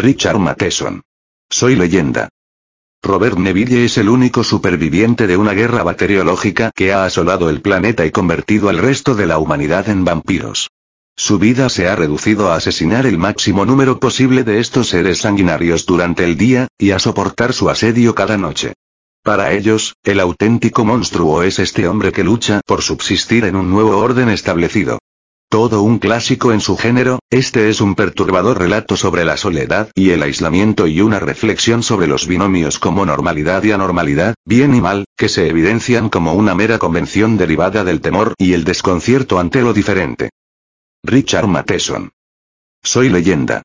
Richard Matheson. Soy leyenda. Robert Neville es el único superviviente de una guerra bacteriológica que ha asolado el planeta y convertido al resto de la humanidad en vampiros. Su vida se ha reducido a asesinar el máximo número posible de estos seres sanguinarios durante el día, y a soportar su asedio cada noche. Para ellos, el auténtico monstruo es este hombre que lucha por subsistir en un nuevo orden establecido. Todo un clásico en su género, este es un perturbador relato sobre la soledad y el aislamiento y una reflexión sobre los binomios como normalidad y anormalidad, bien y mal, que se evidencian como una mera convención derivada del temor y el desconcierto ante lo diferente. Richard Matheson. Soy leyenda.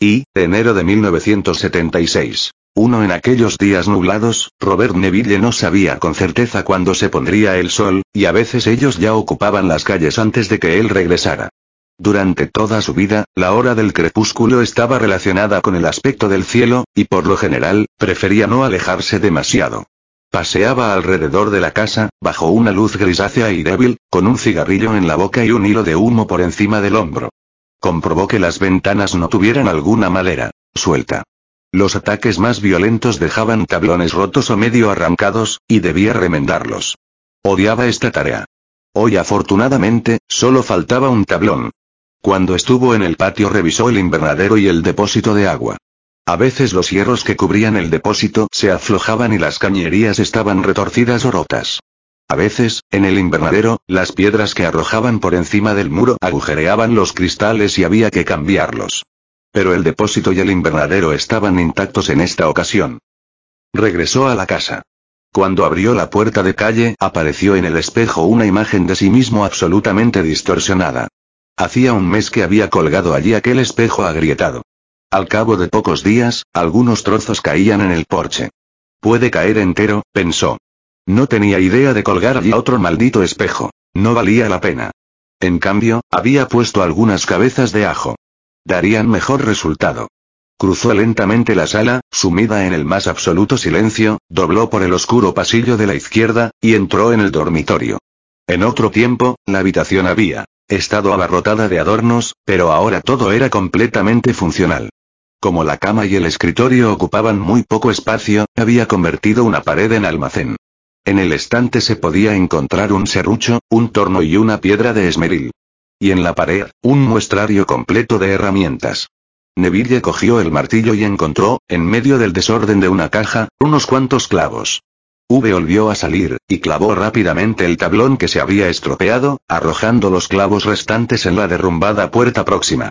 Y, enero de 1976. Uno en aquellos días nublados, Robert Neville no sabía con certeza cuándo se pondría el sol, y a veces ellos ya ocupaban las calles antes de que él regresara. Durante toda su vida, la hora del crepúsculo estaba relacionada con el aspecto del cielo, y por lo general, prefería no alejarse demasiado. Paseaba alrededor de la casa, bajo una luz grisácea y débil, con un cigarrillo en la boca y un hilo de humo por encima del hombro. Comprobó que las ventanas no tuvieran alguna madera suelta. Los ataques más violentos dejaban tablones rotos o medio arrancados, y debía remendarlos. Odiaba esta tarea. Hoy afortunadamente, solo faltaba un tablón. Cuando estuvo en el patio revisó el invernadero y el depósito de agua. A veces los hierros que cubrían el depósito se aflojaban y las cañerías estaban retorcidas o rotas. A veces, en el invernadero, las piedras que arrojaban por encima del muro agujereaban los cristales y había que cambiarlos. Pero el depósito y el invernadero estaban intactos en esta ocasión. Regresó a la casa. Cuando abrió la puerta de calle, apareció en el espejo una imagen de sí mismo absolutamente distorsionada. Hacía un mes que había colgado allí aquel espejo agrietado. Al cabo de pocos días, algunos trozos caían en el porche. Puede caer entero, pensó. No tenía idea de colgar allí otro maldito espejo. No valía la pena. En cambio, había puesto algunas cabezas de ajo darían mejor resultado. Cruzó lentamente la sala, sumida en el más absoluto silencio, dobló por el oscuro pasillo de la izquierda, y entró en el dormitorio. En otro tiempo, la habitación había estado abarrotada de adornos, pero ahora todo era completamente funcional. Como la cama y el escritorio ocupaban muy poco espacio, había convertido una pared en almacén. En el estante se podía encontrar un serrucho, un torno y una piedra de esmeril. Y en la pared, un muestrario completo de herramientas. Neville cogió el martillo y encontró, en medio del desorden de una caja, unos cuantos clavos. V volvió a salir, y clavó rápidamente el tablón que se había estropeado, arrojando los clavos restantes en la derrumbada puerta próxima.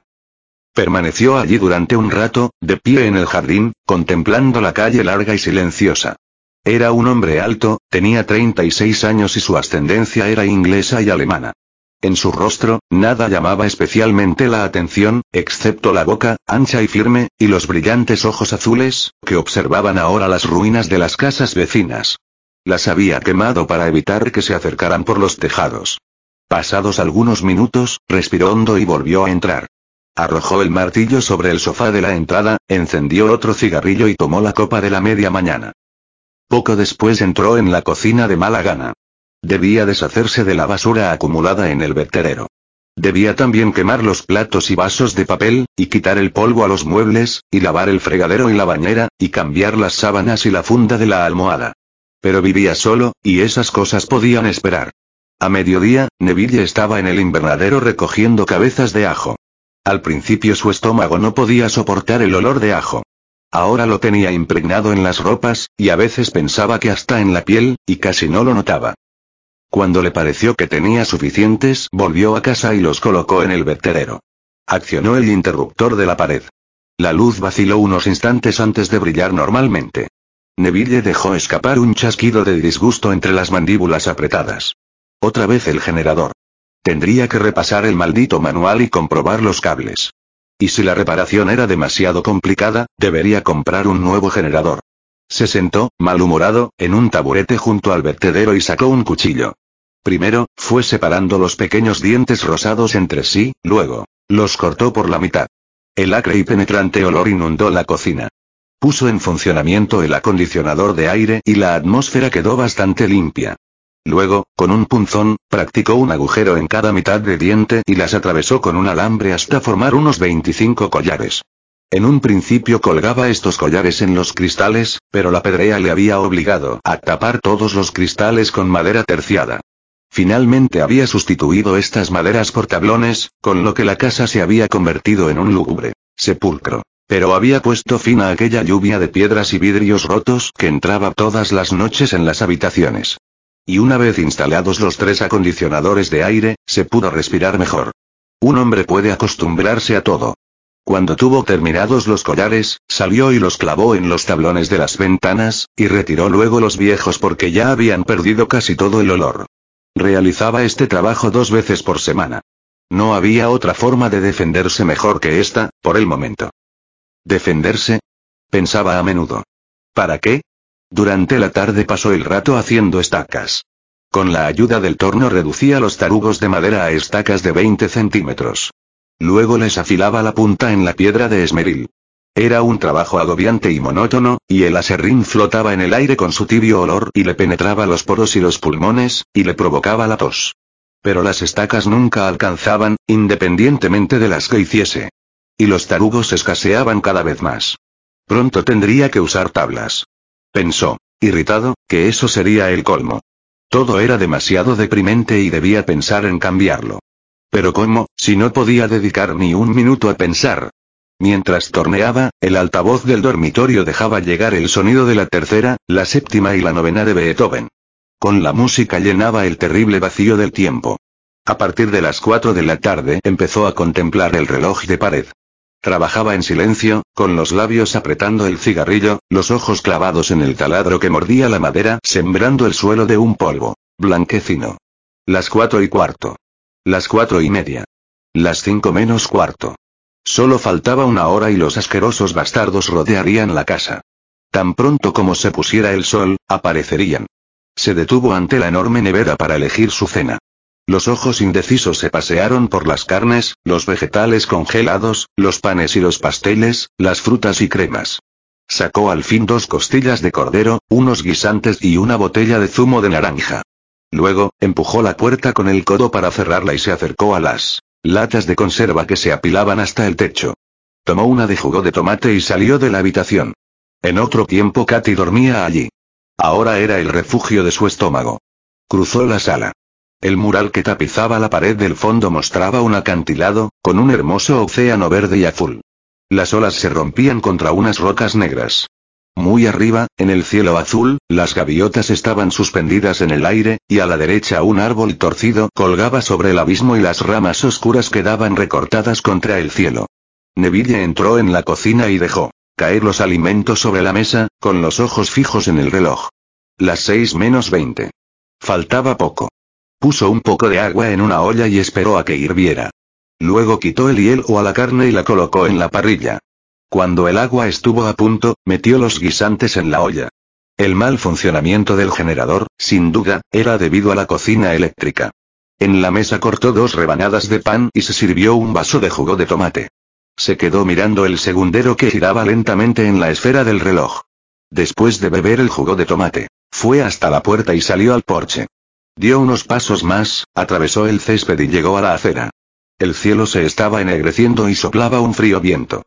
Permaneció allí durante un rato, de pie en el jardín, contemplando la calle larga y silenciosa. Era un hombre alto, tenía 36 años y su ascendencia era inglesa y alemana. En su rostro, nada llamaba especialmente la atención, excepto la boca, ancha y firme, y los brillantes ojos azules, que observaban ahora las ruinas de las casas vecinas. Las había quemado para evitar que se acercaran por los tejados. Pasados algunos minutos, respiró hondo y volvió a entrar. Arrojó el martillo sobre el sofá de la entrada, encendió otro cigarrillo y tomó la copa de la media mañana. Poco después entró en la cocina de mala gana. Debía deshacerse de la basura acumulada en el vertedero. Debía también quemar los platos y vasos de papel, y quitar el polvo a los muebles, y lavar el fregadero y la bañera, y cambiar las sábanas y la funda de la almohada. Pero vivía solo, y esas cosas podían esperar. A mediodía, Neville estaba en el invernadero recogiendo cabezas de ajo. Al principio su estómago no podía soportar el olor de ajo. Ahora lo tenía impregnado en las ropas, y a veces pensaba que hasta en la piel, y casi no lo notaba. Cuando le pareció que tenía suficientes, volvió a casa y los colocó en el vertedero. Accionó el interruptor de la pared. La luz vaciló unos instantes antes de brillar normalmente. Neville dejó escapar un chasquido de disgusto entre las mandíbulas apretadas. Otra vez el generador. Tendría que repasar el maldito manual y comprobar los cables. Y si la reparación era demasiado complicada, debería comprar un nuevo generador. Se sentó, malhumorado, en un taburete junto al vertedero y sacó un cuchillo. Primero, fue separando los pequeños dientes rosados entre sí, luego, los cortó por la mitad. El acre y penetrante olor inundó la cocina. Puso en funcionamiento el acondicionador de aire y la atmósfera quedó bastante limpia. Luego, con un punzón, practicó un agujero en cada mitad de diente y las atravesó con un alambre hasta formar unos 25 collares. En un principio colgaba estos collares en los cristales, pero la pedrea le había obligado a tapar todos los cristales con madera terciada. Finalmente había sustituido estas maderas por tablones, con lo que la casa se había convertido en un lúgubre sepulcro. Pero había puesto fin a aquella lluvia de piedras y vidrios rotos que entraba todas las noches en las habitaciones. Y una vez instalados los tres acondicionadores de aire, se pudo respirar mejor. Un hombre puede acostumbrarse a todo. Cuando tuvo terminados los collares, salió y los clavó en los tablones de las ventanas, y retiró luego los viejos porque ya habían perdido casi todo el olor. Realizaba este trabajo dos veces por semana. No había otra forma de defenderse mejor que esta, por el momento. ¿Defenderse? Pensaba a menudo. ¿Para qué? Durante la tarde pasó el rato haciendo estacas. Con la ayuda del torno reducía los tarugos de madera a estacas de 20 centímetros. Luego les afilaba la punta en la piedra de esmeril. Era un trabajo agobiante y monótono, y el aserrín flotaba en el aire con su tibio olor y le penetraba los poros y los pulmones, y le provocaba la tos. Pero las estacas nunca alcanzaban, independientemente de las que hiciese. Y los tarugos escaseaban cada vez más. Pronto tendría que usar tablas. Pensó, irritado, que eso sería el colmo. Todo era demasiado deprimente y debía pensar en cambiarlo. Pero ¿cómo, si no podía dedicar ni un minuto a pensar? Mientras torneaba, el altavoz del dormitorio dejaba llegar el sonido de la tercera, la séptima y la novena de Beethoven. Con la música llenaba el terrible vacío del tiempo. A partir de las cuatro de la tarde empezó a contemplar el reloj de pared. Trabajaba en silencio, con los labios apretando el cigarrillo, los ojos clavados en el taladro que mordía la madera, sembrando el suelo de un polvo blanquecino. Las cuatro y cuarto. Las cuatro y media. Las cinco menos cuarto. Solo faltaba una hora y los asquerosos bastardos rodearían la casa. Tan pronto como se pusiera el sol, aparecerían. Se detuvo ante la enorme nevera para elegir su cena. Los ojos indecisos se pasearon por las carnes, los vegetales congelados, los panes y los pasteles, las frutas y cremas. Sacó al fin dos costillas de cordero, unos guisantes y una botella de zumo de naranja. Luego, empujó la puerta con el codo para cerrarla y se acercó a las latas de conserva que se apilaban hasta el techo. Tomó una de jugo de tomate y salió de la habitación. En otro tiempo Katy dormía allí. Ahora era el refugio de su estómago. Cruzó la sala. El mural que tapizaba la pared del fondo mostraba un acantilado, con un hermoso océano verde y azul. Las olas se rompían contra unas rocas negras. Muy arriba, en el cielo azul, las gaviotas estaban suspendidas en el aire, y a la derecha un árbol torcido colgaba sobre el abismo y las ramas oscuras quedaban recortadas contra el cielo. Neville entró en la cocina y dejó caer los alimentos sobre la mesa, con los ojos fijos en el reloj. Las seis menos veinte. Faltaba poco. Puso un poco de agua en una olla y esperó a que hirviera. Luego quitó el hielo a la carne y la colocó en la parrilla. Cuando el agua estuvo a punto, metió los guisantes en la olla. El mal funcionamiento del generador, sin duda, era debido a la cocina eléctrica. En la mesa cortó dos rebanadas de pan y se sirvió un vaso de jugo de tomate. Se quedó mirando el segundero que giraba lentamente en la esfera del reloj. Después de beber el jugo de tomate, fue hasta la puerta y salió al porche. Dio unos pasos más, atravesó el césped y llegó a la acera. El cielo se estaba ennegreciendo y soplaba un frío viento.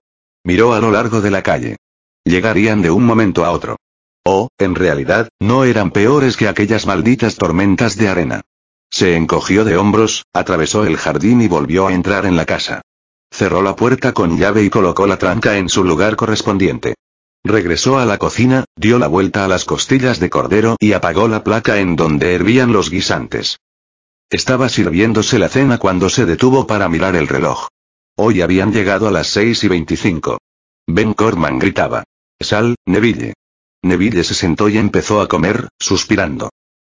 Miró a lo largo de la calle. Llegarían de un momento a otro. O, en realidad, no eran peores que aquellas malditas tormentas de arena. Se encogió de hombros, atravesó el jardín y volvió a entrar en la casa. Cerró la puerta con llave y colocó la tranca en su lugar correspondiente. Regresó a la cocina, dio la vuelta a las costillas de cordero y apagó la placa en donde hervían los guisantes. Estaba sirviéndose la cena cuando se detuvo para mirar el reloj. Hoy habían llegado a las 6 y 25. Ben Corman gritaba. Sal, Neville. Neville se sentó y empezó a comer, suspirando.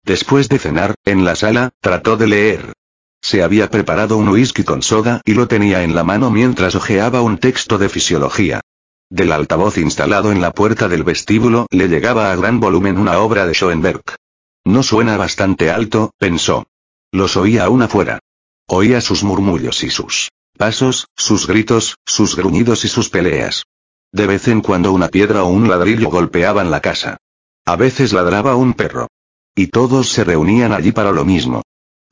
Después de cenar, en la sala, trató de leer. Se había preparado un whisky con soda y lo tenía en la mano mientras hojeaba un texto de fisiología. Del altavoz instalado en la puerta del vestíbulo le llegaba a gran volumen una obra de Schoenberg. No suena bastante alto, pensó. Los oía aún afuera. Oía sus murmullos y sus pasos, sus gritos, sus gruñidos y sus peleas. De vez en cuando una piedra o un ladrillo golpeaban la casa. A veces ladraba un perro. Y todos se reunían allí para lo mismo.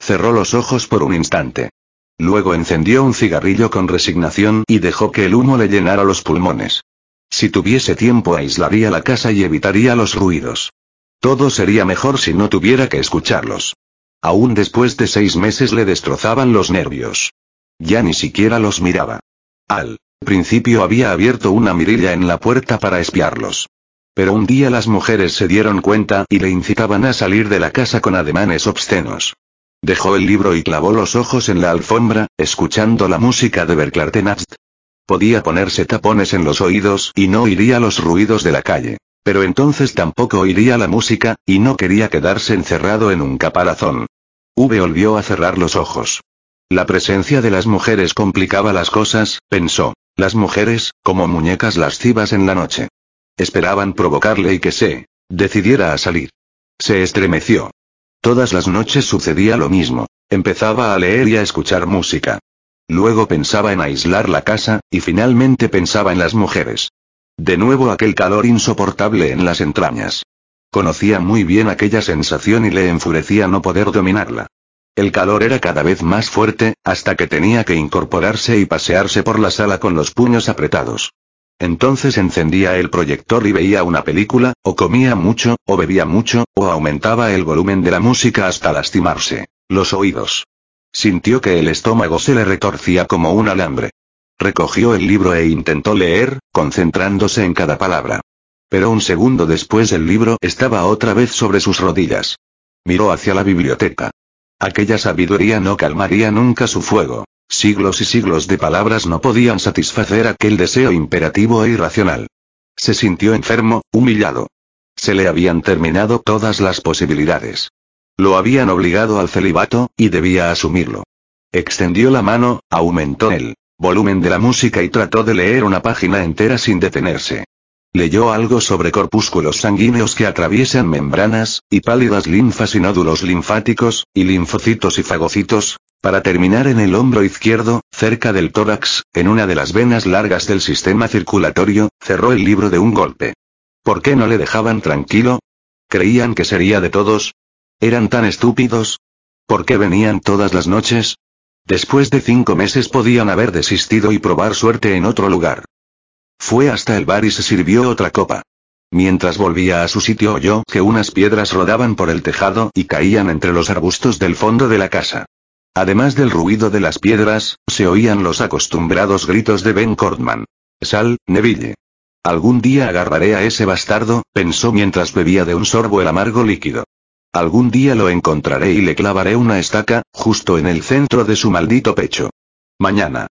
Cerró los ojos por un instante. Luego encendió un cigarrillo con resignación y dejó que el humo le llenara los pulmones. Si tuviese tiempo aislaría la casa y evitaría los ruidos. Todo sería mejor si no tuviera que escucharlos. Aún después de seis meses le destrozaban los nervios. Ya ni siquiera los miraba. Al principio había abierto una mirilla en la puerta para espiarlos. Pero un día las mujeres se dieron cuenta y le incitaban a salir de la casa con ademanes obscenos. Dejó el libro y clavó los ojos en la alfombra, escuchando la música de Berklartenast. Podía ponerse tapones en los oídos y no oiría los ruidos de la calle. Pero entonces tampoco oiría la música, y no quería quedarse encerrado en un caparazón. V volvió a cerrar los ojos. La presencia de las mujeres complicaba las cosas, pensó. Las mujeres, como muñecas lascivas en la noche. Esperaban provocarle y que se decidiera a salir. Se estremeció. Todas las noches sucedía lo mismo. Empezaba a leer y a escuchar música. Luego pensaba en aislar la casa, y finalmente pensaba en las mujeres. De nuevo aquel calor insoportable en las entrañas. Conocía muy bien aquella sensación y le enfurecía no poder dominarla. El calor era cada vez más fuerte, hasta que tenía que incorporarse y pasearse por la sala con los puños apretados. Entonces encendía el proyector y veía una película, o comía mucho, o bebía mucho, o aumentaba el volumen de la música hasta lastimarse los oídos. Sintió que el estómago se le retorcía como un alambre. Recogió el libro e intentó leer, concentrándose en cada palabra. Pero un segundo después el libro estaba otra vez sobre sus rodillas. Miró hacia la biblioteca. Aquella sabiduría no calmaría nunca su fuego. Siglos y siglos de palabras no podían satisfacer aquel deseo imperativo e irracional. Se sintió enfermo, humillado. Se le habían terminado todas las posibilidades. Lo habían obligado al celibato, y debía asumirlo. Extendió la mano, aumentó el volumen de la música y trató de leer una página entera sin detenerse. Leyó algo sobre corpúsculos sanguíneos que atraviesan membranas, y pálidas linfas y nódulos linfáticos, y linfocitos y fagocitos, para terminar en el hombro izquierdo, cerca del tórax, en una de las venas largas del sistema circulatorio, cerró el libro de un golpe. ¿Por qué no le dejaban tranquilo? ¿Creían que sería de todos? ¿Eran tan estúpidos? ¿Por qué venían todas las noches? Después de cinco meses podían haber desistido y probar suerte en otro lugar. Fue hasta el bar y se sirvió otra copa. Mientras volvía a su sitio oyó que unas piedras rodaban por el tejado y caían entre los arbustos del fondo de la casa. Además del ruido de las piedras, se oían los acostumbrados gritos de Ben Cordman. Sal, Neville. Algún día agarraré a ese bastardo, pensó mientras bebía de un sorbo el amargo líquido. Algún día lo encontraré y le clavaré una estaca, justo en el centro de su maldito pecho. Mañana.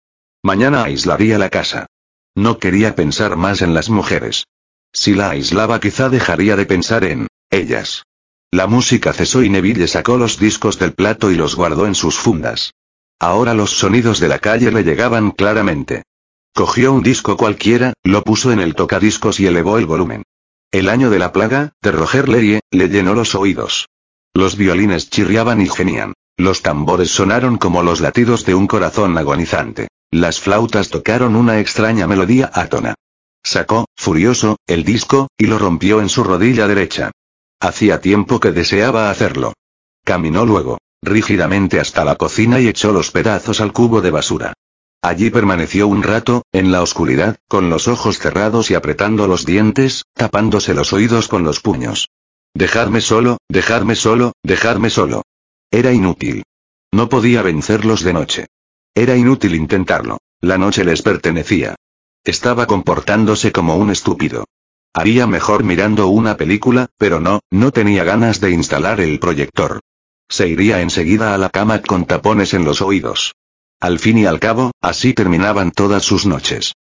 Mañana aislaría la casa. No quería pensar más en las mujeres. Si la aislaba quizá dejaría de pensar en ellas. La música cesó y Neville sacó los discos del plato y los guardó en sus fundas. Ahora los sonidos de la calle le llegaban claramente. Cogió un disco cualquiera, lo puso en el tocadiscos y elevó el volumen. El año de la plaga, de Roger Lerie, le llenó los oídos. Los violines chirriaban y genían. Los tambores sonaron como los latidos de un corazón agonizante. Las flautas tocaron una extraña melodía átona. Sacó, furioso, el disco, y lo rompió en su rodilla derecha. Hacía tiempo que deseaba hacerlo. Caminó luego, rígidamente hasta la cocina y echó los pedazos al cubo de basura. Allí permaneció un rato, en la oscuridad, con los ojos cerrados y apretando los dientes, tapándose los oídos con los puños. Dejarme solo, dejarme solo, dejarme solo. Era inútil. No podía vencerlos de noche. Era inútil intentarlo. La noche les pertenecía. Estaba comportándose como un estúpido. Haría mejor mirando una película, pero no, no tenía ganas de instalar el proyector. Se iría enseguida a la cama con tapones en los oídos. Al fin y al cabo, así terminaban todas sus noches.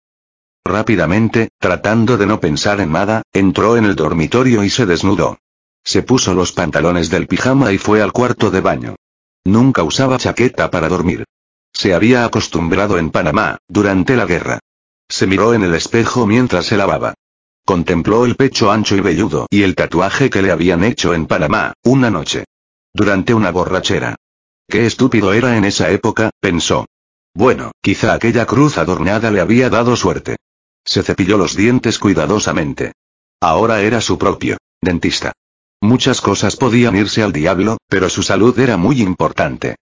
Rápidamente, tratando de no pensar en nada, entró en el dormitorio y se desnudó. Se puso los pantalones del pijama y fue al cuarto de baño. Nunca usaba chaqueta para dormir. Se había acostumbrado en Panamá, durante la guerra. Se miró en el espejo mientras se lavaba. Contempló el pecho ancho y velludo y el tatuaje que le habían hecho en Panamá, una noche. Durante una borrachera. Qué estúpido era en esa época, pensó. Bueno, quizá aquella cruz adornada le había dado suerte. Se cepilló los dientes cuidadosamente. Ahora era su propio dentista. Muchas cosas podían irse al diablo, pero su salud era muy importante.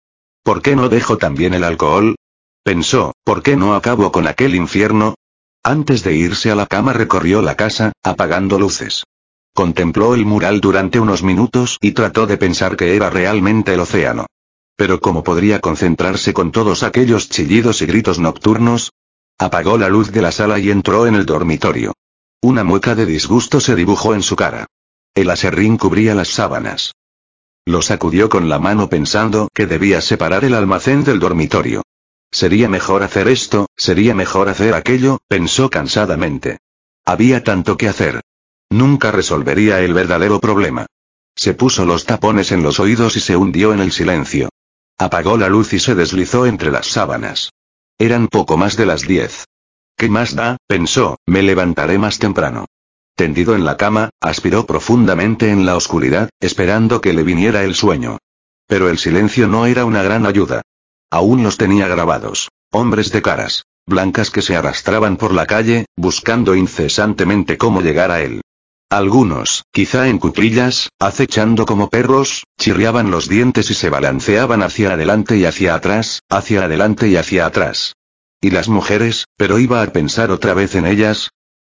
¿Por qué no dejo también el alcohol? Pensó, ¿por qué no acabo con aquel infierno? Antes de irse a la cama recorrió la casa, apagando luces. Contempló el mural durante unos minutos y trató de pensar que era realmente el océano. Pero ¿cómo podría concentrarse con todos aquellos chillidos y gritos nocturnos? Apagó la luz de la sala y entró en el dormitorio. Una mueca de disgusto se dibujó en su cara. El aserrín cubría las sábanas. Lo sacudió con la mano pensando que debía separar el almacén del dormitorio. Sería mejor hacer esto, sería mejor hacer aquello, pensó cansadamente. Había tanto que hacer. Nunca resolvería el verdadero problema. Se puso los tapones en los oídos y se hundió en el silencio. Apagó la luz y se deslizó entre las sábanas. Eran poco más de las diez. ¿Qué más da? pensó, me levantaré más temprano. Tendido en la cama, aspiró profundamente en la oscuridad, esperando que le viniera el sueño. Pero el silencio no era una gran ayuda. Aún los tenía grabados. Hombres de caras blancas que se arrastraban por la calle, buscando incesantemente cómo llegar a él. Algunos, quizá en cuclillas, acechando como perros, chirriaban los dientes y se balanceaban hacia adelante y hacia atrás, hacia adelante y hacia atrás. Y las mujeres, pero iba a pensar otra vez en ellas.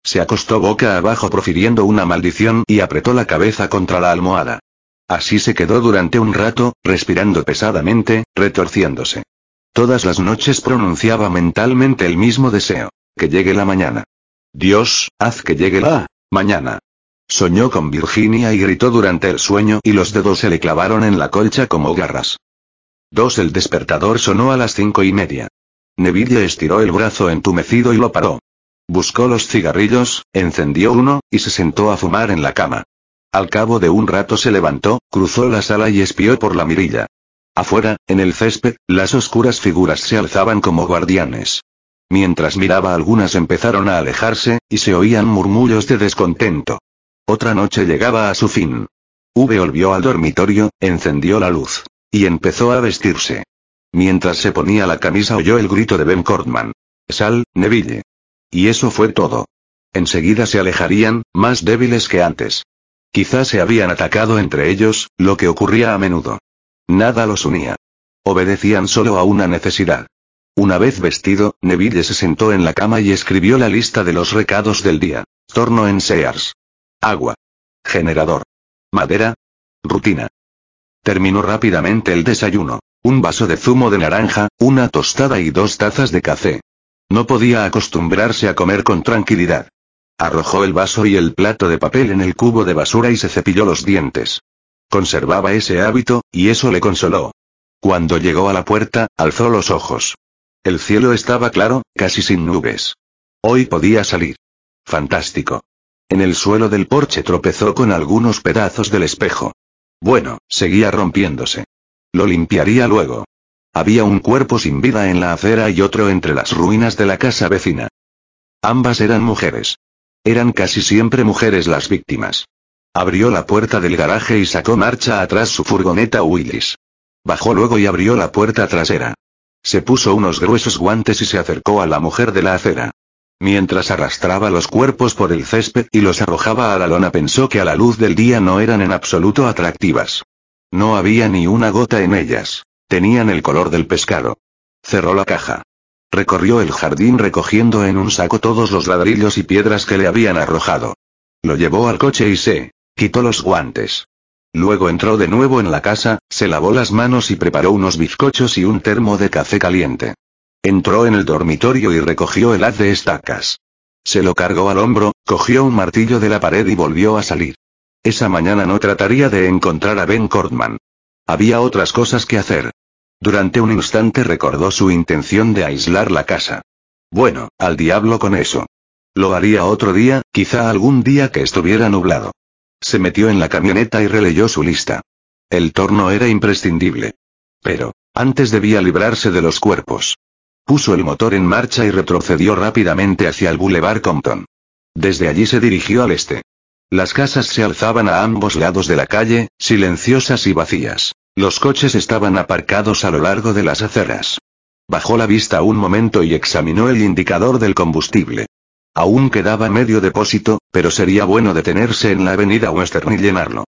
Se acostó boca abajo profiriendo una maldición y apretó la cabeza contra la almohada. Así se quedó durante un rato, respirando pesadamente, retorciéndose. Todas las noches pronunciaba mentalmente el mismo deseo. Que llegue la mañana. Dios, haz que llegue la mañana. Soñó con Virginia y gritó durante el sueño y los dedos se le clavaron en la colcha como garras. Dos El despertador sonó a las cinco y media. Neville estiró el brazo entumecido y lo paró. Buscó los cigarrillos, encendió uno, y se sentó a fumar en la cama. Al cabo de un rato se levantó, cruzó la sala y espió por la mirilla. Afuera, en el césped, las oscuras figuras se alzaban como guardianes. Mientras miraba algunas empezaron a alejarse, y se oían murmullos de descontento. Otra noche llegaba a su fin. V volvió al dormitorio, encendió la luz. Y empezó a vestirse. Mientras se ponía la camisa oyó el grito de Ben Cordman. Sal, Neville. Y eso fue todo. Enseguida se alejarían, más débiles que antes. Quizás se habían atacado entre ellos, lo que ocurría a menudo. Nada los unía. Obedecían solo a una necesidad. Una vez vestido, Neville se sentó en la cama y escribió la lista de los recados del día. Torno en Sears. Agua. Generador. Madera. Rutina. Terminó rápidamente el desayuno. Un vaso de zumo de naranja, una tostada y dos tazas de café. No podía acostumbrarse a comer con tranquilidad. Arrojó el vaso y el plato de papel en el cubo de basura y se cepilló los dientes. Conservaba ese hábito, y eso le consoló. Cuando llegó a la puerta, alzó los ojos. El cielo estaba claro, casi sin nubes. Hoy podía salir. Fantástico. En el suelo del porche tropezó con algunos pedazos del espejo. Bueno, seguía rompiéndose. Lo limpiaría luego. Había un cuerpo sin vida en la acera y otro entre las ruinas de la casa vecina. Ambas eran mujeres. Eran casi siempre mujeres las víctimas. Abrió la puerta del garaje y sacó marcha atrás su furgoneta Willis. Bajó luego y abrió la puerta trasera. Se puso unos gruesos guantes y se acercó a la mujer de la acera. Mientras arrastraba los cuerpos por el césped y los arrojaba a la lona pensó que a la luz del día no eran en absoluto atractivas. No había ni una gota en ellas. Tenían el color del pescado. Cerró la caja. Recorrió el jardín recogiendo en un saco todos los ladrillos y piedras que le habían arrojado. Lo llevó al coche y se quitó los guantes. Luego entró de nuevo en la casa, se lavó las manos y preparó unos bizcochos y un termo de café caliente. Entró en el dormitorio y recogió el haz de estacas. Se lo cargó al hombro, cogió un martillo de la pared y volvió a salir. Esa mañana no trataría de encontrar a Ben Cordman. Había otras cosas que hacer. Durante un instante recordó su intención de aislar la casa. Bueno, al diablo con eso. Lo haría otro día, quizá algún día que estuviera nublado. Se metió en la camioneta y releyó su lista. El torno era imprescindible. Pero, antes debía librarse de los cuerpos. Puso el motor en marcha y retrocedió rápidamente hacia el Boulevard Compton. Desde allí se dirigió al este. Las casas se alzaban a ambos lados de la calle, silenciosas y vacías. Los coches estaban aparcados a lo largo de las aceras. Bajó la vista un momento y examinó el indicador del combustible. Aún quedaba medio depósito, pero sería bueno detenerse en la avenida Western y llenarlo.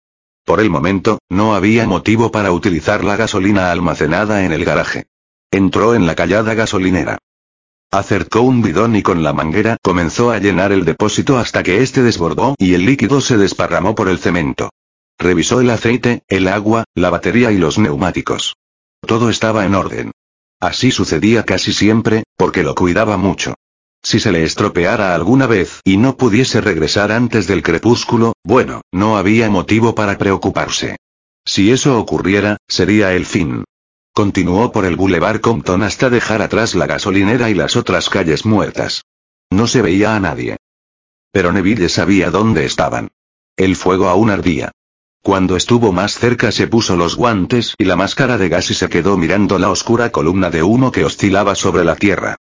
Por el momento, no había motivo para utilizar la gasolina almacenada en el garaje. Entró en la callada gasolinera. Acercó un bidón y con la manguera comenzó a llenar el depósito hasta que éste desbordó y el líquido se desparramó por el cemento. Revisó el aceite, el agua, la batería y los neumáticos. Todo estaba en orden. Así sucedía casi siempre, porque lo cuidaba mucho. Si se le estropeara alguna vez y no pudiese regresar antes del crepúsculo, bueno, no había motivo para preocuparse. Si eso ocurriera, sería el fin. Continuó por el Boulevard Compton hasta dejar atrás la gasolinera y las otras calles muertas. No se veía a nadie. Pero Neville sabía dónde estaban. El fuego aún ardía. Cuando estuvo más cerca se puso los guantes y la máscara de gas y se quedó mirando la oscura columna de humo que oscilaba sobre la tierra.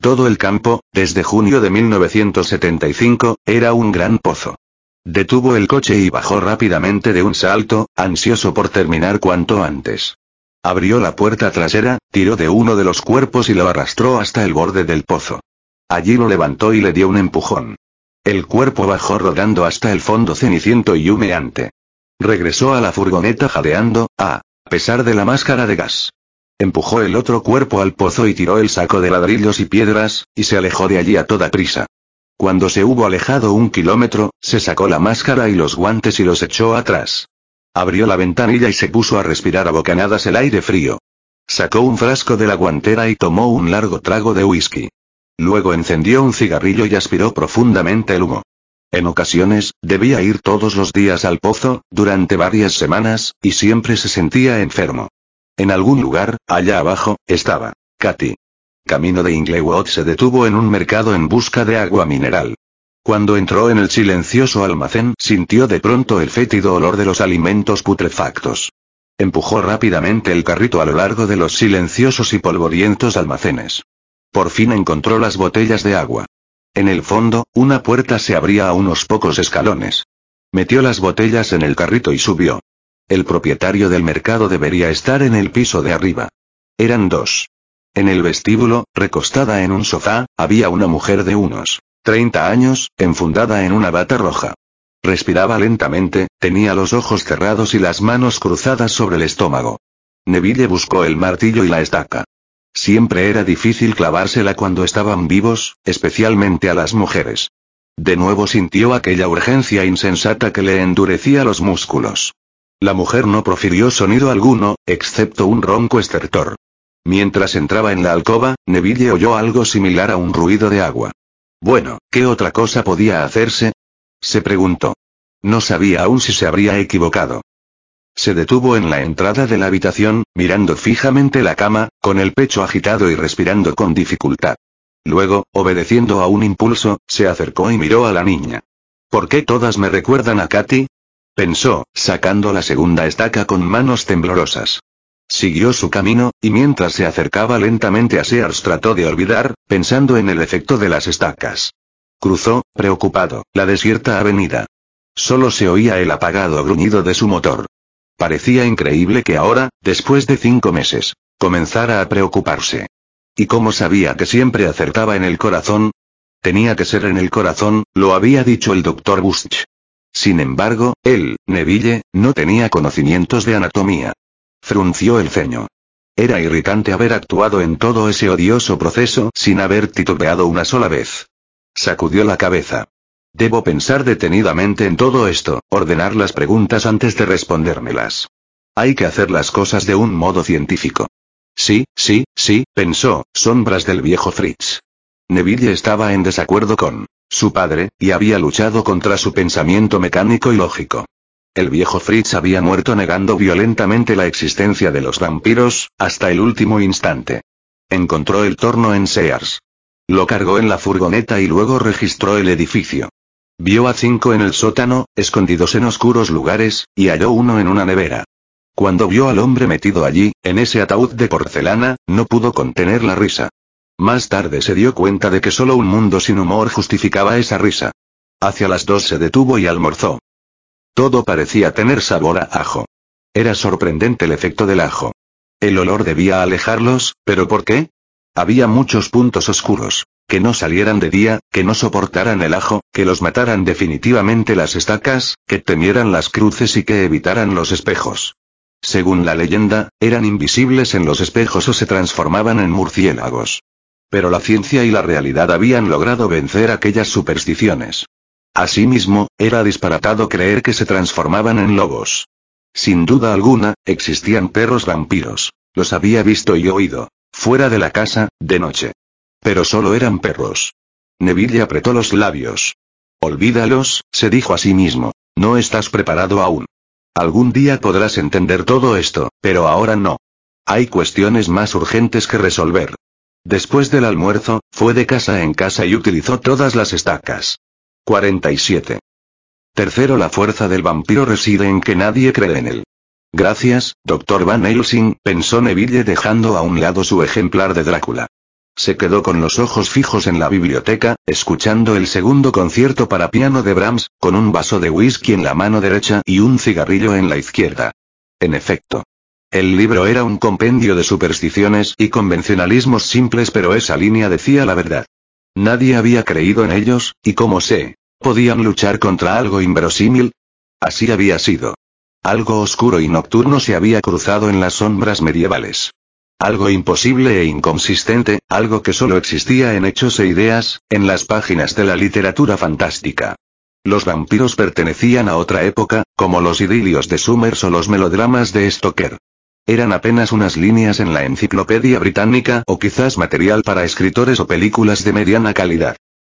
Todo el campo, desde junio de 1975, era un gran pozo. Detuvo el coche y bajó rápidamente de un salto, ansioso por terminar cuanto antes. Abrió la puerta trasera, tiró de uno de los cuerpos y lo arrastró hasta el borde del pozo. Allí lo levantó y le dio un empujón. El cuerpo bajó rodando hasta el fondo ceniciento y humeante. Regresó a la furgoneta jadeando, a pesar de la máscara de gas. Empujó el otro cuerpo al pozo y tiró el saco de ladrillos y piedras, y se alejó de allí a toda prisa. Cuando se hubo alejado un kilómetro, se sacó la máscara y los guantes y los echó atrás. Abrió la ventanilla y se puso a respirar a bocanadas el aire frío. Sacó un frasco de la guantera y tomó un largo trago de whisky. Luego encendió un cigarrillo y aspiró profundamente el humo. En ocasiones, debía ir todos los días al pozo, durante varias semanas, y siempre se sentía enfermo. En algún lugar, allá abajo, estaba Katy. Camino de Inglewood se detuvo en un mercado en busca de agua mineral. Cuando entró en el silencioso almacén, sintió de pronto el fétido olor de los alimentos putrefactos. Empujó rápidamente el carrito a lo largo de los silenciosos y polvorientos almacenes. Por fin encontró las botellas de agua. En el fondo, una puerta se abría a unos pocos escalones. Metió las botellas en el carrito y subió. El propietario del mercado debería estar en el piso de arriba. Eran dos. En el vestíbulo, recostada en un sofá, había una mujer de unos 30 años, enfundada en una bata roja. Respiraba lentamente, tenía los ojos cerrados y las manos cruzadas sobre el estómago. Neville buscó el martillo y la estaca. Siempre era difícil clavársela cuando estaban vivos, especialmente a las mujeres. De nuevo sintió aquella urgencia insensata que le endurecía los músculos. La mujer no profirió sonido alguno, excepto un ronco estertor. Mientras entraba en la alcoba, Neville oyó algo similar a un ruido de agua. Bueno, ¿qué otra cosa podía hacerse? Se preguntó. No sabía aún si se habría equivocado. Se detuvo en la entrada de la habitación, mirando fijamente la cama, con el pecho agitado y respirando con dificultad. Luego, obedeciendo a un impulso, se acercó y miró a la niña. ¿Por qué todas me recuerdan a Katy? Pensó, sacando la segunda estaca con manos temblorosas. Siguió su camino, y mientras se acercaba lentamente a Sears trató de olvidar, pensando en el efecto de las estacas. Cruzó, preocupado, la desierta avenida. Solo se oía el apagado gruñido de su motor. Parecía increíble que ahora, después de cinco meses, comenzara a preocuparse. ¿Y cómo sabía que siempre acertaba en el corazón? Tenía que ser en el corazón, lo había dicho el doctor Busch. Sin embargo, él, Neville, no tenía conocimientos de anatomía. Frunció el ceño. Era irritante haber actuado en todo ese odioso proceso sin haber titubeado una sola vez. Sacudió la cabeza. Debo pensar detenidamente en todo esto, ordenar las preguntas antes de respondérmelas. Hay que hacer las cosas de un modo científico. Sí, sí, sí, pensó, sombras del viejo Fritz. Neville estaba en desacuerdo con su padre, y había luchado contra su pensamiento mecánico y lógico. El viejo Fritz había muerto negando violentamente la existencia de los vampiros, hasta el último instante. Encontró el torno en Sears. Lo cargó en la furgoneta y luego registró el edificio. Vio a cinco en el sótano, escondidos en oscuros lugares, y halló uno en una nevera. Cuando vio al hombre metido allí, en ese ataúd de porcelana, no pudo contener la risa. Más tarde se dio cuenta de que solo un mundo sin humor justificaba esa risa. Hacia las dos se detuvo y almorzó. Todo parecía tener sabor a ajo. Era sorprendente el efecto del ajo. El olor debía alejarlos, pero ¿por qué? Había muchos puntos oscuros. Que no salieran de día, que no soportaran el ajo, que los mataran definitivamente las estacas, que temieran las cruces y que evitaran los espejos. Según la leyenda, eran invisibles en los espejos o se transformaban en murciélagos. Pero la ciencia y la realidad habían logrado vencer aquellas supersticiones. Asimismo, era disparatado creer que se transformaban en lobos. Sin duda alguna, existían perros vampiros. Los había visto y oído. Fuera de la casa, de noche. Pero solo eran perros. Neville apretó los labios. Olvídalos, se dijo a sí mismo. No estás preparado aún. Algún día podrás entender todo esto, pero ahora no. Hay cuestiones más urgentes que resolver. Después del almuerzo, fue de casa en casa y utilizó todas las estacas. 47. Tercero, la fuerza del vampiro reside en que nadie cree en él. Gracias, Dr. Van Helsing, pensó Neville dejando a un lado su ejemplar de Drácula. Se quedó con los ojos fijos en la biblioteca, escuchando el segundo concierto para piano de Brahms, con un vaso de whisky en la mano derecha y un cigarrillo en la izquierda. En efecto. El libro era un compendio de supersticiones y convencionalismos simples pero esa línea decía la verdad. Nadie había creído en ellos, y como sé, podían luchar contra algo inverosímil. Así había sido. Algo oscuro y nocturno se había cruzado en las sombras medievales. Algo imposible e inconsistente, algo que solo existía en hechos e ideas, en las páginas de la literatura fantástica. Los vampiros pertenecían a otra época, como los idilios de Summers o los melodramas de Stoker. Eran apenas unas líneas en la enciclopedia británica o quizás material para escritores o películas de mediana calidad.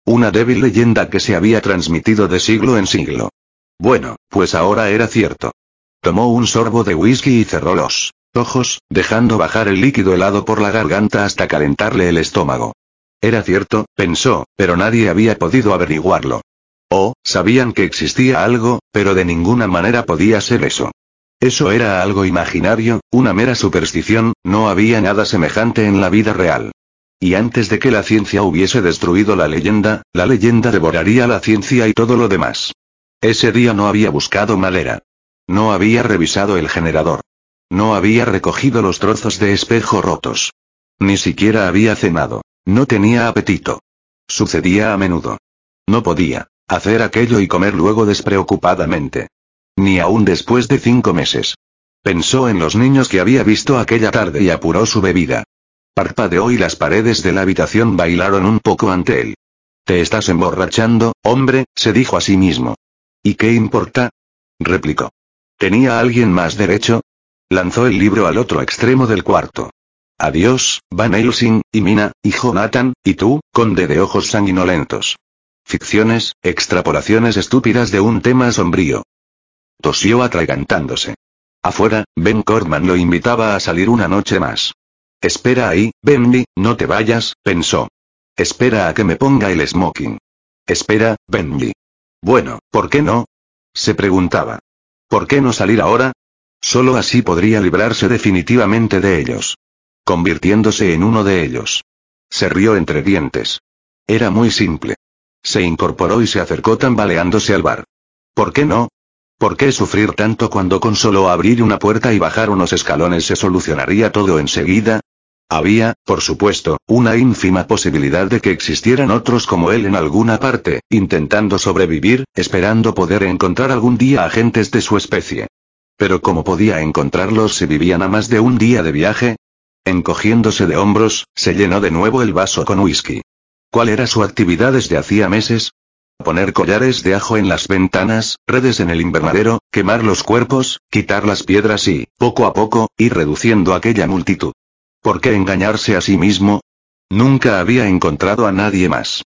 Una débil leyenda que se había transmitido de siglo en siglo. Bueno, pues ahora era cierto. Tomó un sorbo de whisky y cerró los ojos, dejando bajar el líquido helado por la garganta hasta calentarle el estómago. Era cierto, pensó, pero nadie había podido averiguarlo. Oh, sabían que existía algo, pero de ninguna manera podía ser eso. Eso era algo imaginario, una mera superstición, no había nada semejante en la vida real. Y antes de que la ciencia hubiese destruido la leyenda, la leyenda devoraría la ciencia y todo lo demás. Ese día no había buscado madera. No había revisado el generador. No había recogido los trozos de espejo rotos. Ni siquiera había cenado. No tenía apetito. Sucedía a menudo. No podía hacer aquello y comer luego despreocupadamente. Ni aún después de cinco meses. Pensó en los niños que había visto aquella tarde y apuró su bebida. Parpadeó y las paredes de la habitación bailaron un poco ante él. Te estás emborrachando, hombre, se dijo a sí mismo. ¿Y qué importa? replicó. ¿Tenía alguien más derecho? Lanzó el libro al otro extremo del cuarto. Adiós, Van Helsing, y Mina, y Jonathan, y tú, conde de ojos sanguinolentos. Ficciones, extrapolaciones estúpidas de un tema sombrío. Tosió atragantándose. Afuera, Ben Cordman lo invitaba a salir una noche más. Espera ahí, Bendy, no te vayas, pensó. Espera a que me ponga el smoking. Espera, Bendy. Bueno, ¿por qué no? Se preguntaba. ¿Por qué no salir ahora? Solo así podría librarse definitivamente de ellos. Convirtiéndose en uno de ellos. Se rió entre dientes. Era muy simple. Se incorporó y se acercó tambaleándose al bar. ¿Por qué no? ¿Por qué sufrir tanto cuando con solo abrir una puerta y bajar unos escalones se solucionaría todo enseguida? Había, por supuesto, una ínfima posibilidad de que existieran otros como él en alguna parte, intentando sobrevivir, esperando poder encontrar algún día agentes de su especie. Pero ¿cómo podía encontrarlos si vivían a más de un día de viaje? Encogiéndose de hombros, se llenó de nuevo el vaso con whisky. ¿Cuál era su actividad desde hacía meses? Poner collares de ajo en las ventanas, redes en el invernadero, quemar los cuerpos, quitar las piedras y, poco a poco, ir reduciendo aquella multitud. ¿Por qué engañarse a sí mismo? Nunca había encontrado a nadie más.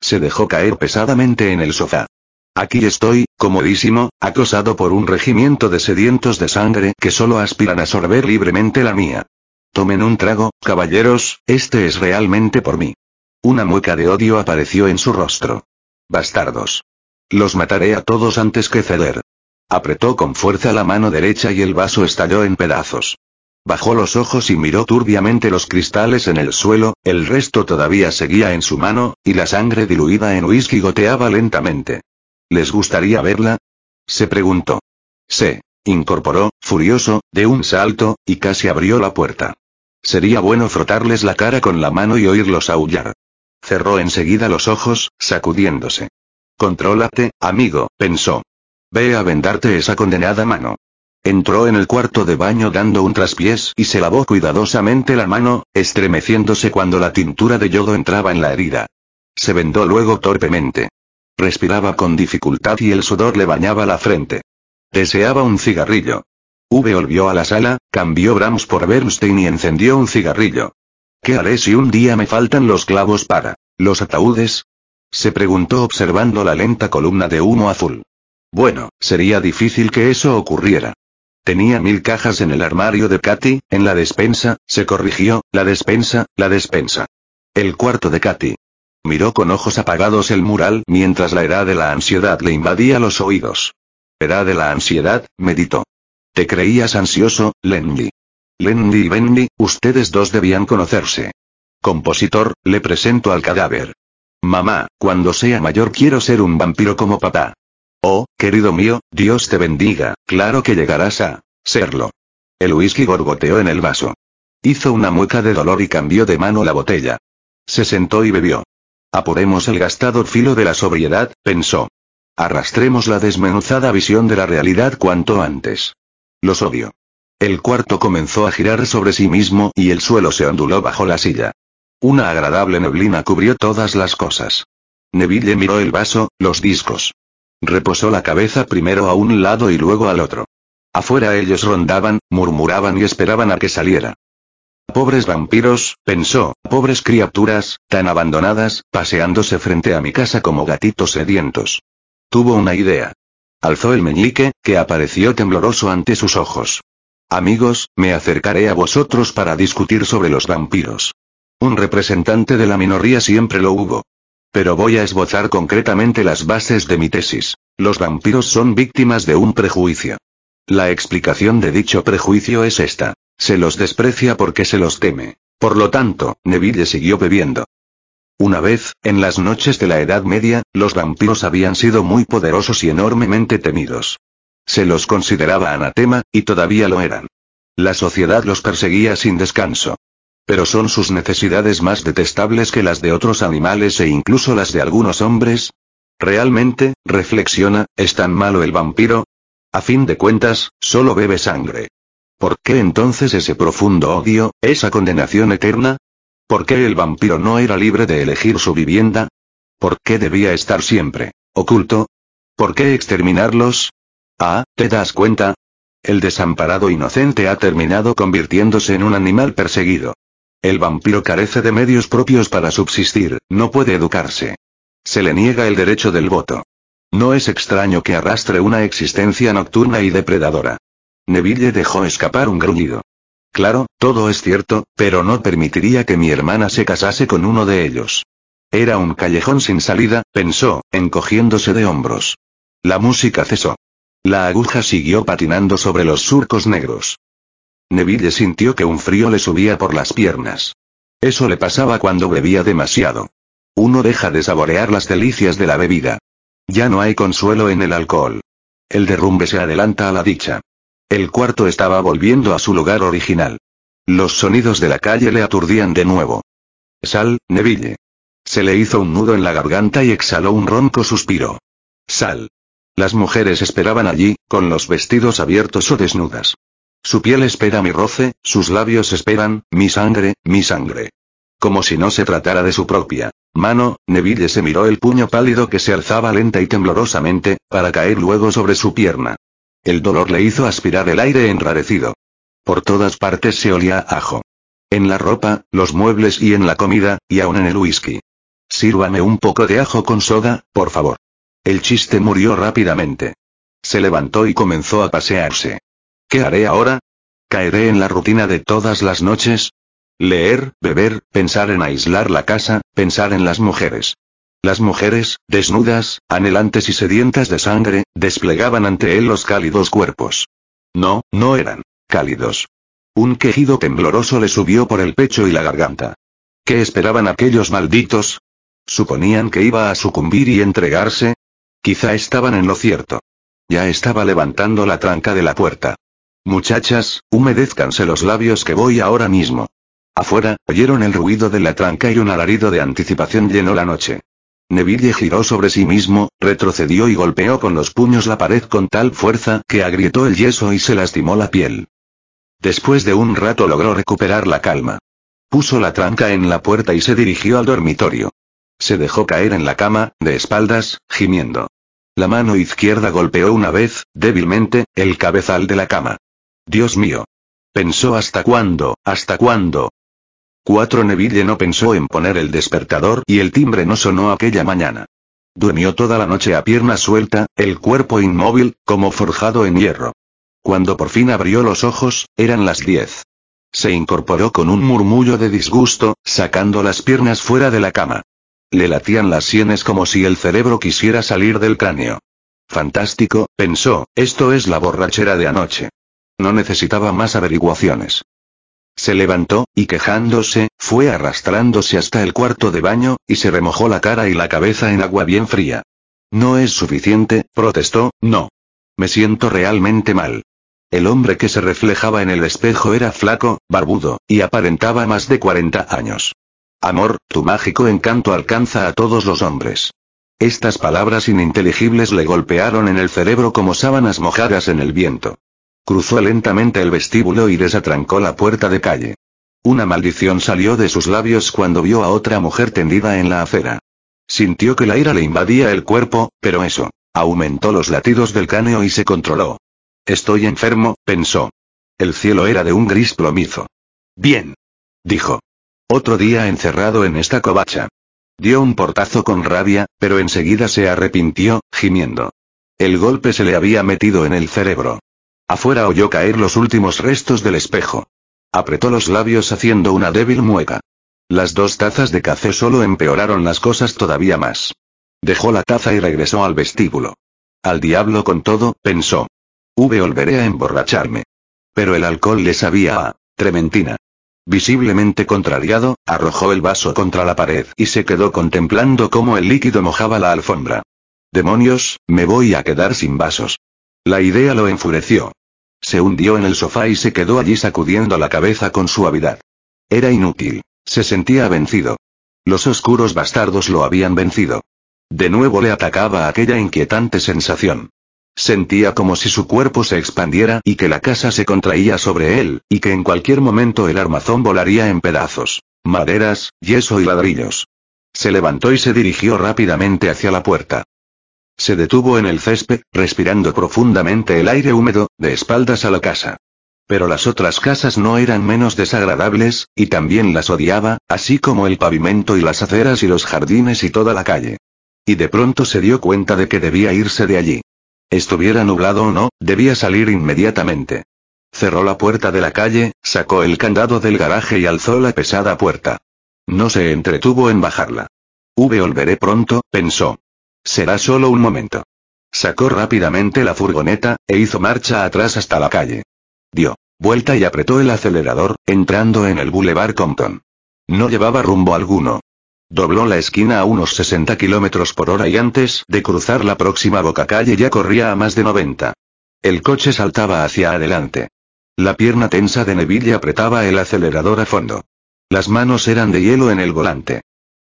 Se dejó caer pesadamente en el sofá. Aquí estoy, comodísimo, acosado por un regimiento de sedientos de sangre que solo aspiran a sorber libremente la mía. Tomen un trago, caballeros, este es realmente por mí. Una mueca de odio apareció en su rostro. Bastardos. Los mataré a todos antes que ceder. Apretó con fuerza la mano derecha y el vaso estalló en pedazos. Bajó los ojos y miró turbiamente los cristales en el suelo, el resto todavía seguía en su mano, y la sangre diluida en whisky goteaba lentamente. ¿Les gustaría verla? Se preguntó. Se incorporó, furioso, de un salto, y casi abrió la puerta. sería bueno frotarles la cara con la mano y oírlos aullar. Cerró enseguida los ojos, sacudiéndose. Contrólate, amigo, pensó. Ve a vendarte esa condenada mano. Entró en el cuarto de baño dando un traspiés y se lavó cuidadosamente la mano, estremeciéndose cuando la tintura de yodo entraba en la herida. Se vendó luego torpemente. Respiraba con dificultad y el sudor le bañaba la frente. Deseaba un cigarrillo. V volvió a la sala, cambió Brahms por Bernstein y encendió un cigarrillo. ¿Qué haré si un día me faltan los clavos para los ataúdes? Se preguntó observando la lenta columna de humo azul. Bueno, sería difícil que eso ocurriera. Tenía mil cajas en el armario de Katy, en la despensa, se corrigió, la despensa, la despensa. El cuarto de Katy. Miró con ojos apagados el mural mientras la era de la ansiedad le invadía los oídos. Era de la ansiedad, meditó. Te creías ansioso, Lenny. Lenny y Benny, ustedes dos debían conocerse. Compositor, le presento al cadáver. Mamá, cuando sea mayor quiero ser un vampiro como papá. Oh, querido mío, Dios te bendiga, claro que llegarás a serlo. El whisky gorgoteó en el vaso. Hizo una mueca de dolor y cambió de mano la botella. Se sentó y bebió. Apuremos el gastado filo de la sobriedad, pensó. Arrastremos la desmenuzada visión de la realidad cuanto antes. Los odio. El cuarto comenzó a girar sobre sí mismo y el suelo se onduló bajo la silla. Una agradable neblina cubrió todas las cosas. Neville miró el vaso, los discos. Reposó la cabeza primero a un lado y luego al otro. Afuera ellos rondaban, murmuraban y esperaban a que saliera. Pobres vampiros, pensó, pobres criaturas, tan abandonadas, paseándose frente a mi casa como gatitos sedientos. Tuvo una idea. Alzó el meñique, que apareció tembloroso ante sus ojos. Amigos, me acercaré a vosotros para discutir sobre los vampiros. Un representante de la minoría siempre lo hubo. Pero voy a esbozar concretamente las bases de mi tesis. Los vampiros son víctimas de un prejuicio. La explicación de dicho prejuicio es esta. Se los desprecia porque se los teme. Por lo tanto, Neville siguió bebiendo. Una vez, en las noches de la Edad Media, los vampiros habían sido muy poderosos y enormemente temidos. Se los consideraba anatema, y todavía lo eran. La sociedad los perseguía sin descanso. Pero son sus necesidades más detestables que las de otros animales e incluso las de algunos hombres. ¿Realmente, reflexiona, es tan malo el vampiro? A fin de cuentas, solo bebe sangre. ¿Por qué entonces ese profundo odio, esa condenación eterna? ¿Por qué el vampiro no era libre de elegir su vivienda? ¿Por qué debía estar siempre oculto? ¿Por qué exterminarlos? Ah, ¿te das cuenta? El desamparado inocente ha terminado convirtiéndose en un animal perseguido. El vampiro carece de medios propios para subsistir, no puede educarse. Se le niega el derecho del voto. No es extraño que arrastre una existencia nocturna y depredadora. Neville dejó escapar un gruñido. Claro, todo es cierto, pero no permitiría que mi hermana se casase con uno de ellos. Era un callejón sin salida, pensó, encogiéndose de hombros. La música cesó. La aguja siguió patinando sobre los surcos negros. Neville sintió que un frío le subía por las piernas. Eso le pasaba cuando bebía demasiado. Uno deja de saborear las delicias de la bebida. Ya no hay consuelo en el alcohol. El derrumbe se adelanta a la dicha. El cuarto estaba volviendo a su lugar original. Los sonidos de la calle le aturdían de nuevo. Sal, Neville. Se le hizo un nudo en la garganta y exhaló un ronco suspiro. Sal. Las mujeres esperaban allí, con los vestidos abiertos o desnudas. Su piel espera mi roce, sus labios esperan, mi sangre, mi sangre. Como si no se tratara de su propia mano, Neville se miró el puño pálido que se alzaba lenta y temblorosamente, para caer luego sobre su pierna. El dolor le hizo aspirar el aire enrarecido. Por todas partes se olía ajo. En la ropa, los muebles y en la comida, y aún en el whisky. Sírvame un poco de ajo con soda, por favor. El chiste murió rápidamente. Se levantó y comenzó a pasearse. ¿Qué haré ahora? ¿Caeré en la rutina de todas las noches? Leer, beber, pensar en aislar la casa, pensar en las mujeres. Las mujeres, desnudas, anhelantes y sedientas de sangre, desplegaban ante él los cálidos cuerpos. No, no eran cálidos. Un quejido tembloroso le subió por el pecho y la garganta. ¿Qué esperaban aquellos malditos? ¿Suponían que iba a sucumbir y entregarse? Quizá estaban en lo cierto. Ya estaba levantando la tranca de la puerta. Muchachas, humedézcanse los labios que voy ahora mismo. Afuera, oyeron el ruido de la tranca y un alarido de anticipación llenó la noche. Neville giró sobre sí mismo, retrocedió y golpeó con los puños la pared con tal fuerza que agrietó el yeso y se lastimó la piel. Después de un rato logró recuperar la calma. Puso la tranca en la puerta y se dirigió al dormitorio. Se dejó caer en la cama, de espaldas, gimiendo. La mano izquierda golpeó una vez, débilmente, el cabezal de la cama. Dios mío. Pensó hasta cuándo, hasta cuándo. Cuatro Neville no pensó en poner el despertador y el timbre no sonó aquella mañana. Durmió toda la noche a pierna suelta, el cuerpo inmóvil, como forjado en hierro. Cuando por fin abrió los ojos, eran las diez. Se incorporó con un murmullo de disgusto, sacando las piernas fuera de la cama. Le latían las sienes como si el cerebro quisiera salir del cráneo. Fantástico, pensó, esto es la borrachera de anoche. No necesitaba más averiguaciones. Se levantó, y quejándose, fue arrastrándose hasta el cuarto de baño, y se remojó la cara y la cabeza en agua bien fría. No es suficiente, protestó, no. Me siento realmente mal. El hombre que se reflejaba en el espejo era flaco, barbudo, y aparentaba más de 40 años. Amor, tu mágico encanto alcanza a todos los hombres. Estas palabras ininteligibles le golpearon en el cerebro como sábanas mojadas en el viento. Cruzó lentamente el vestíbulo y desatrancó la puerta de calle. Una maldición salió de sus labios cuando vio a otra mujer tendida en la acera. Sintió que la ira le invadía el cuerpo, pero eso, aumentó los latidos del cráneo y se controló. Estoy enfermo, pensó. El cielo era de un gris plomizo. Bien. Dijo. Otro día encerrado en esta covacha. Dio un portazo con rabia, pero enseguida se arrepintió, gimiendo. El golpe se le había metido en el cerebro. Afuera oyó caer los últimos restos del espejo. Apretó los labios haciendo una débil mueca. Las dos tazas de café solo empeoraron las cosas todavía más. Dejó la taza y regresó al vestíbulo. Al diablo con todo, pensó. V volveré a emborracharme. Pero el alcohol le sabía a trementina. Visiblemente contrariado, arrojó el vaso contra la pared y se quedó contemplando cómo el líquido mojaba la alfombra. Demonios, me voy a quedar sin vasos. La idea lo enfureció. Se hundió en el sofá y se quedó allí sacudiendo la cabeza con suavidad. Era inútil. Se sentía vencido. Los oscuros bastardos lo habían vencido. De nuevo le atacaba aquella inquietante sensación. Sentía como si su cuerpo se expandiera y que la casa se contraía sobre él, y que en cualquier momento el armazón volaría en pedazos. Maderas, yeso y ladrillos. Se levantó y se dirigió rápidamente hacia la puerta. Se detuvo en el césped, respirando profundamente el aire húmedo, de espaldas a la casa. Pero las otras casas no eran menos desagradables, y también las odiaba, así como el pavimento y las aceras y los jardines y toda la calle. Y de pronto se dio cuenta de que debía irse de allí. Estuviera nublado o no, debía salir inmediatamente. Cerró la puerta de la calle, sacó el candado del garaje y alzó la pesada puerta. No se entretuvo en bajarla. V volveré pronto, pensó. Será solo un momento. Sacó rápidamente la furgoneta, e hizo marcha atrás hasta la calle. Dio vuelta y apretó el acelerador, entrando en el Boulevard Compton. No llevaba rumbo alguno. Dobló la esquina a unos 60 kilómetros por hora y antes de cruzar la próxima boca calle ya corría a más de 90. El coche saltaba hacia adelante. La pierna tensa de Neville apretaba el acelerador a fondo. Las manos eran de hielo en el volante.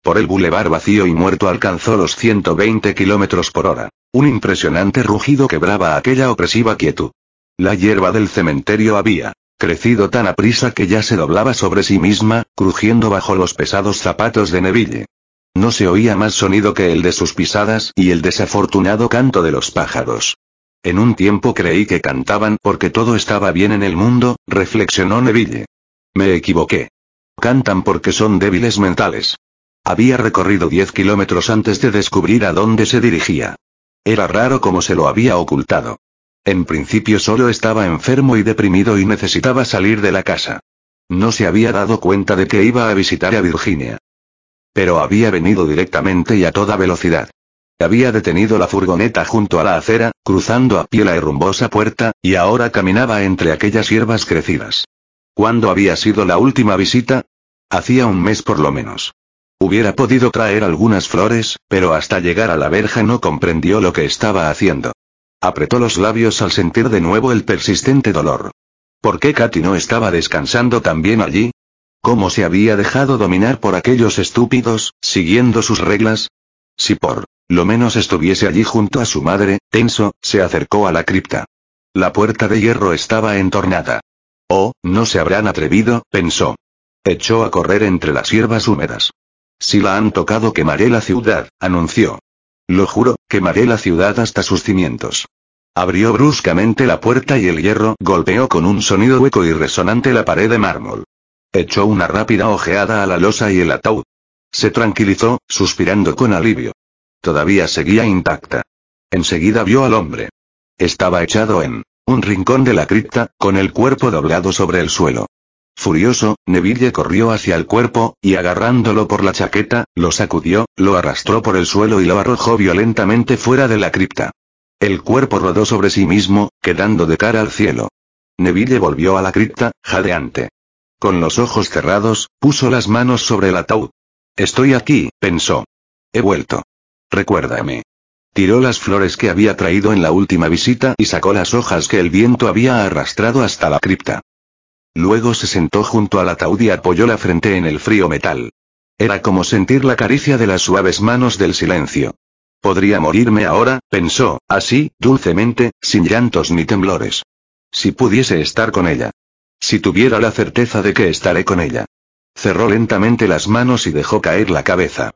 Por el bulevar vacío y muerto alcanzó los 120 kilómetros por hora. Un impresionante rugido quebraba aquella opresiva quietud. La hierba del cementerio había crecido tan aprisa que ya se doblaba sobre sí misma, crujiendo bajo los pesados zapatos de Neville. No se oía más sonido que el de sus pisadas y el desafortunado canto de los pájaros. En un tiempo creí que cantaban porque todo estaba bien en el mundo, reflexionó Neville. Me equivoqué. Cantan porque son débiles mentales. Había recorrido 10 kilómetros antes de descubrir a dónde se dirigía. Era raro como se lo había ocultado. En principio solo estaba enfermo y deprimido y necesitaba salir de la casa. No se había dado cuenta de que iba a visitar a Virginia. Pero había venido directamente y a toda velocidad. Había detenido la furgoneta junto a la acera, cruzando a pie la herrumbosa puerta, y ahora caminaba entre aquellas hierbas crecidas. ¿Cuándo había sido la última visita? Hacía un mes por lo menos. Hubiera podido traer algunas flores, pero hasta llegar a la verja no comprendió lo que estaba haciendo. Apretó los labios al sentir de nuevo el persistente dolor. ¿Por qué Katy no estaba descansando también allí? ¿Cómo se había dejado dominar por aquellos estúpidos, siguiendo sus reglas? Si por lo menos estuviese allí junto a su madre, tenso, se acercó a la cripta. La puerta de hierro estaba entornada. Oh, no se habrán atrevido, pensó. Echó a correr entre las hierbas húmedas. Si la han tocado quemaré la ciudad, anunció. Lo juro, quemaré la ciudad hasta sus cimientos. Abrió bruscamente la puerta y el hierro golpeó con un sonido hueco y resonante la pared de mármol. Echó una rápida ojeada a la losa y el ataúd. Se tranquilizó, suspirando con alivio. Todavía seguía intacta. Enseguida vio al hombre. Estaba echado en un rincón de la cripta, con el cuerpo doblado sobre el suelo. Furioso, Neville corrió hacia el cuerpo, y agarrándolo por la chaqueta, lo sacudió, lo arrastró por el suelo y lo arrojó violentamente fuera de la cripta. El cuerpo rodó sobre sí mismo, quedando de cara al cielo. Neville volvió a la cripta, jadeante. Con los ojos cerrados, puso las manos sobre el ataúd. Estoy aquí, pensó. He vuelto. Recuérdame. Tiró las flores que había traído en la última visita y sacó las hojas que el viento había arrastrado hasta la cripta. Luego se sentó junto al ataúd y apoyó la frente en el frío metal. Era como sentir la caricia de las suaves manos del silencio. Podría morirme ahora, pensó, así, dulcemente, sin llantos ni temblores. Si pudiese estar con ella. Si tuviera la certeza de que estaré con ella. Cerró lentamente las manos y dejó caer la cabeza.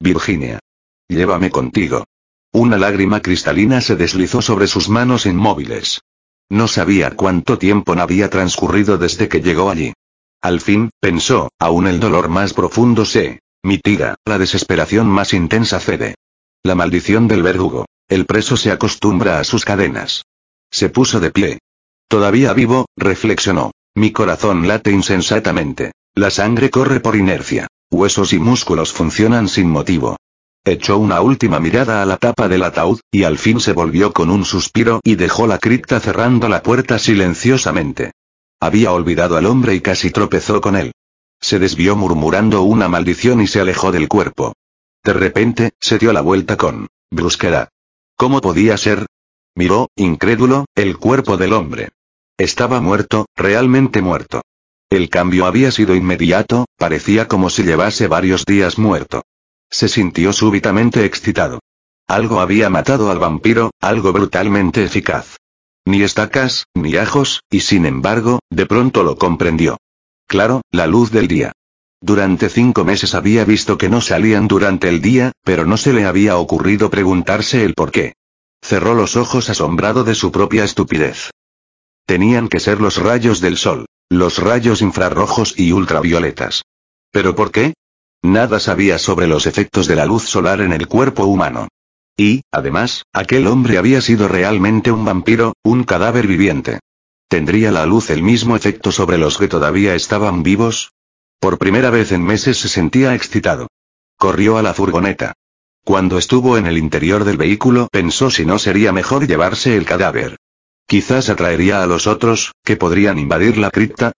Virginia. Llévame contigo. Una lágrima cristalina se deslizó sobre sus manos inmóviles. No sabía cuánto tiempo había transcurrido desde que llegó allí. Al fin, pensó, aún el dolor más profundo se mitiga, la desesperación más intensa cede. La maldición del verdugo. El preso se acostumbra a sus cadenas. Se puso de pie. Todavía vivo, reflexionó. Mi corazón late insensatamente. La sangre corre por inercia. Huesos y músculos funcionan sin motivo. Echó una última mirada a la tapa del ataúd, y al fin se volvió con un suspiro y dejó la cripta cerrando la puerta silenciosamente. Había olvidado al hombre y casi tropezó con él. Se desvió murmurando una maldición y se alejó del cuerpo. De repente, se dio la vuelta con brusquedad. ¿Cómo podía ser? Miró, incrédulo, el cuerpo del hombre. Estaba muerto, realmente muerto. El cambio había sido inmediato, parecía como si llevase varios días muerto. Se sintió súbitamente excitado. Algo había matado al vampiro, algo brutalmente eficaz. Ni estacas, ni ajos, y sin embargo, de pronto lo comprendió. Claro, la luz del día. Durante cinco meses había visto que no salían durante el día, pero no se le había ocurrido preguntarse el por qué. Cerró los ojos asombrado de su propia estupidez. Tenían que ser los rayos del sol, los rayos infrarrojos y ultravioletas. ¿Pero por qué? Nada sabía sobre los efectos de la luz solar en el cuerpo humano. Y, además, aquel hombre había sido realmente un vampiro, un cadáver viviente. ¿Tendría la luz el mismo efecto sobre los que todavía estaban vivos? Por primera vez en meses se sentía excitado. Corrió a la furgoneta. Cuando estuvo en el interior del vehículo pensó si no sería mejor llevarse el cadáver. Quizás atraería a los otros, que podrían invadir la cripta.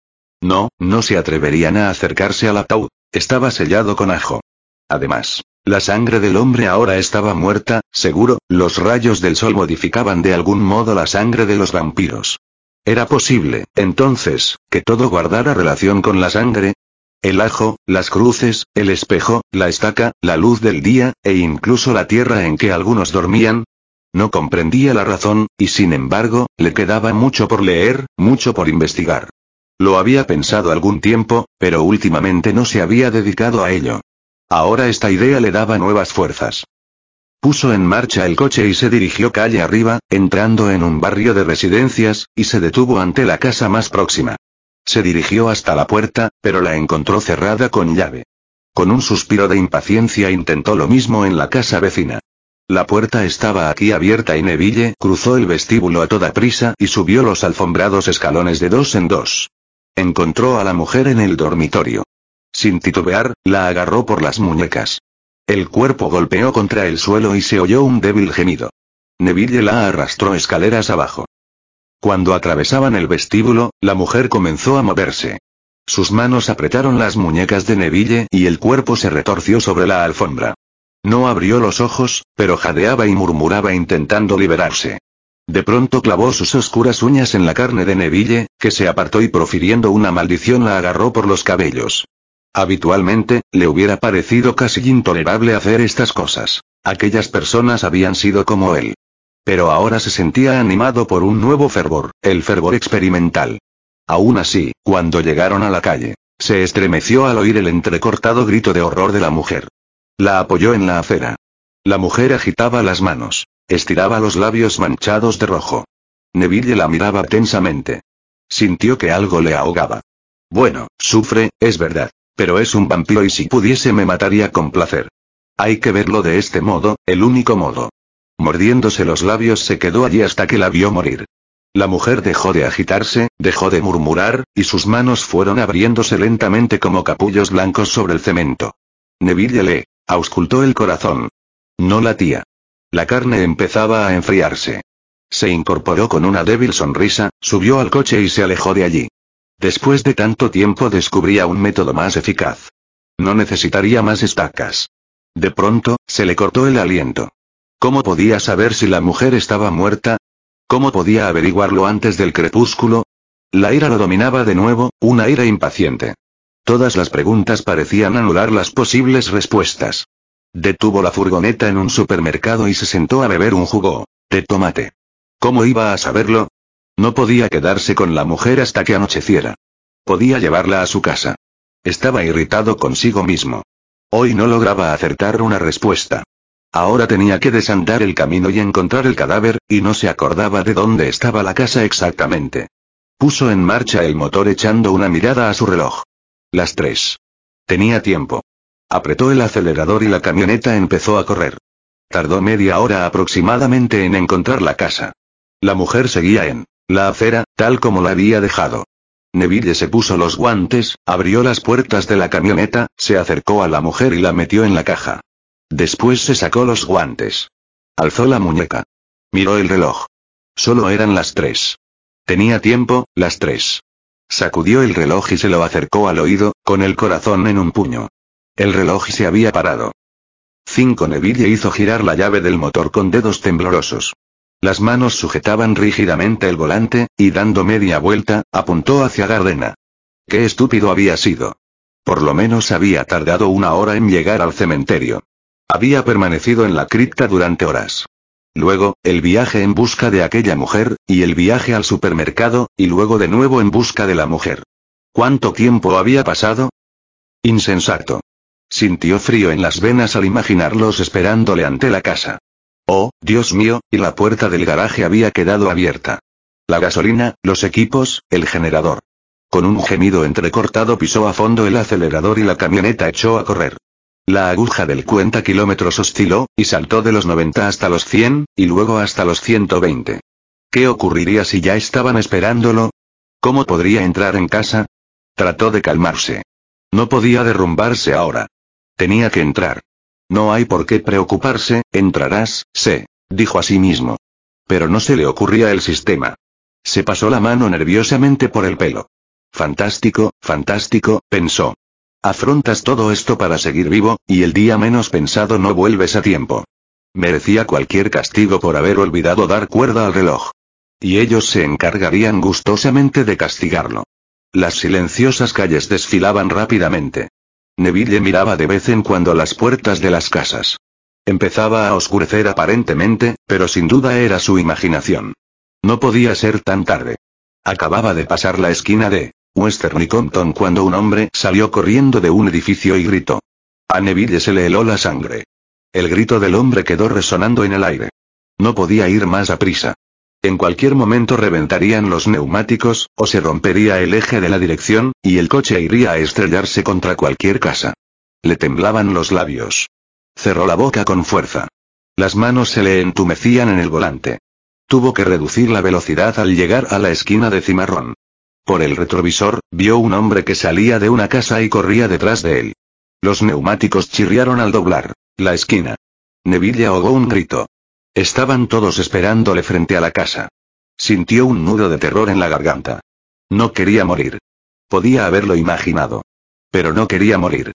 No, no se atreverían a acercarse al ataúd, estaba sellado con ajo. Además, la sangre del hombre ahora estaba muerta, seguro, los rayos del sol modificaban de algún modo la sangre de los vampiros. Era posible, entonces, que todo guardara relación con la sangre, el ajo, las cruces, el espejo, la estaca, la luz del día, e incluso la tierra en que algunos dormían. No comprendía la razón, y sin embargo, le quedaba mucho por leer, mucho por investigar. Lo había pensado algún tiempo, pero últimamente no se había dedicado a ello. Ahora esta idea le daba nuevas fuerzas. Puso en marcha el coche y se dirigió calle arriba, entrando en un barrio de residencias, y se detuvo ante la casa más próxima. Se dirigió hasta la puerta, pero la encontró cerrada con llave. Con un suspiro de impaciencia intentó lo mismo en la casa vecina. La puerta estaba aquí abierta y Neville cruzó el vestíbulo a toda prisa y subió los alfombrados escalones de dos en dos. Encontró a la mujer en el dormitorio. Sin titubear, la agarró por las muñecas. El cuerpo golpeó contra el suelo y se oyó un débil gemido. Neville la arrastró escaleras abajo. Cuando atravesaban el vestíbulo, la mujer comenzó a moverse. Sus manos apretaron las muñecas de Neville y el cuerpo se retorció sobre la alfombra. No abrió los ojos, pero jadeaba y murmuraba intentando liberarse. De pronto clavó sus oscuras uñas en la carne de Neville, que se apartó y profiriendo una maldición la agarró por los cabellos. Habitualmente, le hubiera parecido casi intolerable hacer estas cosas. Aquellas personas habían sido como él. Pero ahora se sentía animado por un nuevo fervor, el fervor experimental. Aún así, cuando llegaron a la calle, se estremeció al oír el entrecortado grito de horror de la mujer. La apoyó en la acera. La mujer agitaba las manos. Estiraba los labios manchados de rojo. Neville la miraba tensamente. Sintió que algo le ahogaba. Bueno, sufre, es verdad. Pero es un vampiro y si pudiese me mataría con placer. Hay que verlo de este modo, el único modo. Mordiéndose los labios se quedó allí hasta que la vio morir. La mujer dejó de agitarse, dejó de murmurar, y sus manos fueron abriéndose lentamente como capullos blancos sobre el cemento. Neville le auscultó el corazón. No latía. La carne empezaba a enfriarse. Se incorporó con una débil sonrisa, subió al coche y se alejó de allí. Después de tanto tiempo descubría un método más eficaz. No necesitaría más estacas. De pronto, se le cortó el aliento. ¿Cómo podía saber si la mujer estaba muerta? ¿Cómo podía averiguarlo antes del crepúsculo? La ira lo dominaba de nuevo, una ira impaciente. Todas las preguntas parecían anular las posibles respuestas. Detuvo la furgoneta en un supermercado y se sentó a beber un jugo de tomate. ¿Cómo iba a saberlo? No podía quedarse con la mujer hasta que anocheciera. Podía llevarla a su casa. Estaba irritado consigo mismo. Hoy no lograba acertar una respuesta. Ahora tenía que desandar el camino y encontrar el cadáver, y no se acordaba de dónde estaba la casa exactamente. Puso en marcha el motor echando una mirada a su reloj. Las tres. Tenía tiempo. Apretó el acelerador y la camioneta empezó a correr. Tardó media hora aproximadamente en encontrar la casa. La mujer seguía en la acera, tal como la había dejado. Neville se puso los guantes, abrió las puertas de la camioneta, se acercó a la mujer y la metió en la caja. Después se sacó los guantes. Alzó la muñeca. Miró el reloj. Solo eran las tres. Tenía tiempo, las tres. Sacudió el reloj y se lo acercó al oído, con el corazón en un puño. El reloj se había parado. Cinco Neville hizo girar la llave del motor con dedos temblorosos. Las manos sujetaban rígidamente el volante, y dando media vuelta, apuntó hacia Gardena. Qué estúpido había sido. Por lo menos había tardado una hora en llegar al cementerio. Había permanecido en la cripta durante horas. Luego, el viaje en busca de aquella mujer, y el viaje al supermercado, y luego de nuevo en busca de la mujer. ¿Cuánto tiempo había pasado? Insensato. Sintió frío en las venas al imaginarlos esperándole ante la casa. Oh, Dios mío, y la puerta del garaje había quedado abierta. La gasolina, los equipos, el generador. Con un gemido entrecortado pisó a fondo el acelerador y la camioneta echó a correr. La aguja del cuenta kilómetros osciló, y saltó de los 90 hasta los 100, y luego hasta los 120. ¿Qué ocurriría si ya estaban esperándolo? ¿Cómo podría entrar en casa? Trató de calmarse. No podía derrumbarse ahora. Tenía que entrar. No hay por qué preocuparse, entrarás, sé, dijo a sí mismo. Pero no se le ocurría el sistema. Se pasó la mano nerviosamente por el pelo. Fantástico, fantástico, pensó. Afrontas todo esto para seguir vivo, y el día menos pensado no vuelves a tiempo. Merecía cualquier castigo por haber olvidado dar cuerda al reloj. Y ellos se encargarían gustosamente de castigarlo. Las silenciosas calles desfilaban rápidamente. Neville miraba de vez en cuando las puertas de las casas. Empezaba a oscurecer aparentemente, pero sin duda era su imaginación. No podía ser tan tarde. Acababa de pasar la esquina de Western y Compton cuando un hombre salió corriendo de un edificio y gritó. A Neville se le heló la sangre. El grito del hombre quedó resonando en el aire. No podía ir más a prisa. En cualquier momento reventarían los neumáticos, o se rompería el eje de la dirección, y el coche iría a estrellarse contra cualquier casa. Le temblaban los labios. Cerró la boca con fuerza. Las manos se le entumecían en el volante. Tuvo que reducir la velocidad al llegar a la esquina de Cimarrón. Por el retrovisor, vio un hombre que salía de una casa y corría detrás de él. Los neumáticos chirriaron al doblar la esquina. Neville ahogó un grito. Estaban todos esperándole frente a la casa. Sintió un nudo de terror en la garganta. No quería morir. Podía haberlo imaginado. Pero no quería morir.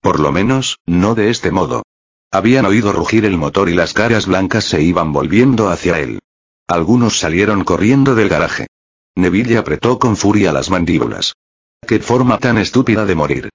Por lo menos, no de este modo. Habían oído rugir el motor y las caras blancas se iban volviendo hacia él. Algunos salieron corriendo del garaje. Neville apretó con furia las mandíbulas. ¡Qué forma tan estúpida de morir!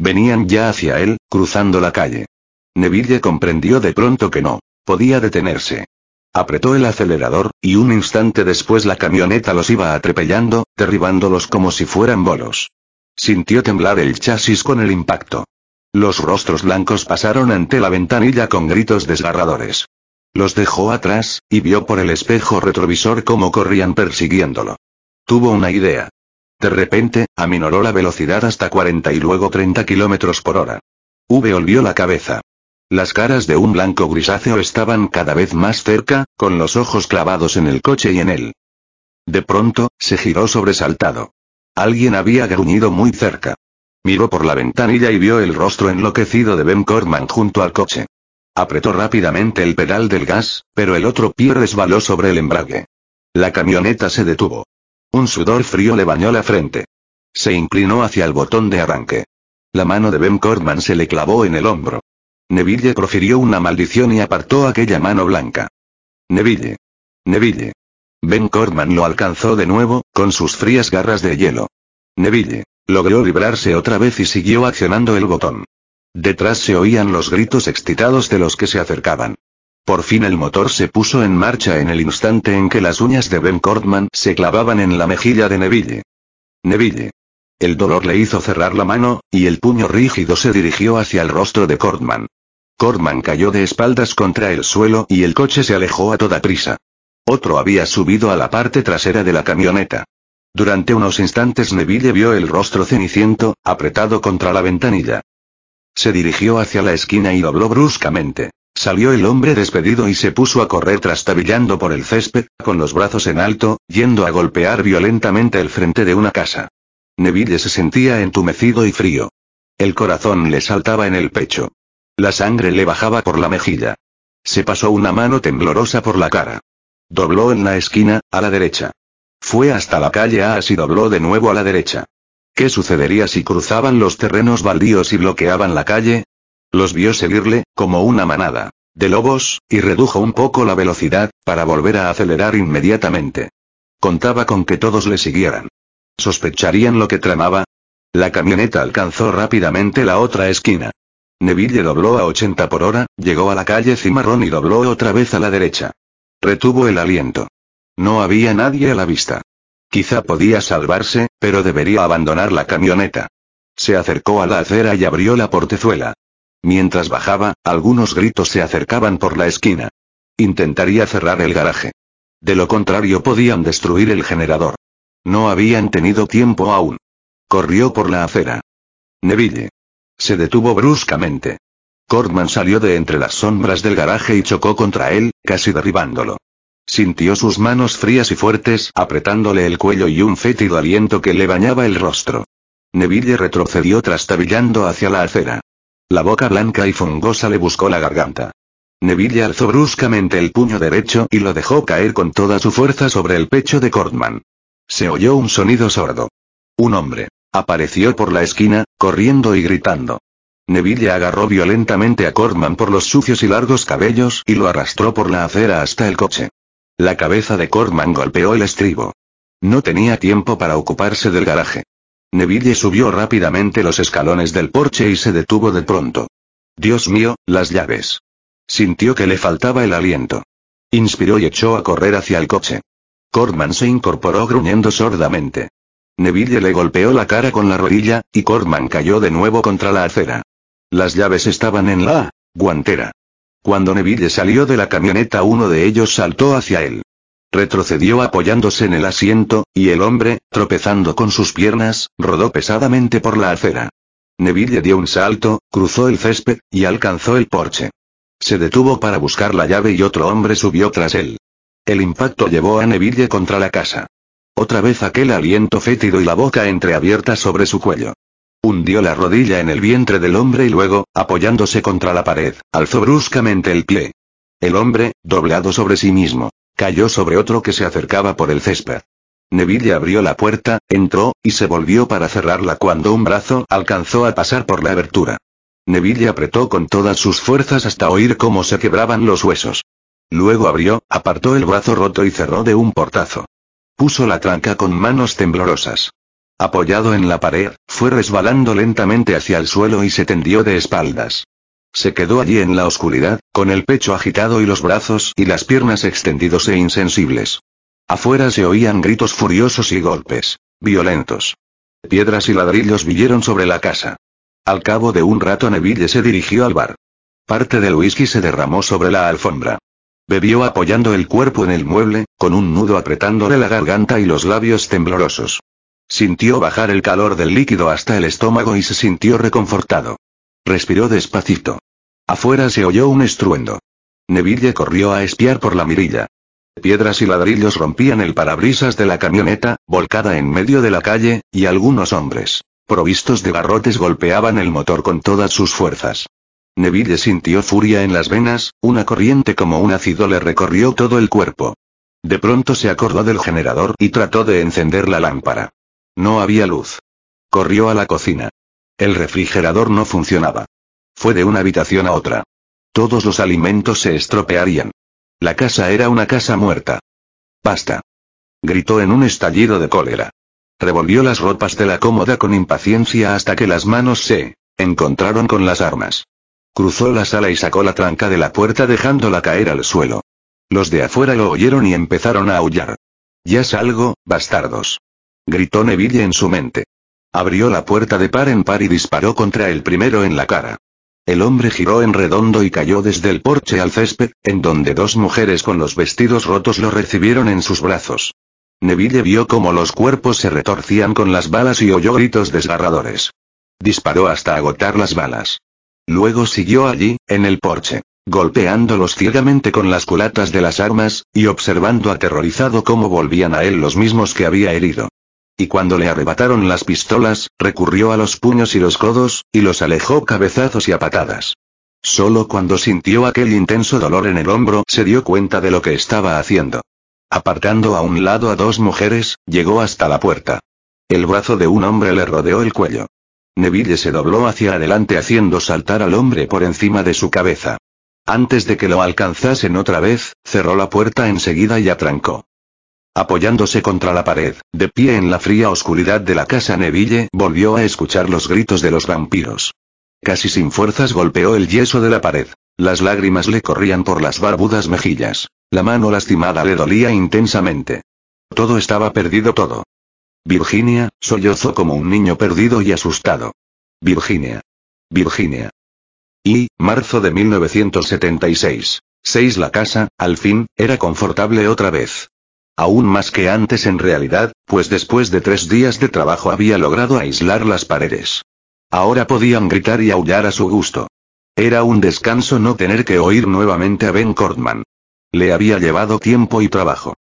Venían ya hacia él, cruzando la calle. Neville comprendió de pronto que no podía detenerse. Apretó el acelerador, y un instante después la camioneta los iba atropellando, derribándolos como si fueran bolos. Sintió temblar el chasis con el impacto. Los rostros blancos pasaron ante la ventanilla con gritos desgarradores. Los dejó atrás, y vio por el espejo retrovisor cómo corrían persiguiéndolo. Tuvo una idea. De repente, aminoró la velocidad hasta 40 y luego 30 kilómetros por hora. V volvió la cabeza. Las caras de un blanco grisáceo estaban cada vez más cerca, con los ojos clavados en el coche y en él. De pronto, se giró sobresaltado. Alguien había gruñido muy cerca. Miró por la ventanilla y vio el rostro enloquecido de Ben Corman junto al coche. Apretó rápidamente el pedal del gas, pero el otro pie resbaló sobre el embrague. La camioneta se detuvo. Un sudor frío le bañó la frente. Se inclinó hacia el botón de arranque. La mano de Ben Corman se le clavó en el hombro. Neville profirió una maldición y apartó aquella mano blanca. Neville. Neville. Ben Corman lo alcanzó de nuevo, con sus frías garras de hielo. Neville. Logró librarse otra vez y siguió accionando el botón. Detrás se oían los gritos excitados de los que se acercaban. Por fin el motor se puso en marcha en el instante en que las uñas de Ben Cortman se clavaban en la mejilla de Neville. Neville. El dolor le hizo cerrar la mano, y el puño rígido se dirigió hacia el rostro de Cortman. Cortman cayó de espaldas contra el suelo y el coche se alejó a toda prisa. Otro había subido a la parte trasera de la camioneta. Durante unos instantes Neville vio el rostro ceniciento, apretado contra la ventanilla. Se dirigió hacia la esquina y dobló bruscamente. Salió el hombre despedido y se puso a correr trastabillando por el césped, con los brazos en alto, yendo a golpear violentamente el frente de una casa. Neville se sentía entumecido y frío. El corazón le saltaba en el pecho. La sangre le bajaba por la mejilla. Se pasó una mano temblorosa por la cara. Dobló en la esquina, a la derecha. Fue hasta la calle A y dobló de nuevo a la derecha. ¿Qué sucedería si cruzaban los terrenos baldíos y bloqueaban la calle? Los vio seguirle, como una manada de lobos, y redujo un poco la velocidad, para volver a acelerar inmediatamente. Contaba con que todos le siguieran. ¿Sospecharían lo que tramaba? La camioneta alcanzó rápidamente la otra esquina. Neville dobló a 80 por hora, llegó a la calle Cimarrón y dobló otra vez a la derecha. Retuvo el aliento. No había nadie a la vista. Quizá podía salvarse, pero debería abandonar la camioneta. Se acercó a la acera y abrió la portezuela. Mientras bajaba, algunos gritos se acercaban por la esquina. Intentaría cerrar el garaje. De lo contrario podían destruir el generador. No habían tenido tiempo aún. Corrió por la acera. Neville. Se detuvo bruscamente. Cortman salió de entre las sombras del garaje y chocó contra él, casi derribándolo. Sintió sus manos frías y fuertes apretándole el cuello y un fétido aliento que le bañaba el rostro. Neville retrocedió trastabillando hacia la acera. La boca blanca y fungosa le buscó la garganta. Neville alzó bruscamente el puño derecho y lo dejó caer con toda su fuerza sobre el pecho de Cortman. Se oyó un sonido sordo. Un hombre. Apareció por la esquina, corriendo y gritando. Neville agarró violentamente a Cortman por los sucios y largos cabellos y lo arrastró por la acera hasta el coche. La cabeza de Cortman golpeó el estribo. No tenía tiempo para ocuparse del garaje. Neville subió rápidamente los escalones del porche y se detuvo de pronto. Dios mío, las llaves. Sintió que le faltaba el aliento. Inspiró y echó a correr hacia el coche. Cortman se incorporó gruñendo sordamente. Neville le golpeó la cara con la rodilla, y Cortman cayó de nuevo contra la acera. Las llaves estaban en la guantera. Cuando Neville salió de la camioneta uno de ellos saltó hacia él. Retrocedió apoyándose en el asiento, y el hombre, tropezando con sus piernas, rodó pesadamente por la acera. Neville dio un salto, cruzó el césped, y alcanzó el porche. Se detuvo para buscar la llave y otro hombre subió tras él. El impacto llevó a Neville contra la casa. Otra vez aquel aliento fétido y la boca entreabierta sobre su cuello. Hundió la rodilla en el vientre del hombre y luego, apoyándose contra la pared, alzó bruscamente el pie. El hombre, doblado sobre sí mismo, cayó sobre otro que se acercaba por el césped. Neville abrió la puerta, entró, y se volvió para cerrarla cuando un brazo alcanzó a pasar por la abertura. Neville apretó con todas sus fuerzas hasta oír cómo se quebraban los huesos. Luego abrió, apartó el brazo roto y cerró de un portazo. Puso la tranca con manos temblorosas. Apoyado en la pared, fue resbalando lentamente hacia el suelo y se tendió de espaldas. Se quedó allí en la oscuridad, con el pecho agitado y los brazos y las piernas extendidos e insensibles. Afuera se oían gritos furiosos y golpes. Violentos. Piedras y ladrillos vinieron sobre la casa. Al cabo de un rato Neville se dirigió al bar. Parte del whisky se derramó sobre la alfombra. Bebió apoyando el cuerpo en el mueble, con un nudo apretándole la garganta y los labios temblorosos. Sintió bajar el calor del líquido hasta el estómago y se sintió reconfortado. Respiró despacito. Afuera se oyó un estruendo. Neville corrió a espiar por la mirilla. Piedras y ladrillos rompían el parabrisas de la camioneta, volcada en medio de la calle, y algunos hombres, provistos de garrotes, golpeaban el motor con todas sus fuerzas. Neville sintió furia en las venas, una corriente como un ácido le recorrió todo el cuerpo. De pronto se acordó del generador y trató de encender la lámpara. No había luz. Corrió a la cocina. El refrigerador no funcionaba. Fue de una habitación a otra. Todos los alimentos se estropearían. La casa era una casa muerta. Basta. Gritó en un estallido de cólera. Revolvió las ropas de la cómoda con impaciencia hasta que las manos se encontraron con las armas. Cruzó la sala y sacó la tranca de la puerta dejándola caer al suelo. Los de afuera lo oyeron y empezaron a aullar. Ya salgo, bastardos. Gritó Neville en su mente. Abrió la puerta de par en par y disparó contra el primero en la cara. El hombre giró en redondo y cayó desde el porche al césped, en donde dos mujeres con los vestidos rotos lo recibieron en sus brazos. Neville vio cómo los cuerpos se retorcían con las balas y oyó gritos desgarradores. Disparó hasta agotar las balas. Luego siguió allí, en el porche, golpeándolos ciegamente con las culatas de las armas, y observando aterrorizado cómo volvían a él los mismos que había herido. Y cuando le arrebataron las pistolas, recurrió a los puños y los codos, y los alejó cabezazos y a patadas. Solo cuando sintió aquel intenso dolor en el hombro se dio cuenta de lo que estaba haciendo. Apartando a un lado a dos mujeres, llegó hasta la puerta. El brazo de un hombre le rodeó el cuello. Neville se dobló hacia adelante haciendo saltar al hombre por encima de su cabeza. Antes de que lo alcanzasen otra vez, cerró la puerta enseguida y atrancó. Apoyándose contra la pared, de pie en la fría oscuridad de la casa Neville volvió a escuchar los gritos de los vampiros. Casi sin fuerzas golpeó el yeso de la pared. Las lágrimas le corrían por las barbudas mejillas. La mano lastimada le dolía intensamente. Todo estaba perdido todo. Virginia, sollozó como un niño perdido y asustado. Virginia. Virginia. Y, marzo de 1976. 6 La casa, al fin, era confortable otra vez. Aún más que antes en realidad, pues después de tres días de trabajo había logrado aislar las paredes. Ahora podían gritar y aullar a su gusto. Era un descanso no tener que oír nuevamente a Ben Cortman. Le había llevado tiempo y trabajo.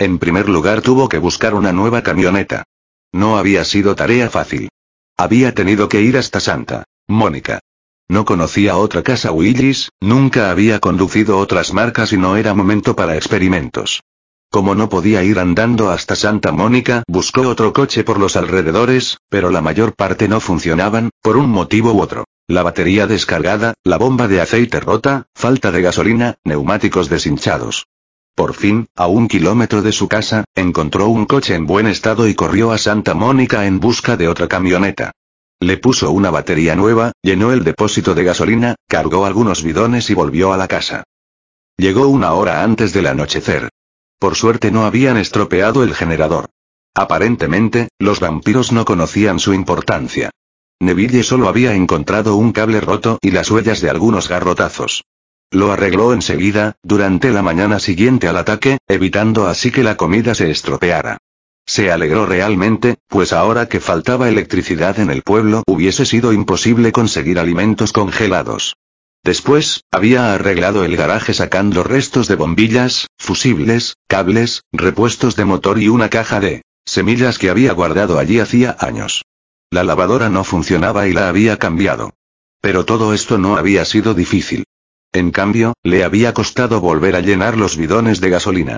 En primer lugar tuvo que buscar una nueva camioneta. No había sido tarea fácil. Había tenido que ir hasta Santa Mónica. No conocía otra casa Willis, nunca había conducido otras marcas y no era momento para experimentos. Como no podía ir andando hasta Santa Mónica, buscó otro coche por los alrededores, pero la mayor parte no funcionaban, por un motivo u otro. La batería descargada, la bomba de aceite rota, falta de gasolina, neumáticos deshinchados. Por fin, a un kilómetro de su casa, encontró un coche en buen estado y corrió a Santa Mónica en busca de otra camioneta. Le puso una batería nueva, llenó el depósito de gasolina, cargó algunos bidones y volvió a la casa. Llegó una hora antes del anochecer. Por suerte no habían estropeado el generador. Aparentemente, los vampiros no conocían su importancia. Neville solo había encontrado un cable roto y las huellas de algunos garrotazos. Lo arregló enseguida, durante la mañana siguiente al ataque, evitando así que la comida se estropeara. Se alegró realmente, pues ahora que faltaba electricidad en el pueblo hubiese sido imposible conseguir alimentos congelados. Después, había arreglado el garaje sacando restos de bombillas, fusibles, cables, repuestos de motor y una caja de semillas que había guardado allí hacía años. La lavadora no funcionaba y la había cambiado. Pero todo esto no había sido difícil. En cambio, le había costado volver a llenar los bidones de gasolina.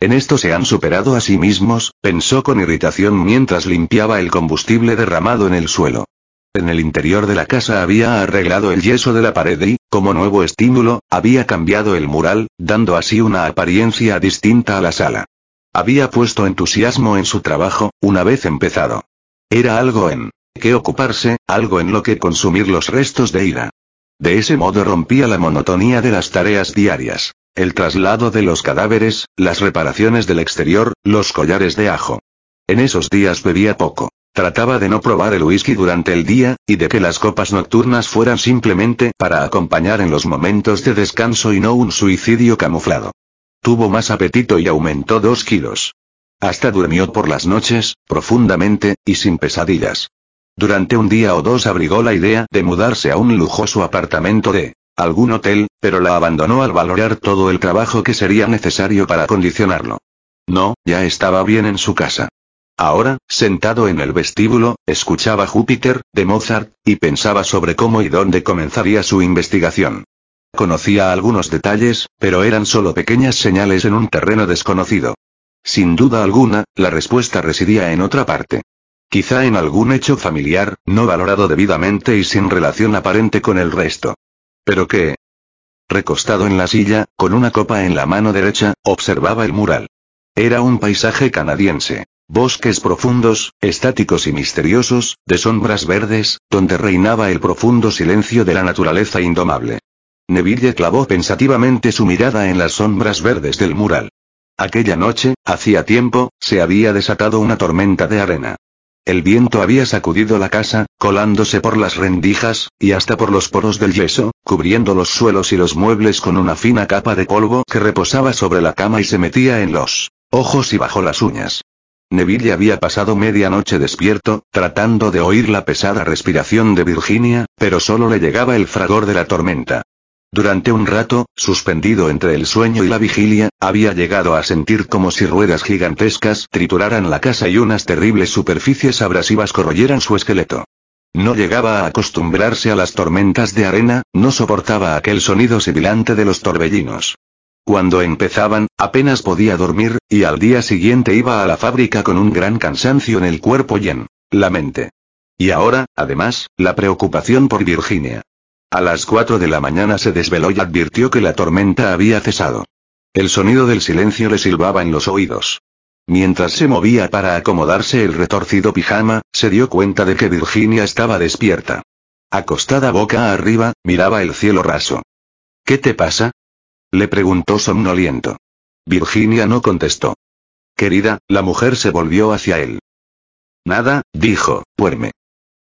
En esto se han superado a sí mismos, pensó con irritación mientras limpiaba el combustible derramado en el suelo. En el interior de la casa había arreglado el yeso de la pared y, como nuevo estímulo, había cambiado el mural, dando así una apariencia distinta a la sala. Había puesto entusiasmo en su trabajo, una vez empezado. Era algo en que ocuparse, algo en lo que consumir los restos de ira. De ese modo rompía la monotonía de las tareas diarias. El traslado de los cadáveres, las reparaciones del exterior, los collares de ajo. En esos días bebía poco. Trataba de no probar el whisky durante el día, y de que las copas nocturnas fueran simplemente para acompañar en los momentos de descanso y no un suicidio camuflado. Tuvo más apetito y aumentó dos kilos. Hasta durmió por las noches, profundamente, y sin pesadillas. Durante un día o dos abrigó la idea de mudarse a un lujoso apartamento de algún hotel, pero la abandonó al valorar todo el trabajo que sería necesario para acondicionarlo. No, ya estaba bien en su casa. Ahora, sentado en el vestíbulo, escuchaba Júpiter, de Mozart, y pensaba sobre cómo y dónde comenzaría su investigación. Conocía algunos detalles, pero eran solo pequeñas señales en un terreno desconocido. Sin duda alguna, la respuesta residía en otra parte. Quizá en algún hecho familiar, no valorado debidamente y sin relación aparente con el resto. ¿Pero qué? Recostado en la silla, con una copa en la mano derecha, observaba el mural. Era un paisaje canadiense. Bosques profundos, estáticos y misteriosos, de sombras verdes, donde reinaba el profundo silencio de la naturaleza indomable. Neville clavó pensativamente su mirada en las sombras verdes del mural. Aquella noche, hacía tiempo, se había desatado una tormenta de arena. El viento había sacudido la casa, colándose por las rendijas, y hasta por los poros del yeso, cubriendo los suelos y los muebles con una fina capa de polvo que reposaba sobre la cama y se metía en los ojos y bajo las uñas. Neville había pasado media noche despierto, tratando de oír la pesada respiración de Virginia, pero solo le llegaba el fragor de la tormenta. Durante un rato, suspendido entre el sueño y la vigilia, había llegado a sentir como si ruedas gigantescas trituraran la casa y unas terribles superficies abrasivas corroyeran su esqueleto. No llegaba a acostumbrarse a las tormentas de arena, no soportaba aquel sonido sibilante de los torbellinos. Cuando empezaban, apenas podía dormir, y al día siguiente iba a la fábrica con un gran cansancio en el cuerpo y en la mente. Y ahora, además, la preocupación por Virginia. A las 4 de la mañana se desveló y advirtió que la tormenta había cesado. El sonido del silencio le silbaba en los oídos. Mientras se movía para acomodarse el retorcido pijama, se dio cuenta de que Virginia estaba despierta. Acostada boca arriba, miraba el cielo raso. ¿Qué te pasa? Le preguntó somnoliento. Virginia no contestó. Querida, la mujer se volvió hacia él. Nada, dijo, duerme.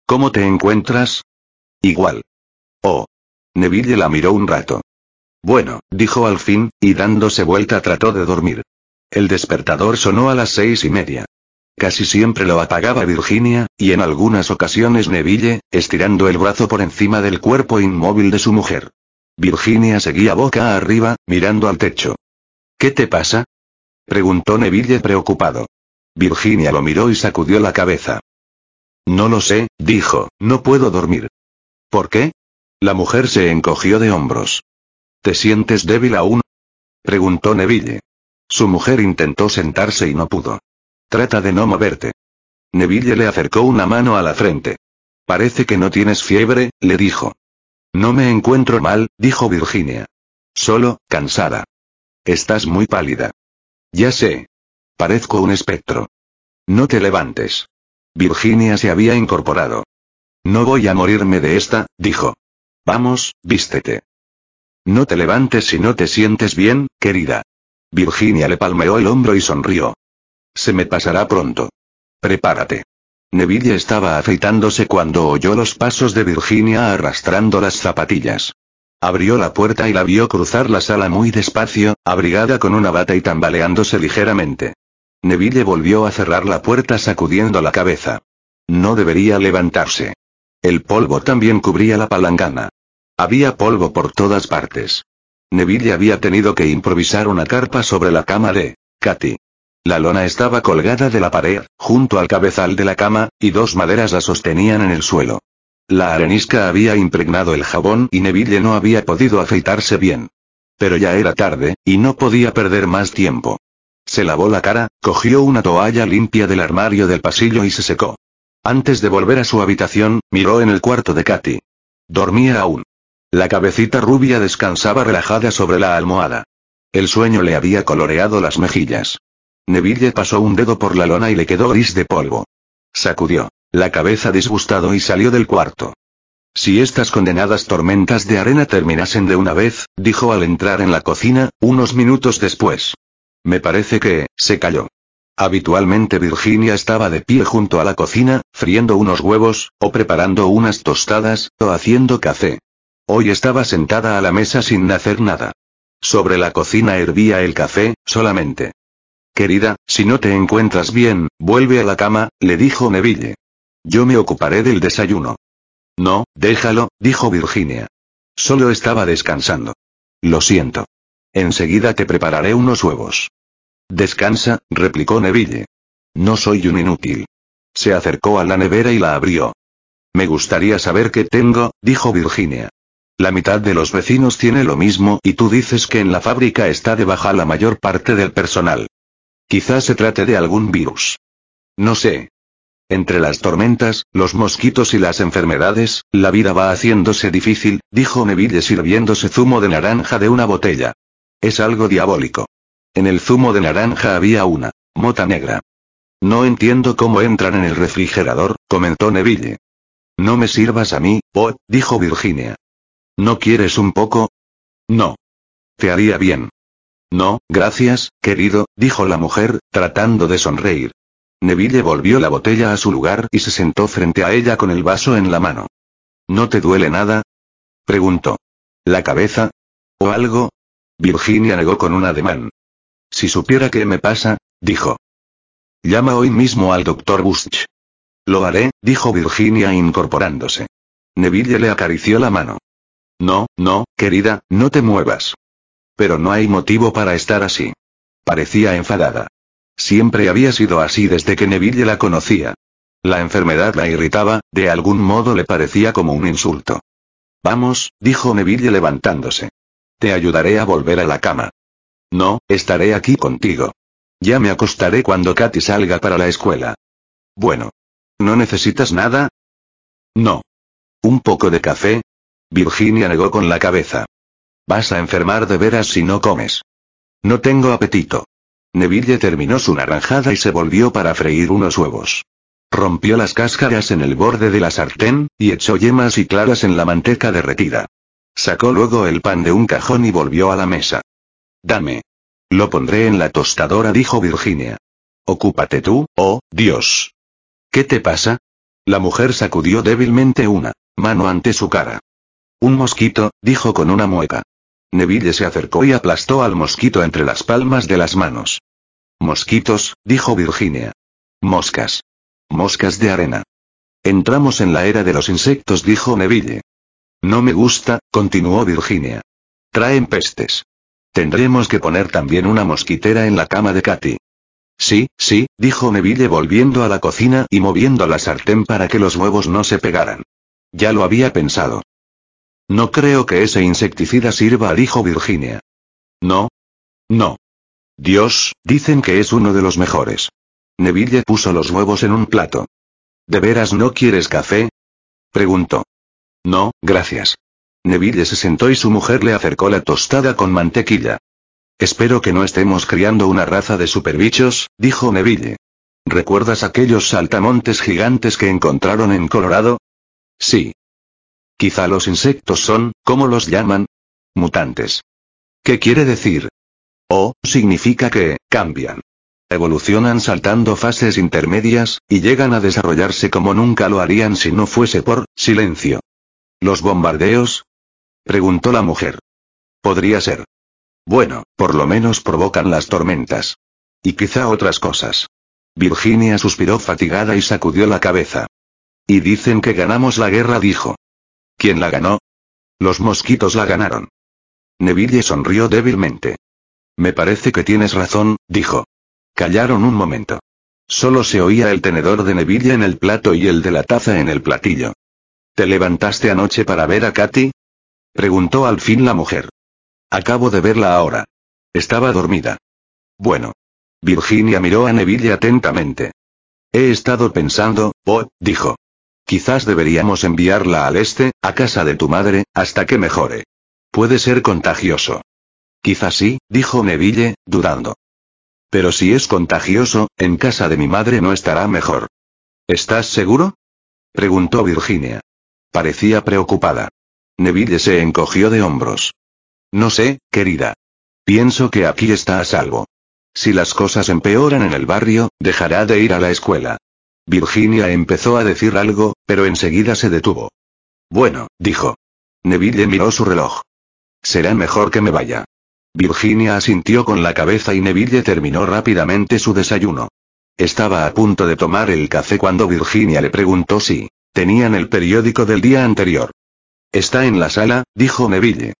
¿Cómo te encuentras? Igual. Oh. Neville la miró un rato. Bueno, dijo al fin, y dándose vuelta trató de dormir. El despertador sonó a las seis y media. Casi siempre lo apagaba Virginia, y en algunas ocasiones Neville, estirando el brazo por encima del cuerpo inmóvil de su mujer. Virginia seguía boca arriba, mirando al techo. ¿Qué te pasa? preguntó Neville preocupado. Virginia lo miró y sacudió la cabeza. No lo sé, dijo, no puedo dormir. ¿Por qué? La mujer se encogió de hombros. ¿Te sientes débil aún? preguntó Neville. Su mujer intentó sentarse y no pudo. Trata de no moverte. Neville le acercó una mano a la frente. Parece que no tienes fiebre, le dijo. No me encuentro mal, dijo Virginia. Solo, cansada. Estás muy pálida. Ya sé. Parezco un espectro. No te levantes. Virginia se había incorporado. No voy a morirme de esta, dijo. Vamos, vístete. No te levantes si no te sientes bien, querida. Virginia le palmeó el hombro y sonrió. Se me pasará pronto. Prepárate. Neville estaba afeitándose cuando oyó los pasos de Virginia arrastrando las zapatillas. Abrió la puerta y la vio cruzar la sala muy despacio, abrigada con una bata y tambaleándose ligeramente. Neville volvió a cerrar la puerta sacudiendo la cabeza. No debería levantarse. El polvo también cubría la palangana. Había polvo por todas partes. Neville había tenido que improvisar una carpa sobre la cama de Katy. La lona estaba colgada de la pared, junto al cabezal de la cama, y dos maderas la sostenían en el suelo. La arenisca había impregnado el jabón y Neville no había podido afeitarse bien. Pero ya era tarde, y no podía perder más tiempo. Se lavó la cara, cogió una toalla limpia del armario del pasillo y se secó. Antes de volver a su habitación, miró en el cuarto de Katy. Dormía aún. La cabecita rubia descansaba relajada sobre la almohada. El sueño le había coloreado las mejillas. Neville pasó un dedo por la lona y le quedó gris de polvo. Sacudió la cabeza disgustado y salió del cuarto. Si estas condenadas tormentas de arena terminasen de una vez, dijo al entrar en la cocina, unos minutos después. Me parece que, se calló. Habitualmente Virginia estaba de pie junto a la cocina, friendo unos huevos, o preparando unas tostadas, o haciendo café. Hoy estaba sentada a la mesa sin hacer nada. Sobre la cocina hervía el café, solamente. Querida, si no te encuentras bien, vuelve a la cama, le dijo Neville. Yo me ocuparé del desayuno. No, déjalo, dijo Virginia. Solo estaba descansando. Lo siento. Enseguida te prepararé unos huevos. Descansa, replicó Neville. No soy un inútil. Se acercó a la nevera y la abrió. Me gustaría saber qué tengo, dijo Virginia. La mitad de los vecinos tiene lo mismo y tú dices que en la fábrica está de baja la mayor parte del personal. Quizás se trate de algún virus. No sé, entre las tormentas, los mosquitos y las enfermedades, la vida va haciéndose difícil, dijo Neville sirviéndose zumo de naranja de una botella. Es algo diabólico. En el zumo de naranja había una mota negra. No entiendo cómo entran en el refrigerador, comentó Neville. No me sirvas a mí, oh, dijo Virginia. ¿No quieres un poco? No. Te haría bien. No, gracias, querido, dijo la mujer, tratando de sonreír. Neville volvió la botella a su lugar y se sentó frente a ella con el vaso en la mano. ¿No te duele nada? preguntó. ¿La cabeza? ¿O algo? Virginia negó con un ademán. Si supiera qué me pasa, dijo. Llama hoy mismo al doctor Busch. Lo haré, dijo Virginia incorporándose. Neville le acarició la mano. No, no, querida, no te muevas. Pero no hay motivo para estar así. Parecía enfadada. Siempre había sido así desde que Neville la conocía. La enfermedad la irritaba, de algún modo le parecía como un insulto. Vamos, dijo Neville levantándose. Te ayudaré a volver a la cama. No, estaré aquí contigo. Ya me acostaré cuando Katy salga para la escuela. Bueno. ¿No necesitas nada? No. ¿Un poco de café? Virginia negó con la cabeza. Vas a enfermar de veras si no comes. No tengo apetito. Neville terminó su naranjada y se volvió para freír unos huevos. Rompió las cáscaras en el borde de la sartén, y echó yemas y claras en la manteca derretida. Sacó luego el pan de un cajón y volvió a la mesa. Dame. Lo pondré en la tostadora, dijo Virginia. Ocúpate tú, oh, Dios. ¿Qué te pasa? La mujer sacudió débilmente una mano ante su cara. Un mosquito, dijo con una mueca. Neville se acercó y aplastó al mosquito entre las palmas de las manos. Mosquitos, dijo Virginia. Moscas. Moscas de arena. Entramos en la era de los insectos, dijo Neville. No me gusta, continuó Virginia. Traen pestes. Tendremos que poner también una mosquitera en la cama de Katy. Sí, sí, dijo Neville volviendo a la cocina y moviendo la sartén para que los huevos no se pegaran. Ya lo había pensado. No creo que ese insecticida sirva, dijo Virginia. No. No. Dios, dicen que es uno de los mejores. Neville puso los huevos en un plato. ¿De veras no quieres café? Preguntó. No, gracias. Neville se sentó y su mujer le acercó la tostada con mantequilla. Espero que no estemos criando una raza de superbichos, dijo Neville. ¿Recuerdas aquellos saltamontes gigantes que encontraron en Colorado? Sí. Quizá los insectos son, ¿cómo los llaman? Mutantes. ¿Qué quiere decir? O, significa que, cambian. Evolucionan saltando fases intermedias, y llegan a desarrollarse como nunca lo harían si no fuese por, silencio. ¿Los bombardeos? Preguntó la mujer. Podría ser. Bueno, por lo menos provocan las tormentas. Y quizá otras cosas. Virginia suspiró fatigada y sacudió la cabeza. Y dicen que ganamos la guerra, dijo. ¿Quién la ganó? Los mosquitos la ganaron. Neville sonrió débilmente. Me parece que tienes razón, dijo. Callaron un momento. Solo se oía el tenedor de Neville en el plato y el de la taza en el platillo. ¿Te levantaste anoche para ver a Katy? Preguntó al fin la mujer. Acabo de verla ahora. Estaba dormida. Bueno. Virginia miró a Neville atentamente. He estado pensando, oh, dijo. Quizás deberíamos enviarla al este, a casa de tu madre, hasta que mejore. Puede ser contagioso. Quizás sí, dijo Neville, dudando. Pero si es contagioso, en casa de mi madre no estará mejor. ¿Estás seguro? Preguntó Virginia. Parecía preocupada. Neville se encogió de hombros. No sé, querida. Pienso que aquí está a salvo. Si las cosas empeoran en el barrio, dejará de ir a la escuela. Virginia empezó a decir algo, pero enseguida se detuvo. Bueno, dijo. Neville miró su reloj. Será mejor que me vaya. Virginia asintió con la cabeza y Neville terminó rápidamente su desayuno. Estaba a punto de tomar el café cuando Virginia le preguntó si tenían el periódico del día anterior. Está en la sala, dijo Neville.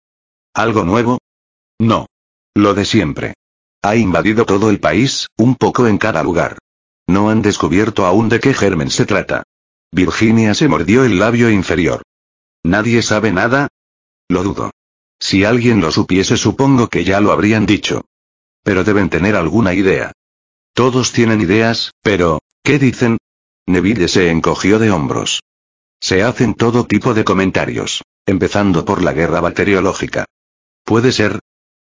¿Algo nuevo? No. Lo de siempre. Ha invadido todo el país, un poco en cada lugar. No han descubierto aún de qué germen se trata. Virginia se mordió el labio inferior. ¿Nadie sabe nada? Lo dudo. Si alguien lo supiese supongo que ya lo habrían dicho. Pero deben tener alguna idea. Todos tienen ideas, pero, ¿qué dicen? Neville se encogió de hombros. Se hacen todo tipo de comentarios, empezando por la guerra bacteriológica. ¿Puede ser?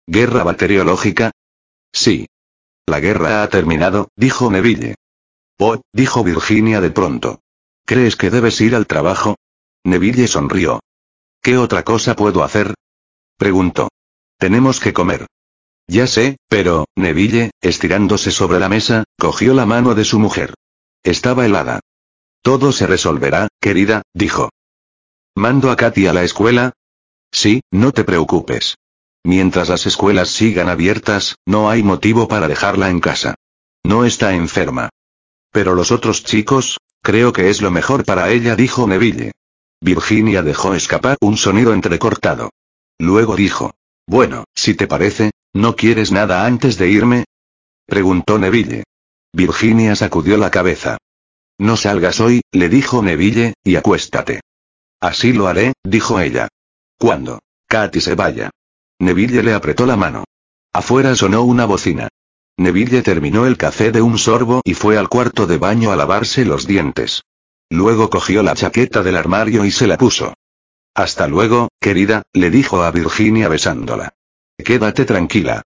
¿Guerra bacteriológica? Sí. La guerra ha terminado, dijo Neville. Oh, dijo Virginia de pronto. ¿Crees que debes ir al trabajo? Neville sonrió. ¿Qué otra cosa puedo hacer? Preguntó. Tenemos que comer. Ya sé, pero, Neville, estirándose sobre la mesa, cogió la mano de su mujer. Estaba helada. Todo se resolverá, querida, dijo. ¿Mando a Katy a la escuela? Sí, no te preocupes. Mientras las escuelas sigan abiertas, no hay motivo para dejarla en casa. No está enferma. Pero los otros chicos, creo que es lo mejor para ella, dijo Neville. Virginia dejó escapar un sonido entrecortado. Luego dijo. Bueno, si te parece, ¿No quieres nada antes de irme? preguntó Neville. Virginia sacudió la cabeza. No salgas hoy, le dijo Neville, y acuéstate. Así lo haré, dijo ella. ¿Cuándo? Katy se vaya. Neville le apretó la mano. Afuera sonó una bocina. Neville terminó el café de un sorbo y fue al cuarto de baño a lavarse los dientes. Luego cogió la chaqueta del armario y se la puso. Hasta luego, querida, le dijo a Virginia besándola. Quédate tranquila.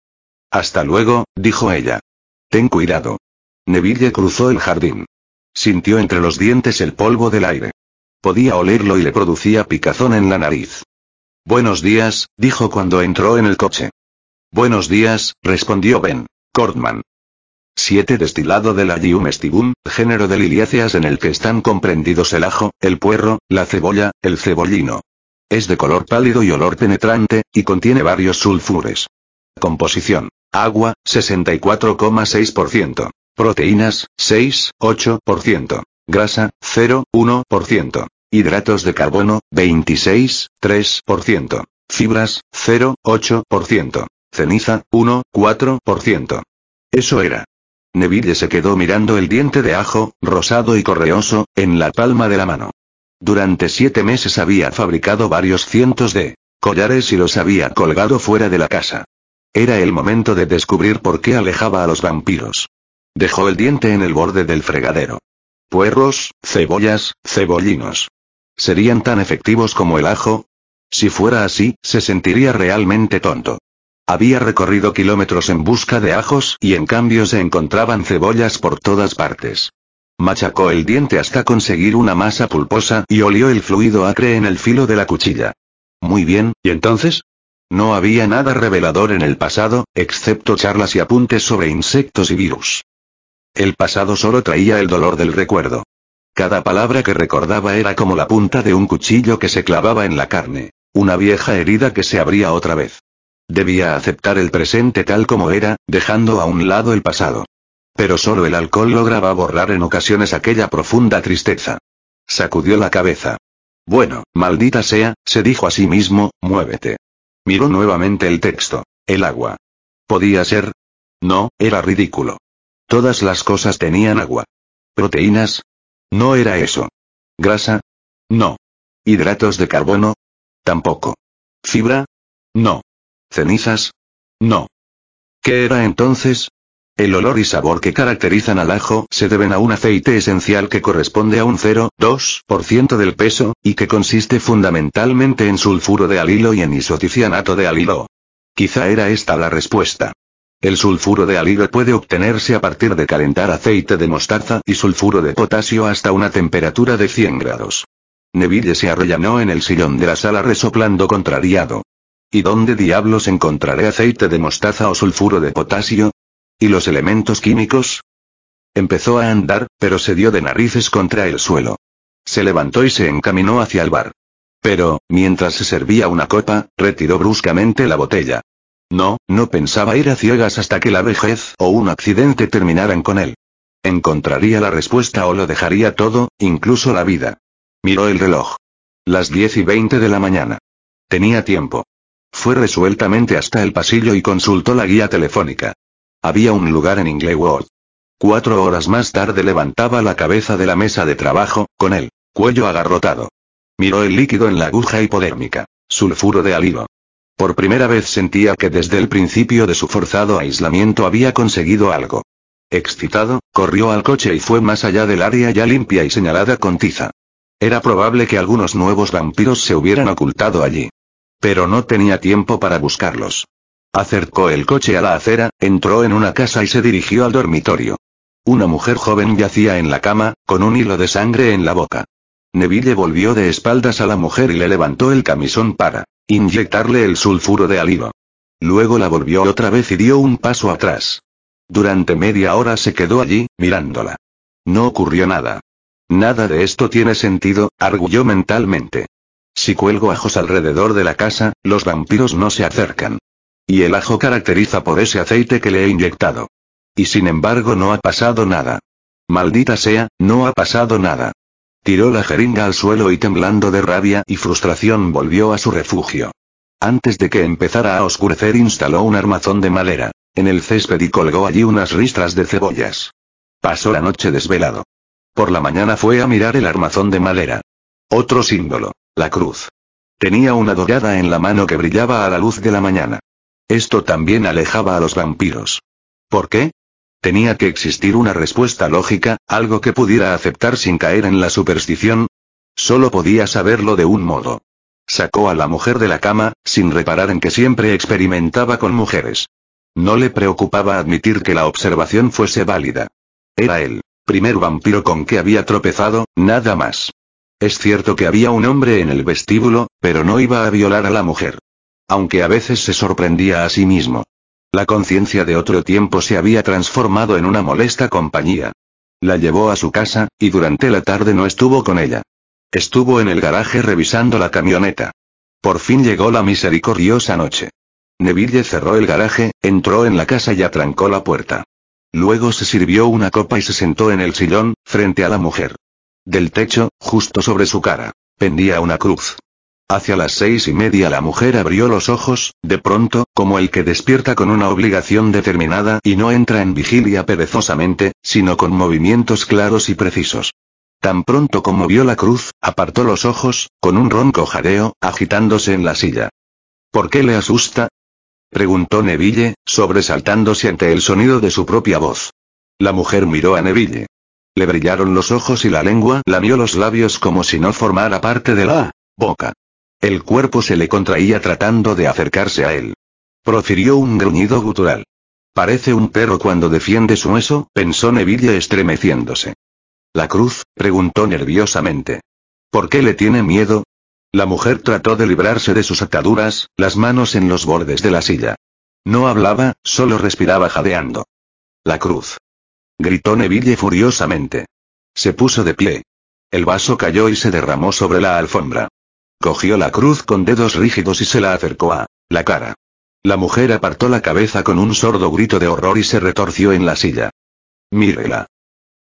Hasta luego, dijo ella. Ten cuidado. Neville cruzó el jardín. Sintió entre los dientes el polvo del aire. Podía olerlo y le producía picazón en la nariz. Buenos días, dijo cuando entró en el coche. Buenos días, respondió Ben. Cordman. 7. Destilado de la Giumestibum, género de liliáceas en el que están comprendidos el ajo, el puerro, la cebolla, el cebollino. Es de color pálido y olor penetrante, y contiene varios sulfures. Composición. Agua, 64,6%. Proteínas, 6,8%. Grasa, 0,1%. Hidratos de carbono, 26,3%. Fibras, 0,8%. Ceniza, 1,4%. Eso era. Neville se quedó mirando el diente de ajo, rosado y correoso, en la palma de la mano. Durante siete meses había fabricado varios cientos de collares y los había colgado fuera de la casa. Era el momento de descubrir por qué alejaba a los vampiros. Dejó el diente en el borde del fregadero. Puerros, cebollas, cebollinos. ¿Serían tan efectivos como el ajo? Si fuera así, se sentiría realmente tonto. Había recorrido kilómetros en busca de ajos y en cambio se encontraban cebollas por todas partes. Machacó el diente hasta conseguir una masa pulposa y olió el fluido acre en el filo de la cuchilla. Muy bien, ¿y entonces? No había nada revelador en el pasado, excepto charlas y apuntes sobre insectos y virus. El pasado solo traía el dolor del recuerdo. Cada palabra que recordaba era como la punta de un cuchillo que se clavaba en la carne, una vieja herida que se abría otra vez. Debía aceptar el presente tal como era, dejando a un lado el pasado. Pero solo el alcohol lograba borrar en ocasiones aquella profunda tristeza. Sacudió la cabeza. Bueno, maldita sea, se dijo a sí mismo, muévete. Miró nuevamente el texto. El agua. ¿Podía ser? No, era ridículo. Todas las cosas tenían agua. ¿Proteínas? No era eso. ¿Grasa? No. ¿Hidratos de carbono? Tampoco. ¿Fibra? No. ¿Cenizas? No. ¿Qué era entonces? El olor y sabor que caracterizan al ajo se deben a un aceite esencial que corresponde a un 0,2% del peso, y que consiste fundamentalmente en sulfuro de alilo y en isoticianato de alilo. Quizá era esta la respuesta. El sulfuro de alilo puede obtenerse a partir de calentar aceite de mostaza y sulfuro de potasio hasta una temperatura de 100 grados. Neville se arrellanó en el sillón de la sala resoplando contrariado. ¿Y dónde diablos encontraré aceite de mostaza o sulfuro de potasio? ¿Y los elementos químicos? Empezó a andar, pero se dio de narices contra el suelo. Se levantó y se encaminó hacia el bar. Pero, mientras se servía una copa, retiró bruscamente la botella. No, no pensaba ir a ciegas hasta que la vejez o un accidente terminaran con él. Encontraría la respuesta o lo dejaría todo, incluso la vida. Miró el reloj. Las diez y veinte de la mañana. Tenía tiempo. Fue resueltamente hasta el pasillo y consultó la guía telefónica. Había un lugar en Inglewood. Cuatro horas más tarde levantaba la cabeza de la mesa de trabajo, con el cuello agarrotado. Miró el líquido en la aguja hipodérmica. Sulfuro de alilo. Por primera vez sentía que desde el principio de su forzado aislamiento había conseguido algo. Excitado, corrió al coche y fue más allá del área ya limpia y señalada con tiza. Era probable que algunos nuevos vampiros se hubieran ocultado allí. Pero no tenía tiempo para buscarlos. Acercó el coche a la acera, entró en una casa y se dirigió al dormitorio. Una mujer joven yacía en la cama, con un hilo de sangre en la boca. Neville volvió de espaldas a la mujer y le levantó el camisón para inyectarle el sulfuro de alilo. Luego la volvió otra vez y dio un paso atrás. Durante media hora se quedó allí, mirándola. No ocurrió nada. Nada de esto tiene sentido, arguyó mentalmente. Si cuelgo ajos alrededor de la casa, los vampiros no se acercan. Y el ajo caracteriza por ese aceite que le he inyectado. Y sin embargo no ha pasado nada. Maldita sea, no ha pasado nada. Tiró la jeringa al suelo y temblando de rabia y frustración volvió a su refugio. Antes de que empezara a oscurecer instaló un armazón de madera. En el césped y colgó allí unas ristras de cebollas. Pasó la noche desvelado. Por la mañana fue a mirar el armazón de madera. Otro símbolo, la cruz. Tenía una dorada en la mano que brillaba a la luz de la mañana. Esto también alejaba a los vampiros. ¿Por qué? Tenía que existir una respuesta lógica, algo que pudiera aceptar sin caer en la superstición. Solo podía saberlo de un modo. Sacó a la mujer de la cama, sin reparar en que siempre experimentaba con mujeres. No le preocupaba admitir que la observación fuese válida. Era el primer vampiro con que había tropezado, nada más. Es cierto que había un hombre en el vestíbulo, pero no iba a violar a la mujer. Aunque a veces se sorprendía a sí mismo. La conciencia de otro tiempo se había transformado en una molesta compañía. La llevó a su casa, y durante la tarde no estuvo con ella. Estuvo en el garaje revisando la camioneta. Por fin llegó la misericordiosa noche. Neville cerró el garaje, entró en la casa y atrancó la puerta. Luego se sirvió una copa y se sentó en el sillón, frente a la mujer. Del techo, justo sobre su cara, pendía una cruz. Hacia las seis y media la mujer abrió los ojos, de pronto, como el que despierta con una obligación determinada y no entra en vigilia perezosamente, sino con movimientos claros y precisos. Tan pronto como vio la cruz, apartó los ojos, con un ronco jadeo, agitándose en la silla. ¿Por qué le asusta? preguntó Neville, sobresaltándose ante el sonido de su propia voz. La mujer miró a Neville. Le brillaron los ojos y la lengua lamió los labios como si no formara parte de la boca. El cuerpo se le contraía tratando de acercarse a él. Profirió un gruñido gutural. Parece un perro cuando defiende su hueso, pensó Neville estremeciéndose. ¿La cruz? preguntó nerviosamente. ¿Por qué le tiene miedo? La mujer trató de librarse de sus ataduras, las manos en los bordes de la silla. No hablaba, solo respiraba jadeando. La cruz. Gritó Neville furiosamente. Se puso de pie. El vaso cayó y se derramó sobre la alfombra. Cogió la cruz con dedos rígidos y se la acercó a la cara. La mujer apartó la cabeza con un sordo grito de horror y se retorció en la silla. Mírela.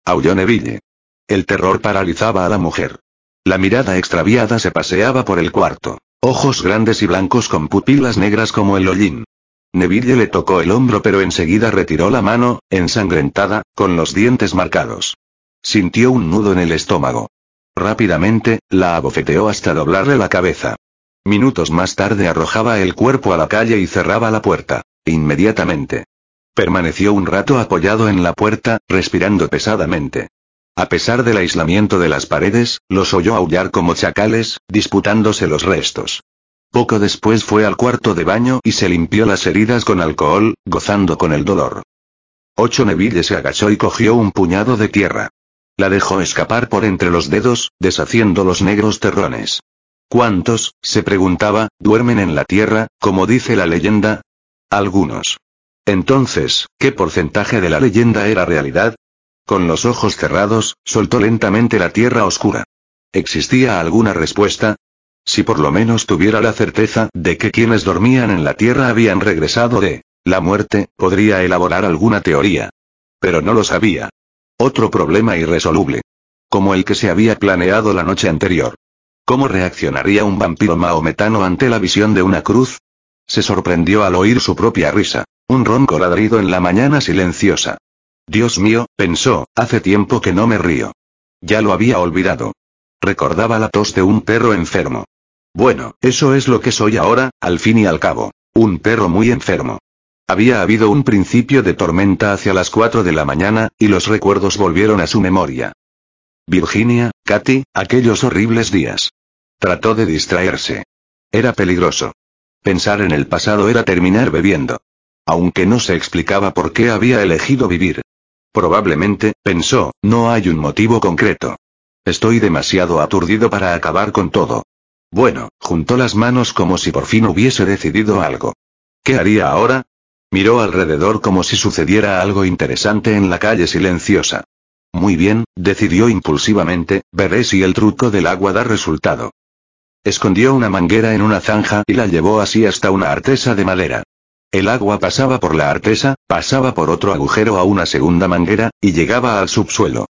Aulló Neville. El terror paralizaba a la mujer. La mirada extraviada se paseaba por el cuarto. Ojos grandes y blancos con pupilas negras como el hollín. Neville le tocó el hombro pero enseguida retiró la mano, ensangrentada, con los dientes marcados. Sintió un nudo en el estómago. Rápidamente, la abofeteó hasta doblarle la cabeza. Minutos más tarde arrojaba el cuerpo a la calle y cerraba la puerta. Inmediatamente. Permaneció un rato apoyado en la puerta, respirando pesadamente. A pesar del aislamiento de las paredes, los oyó aullar como chacales, disputándose los restos. Poco después fue al cuarto de baño y se limpió las heridas con alcohol, gozando con el dolor. Ocho Neville se agachó y cogió un puñado de tierra. La dejó escapar por entre los dedos, deshaciendo los negros terrones. ¿Cuántos, se preguntaba, duermen en la tierra, como dice la leyenda? Algunos. Entonces, ¿qué porcentaje de la leyenda era realidad? Con los ojos cerrados, soltó lentamente la tierra oscura. ¿Existía alguna respuesta? Si por lo menos tuviera la certeza de que quienes dormían en la tierra habían regresado de la muerte, podría elaborar alguna teoría. Pero no lo sabía. Otro problema irresoluble. Como el que se había planeado la noche anterior. ¿Cómo reaccionaría un vampiro maometano ante la visión de una cruz? Se sorprendió al oír su propia risa. Un ronco ladrido en la mañana silenciosa. Dios mío, pensó, hace tiempo que no me río. Ya lo había olvidado. Recordaba la tos de un perro enfermo. Bueno, eso es lo que soy ahora, al fin y al cabo. Un perro muy enfermo. Había habido un principio de tormenta hacia las 4 de la mañana, y los recuerdos volvieron a su memoria. Virginia, Katy, aquellos horribles días. Trató de distraerse. Era peligroso. Pensar en el pasado era terminar bebiendo. Aunque no se explicaba por qué había elegido vivir. Probablemente, pensó, no hay un motivo concreto. Estoy demasiado aturdido para acabar con todo. Bueno, juntó las manos como si por fin hubiese decidido algo. ¿Qué haría ahora? Miró alrededor como si sucediera algo interesante en la calle silenciosa. Muy bien, decidió impulsivamente, veré si el truco del agua da resultado. Escondió una manguera en una zanja y la llevó así hasta una artesa de madera. El agua pasaba por la artesa, pasaba por otro agujero a una segunda manguera, y llegaba al subsuelo.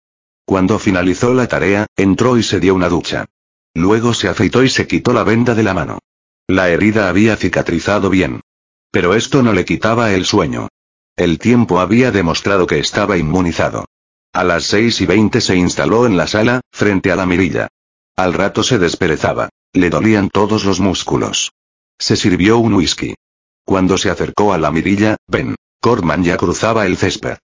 Cuando finalizó la tarea, entró y se dio una ducha. Luego se afeitó y se quitó la venda de la mano. La herida había cicatrizado bien. Pero esto no le quitaba el sueño. El tiempo había demostrado que estaba inmunizado. A las seis y veinte se instaló en la sala, frente a la mirilla. Al rato se desperezaba. Le dolían todos los músculos. Se sirvió un whisky. Cuando se acercó a la mirilla, Ben. Cordman ya cruzaba el césped.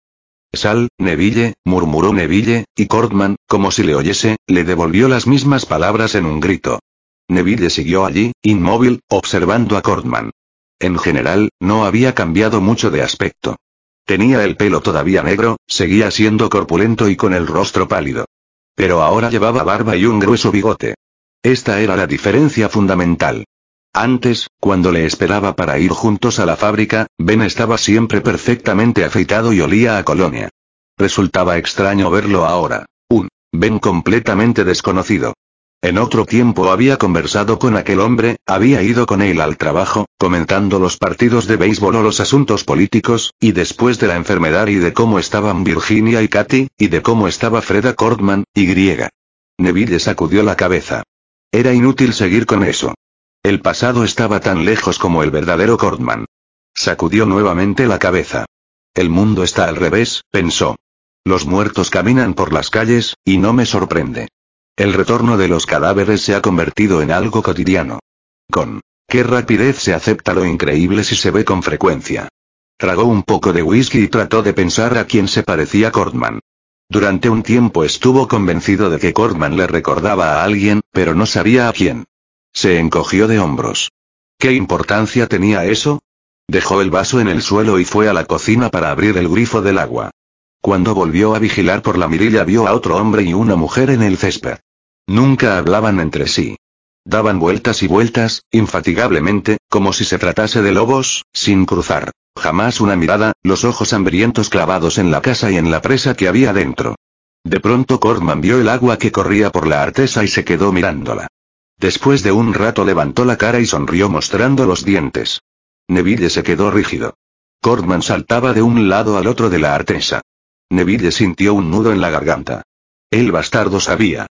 Sal, Neville, murmuró Neville, y Cordman, como si le oyese, le devolvió las mismas palabras en un grito. Neville siguió allí, inmóvil, observando a Cordman. En general, no había cambiado mucho de aspecto. Tenía el pelo todavía negro, seguía siendo corpulento y con el rostro pálido. Pero ahora llevaba barba y un grueso bigote. Esta era la diferencia fundamental. Antes, cuando le esperaba para ir juntos a la fábrica, Ben estaba siempre perfectamente afeitado y olía a colonia. Resultaba extraño verlo ahora. Un Ben completamente desconocido. En otro tiempo había conversado con aquel hombre, había ido con él al trabajo, comentando los partidos de béisbol o los asuntos políticos, y después de la enfermedad y de cómo estaban Virginia y Katy, y de cómo estaba Freda Cordman, y griega. Neville sacudió la cabeza. Era inútil seguir con eso. El pasado estaba tan lejos como el verdadero Cordman. Sacudió nuevamente la cabeza. El mundo está al revés, pensó. Los muertos caminan por las calles, y no me sorprende. El retorno de los cadáveres se ha convertido en algo cotidiano. Con qué rapidez se acepta lo increíble si se ve con frecuencia. Tragó un poco de whisky y trató de pensar a quién se parecía Cordman. Durante un tiempo estuvo convencido de que Cordman le recordaba a alguien, pero no sabía a quién. Se encogió de hombros. ¿Qué importancia tenía eso? Dejó el vaso en el suelo y fue a la cocina para abrir el grifo del agua. Cuando volvió a vigilar por la mirilla vio a otro hombre y una mujer en el césped. Nunca hablaban entre sí. Daban vueltas y vueltas, infatigablemente, como si se tratase de lobos, sin cruzar. Jamás una mirada, los ojos hambrientos clavados en la casa y en la presa que había dentro. De pronto Cordman vio el agua que corría por la artesa y se quedó mirándola. Después de un rato levantó la cara y sonrió mostrando los dientes. Neville se quedó rígido. Cordman saltaba de un lado al otro de la artesa. Neville sintió un nudo en la garganta. El bastardo sabía.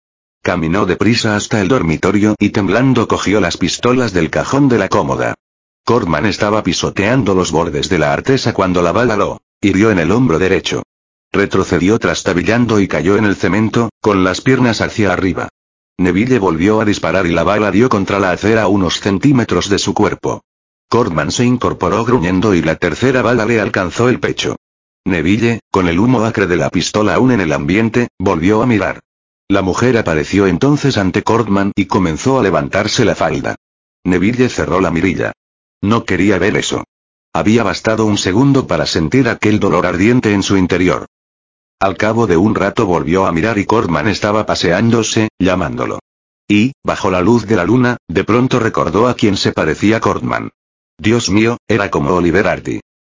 Caminó deprisa hasta el dormitorio y temblando cogió las pistolas del cajón de la cómoda. Cordman estaba pisoteando los bordes de la artesa cuando la bala lo hirió en el hombro derecho. Retrocedió trastabillando y cayó en el cemento, con las piernas hacia arriba. Neville volvió a disparar y la bala dio contra la acera a unos centímetros de su cuerpo. Cordman se incorporó gruñendo y la tercera bala le alcanzó el pecho. Neville, con el humo acre de la pistola aún en el ambiente, volvió a mirar. La mujer apareció entonces ante Cordman y comenzó a levantarse la falda. Neville cerró la mirilla. No quería ver eso. Había bastado un segundo para sentir aquel dolor ardiente en su interior. Al cabo de un rato volvió a mirar y Cortman estaba paseándose, llamándolo. Y, bajo la luz de la luna, de pronto recordó a quien se parecía Cortman. Dios mío, era como Oliver Hardy.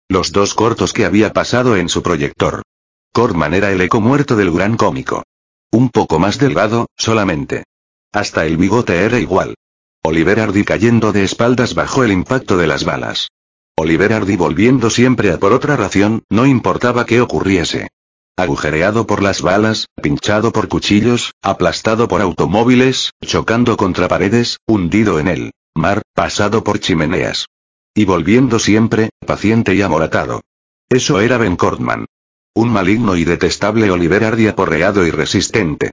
Los dos cortos que había pasado en su proyector. Cortman era el eco muerto del gran cómico. Un poco más delgado, solamente. Hasta el bigote era igual. Oliver Hardy cayendo de espaldas bajo el impacto de las balas. Oliver Hardy volviendo siempre a por otra ración, no importaba qué ocurriese. Agujereado por las balas, pinchado por cuchillos, aplastado por automóviles, chocando contra paredes, hundido en el mar, pasado por chimeneas. Y volviendo siempre, paciente y amoratado. Eso era Ben Cortman. Un maligno y detestable Oliver Hardy aporreado y resistente.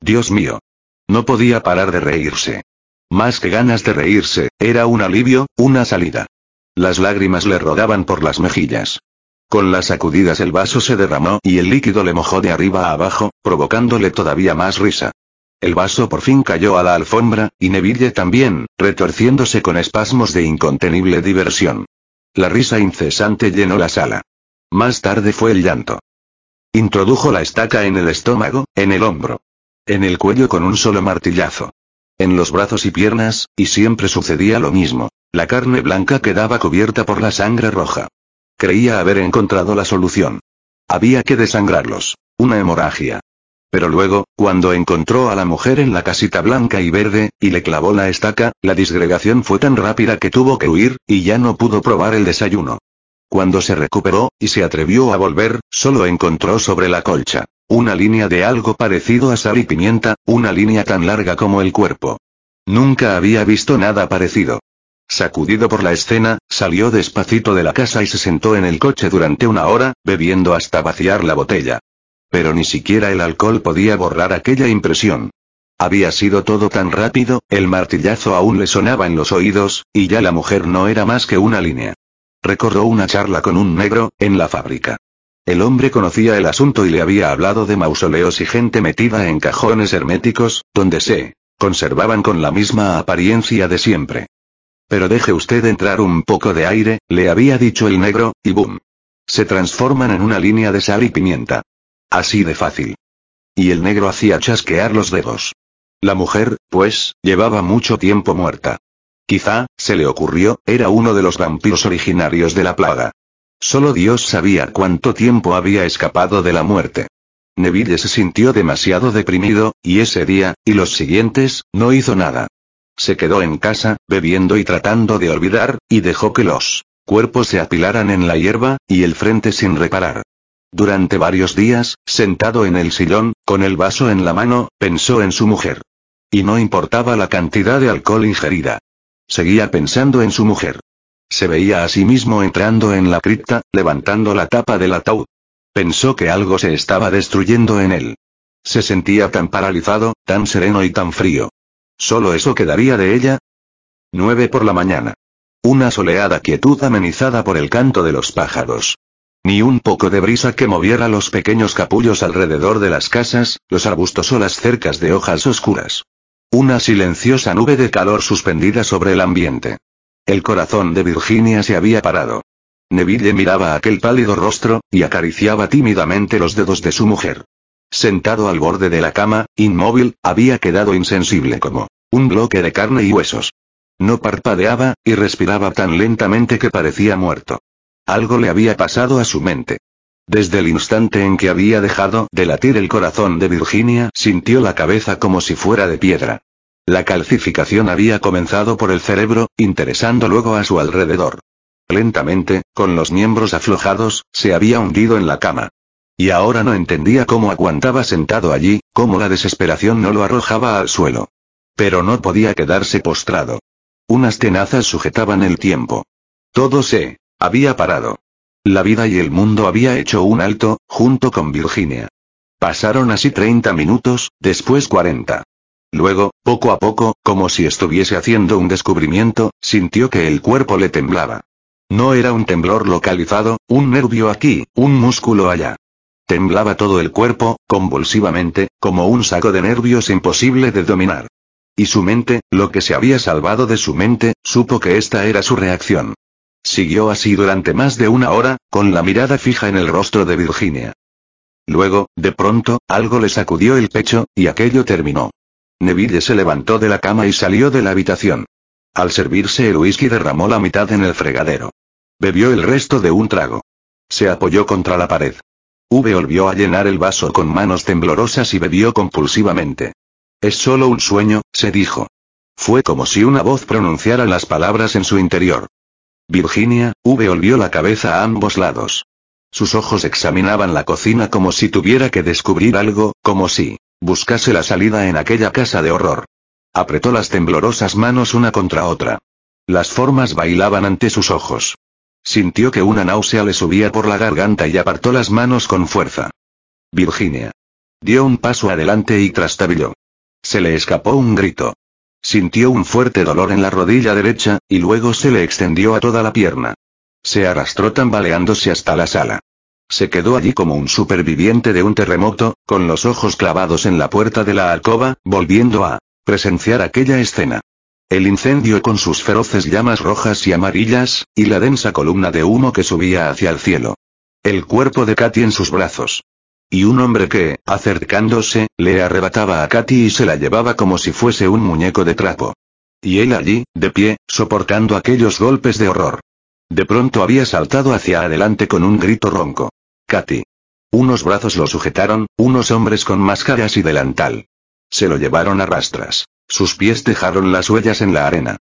Dios mío. No podía parar de reírse. Más que ganas de reírse, era un alivio, una salida. Las lágrimas le rodaban por las mejillas. Con las sacudidas el vaso se derramó y el líquido le mojó de arriba a abajo, provocándole todavía más risa. El vaso por fin cayó a la alfombra, y Neville también, retorciéndose con espasmos de incontenible diversión. La risa incesante llenó la sala. Más tarde fue el llanto. Introdujo la estaca en el estómago, en el hombro. En el cuello con un solo martillazo en los brazos y piernas, y siempre sucedía lo mismo. La carne blanca quedaba cubierta por la sangre roja. Creía haber encontrado la solución. Había que desangrarlos. Una hemorragia. Pero luego, cuando encontró a la mujer en la casita blanca y verde, y le clavó la estaca, la disgregación fue tan rápida que tuvo que huir, y ya no pudo probar el desayuno. Cuando se recuperó, y se atrevió a volver, solo encontró sobre la colcha una línea de algo parecido a sal y pimienta, una línea tan larga como el cuerpo. Nunca había visto nada parecido. Sacudido por la escena, salió despacito de la casa y se sentó en el coche durante una hora, bebiendo hasta vaciar la botella. Pero ni siquiera el alcohol podía borrar aquella impresión. Había sido todo tan rápido, el martillazo aún le sonaba en los oídos, y ya la mujer no era más que una línea. Recordó una charla con un negro, en la fábrica. El hombre conocía el asunto y le había hablado de mausoleos y gente metida en cajones herméticos, donde se conservaban con la misma apariencia de siempre. Pero deje usted entrar un poco de aire, le había dicho el negro, y boom. Se transforman en una línea de sal y pimienta. Así de fácil. Y el negro hacía chasquear los dedos. La mujer, pues, llevaba mucho tiempo muerta. Quizá, se le ocurrió, era uno de los vampiros originarios de la plaga. Solo Dios sabía cuánto tiempo había escapado de la muerte. Neville se sintió demasiado deprimido, y ese día, y los siguientes, no hizo nada. Se quedó en casa, bebiendo y tratando de olvidar, y dejó que los cuerpos se apilaran en la hierba, y el frente sin reparar. Durante varios días, sentado en el sillón, con el vaso en la mano, pensó en su mujer. Y no importaba la cantidad de alcohol ingerida. Seguía pensando en su mujer. Se veía a sí mismo entrando en la cripta, levantando la tapa del ataúd. Pensó que algo se estaba destruyendo en él. Se sentía tan paralizado, tan sereno y tan frío. ¿Solo eso quedaría de ella? 9 por la mañana. Una soleada quietud amenizada por el canto de los pájaros. Ni un poco de brisa que moviera los pequeños capullos alrededor de las casas, los arbustos o las cercas de hojas oscuras. Una silenciosa nube de calor suspendida sobre el ambiente. El corazón de Virginia se había parado. Neville miraba aquel pálido rostro, y acariciaba tímidamente los dedos de su mujer. Sentado al borde de la cama, inmóvil, había quedado insensible como un bloque de carne y huesos. No parpadeaba, y respiraba tan lentamente que parecía muerto. Algo le había pasado a su mente. Desde el instante en que había dejado de latir el corazón de Virginia, sintió la cabeza como si fuera de piedra. La calcificación había comenzado por el cerebro, interesando luego a su alrededor. Lentamente, con los miembros aflojados, se había hundido en la cama. Y ahora no entendía cómo aguantaba sentado allí, cómo la desesperación no lo arrojaba al suelo. Pero no podía quedarse postrado. Unas tenazas sujetaban el tiempo. Todo se había parado. La vida y el mundo había hecho un alto, junto con Virginia. Pasaron así 30 minutos, después 40. Luego, poco a poco, como si estuviese haciendo un descubrimiento, sintió que el cuerpo le temblaba. No era un temblor localizado, un nervio aquí, un músculo allá. Temblaba todo el cuerpo, convulsivamente, como un saco de nervios imposible de dominar. Y su mente, lo que se había salvado de su mente, supo que esta era su reacción. Siguió así durante más de una hora, con la mirada fija en el rostro de Virginia. Luego, de pronto, algo le sacudió el pecho, y aquello terminó. Neville se levantó de la cama y salió de la habitación. Al servirse el whisky derramó la mitad en el fregadero. Bebió el resto de un trago. Se apoyó contra la pared. V volvió a llenar el vaso con manos temblorosas y bebió compulsivamente. Es solo un sueño, se dijo. Fue como si una voz pronunciara las palabras en su interior. Virginia, V volvió la cabeza a ambos lados. Sus ojos examinaban la cocina como si tuviera que descubrir algo, como si buscase la salida en aquella casa de horror. Apretó las temblorosas manos una contra otra. Las formas bailaban ante sus ojos. Sintió que una náusea le subía por la garganta y apartó las manos con fuerza. Virginia. Dio un paso adelante y trastabilló. Se le escapó un grito. Sintió un fuerte dolor en la rodilla derecha, y luego se le extendió a toda la pierna. Se arrastró tambaleándose hasta la sala. Se quedó allí como un superviviente de un terremoto, con los ojos clavados en la puerta de la alcoba, volviendo a presenciar aquella escena. El incendio con sus feroces llamas rojas y amarillas, y la densa columna de humo que subía hacia el cielo. El cuerpo de Katy en sus brazos. Y un hombre que, acercándose, le arrebataba a Katy y se la llevaba como si fuese un muñeco de trapo. Y él allí, de pie, soportando aquellos golpes de horror. De pronto había saltado hacia adelante con un grito ronco. Katy. Unos brazos lo sujetaron, unos hombres con máscaras y delantal. Se lo llevaron a rastras. Sus pies dejaron las huellas en la arena.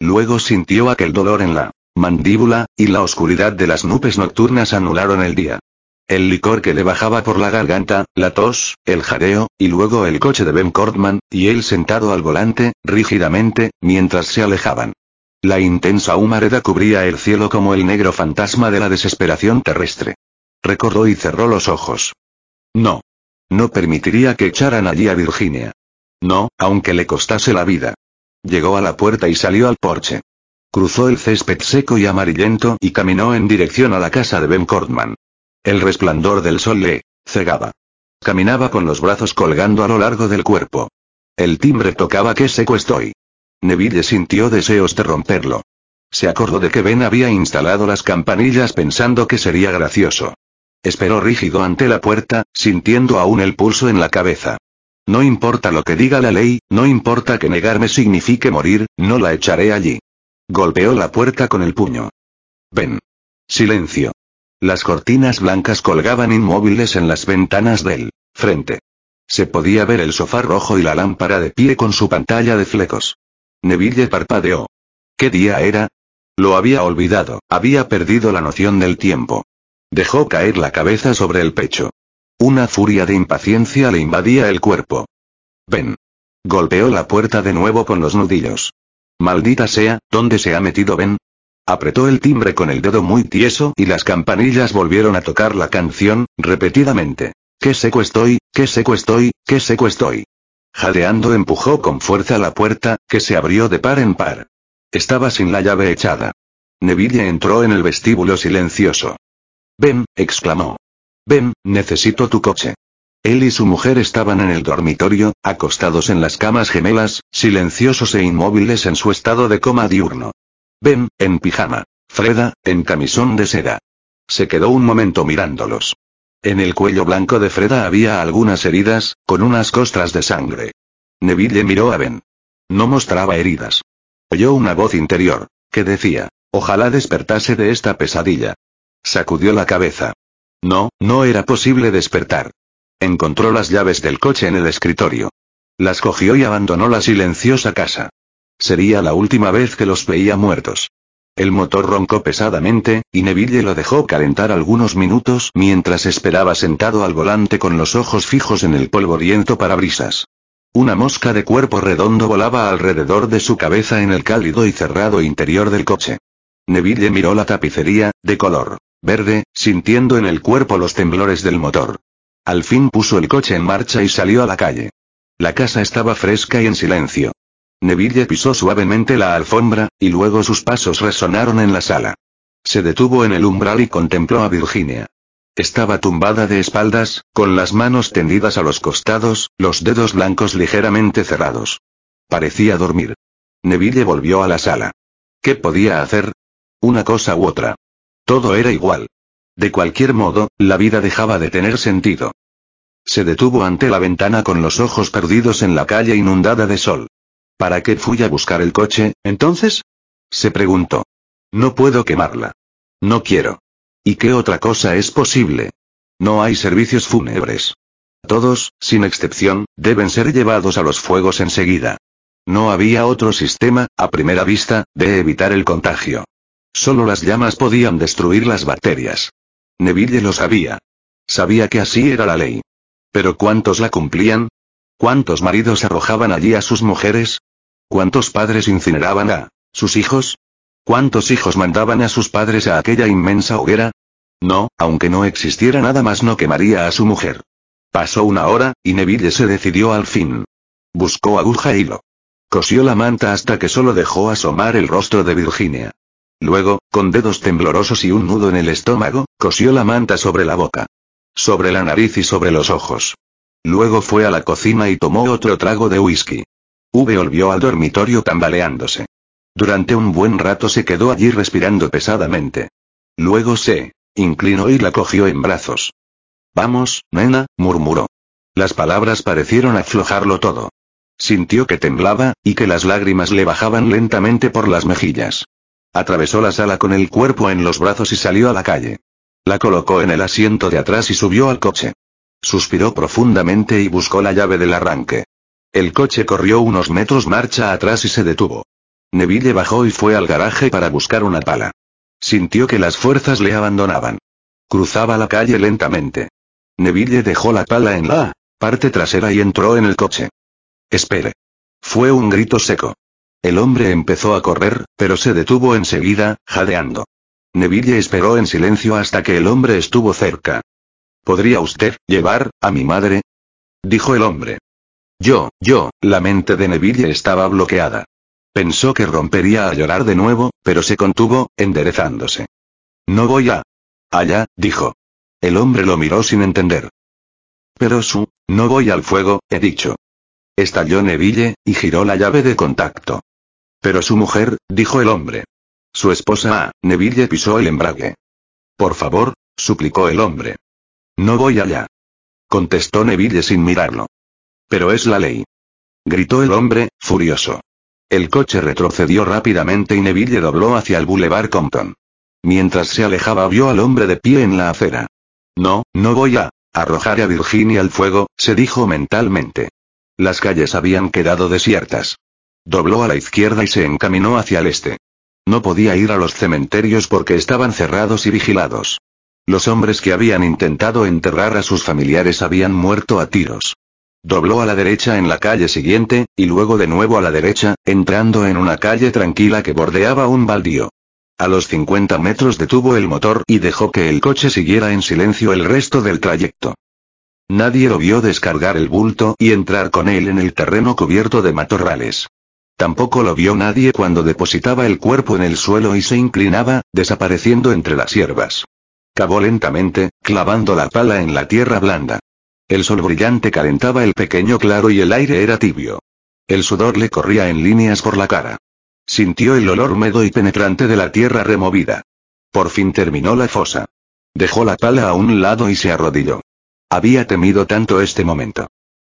Luego sintió aquel dolor en la mandíbula, y la oscuridad de las nubes nocturnas anularon el día. El licor que le bajaba por la garganta, la tos, el jadeo, y luego el coche de Ben Cortman, y él sentado al volante, rígidamente, mientras se alejaban. La intensa humareda cubría el cielo como el negro fantasma de la desesperación terrestre. Recordó y cerró los ojos. No. No permitiría que echaran allí a Virginia. No, aunque le costase la vida. Llegó a la puerta y salió al porche. Cruzó el césped seco y amarillento y caminó en dirección a la casa de Ben Cortman. El resplandor del sol le cegaba. Caminaba con los brazos colgando a lo largo del cuerpo. El timbre tocaba que seco estoy. Neville sintió deseos de romperlo. Se acordó de que Ben había instalado las campanillas pensando que sería gracioso. Esperó rígido ante la puerta, sintiendo aún el pulso en la cabeza. No importa lo que diga la ley, no importa que negarme signifique morir, no la echaré allí. Golpeó la puerta con el puño. Ven. Silencio. Las cortinas blancas colgaban inmóviles en las ventanas del frente. Se podía ver el sofá rojo y la lámpara de pie con su pantalla de flecos. Neville parpadeó. ¿Qué día era? Lo había olvidado, había perdido la noción del tiempo. Dejó caer la cabeza sobre el pecho. Una furia de impaciencia le invadía el cuerpo. Ven. Golpeó la puerta de nuevo con los nudillos. Maldita sea, ¿dónde se ha metido Ben? Apretó el timbre con el dedo muy tieso y las campanillas volvieron a tocar la canción, repetidamente. Qué seco estoy, qué seco estoy, qué seco estoy. Jadeando empujó con fuerza la puerta, que se abrió de par en par. Estaba sin la llave echada. Neville entró en el vestíbulo silencioso. Ven, exclamó. Ven, necesito tu coche. Él y su mujer estaban en el dormitorio, acostados en las camas gemelas, silenciosos e inmóviles en su estado de coma diurno. Ben, en pijama. Freda, en camisón de seda. Se quedó un momento mirándolos. En el cuello blanco de Freda había algunas heridas, con unas costras de sangre. Neville miró a Ben. No mostraba heridas. Oyó una voz interior, que decía, ojalá despertase de esta pesadilla. Sacudió la cabeza. No, no era posible despertar. Encontró las llaves del coche en el escritorio. Las cogió y abandonó la silenciosa casa. Sería la última vez que los veía muertos. El motor roncó pesadamente, y Neville lo dejó calentar algunos minutos mientras esperaba sentado al volante con los ojos fijos en el polvoriento parabrisas. Una mosca de cuerpo redondo volaba alrededor de su cabeza en el cálido y cerrado interior del coche. Neville miró la tapicería, de color verde, sintiendo en el cuerpo los temblores del motor. Al fin puso el coche en marcha y salió a la calle. La casa estaba fresca y en silencio. Neville pisó suavemente la alfombra, y luego sus pasos resonaron en la sala. Se detuvo en el umbral y contempló a Virginia. Estaba tumbada de espaldas, con las manos tendidas a los costados, los dedos blancos ligeramente cerrados. Parecía dormir. Neville volvió a la sala. ¿Qué podía hacer? Una cosa u otra. Todo era igual. De cualquier modo, la vida dejaba de tener sentido. Se detuvo ante la ventana con los ojos perdidos en la calle inundada de sol. ¿Para qué fui a buscar el coche, entonces? Se preguntó. No puedo quemarla. No quiero. ¿Y qué otra cosa es posible? No hay servicios fúnebres. Todos, sin excepción, deben ser llevados a los fuegos enseguida. No había otro sistema, a primera vista, de evitar el contagio. Solo las llamas podían destruir las bacterias. Neville lo sabía. Sabía que así era la ley. Pero ¿cuántos la cumplían? ¿Cuántos maridos arrojaban allí a sus mujeres? ¿Cuántos padres incineraban a sus hijos? ¿Cuántos hijos mandaban a sus padres a aquella inmensa hoguera? No, aunque no existiera nada más no quemaría a su mujer. Pasó una hora, y Neville se decidió al fin. Buscó aguja e hilo. Cosió la manta hasta que solo dejó asomar el rostro de Virginia. Luego, con dedos temblorosos y un nudo en el estómago, cosió la manta sobre la boca. Sobre la nariz y sobre los ojos. Luego fue a la cocina y tomó otro trago de whisky. V volvió al dormitorio tambaleándose. Durante un buen rato se quedó allí respirando pesadamente. Luego se inclinó y la cogió en brazos. Vamos, nena, murmuró. Las palabras parecieron aflojarlo todo. Sintió que temblaba, y que las lágrimas le bajaban lentamente por las mejillas. Atravesó la sala con el cuerpo en los brazos y salió a la calle. La colocó en el asiento de atrás y subió al coche. Suspiró profundamente y buscó la llave del arranque. El coche corrió unos metros marcha atrás y se detuvo. Neville bajó y fue al garaje para buscar una pala. Sintió que las fuerzas le abandonaban. Cruzaba la calle lentamente. Neville dejó la pala en la parte trasera y entró en el coche. Espere. Fue un grito seco. El hombre empezó a correr, pero se detuvo enseguida, jadeando. Neville esperó en silencio hasta que el hombre estuvo cerca. ¿Podría usted llevar a mi madre? dijo el hombre. Yo, yo, la mente de Neville estaba bloqueada. Pensó que rompería a llorar de nuevo, pero se contuvo, enderezándose. No voy a. Allá, dijo. El hombre lo miró sin entender. Pero su, no voy al fuego, he dicho. Estalló Neville, y giró la llave de contacto. Pero su mujer, dijo el hombre. Su esposa, ah, Neville pisó el embrague. Por favor, suplicó el hombre. No voy allá. Contestó Neville sin mirarlo. Pero es la ley. Gritó el hombre, furioso. El coche retrocedió rápidamente y Neville dobló hacia el Boulevard Compton. Mientras se alejaba vio al hombre de pie en la acera. No, no voy a arrojar a Virginia al fuego, se dijo mentalmente. Las calles habían quedado desiertas. Dobló a la izquierda y se encaminó hacia el este. No podía ir a los cementerios porque estaban cerrados y vigilados. Los hombres que habían intentado enterrar a sus familiares habían muerto a tiros. Dobló a la derecha en la calle siguiente, y luego de nuevo a la derecha, entrando en una calle tranquila que bordeaba un baldío. A los 50 metros detuvo el motor y dejó que el coche siguiera en silencio el resto del trayecto. Nadie lo vio descargar el bulto y entrar con él en el terreno cubierto de matorrales. Tampoco lo vio nadie cuando depositaba el cuerpo en el suelo y se inclinaba, desapareciendo entre las hierbas. Cavó lentamente, clavando la pala en la tierra blanda. El sol brillante calentaba el pequeño claro y el aire era tibio. El sudor le corría en líneas por la cara. Sintió el olor húmedo y penetrante de la tierra removida. Por fin terminó la fosa. Dejó la pala a un lado y se arrodilló. Había temido tanto este momento.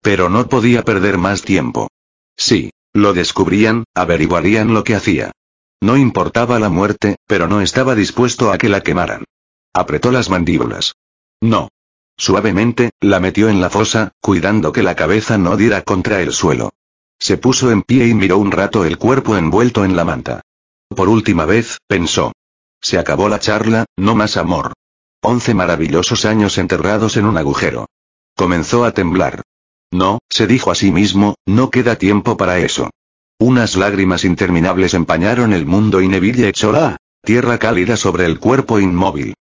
Pero no podía perder más tiempo. Sí, lo descubrían, averiguarían lo que hacía. No importaba la muerte, pero no estaba dispuesto a que la quemaran. Apretó las mandíbulas. No. Suavemente, la metió en la fosa, cuidando que la cabeza no diera contra el suelo. Se puso en pie y miró un rato el cuerpo envuelto en la manta. Por última vez, pensó. Se acabó la charla, no más amor. Once maravillosos años enterrados en un agujero. Comenzó a temblar. No, se dijo a sí mismo, no queda tiempo para eso. Unas lágrimas interminables empañaron el mundo y Neville echó la tierra cálida sobre el cuerpo inmóvil.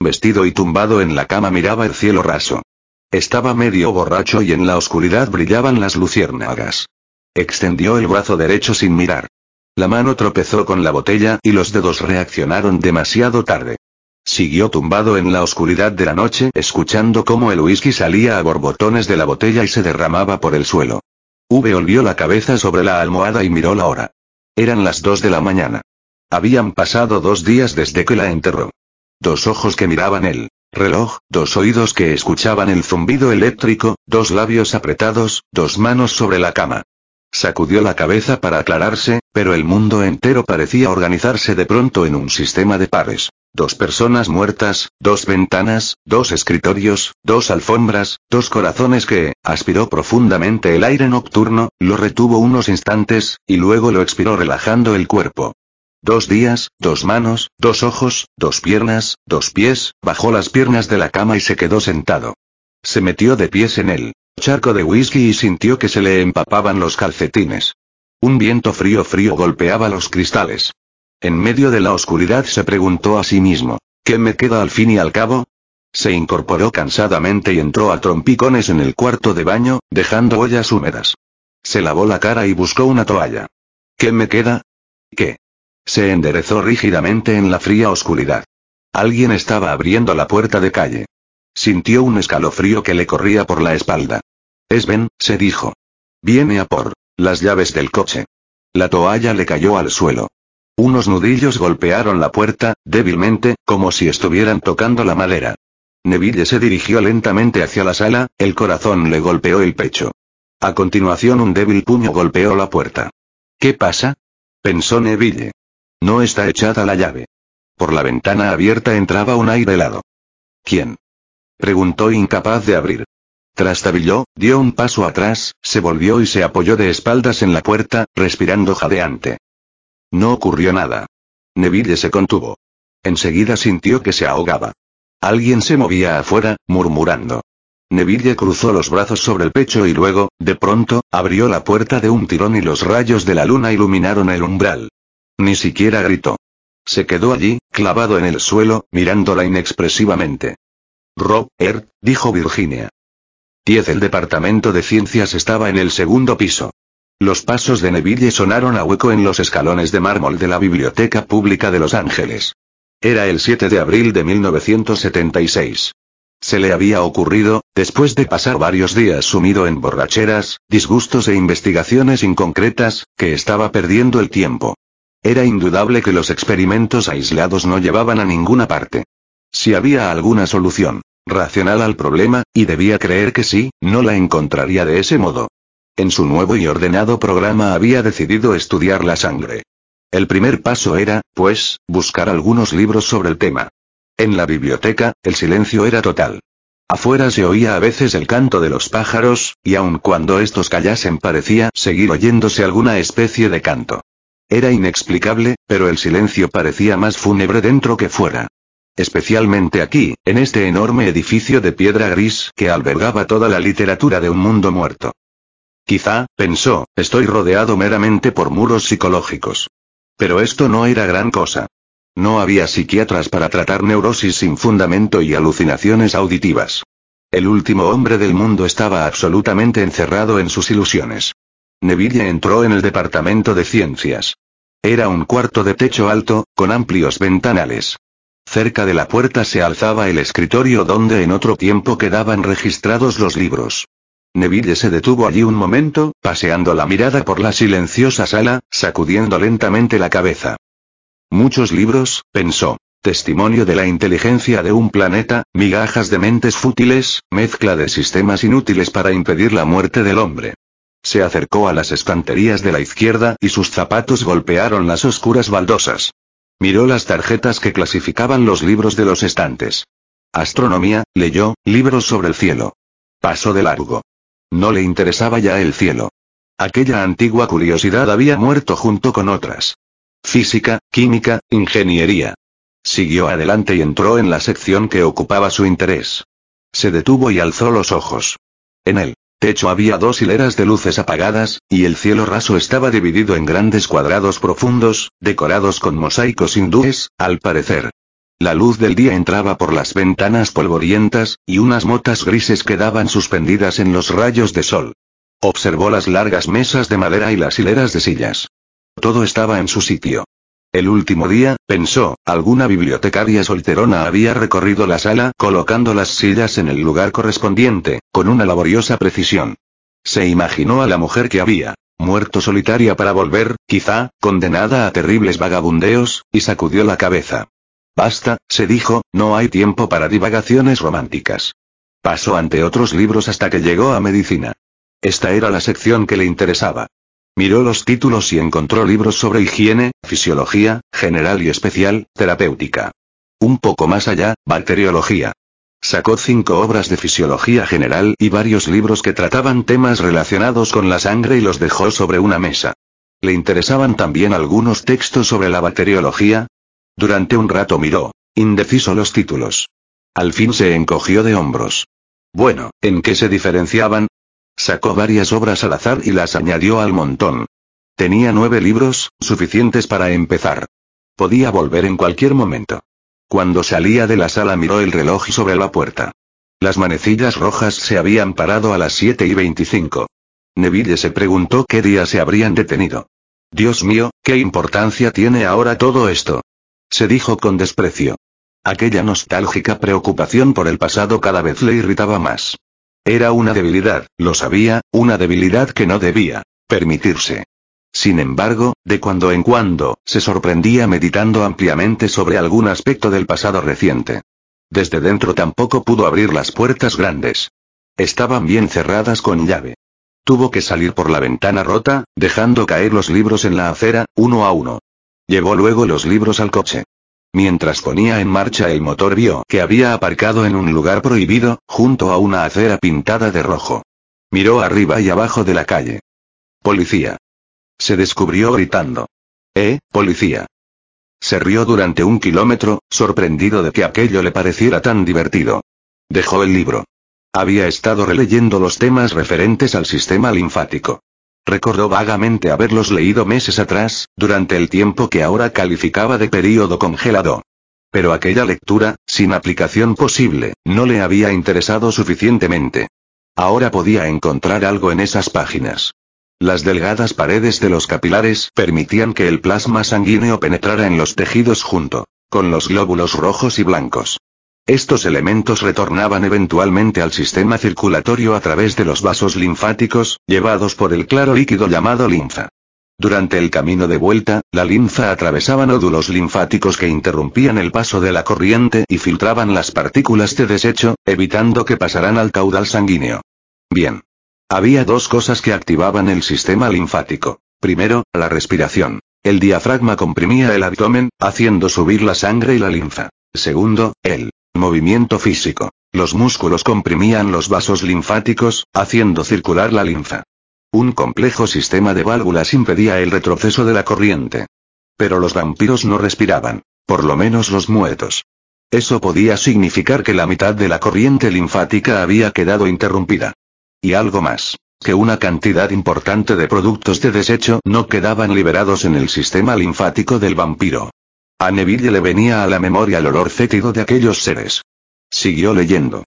Vestido y tumbado en la cama miraba el cielo raso. Estaba medio borracho y en la oscuridad brillaban las luciérnagas. Extendió el brazo derecho sin mirar. La mano tropezó con la botella y los dedos reaccionaron demasiado tarde. Siguió tumbado en la oscuridad de la noche, escuchando cómo el whisky salía a borbotones de la botella y se derramaba por el suelo. V volvió la cabeza sobre la almohada y miró la hora. Eran las dos de la mañana. Habían pasado dos días desde que la enterró. Dos ojos que miraban el reloj, dos oídos que escuchaban el zumbido eléctrico, dos labios apretados, dos manos sobre la cama. Sacudió la cabeza para aclararse, pero el mundo entero parecía organizarse de pronto en un sistema de pares. Dos personas muertas, dos ventanas, dos escritorios, dos alfombras, dos corazones que, aspiró profundamente el aire nocturno, lo retuvo unos instantes, y luego lo expiró relajando el cuerpo. Dos días, dos manos, dos ojos, dos piernas, dos pies, bajó las piernas de la cama y se quedó sentado. Se metió de pies en él charco de whisky y sintió que se le empapaban los calcetines. Un viento frío frío golpeaba los cristales. En medio de la oscuridad se preguntó a sí mismo, ¿qué me queda al fin y al cabo? Se incorporó cansadamente y entró a trompicones en el cuarto de baño, dejando ollas húmedas. Se lavó la cara y buscó una toalla. ¿Qué me queda? ¿Qué? Se enderezó rígidamente en la fría oscuridad. Alguien estaba abriendo la puerta de calle. Sintió un escalofrío que le corría por la espalda. Es Ben, se dijo. Viene a por las llaves del coche. La toalla le cayó al suelo. Unos nudillos golpearon la puerta, débilmente, como si estuvieran tocando la madera. Neville se dirigió lentamente hacia la sala, el corazón le golpeó el pecho. A continuación un débil puño golpeó la puerta. ¿Qué pasa? pensó Neville. No está echada la llave. Por la ventana abierta entraba un aire helado. ¿Quién? Preguntó incapaz de abrir. Trastabilló, dio un paso atrás, se volvió y se apoyó de espaldas en la puerta, respirando jadeante. No ocurrió nada. Neville se contuvo. Enseguida sintió que se ahogaba. Alguien se movía afuera, murmurando. Neville cruzó los brazos sobre el pecho y luego, de pronto, abrió la puerta de un tirón y los rayos de la luna iluminaron el umbral. Ni siquiera gritó. Se quedó allí, clavado en el suelo, mirándola inexpresivamente. Robert, dijo Virginia. 10. El departamento de ciencias estaba en el segundo piso. Los pasos de Neville sonaron a hueco en los escalones de mármol de la Biblioteca Pública de Los Ángeles. Era el 7 de abril de 1976. Se le había ocurrido, después de pasar varios días sumido en borracheras, disgustos e investigaciones inconcretas, que estaba perdiendo el tiempo. Era indudable que los experimentos aislados no llevaban a ninguna parte. Si había alguna solución racional al problema, y debía creer que sí, no la encontraría de ese modo. En su nuevo y ordenado programa había decidido estudiar la sangre. El primer paso era, pues, buscar algunos libros sobre el tema. En la biblioteca, el silencio era total. Afuera se oía a veces el canto de los pájaros, y aun cuando estos callasen parecía seguir oyéndose alguna especie de canto. Era inexplicable, pero el silencio parecía más fúnebre dentro que fuera. Especialmente aquí, en este enorme edificio de piedra gris que albergaba toda la literatura de un mundo muerto. Quizá, pensó, estoy rodeado meramente por muros psicológicos. Pero esto no era gran cosa. No había psiquiatras para tratar neurosis sin fundamento y alucinaciones auditivas. El último hombre del mundo estaba absolutamente encerrado en sus ilusiones. Neville entró en el departamento de ciencias. Era un cuarto de techo alto, con amplios ventanales. Cerca de la puerta se alzaba el escritorio donde en otro tiempo quedaban registrados los libros. Neville se detuvo allí un momento, paseando la mirada por la silenciosa sala, sacudiendo lentamente la cabeza. Muchos libros, pensó. Testimonio de la inteligencia de un planeta, migajas de mentes fútiles, mezcla de sistemas inútiles para impedir la muerte del hombre. Se acercó a las estanterías de la izquierda y sus zapatos golpearon las oscuras baldosas. Miró las tarjetas que clasificaban los libros de los estantes. Astronomía, leyó, libros sobre el cielo. Pasó de largo. No le interesaba ya el cielo. Aquella antigua curiosidad había muerto junto con otras. Física, química, ingeniería. Siguió adelante y entró en la sección que ocupaba su interés. Se detuvo y alzó los ojos. En él techo había dos hileras de luces apagadas, y el cielo raso estaba dividido en grandes cuadrados profundos, decorados con mosaicos hindúes, al parecer. La luz del día entraba por las ventanas polvorientas, y unas motas grises quedaban suspendidas en los rayos de sol. Observó las largas mesas de madera y las hileras de sillas. Todo estaba en su sitio. El último día, pensó, alguna bibliotecaria solterona había recorrido la sala colocando las sillas en el lugar correspondiente, con una laboriosa precisión. Se imaginó a la mujer que había muerto solitaria para volver, quizá, condenada a terribles vagabundeos, y sacudió la cabeza. Basta, se dijo, no hay tiempo para divagaciones románticas. Pasó ante otros libros hasta que llegó a medicina. Esta era la sección que le interesaba. Miró los títulos y encontró libros sobre higiene, fisiología, general y especial, terapéutica. Un poco más allá, bacteriología. Sacó cinco obras de fisiología general y varios libros que trataban temas relacionados con la sangre y los dejó sobre una mesa. Le interesaban también algunos textos sobre la bacteriología. Durante un rato miró, indeciso los títulos. Al fin se encogió de hombros. Bueno, ¿en qué se diferenciaban? Sacó varias obras al azar y las añadió al montón. Tenía nueve libros, suficientes para empezar. Podía volver en cualquier momento. Cuando salía de la sala miró el reloj sobre la puerta. Las manecillas rojas se habían parado a las 7 y 25. Neville se preguntó qué día se habrían detenido. Dios mío, ¿qué importancia tiene ahora todo esto? Se dijo con desprecio. Aquella nostálgica preocupación por el pasado cada vez le irritaba más. Era una debilidad, lo sabía, una debilidad que no debía permitirse. Sin embargo, de cuando en cuando, se sorprendía meditando ampliamente sobre algún aspecto del pasado reciente. Desde dentro tampoco pudo abrir las puertas grandes. Estaban bien cerradas con llave. Tuvo que salir por la ventana rota, dejando caer los libros en la acera, uno a uno. Llevó luego los libros al coche. Mientras ponía en marcha el motor vio que había aparcado en un lugar prohibido, junto a una acera pintada de rojo. Miró arriba y abajo de la calle. Policía. Se descubrió gritando. ¡Eh, policía! Se rió durante un kilómetro, sorprendido de que aquello le pareciera tan divertido. Dejó el libro. Había estado releyendo los temas referentes al sistema linfático. Recordó vagamente haberlos leído meses atrás, durante el tiempo que ahora calificaba de período congelado. Pero aquella lectura, sin aplicación posible, no le había interesado suficientemente. Ahora podía encontrar algo en esas páginas. Las delgadas paredes de los capilares permitían que el plasma sanguíneo penetrara en los tejidos junto con los glóbulos rojos y blancos. Estos elementos retornaban eventualmente al sistema circulatorio a través de los vasos linfáticos, llevados por el claro líquido llamado linfa. Durante el camino de vuelta, la linfa atravesaba nódulos linfáticos que interrumpían el paso de la corriente y filtraban las partículas de desecho, evitando que pasaran al caudal sanguíneo. Bien. Había dos cosas que activaban el sistema linfático. Primero, la respiración. El diafragma comprimía el abdomen, haciendo subir la sangre y la linfa. Segundo, el movimiento físico. Los músculos comprimían los vasos linfáticos, haciendo circular la linfa. Un complejo sistema de válvulas impedía el retroceso de la corriente. Pero los vampiros no respiraban, por lo menos los muertos. Eso podía significar que la mitad de la corriente linfática había quedado interrumpida. Y algo más. Que una cantidad importante de productos de desecho no quedaban liberados en el sistema linfático del vampiro. A Neville le venía a la memoria el olor fétido de aquellos seres. Siguió leyendo.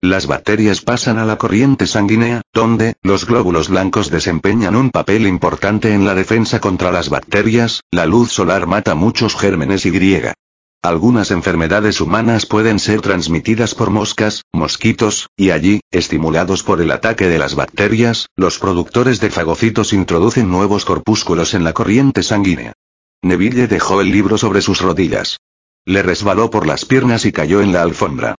Las bacterias pasan a la corriente sanguínea, donde, los glóbulos blancos desempeñan un papel importante en la defensa contra las bacterias, la luz solar mata muchos gérmenes y griega. Algunas enfermedades humanas pueden ser transmitidas por moscas, mosquitos, y allí, estimulados por el ataque de las bacterias, los productores de fagocitos introducen nuevos corpúsculos en la corriente sanguínea. Neville dejó el libro sobre sus rodillas. Le resbaló por las piernas y cayó en la alfombra.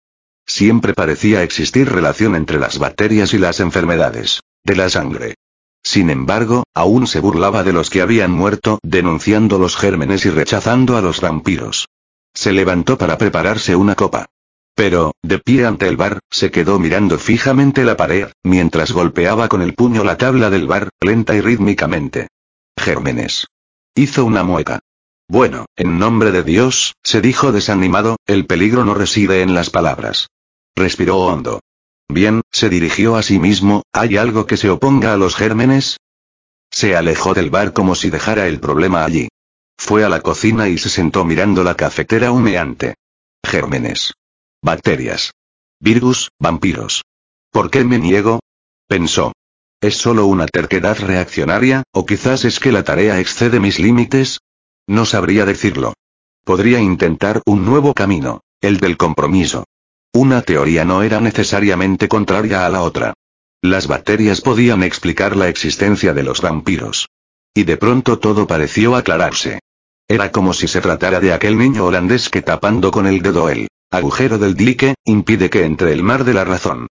Siempre parecía existir relación entre las bacterias y las enfermedades. De la sangre. Sin embargo, aún se burlaba de los que habían muerto, denunciando los gérmenes y rechazando a los vampiros. Se levantó para prepararse una copa. Pero, de pie ante el bar, se quedó mirando fijamente la pared, mientras golpeaba con el puño la tabla del bar, lenta y rítmicamente. Gérmenes. Hizo una mueca. Bueno, en nombre de Dios, se dijo desanimado, el peligro no reside en las palabras. Respiró hondo. Bien, se dirigió a sí mismo, ¿hay algo que se oponga a los gérmenes? Se alejó del bar como si dejara el problema allí. Fue a la cocina y se sentó mirando la cafetera humeante. Gérmenes. Bacterias. Virus, vampiros. ¿Por qué me niego? Pensó. ¿Es solo una terquedad reaccionaria, o quizás es que la tarea excede mis límites? No sabría decirlo. Podría intentar un nuevo camino, el del compromiso. Una teoría no era necesariamente contraria a la otra. Las bacterias podían explicar la existencia de los vampiros. Y de pronto todo pareció aclararse. Era como si se tratara de aquel niño holandés que tapando con el dedo el agujero del dique, impide que entre el mar de la razón.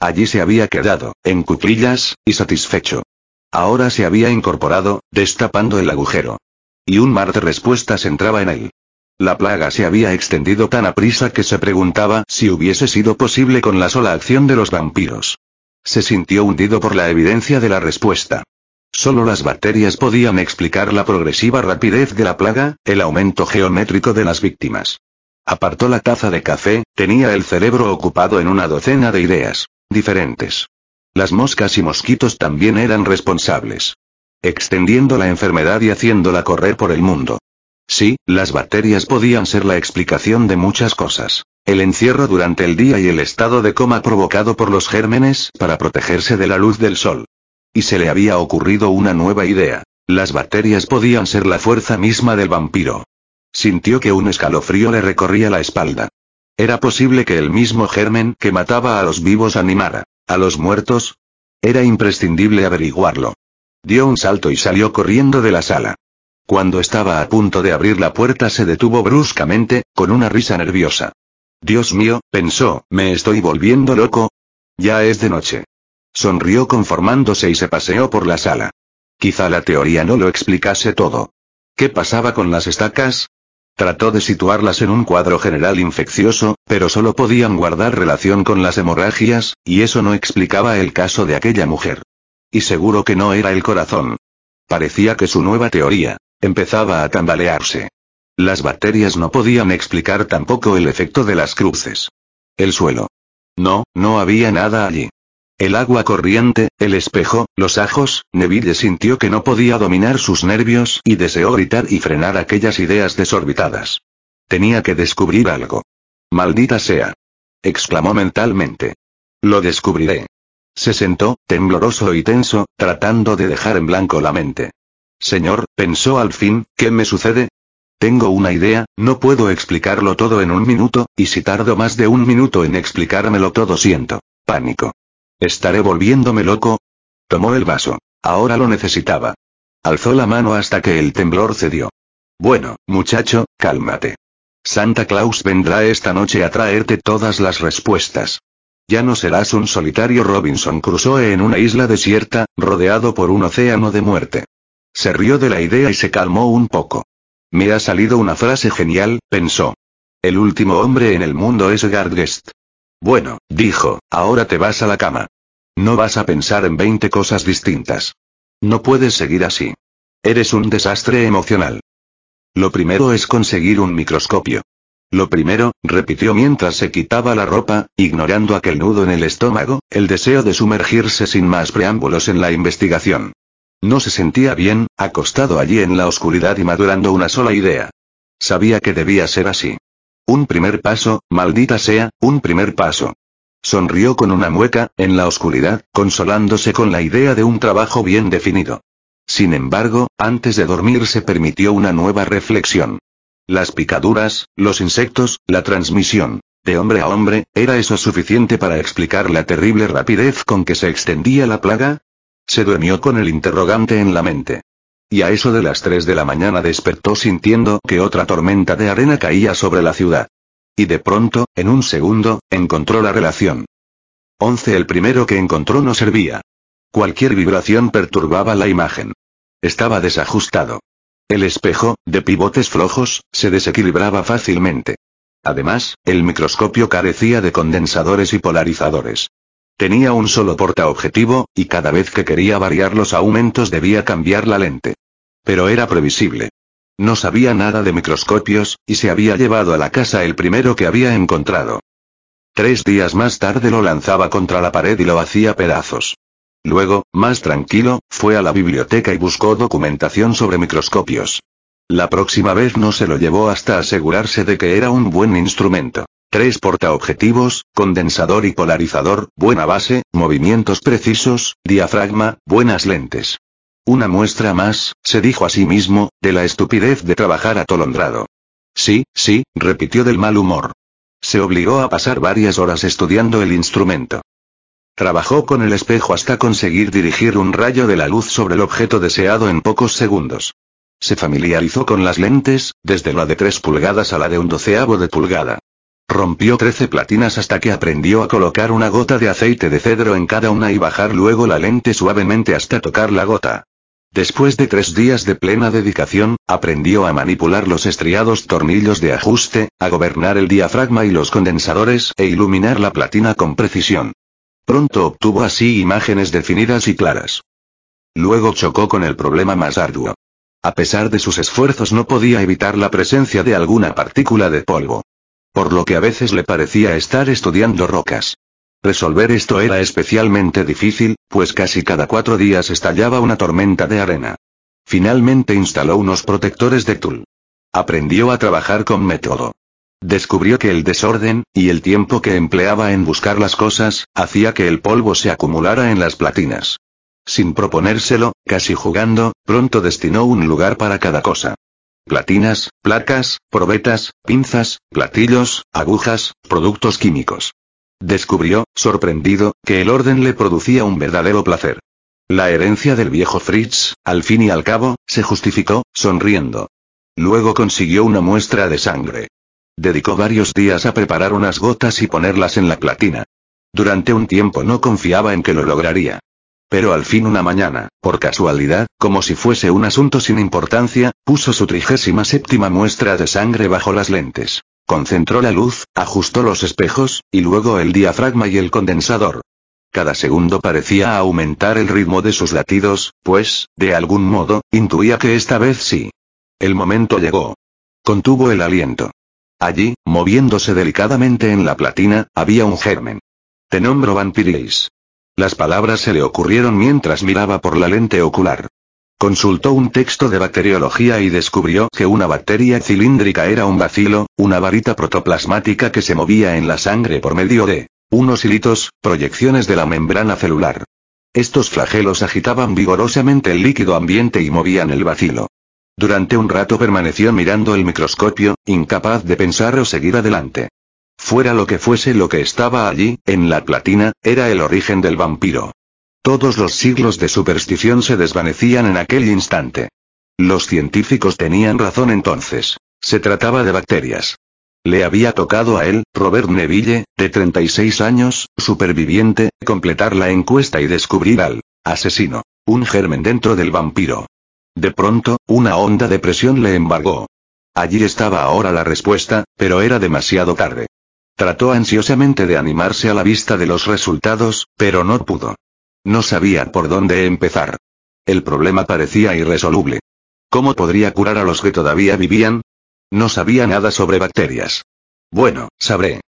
Allí se había quedado, en cuclillas, y satisfecho. Ahora se había incorporado, destapando el agujero. Y un mar de respuestas entraba en él. La plaga se había extendido tan aprisa que se preguntaba si hubiese sido posible con la sola acción de los vampiros. Se sintió hundido por la evidencia de la respuesta. Solo las bacterias podían explicar la progresiva rapidez de la plaga, el aumento geométrico de las víctimas. Apartó la taza de café, tenía el cerebro ocupado en una docena de ideas diferentes. Las moscas y mosquitos también eran responsables. Extendiendo la enfermedad y haciéndola correr por el mundo. Sí, las bacterias podían ser la explicación de muchas cosas. El encierro durante el día y el estado de coma provocado por los gérmenes para protegerse de la luz del sol. Y se le había ocurrido una nueva idea. Las bacterias podían ser la fuerza misma del vampiro. Sintió que un escalofrío le recorría la espalda. Era posible que el mismo germen que mataba a los vivos animara a los muertos. Era imprescindible averiguarlo. Dio un salto y salió corriendo de la sala. Cuando estaba a punto de abrir la puerta se detuvo bruscamente, con una risa nerviosa. Dios mío, pensó, ¿me estoy volviendo loco? Ya es de noche. Sonrió conformándose y se paseó por la sala. Quizá la teoría no lo explicase todo. ¿Qué pasaba con las estacas? Trató de situarlas en un cuadro general infeccioso, pero solo podían guardar relación con las hemorragias, y eso no explicaba el caso de aquella mujer. Y seguro que no era el corazón. Parecía que su nueva teoría empezaba a tambalearse. Las bacterias no podían explicar tampoco el efecto de las cruces. El suelo. No, no había nada allí. El agua corriente, el espejo, los ajos, Neville sintió que no podía dominar sus nervios y deseó gritar y frenar aquellas ideas desorbitadas. Tenía que descubrir algo. Maldita sea. exclamó mentalmente. Lo descubriré. Se sentó, tembloroso y tenso, tratando de dejar en blanco la mente. Señor, pensó al fin, ¿qué me sucede? Tengo una idea, no puedo explicarlo todo en un minuto, y si tardo más de un minuto en explicármelo todo siento pánico. ¿Estaré volviéndome loco? Tomó el vaso. Ahora lo necesitaba. Alzó la mano hasta que el temblor cedió. Bueno, muchacho, cálmate. Santa Claus vendrá esta noche a traerte todas las respuestas. Ya no serás un solitario Robinson Crusoe en una isla desierta, rodeado por un océano de muerte. Se rió de la idea y se calmó un poco. Me ha salido una frase genial, pensó. El último hombre en el mundo es Gardgest. Bueno, dijo, ahora te vas a la cama. No vas a pensar en 20 cosas distintas. No puedes seguir así. Eres un desastre emocional. Lo primero es conseguir un microscopio. Lo primero, repitió mientras se quitaba la ropa, ignorando aquel nudo en el estómago, el deseo de sumergirse sin más preámbulos en la investigación. No se sentía bien, acostado allí en la oscuridad y madurando una sola idea. Sabía que debía ser así. Un primer paso, maldita sea, un primer paso. Sonrió con una mueca, en la oscuridad, consolándose con la idea de un trabajo bien definido. Sin embargo, antes de dormir se permitió una nueva reflexión. Las picaduras, los insectos, la transmisión. De hombre a hombre, ¿era eso suficiente para explicar la terrible rapidez con que se extendía la plaga? Se durmió con el interrogante en la mente. Y a eso de las 3 de la mañana despertó sintiendo que otra tormenta de arena caía sobre la ciudad. Y de pronto, en un segundo, encontró la relación. 11 El primero que encontró no servía. Cualquier vibración perturbaba la imagen. Estaba desajustado. El espejo, de pivotes flojos, se desequilibraba fácilmente. Además, el microscopio carecía de condensadores y polarizadores. Tenía un solo portaobjetivo, y cada vez que quería variar los aumentos debía cambiar la lente. Pero era previsible. No sabía nada de microscopios, y se había llevado a la casa el primero que había encontrado. Tres días más tarde lo lanzaba contra la pared y lo hacía pedazos. Luego, más tranquilo, fue a la biblioteca y buscó documentación sobre microscopios. La próxima vez no se lo llevó hasta asegurarse de que era un buen instrumento. Tres portaobjetivos, condensador y polarizador, buena base, movimientos precisos, diafragma, buenas lentes. Una muestra más, se dijo a sí mismo, de la estupidez de trabajar atolondrado. Sí, sí, repitió del mal humor. Se obligó a pasar varias horas estudiando el instrumento. Trabajó con el espejo hasta conseguir dirigir un rayo de la luz sobre el objeto deseado en pocos segundos. Se familiarizó con las lentes, desde la de 3 pulgadas a la de un doceavo de pulgada. Rompió 13 platinas hasta que aprendió a colocar una gota de aceite de cedro en cada una y bajar luego la lente suavemente hasta tocar la gota. Después de tres días de plena dedicación, aprendió a manipular los estriados tornillos de ajuste, a gobernar el diafragma y los condensadores e iluminar la platina con precisión. Pronto obtuvo así imágenes definidas y claras. Luego chocó con el problema más arduo. A pesar de sus esfuerzos no podía evitar la presencia de alguna partícula de polvo. Por lo que a veces le parecía estar estudiando rocas. Resolver esto era especialmente difícil, pues casi cada cuatro días estallaba una tormenta de arena. Finalmente instaló unos protectores de tul. Aprendió a trabajar con método. Descubrió que el desorden, y el tiempo que empleaba en buscar las cosas, hacía que el polvo se acumulara en las platinas. Sin proponérselo, casi jugando, pronto destinó un lugar para cada cosa. Platinas, placas, probetas, pinzas, platillos, agujas, productos químicos. Descubrió, sorprendido, que el orden le producía un verdadero placer. La herencia del viejo Fritz, al fin y al cabo, se justificó, sonriendo. Luego consiguió una muestra de sangre. Dedicó varios días a preparar unas gotas y ponerlas en la platina. Durante un tiempo no confiaba en que lo lograría. Pero al fin una mañana, por casualidad, como si fuese un asunto sin importancia, puso su trigésima séptima muestra de sangre bajo las lentes. Concentró la luz, ajustó los espejos, y luego el diafragma y el condensador. Cada segundo parecía aumentar el ritmo de sus latidos, pues, de algún modo, intuía que esta vez sí. El momento llegó. Contuvo el aliento. Allí, moviéndose delicadamente en la platina, había un germen. Te nombro Vampiris. Las palabras se le ocurrieron mientras miraba por la lente ocular. Consultó un texto de bacteriología y descubrió que una bacteria cilíndrica era un bacilo, una varita protoplasmática que se movía en la sangre por medio de unos hilitos, proyecciones de la membrana celular. Estos flagelos agitaban vigorosamente el líquido ambiente y movían el bacilo. Durante un rato permaneció mirando el microscopio, incapaz de pensar o seguir adelante. Fuera lo que fuese lo que estaba allí, en la platina, era el origen del vampiro. Todos los siglos de superstición se desvanecían en aquel instante. Los científicos tenían razón entonces. Se trataba de bacterias. Le había tocado a él, Robert Neville, de 36 años, superviviente, completar la encuesta y descubrir al asesino. Un germen dentro del vampiro. De pronto, una honda depresión le embargó. Allí estaba ahora la respuesta, pero era demasiado tarde. Trató ansiosamente de animarse a la vista de los resultados, pero no pudo. No sabía por dónde empezar. El problema parecía irresoluble. ¿Cómo podría curar a los que todavía vivían? No sabía nada sobre bacterias. Bueno, sabré.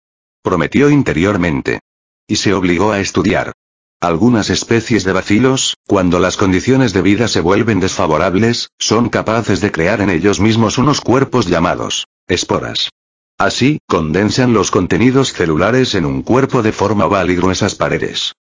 Prometió interiormente. Y se obligó a estudiar. Algunas especies de bacilos, cuando las condiciones de vida se vuelven desfavorables, son capaces de crear en ellos mismos unos cuerpos llamados esporas. Así, condensan los contenidos celulares en un cuerpo de forma oval y gruesas paredes.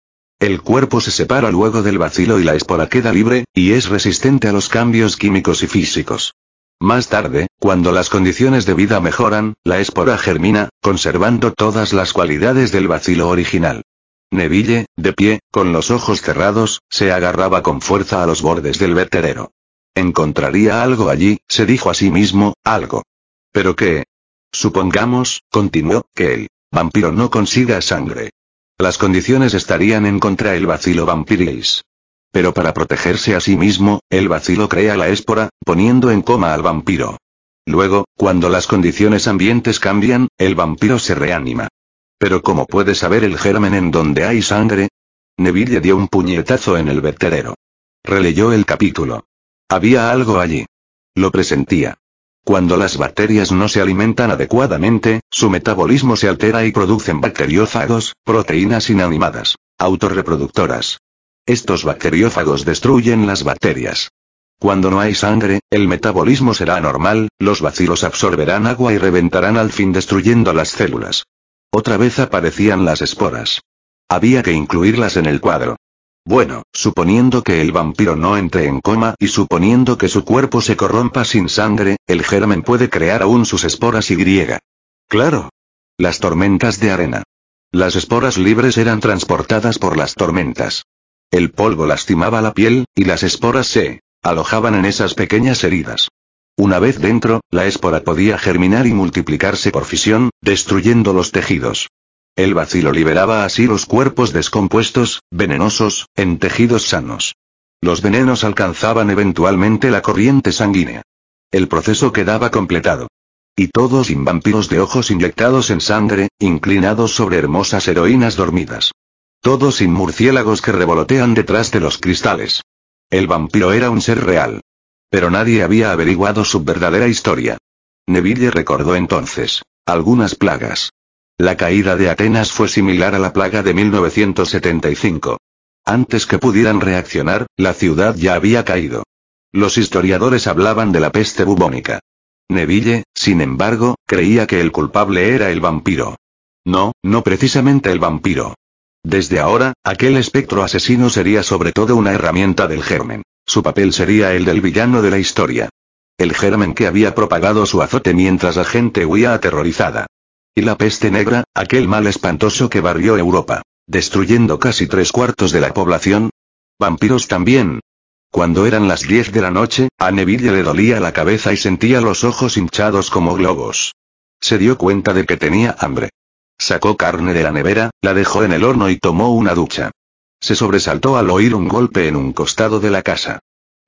El cuerpo se separa luego del bacilo y la espora queda libre, y es resistente a los cambios químicos y físicos. Más tarde, cuando las condiciones de vida mejoran, la espora germina, conservando todas las cualidades del bacilo original. Neville, de pie, con los ojos cerrados, se agarraba con fuerza a los bordes del vertedero. Encontraría algo allí, se dijo a sí mismo, algo. ¿Pero qué? Supongamos, continuó, que el vampiro no consiga sangre. Las condiciones estarían en contra el bacilo vampiris. Pero para protegerse a sí mismo, el bacilo crea la espora, poniendo en coma al vampiro. Luego, cuando las condiciones ambientes cambian, el vampiro se reanima. Pero ¿cómo puede saber el germen en donde hay sangre? Neville dio un puñetazo en el vertedero. Releyó el capítulo. Había algo allí. Lo presentía. Cuando las bacterias no se alimentan adecuadamente, su metabolismo se altera y producen bacteriófagos, proteínas inanimadas, autorreproductoras. Estos bacteriófagos destruyen las bacterias. Cuando no hay sangre, el metabolismo será normal, los bacilos absorberán agua y reventarán al fin destruyendo las células. Otra vez aparecían las esporas. Había que incluirlas en el cuadro. Bueno, suponiendo que el vampiro no entre en coma y suponiendo que su cuerpo se corrompa sin sangre, el germen puede crear aún sus esporas y griega. Claro. Las tormentas de arena. Las esporas libres eran transportadas por las tormentas. El polvo lastimaba la piel, y las esporas se alojaban en esas pequeñas heridas. Una vez dentro, la espora podía germinar y multiplicarse por fisión, destruyendo los tejidos. El vacilo liberaba así los cuerpos descompuestos, venenosos, en tejidos sanos. Los venenos alcanzaban eventualmente la corriente sanguínea. El proceso quedaba completado. Y todos sin vampiros de ojos inyectados en sangre, inclinados sobre hermosas heroínas dormidas. Todos sin murciélagos que revolotean detrás de los cristales. El vampiro era un ser real. Pero nadie había averiguado su verdadera historia. Neville recordó entonces. Algunas plagas. La caída de Atenas fue similar a la plaga de 1975. Antes que pudieran reaccionar, la ciudad ya había caído. Los historiadores hablaban de la peste bubónica. Neville, sin embargo, creía que el culpable era el vampiro. No, no precisamente el vampiro. Desde ahora, aquel espectro asesino sería sobre todo una herramienta del germen. Su papel sería el del villano de la historia. El germen que había propagado su azote mientras la gente huía aterrorizada. Y la peste negra, aquel mal espantoso que barrió Europa, destruyendo casi tres cuartos de la población. Vampiros también. Cuando eran las diez de la noche, a Neville le dolía la cabeza y sentía los ojos hinchados como globos. Se dio cuenta de que tenía hambre. Sacó carne de la nevera, la dejó en el horno y tomó una ducha. Se sobresaltó al oír un golpe en un costado de la casa.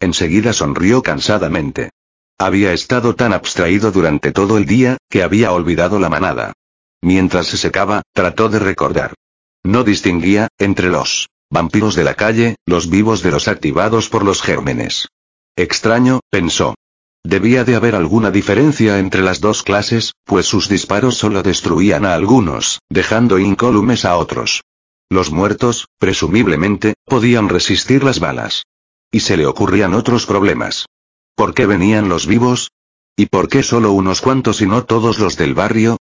Enseguida sonrió cansadamente. Había estado tan abstraído durante todo el día, que había olvidado la manada. Mientras se secaba, trató de recordar. No distinguía, entre los vampiros de la calle, los vivos de los activados por los gérmenes. Extraño, pensó. Debía de haber alguna diferencia entre las dos clases, pues sus disparos solo destruían a algunos, dejando incólumes a otros. Los muertos, presumiblemente, podían resistir las balas. Y se le ocurrían otros problemas. ¿Por qué venían los vivos? ¿Y por qué solo unos cuantos y no todos los del barrio?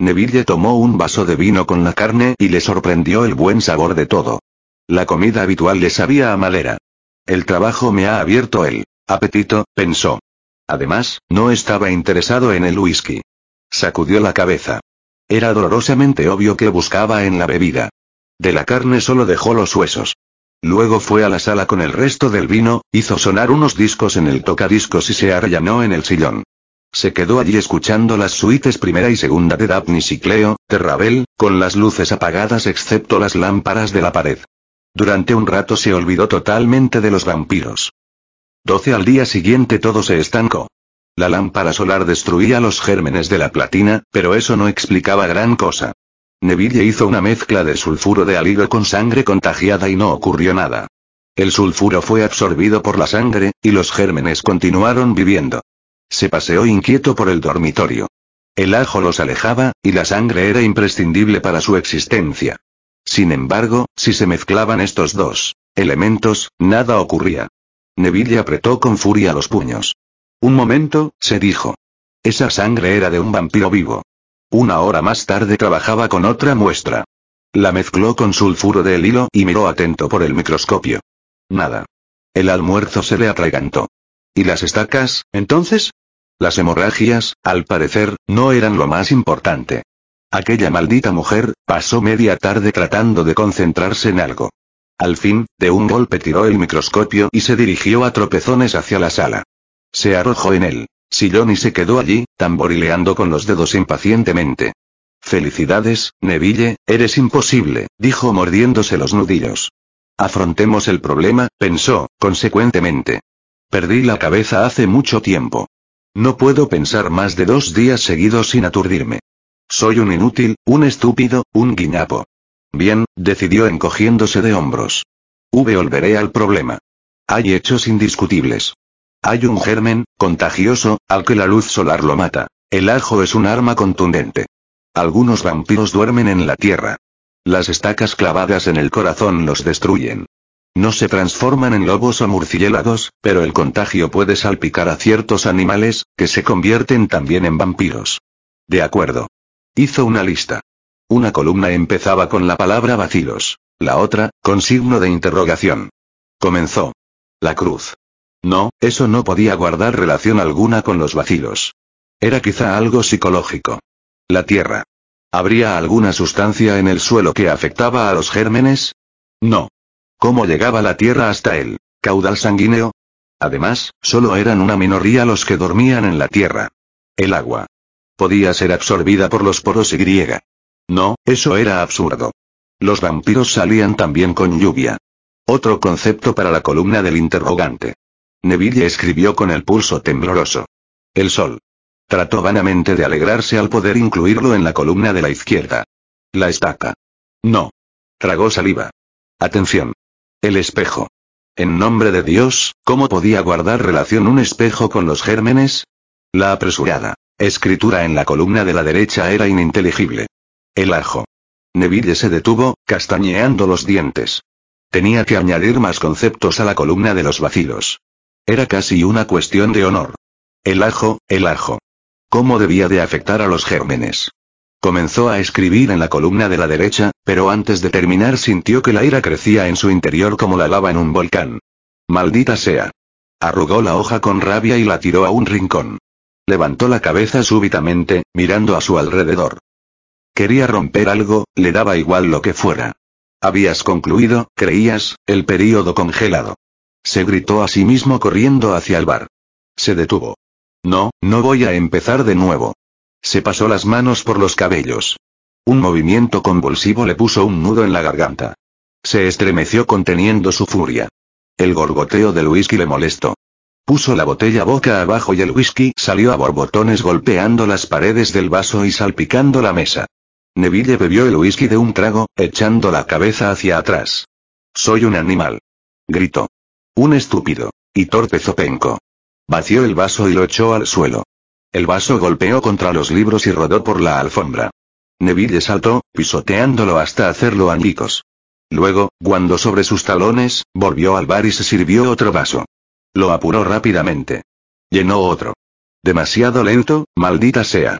Neville tomó un vaso de vino con la carne y le sorprendió el buen sabor de todo. La comida habitual le sabía a madera. El trabajo me ha abierto el apetito, pensó. Además, no estaba interesado en el whisky. Sacudió la cabeza. Era dolorosamente obvio que buscaba en la bebida. De la carne solo dejó los huesos. Luego fue a la sala con el resto del vino, hizo sonar unos discos en el tocadiscos y se arrellanó en el sillón. Se quedó allí escuchando las suites primera y segunda de Daphne y Cleo, de Ravel, con las luces apagadas excepto las lámparas de la pared. Durante un rato se olvidó totalmente de los vampiros. 12 al día siguiente todo se estancó. La lámpara solar destruía los gérmenes de la platina, pero eso no explicaba gran cosa. Neville hizo una mezcla de sulfuro de alilo con sangre contagiada y no ocurrió nada. El sulfuro fue absorbido por la sangre, y los gérmenes continuaron viviendo. Se paseó inquieto por el dormitorio. El ajo los alejaba, y la sangre era imprescindible para su existencia. Sin embargo, si se mezclaban estos dos elementos, nada ocurría. Neville apretó con furia los puños. Un momento, se dijo. Esa sangre era de un vampiro vivo. Una hora más tarde trabajaba con otra muestra. La mezcló con sulfuro de hilo y miró atento por el microscopio. Nada. El almuerzo se le atragantó. ¿Y las estacas, entonces? Las hemorragias, al parecer, no eran lo más importante. Aquella maldita mujer, pasó media tarde tratando de concentrarse en algo. Al fin, de un golpe tiró el microscopio y se dirigió a tropezones hacia la sala. Se arrojó en él sillón y se quedó allí, tamborileando con los dedos impacientemente. Felicidades, Neville, eres imposible, dijo mordiéndose los nudillos. Afrontemos el problema, pensó, consecuentemente. Perdí la cabeza hace mucho tiempo. No puedo pensar más de dos días seguidos sin aturdirme. Soy un inútil, un estúpido, un guiñapo. Bien, decidió encogiéndose de hombros. V volveré al problema. Hay hechos indiscutibles. Hay un germen, contagioso, al que la luz solar lo mata. El ajo es un arma contundente. Algunos vampiros duermen en la tierra. Las estacas clavadas en el corazón los destruyen. No se transforman en lobos o murciélagos, pero el contagio puede salpicar a ciertos animales, que se convierten también en vampiros. De acuerdo. Hizo una lista. Una columna empezaba con la palabra vacilos. La otra, con signo de interrogación. Comenzó. La cruz. No, eso no podía guardar relación alguna con los vacilos. Era quizá algo psicológico. La Tierra. ¿Habría alguna sustancia en el suelo que afectaba a los gérmenes? No. ¿Cómo llegaba la tierra hasta él? ¿Caudal sanguíneo? Además, solo eran una minoría los que dormían en la tierra. El agua. Podía ser absorbida por los poros Y. No, eso era absurdo. Los vampiros salían también con lluvia. Otro concepto para la columna del interrogante. Neville escribió con el pulso tembloroso. El sol. Trató vanamente de alegrarse al poder incluirlo en la columna de la izquierda. La estaca. No. Tragó saliva. Atención. El espejo. En nombre de Dios, ¿cómo podía guardar relación un espejo con los gérmenes? La apresurada escritura en la columna de la derecha era ininteligible. El ajo. Neville se detuvo, castañeando los dientes. Tenía que añadir más conceptos a la columna de los vacilos. Era casi una cuestión de honor. El ajo, el ajo. ¿Cómo debía de afectar a los gérmenes? Comenzó a escribir en la columna de la derecha, pero antes de terminar sintió que la ira crecía en su interior como la lava en un volcán. Maldita sea. Arrugó la hoja con rabia y la tiró a un rincón. Levantó la cabeza súbitamente, mirando a su alrededor. Quería romper algo, le daba igual lo que fuera. Habías concluido, creías, el período congelado. Se gritó a sí mismo corriendo hacia el bar. Se detuvo. No, no voy a empezar de nuevo. Se pasó las manos por los cabellos. Un movimiento convulsivo le puso un nudo en la garganta. Se estremeció conteniendo su furia. El gorgoteo del whisky le molestó. Puso la botella boca abajo y el whisky salió a borbotones golpeando las paredes del vaso y salpicando la mesa. Neville bebió el whisky de un trago, echando la cabeza hacia atrás. Soy un animal. Gritó. Un estúpido. Y torpe zopenco. Vació el vaso y lo echó al suelo. El vaso golpeó contra los libros y rodó por la alfombra. Neville saltó, pisoteándolo hasta hacerlo añicos. Luego, cuando sobre sus talones, volvió al bar y se sirvió otro vaso. Lo apuró rápidamente. Llenó otro. Demasiado lento, maldita sea.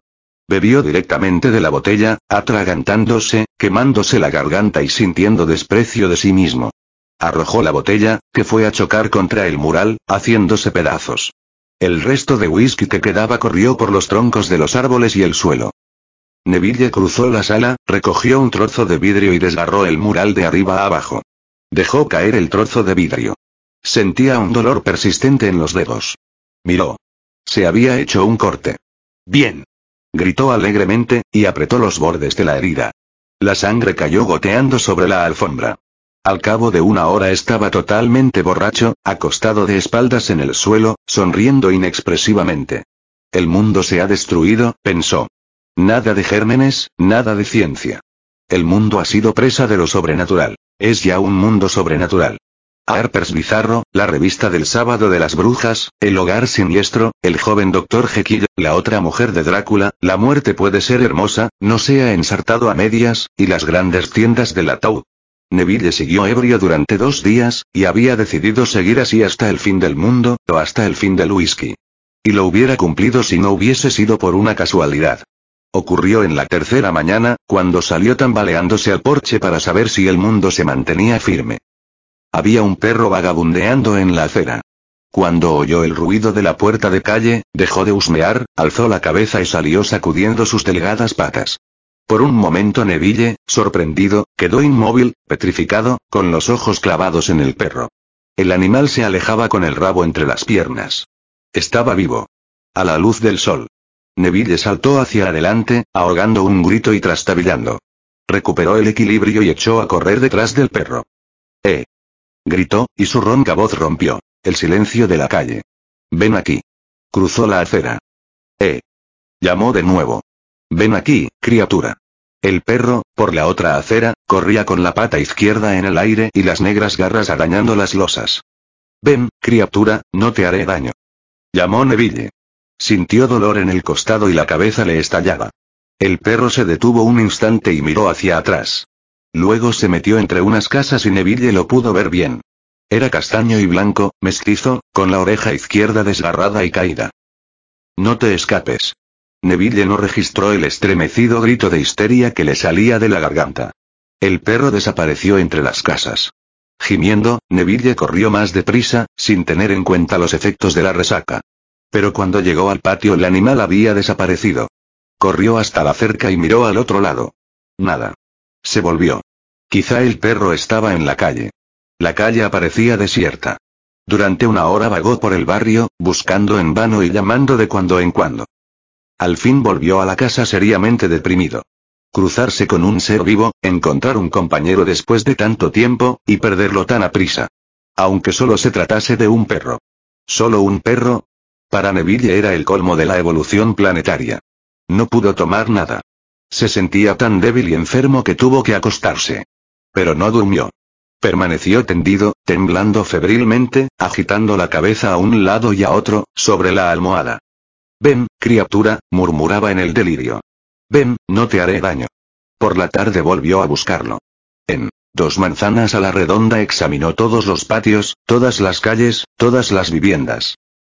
Bebió directamente de la botella, atragantándose, quemándose la garganta y sintiendo desprecio de sí mismo. Arrojó la botella, que fue a chocar contra el mural, haciéndose pedazos. El resto de whisky que quedaba corrió por los troncos de los árboles y el suelo. Neville cruzó la sala, recogió un trozo de vidrio y desgarró el mural de arriba a abajo. Dejó caer el trozo de vidrio. Sentía un dolor persistente en los dedos. Miró. Se había hecho un corte. Bien. Gritó alegremente, y apretó los bordes de la herida. La sangre cayó goteando sobre la alfombra. Al cabo de una hora estaba totalmente borracho, acostado de espaldas en el suelo, sonriendo inexpresivamente. El mundo se ha destruido, pensó. Nada de gérmenes, nada de ciencia. El mundo ha sido presa de lo sobrenatural. Es ya un mundo sobrenatural. Harper's Bizarro, la revista del sábado de las brujas, El hogar siniestro, El joven doctor Jekyll, La otra mujer de Drácula, La muerte puede ser hermosa, no sea ensartado a medias, y las grandes tiendas del ataúd. Neville siguió ebrio durante dos días, y había decidido seguir así hasta el fin del mundo, o hasta el fin del whisky. Y lo hubiera cumplido si no hubiese sido por una casualidad. Ocurrió en la tercera mañana, cuando salió tambaleándose al porche para saber si el mundo se mantenía firme. Había un perro vagabundeando en la acera. Cuando oyó el ruido de la puerta de calle, dejó de husmear, alzó la cabeza y salió sacudiendo sus delgadas patas. Por un momento Neville, sorprendido, quedó inmóvil, petrificado, con los ojos clavados en el perro. El animal se alejaba con el rabo entre las piernas. Estaba vivo. A la luz del sol. Neville saltó hacia adelante, ahogando un grito y trastabillando. Recuperó el equilibrio y echó a correr detrás del perro. ¡Eh! Gritó, y su ronca voz rompió el silencio de la calle. Ven aquí. Cruzó la acera. ¡Eh! Llamó de nuevo. Ven aquí, criatura. El perro, por la otra acera, corría con la pata izquierda en el aire y las negras garras arañando las losas. Ven, criatura, no te haré daño. Llamó Neville. Sintió dolor en el costado y la cabeza le estallaba. El perro se detuvo un instante y miró hacia atrás. Luego se metió entre unas casas y Neville lo pudo ver bien. Era castaño y blanco, mestizo, con la oreja izquierda desgarrada y caída. No te escapes. Neville no registró el estremecido grito de histeria que le salía de la garganta. El perro desapareció entre las casas. Gimiendo, Neville corrió más deprisa, sin tener en cuenta los efectos de la resaca. Pero cuando llegó al patio el animal había desaparecido. Corrió hasta la cerca y miró al otro lado. Nada. Se volvió. Quizá el perro estaba en la calle. La calle aparecía desierta. Durante una hora vagó por el barrio, buscando en vano y llamando de cuando en cuando. Al fin volvió a la casa seriamente deprimido. Cruzarse con un ser vivo, encontrar un compañero después de tanto tiempo, y perderlo tan a prisa. Aunque solo se tratase de un perro. ¿Solo un perro? Para Neville era el colmo de la evolución planetaria. No pudo tomar nada. Se sentía tan débil y enfermo que tuvo que acostarse. Pero no durmió. Permaneció tendido, temblando febrilmente, agitando la cabeza a un lado y a otro, sobre la almohada. Ven, criatura, murmuraba en el delirio. Ven, no te haré daño. Por la tarde volvió a buscarlo. En dos manzanas a la redonda examinó todos los patios, todas las calles, todas las viviendas.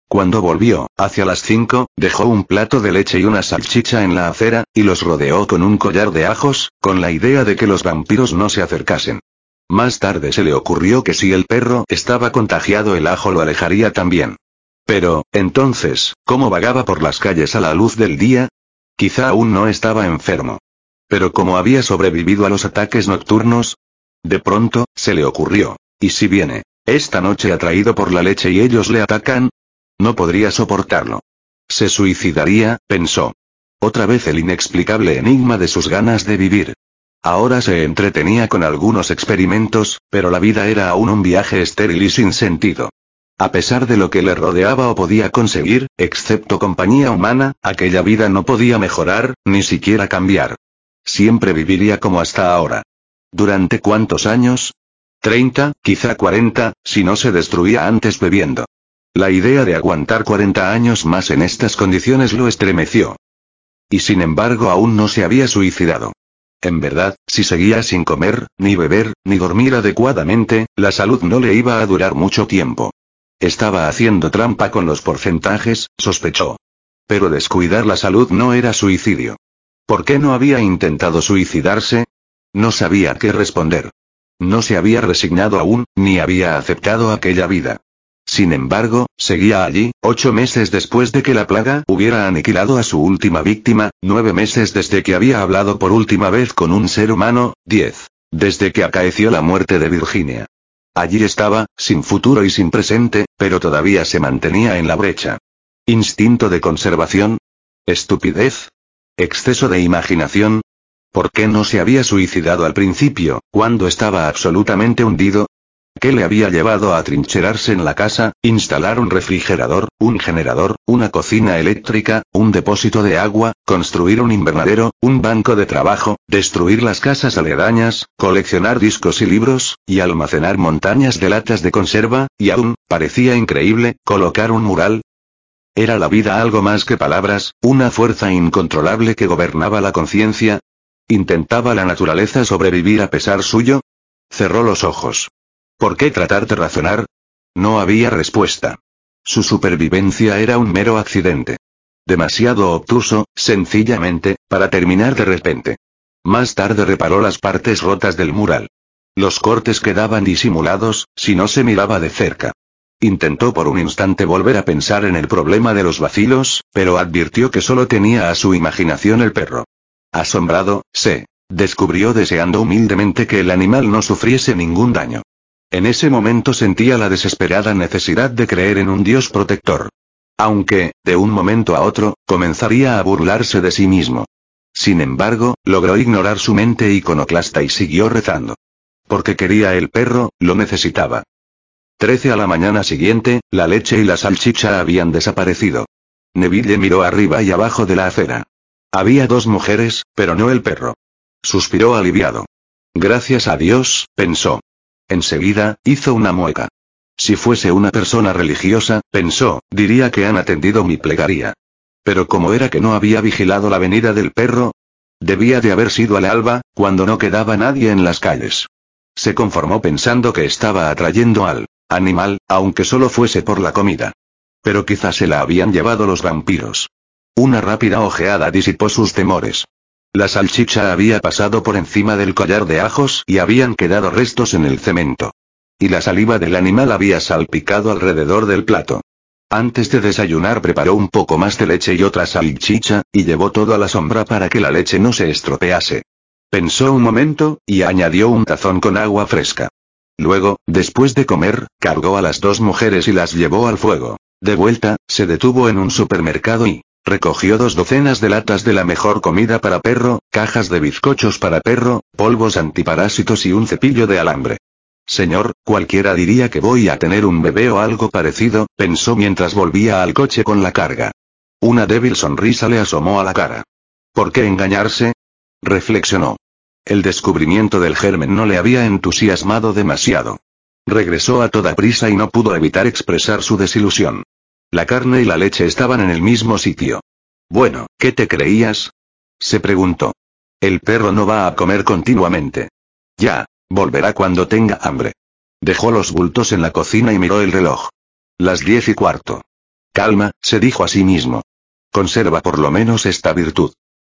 Cuando volvió, hacia las cinco, dejó un plato de leche y una salchicha en la acera, y los rodeó con un collar de ajos, con la idea de que los vampiros no se acercasen. Más tarde se le ocurrió que si el perro estaba contagiado el ajo lo alejaría también. Pero, entonces, ¿cómo vagaba por las calles a la luz del día? Quizá aún no estaba enfermo. Pero como había sobrevivido a los ataques nocturnos, de pronto, se le ocurrió, ¿y si viene, esta noche atraído por la leche y ellos le atacan? No podría soportarlo. Se suicidaría, pensó. Otra vez el inexplicable enigma de sus ganas de vivir. Ahora se entretenía con algunos experimentos, pero la vida era aún un viaje estéril y sin sentido. A pesar de lo que le rodeaba o podía conseguir, excepto compañía humana, aquella vida no podía mejorar, ni siquiera cambiar. Siempre viviría como hasta ahora. ¿Durante cuántos años? Treinta, quizá cuarenta, si no se destruía antes bebiendo. La idea de aguantar 40 años más en estas condiciones lo estremeció. Y sin embargo aún no se había suicidado. En verdad, si seguía sin comer, ni beber, ni dormir adecuadamente, la salud no le iba a durar mucho tiempo. Estaba haciendo trampa con los porcentajes, sospechó. Pero descuidar la salud no era suicidio. ¿Por qué no había intentado suicidarse? No sabía qué responder. No se había resignado aún, ni había aceptado aquella vida. Sin embargo, seguía allí, ocho meses después de que la plaga hubiera aniquilado a su última víctima, nueve meses desde que había hablado por última vez con un ser humano, diez. Desde que acaeció la muerte de Virginia. Allí estaba, sin futuro y sin presente, pero todavía se mantenía en la brecha. ¿Instinto de conservación? ¿Estupidez? ¿Exceso de imaginación? ¿Por qué no se había suicidado al principio, cuando estaba absolutamente hundido? ¿Qué le había llevado a trincherarse en la casa, instalar un refrigerador, un generador, una cocina eléctrica, un depósito de agua, construir un invernadero, un banco de trabajo, destruir las casas aledañas, coleccionar discos y libros, y almacenar montañas de latas de conserva, y aún, parecía increíble, colocar un mural? ¿Era la vida algo más que palabras, una fuerza incontrolable que gobernaba la conciencia? ¿Intentaba la naturaleza sobrevivir a pesar suyo? Cerró los ojos. ¿Por qué tratar de razonar? No había respuesta. Su supervivencia era un mero accidente. Demasiado obtuso, sencillamente, para terminar de repente. Más tarde reparó las partes rotas del mural. Los cortes quedaban disimulados, si no se miraba de cerca. Intentó por un instante volver a pensar en el problema de los vacilos, pero advirtió que solo tenía a su imaginación el perro. Asombrado, se descubrió deseando humildemente que el animal no sufriese ningún daño. En ese momento sentía la desesperada necesidad de creer en un Dios protector. Aunque, de un momento a otro, comenzaría a burlarse de sí mismo. Sin embargo, logró ignorar su mente iconoclasta y siguió rezando. Porque quería el perro, lo necesitaba. Trece a la mañana siguiente, la leche y la salchicha habían desaparecido. Neville miró arriba y abajo de la acera. Había dos mujeres, pero no el perro. Suspiró aliviado. Gracias a Dios, pensó. Enseguida, hizo una mueca. Si fuese una persona religiosa, pensó, diría que han atendido mi plegaria. Pero como era que no había vigilado la venida del perro, debía de haber sido al alba, cuando no quedaba nadie en las calles. Se conformó pensando que estaba atrayendo al animal, aunque solo fuese por la comida. Pero quizás se la habían llevado los vampiros. Una rápida ojeada disipó sus temores. La salchicha había pasado por encima del collar de ajos y habían quedado restos en el cemento. Y la saliva del animal había salpicado alrededor del plato. Antes de desayunar preparó un poco más de leche y otra salchicha, y llevó todo a la sombra para que la leche no se estropease. Pensó un momento, y añadió un tazón con agua fresca. Luego, después de comer, cargó a las dos mujeres y las llevó al fuego. De vuelta, se detuvo en un supermercado y recogió dos docenas de latas de la mejor comida para perro, cajas de bizcochos para perro, polvos antiparásitos y un cepillo de alambre. Señor, cualquiera diría que voy a tener un bebé o algo parecido, pensó mientras volvía al coche con la carga. Una débil sonrisa le asomó a la cara. ¿Por qué engañarse? reflexionó. El descubrimiento del germen no le había entusiasmado demasiado. Regresó a toda prisa y no pudo evitar expresar su desilusión. La carne y la leche estaban en el mismo sitio. Bueno, ¿qué te creías? se preguntó. El perro no va a comer continuamente. Ya, volverá cuando tenga hambre. Dejó los bultos en la cocina y miró el reloj. Las diez y cuarto. Calma, se dijo a sí mismo. Conserva por lo menos esta virtud.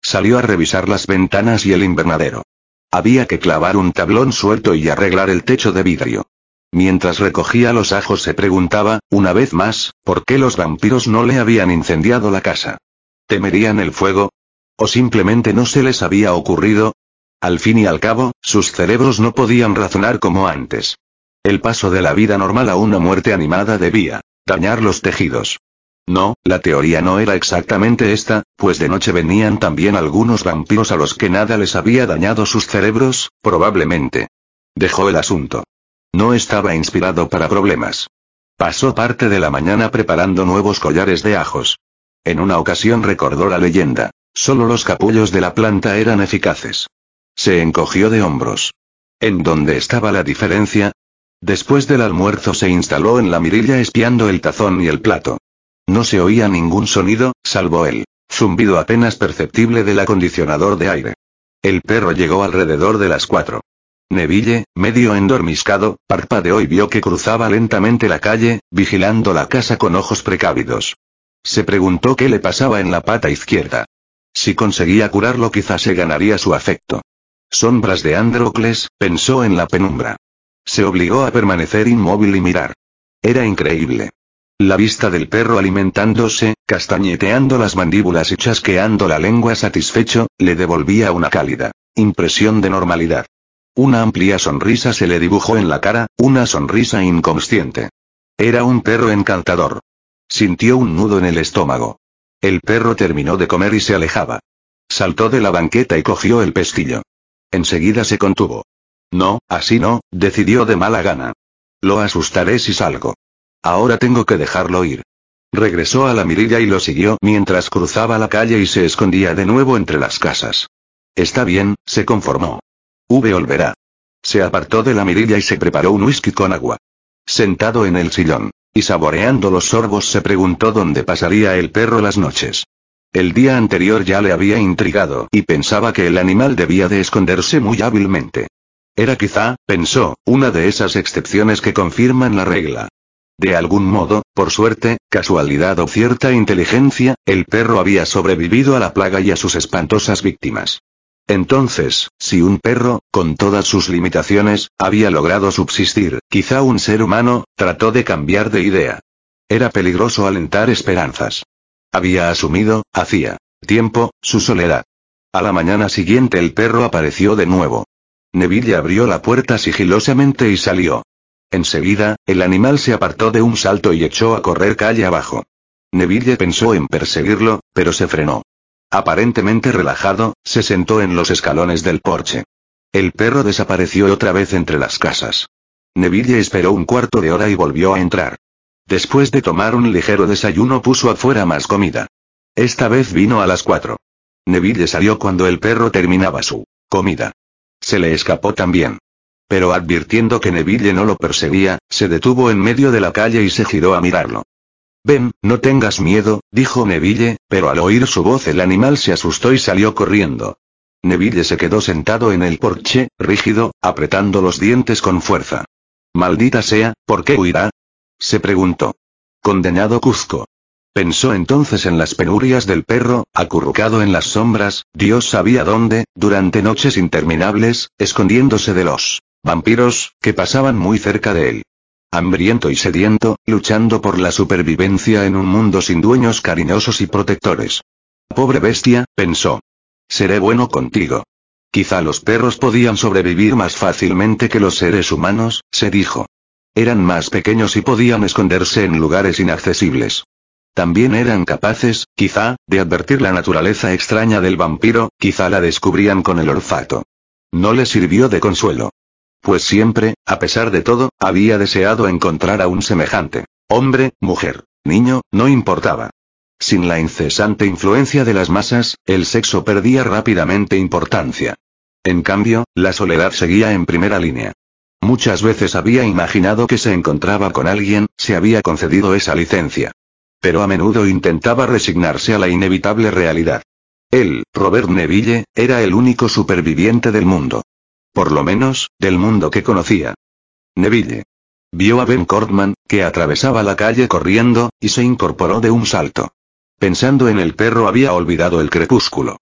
Salió a revisar las ventanas y el invernadero. Había que clavar un tablón suelto y arreglar el techo de vidrio. Mientras recogía los ajos se preguntaba, una vez más, por qué los vampiros no le habían incendiado la casa. ¿Temerían el fuego? ¿O simplemente no se les había ocurrido? Al fin y al cabo, sus cerebros no podían razonar como antes. El paso de la vida normal a una muerte animada debía dañar los tejidos. No, la teoría no era exactamente esta, pues de noche venían también algunos vampiros a los que nada les había dañado sus cerebros, probablemente. Dejó el asunto. No estaba inspirado para problemas. Pasó parte de la mañana preparando nuevos collares de ajos. En una ocasión recordó la leyenda. Solo los capullos de la planta eran eficaces. Se encogió de hombros. ¿En dónde estaba la diferencia? Después del almuerzo se instaló en la mirilla espiando el tazón y el plato. No se oía ningún sonido, salvo el zumbido apenas perceptible del acondicionador de aire. El perro llegó alrededor de las cuatro. Neville, medio endormiscado, parpadeó y vio que cruzaba lentamente la calle, vigilando la casa con ojos precavidos. Se preguntó qué le pasaba en la pata izquierda. Si conseguía curarlo quizás se ganaría su afecto. Sombras de Androcles, pensó en la penumbra. Se obligó a permanecer inmóvil y mirar. Era increíble. La vista del perro alimentándose, castañeteando las mandíbulas y chasqueando la lengua satisfecho, le devolvía una cálida impresión de normalidad. Una amplia sonrisa se le dibujó en la cara, una sonrisa inconsciente. Era un perro encantador. Sintió un nudo en el estómago. El perro terminó de comer y se alejaba. Saltó de la banqueta y cogió el pestillo. Enseguida se contuvo. No, así no, decidió de mala gana. Lo asustaré si salgo. Ahora tengo que dejarlo ir. Regresó a la mirilla y lo siguió mientras cruzaba la calle y se escondía de nuevo entre las casas. Está bien, se conformó. V volverá. Se apartó de la mirilla y se preparó un whisky con agua. Sentado en el sillón, y saboreando los sorbos se preguntó dónde pasaría el perro las noches. El día anterior ya le había intrigado y pensaba que el animal debía de esconderse muy hábilmente. Era quizá, pensó, una de esas excepciones que confirman la regla. De algún modo, por suerte, casualidad o cierta inteligencia, el perro había sobrevivido a la plaga y a sus espantosas víctimas. Entonces, si un perro, con todas sus limitaciones, había logrado subsistir, quizá un ser humano, trató de cambiar de idea. Era peligroso alentar esperanzas. Había asumido, hacía tiempo, su soledad. A la mañana siguiente el perro apareció de nuevo. Neville abrió la puerta sigilosamente y salió. Enseguida, el animal se apartó de un salto y echó a correr calle abajo. Neville pensó en perseguirlo, pero se frenó. Aparentemente relajado, se sentó en los escalones del porche. El perro desapareció otra vez entre las casas. Neville esperó un cuarto de hora y volvió a entrar. Después de tomar un ligero desayuno puso afuera más comida. Esta vez vino a las cuatro. Neville salió cuando el perro terminaba su comida. Se le escapó también. Pero advirtiendo que Neville no lo perseguía, se detuvo en medio de la calle y se giró a mirarlo. Ven, no tengas miedo, dijo Neville, pero al oír su voz el animal se asustó y salió corriendo. Neville se quedó sentado en el porche, rígido, apretando los dientes con fuerza. Maldita sea, ¿por qué huirá? se preguntó. Condenado Cuzco. Pensó entonces en las penurias del perro, acurrucado en las sombras, Dios sabía dónde, durante noches interminables, escondiéndose de los vampiros, que pasaban muy cerca de él. Hambriento y sediento, luchando por la supervivencia en un mundo sin dueños cariñosos y protectores. Pobre bestia, pensó. Seré bueno contigo. Quizá los perros podían sobrevivir más fácilmente que los seres humanos, se dijo. Eran más pequeños y podían esconderse en lugares inaccesibles. También eran capaces, quizá, de advertir la naturaleza extraña del vampiro, quizá la descubrían con el olfato. No le sirvió de consuelo. Pues siempre, a pesar de todo, había deseado encontrar a un semejante. Hombre, mujer, niño, no importaba. Sin la incesante influencia de las masas, el sexo perdía rápidamente importancia. En cambio, la soledad seguía en primera línea. Muchas veces había imaginado que se encontraba con alguien, se había concedido esa licencia. Pero a menudo intentaba resignarse a la inevitable realidad. Él, Robert Neville, era el único superviviente del mundo. Por lo menos, del mundo que conocía. Neville. Vio a Ben Cortman, que atravesaba la calle corriendo, y se incorporó de un salto. Pensando en el perro había olvidado el crepúsculo.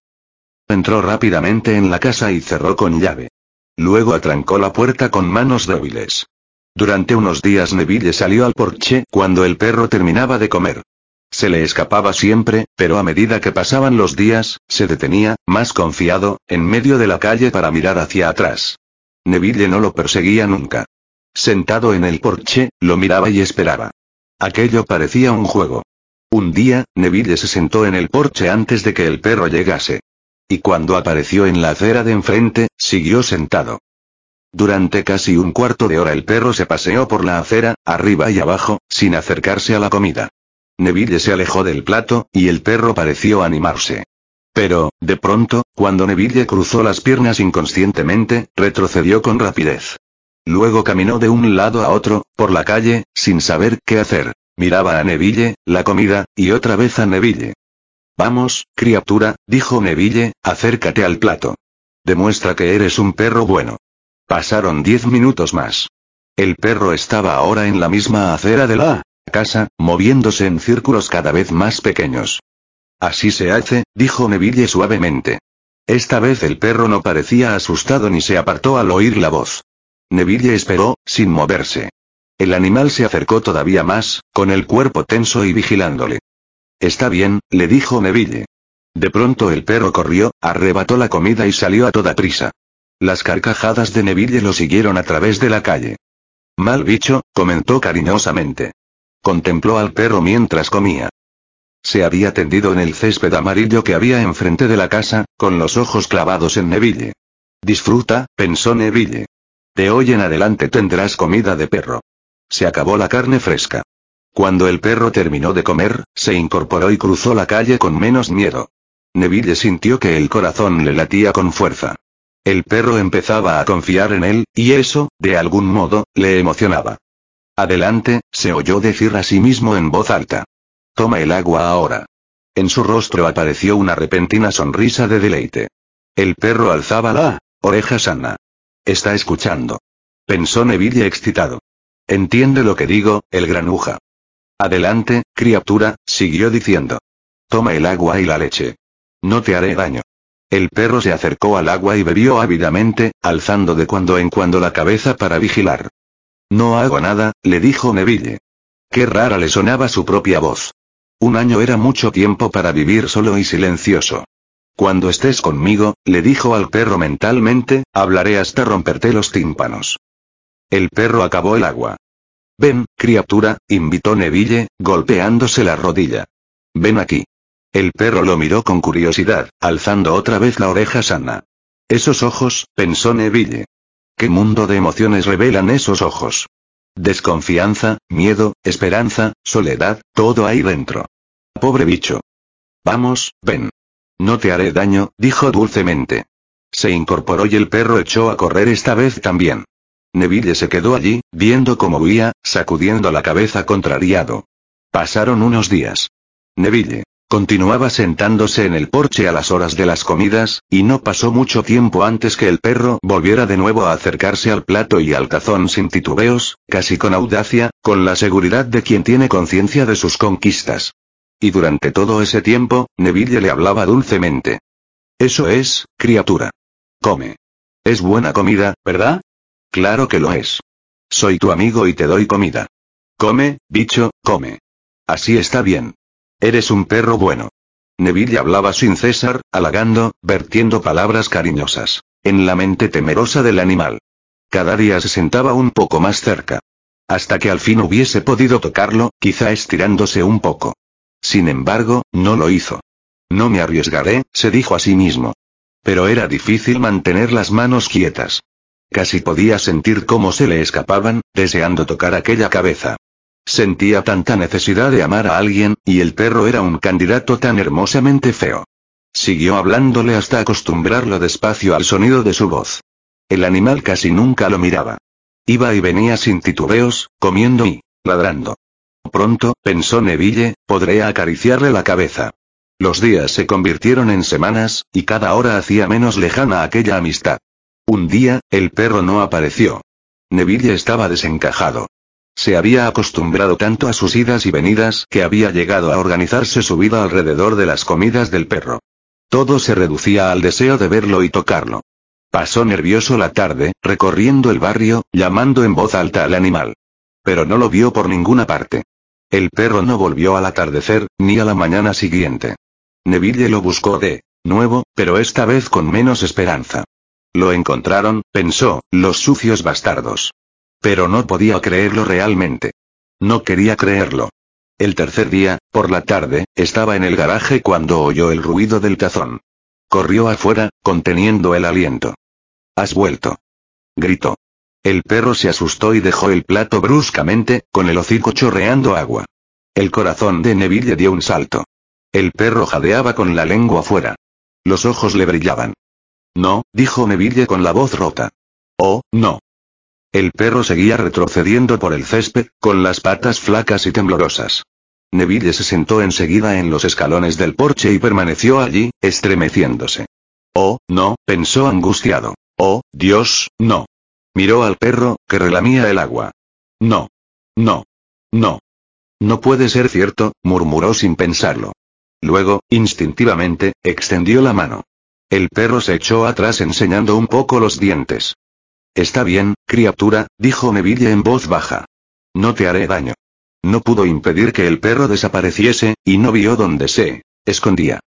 Entró rápidamente en la casa y cerró con llave. Luego atrancó la puerta con manos débiles. Durante unos días Neville salió al porche cuando el perro terminaba de comer. Se le escapaba siempre, pero a medida que pasaban los días, se detenía, más confiado, en medio de la calle para mirar hacia atrás. Neville no lo perseguía nunca. Sentado en el porche, lo miraba y esperaba. Aquello parecía un juego. Un día, Neville se sentó en el porche antes de que el perro llegase. Y cuando apareció en la acera de enfrente, siguió sentado. Durante casi un cuarto de hora el perro se paseó por la acera, arriba y abajo, sin acercarse a la comida. Neville se alejó del plato, y el perro pareció animarse. Pero, de pronto, cuando Neville cruzó las piernas inconscientemente, retrocedió con rapidez. Luego caminó de un lado a otro, por la calle, sin saber qué hacer. Miraba a Neville, la comida, y otra vez a Neville. Vamos, criatura, dijo Neville, acércate al plato. Demuestra que eres un perro bueno. Pasaron diez minutos más. El perro estaba ahora en la misma acera de la casa, moviéndose en círculos cada vez más pequeños. Así se hace, dijo Neville suavemente. Esta vez el perro no parecía asustado ni se apartó al oír la voz. Neville esperó, sin moverse. El animal se acercó todavía más, con el cuerpo tenso y vigilándole. Está bien, le dijo Neville. De pronto el perro corrió, arrebató la comida y salió a toda prisa. Las carcajadas de Neville lo siguieron a través de la calle. Mal bicho, comentó cariñosamente. Contempló al perro mientras comía. Se había tendido en el césped amarillo que había enfrente de la casa, con los ojos clavados en Neville. Disfruta, pensó Neville. De hoy en adelante tendrás comida de perro. Se acabó la carne fresca. Cuando el perro terminó de comer, se incorporó y cruzó la calle con menos miedo. Neville sintió que el corazón le latía con fuerza. El perro empezaba a confiar en él, y eso, de algún modo, le emocionaba. Adelante, se oyó decir a sí mismo en voz alta. Toma el agua ahora. En su rostro apareció una repentina sonrisa de deleite. El perro alzaba la oreja sana. Está escuchando. Pensó Neville excitado. Entiende lo que digo, el granuja. Adelante, criatura, siguió diciendo. Toma el agua y la leche. No te haré daño. El perro se acercó al agua y bebió ávidamente, alzando de cuando en cuando la cabeza para vigilar. No hago nada, le dijo Neville. Qué rara le sonaba su propia voz. Un año era mucho tiempo para vivir solo y silencioso. Cuando estés conmigo, le dijo al perro mentalmente, hablaré hasta romperte los tímpanos. El perro acabó el agua. Ven, criatura, invitó Neville, golpeándose la rodilla. Ven aquí. El perro lo miró con curiosidad, alzando otra vez la oreja sana. Esos ojos, pensó Neville. ¿Qué mundo de emociones revelan esos ojos? Desconfianza, miedo, esperanza, soledad, todo ahí dentro. Pobre bicho. Vamos, ven. No te haré daño, dijo dulcemente. Se incorporó y el perro echó a correr esta vez también. Neville se quedó allí, viendo cómo huía, sacudiendo la cabeza contrariado. Pasaron unos días. Neville. Continuaba sentándose en el porche a las horas de las comidas, y no pasó mucho tiempo antes que el perro volviera de nuevo a acercarse al plato y al tazón sin titubeos, casi con audacia, con la seguridad de quien tiene conciencia de sus conquistas. Y durante todo ese tiempo, Neville le hablaba dulcemente. Eso es, criatura. Come. Es buena comida, ¿verdad? Claro que lo es. Soy tu amigo y te doy comida. Come, bicho, come. Así está bien. Eres un perro bueno. Neville hablaba sin cesar, halagando, vertiendo palabras cariñosas, en la mente temerosa del animal. Cada día se sentaba un poco más cerca. Hasta que al fin hubiese podido tocarlo, quizá estirándose un poco. Sin embargo, no lo hizo. No me arriesgaré, se dijo a sí mismo. Pero era difícil mantener las manos quietas. Casi podía sentir cómo se le escapaban, deseando tocar aquella cabeza. Sentía tanta necesidad de amar a alguien, y el perro era un candidato tan hermosamente feo. Siguió hablándole hasta acostumbrarlo despacio al sonido de su voz. El animal casi nunca lo miraba. Iba y venía sin titubeos, comiendo y ladrando. Pronto, pensó Neville, podré acariciarle la cabeza. Los días se convirtieron en semanas, y cada hora hacía menos lejana aquella amistad. Un día, el perro no apareció. Neville estaba desencajado. Se había acostumbrado tanto a sus idas y venidas que había llegado a organizarse su vida alrededor de las comidas del perro. Todo se reducía al deseo de verlo y tocarlo. Pasó nervioso la tarde, recorriendo el barrio, llamando en voz alta al animal. Pero no lo vio por ninguna parte. El perro no volvió al atardecer, ni a la mañana siguiente. Neville lo buscó de nuevo, pero esta vez con menos esperanza. Lo encontraron, pensó, los sucios bastardos. Pero no podía creerlo realmente. No quería creerlo. El tercer día, por la tarde, estaba en el garaje cuando oyó el ruido del tazón. Corrió afuera, conteniendo el aliento. Has vuelto. Gritó. El perro se asustó y dejó el plato bruscamente, con el hocico chorreando agua. El corazón de Neville dio un salto. El perro jadeaba con la lengua fuera. Los ojos le brillaban. No, dijo Neville con la voz rota. Oh, no. El perro seguía retrocediendo por el césped, con las patas flacas y temblorosas. Neville se sentó enseguida en los escalones del porche y permaneció allí, estremeciéndose. Oh, no, pensó angustiado. Oh, Dios, no. Miró al perro, que relamía el agua. No. No. No. No puede ser cierto, murmuró sin pensarlo. Luego, instintivamente, extendió la mano. El perro se echó atrás enseñando un poco los dientes. Está bien, criatura, dijo Neville en voz baja. No te haré daño. No pudo impedir que el perro desapareciese, y no vio dónde se escondía.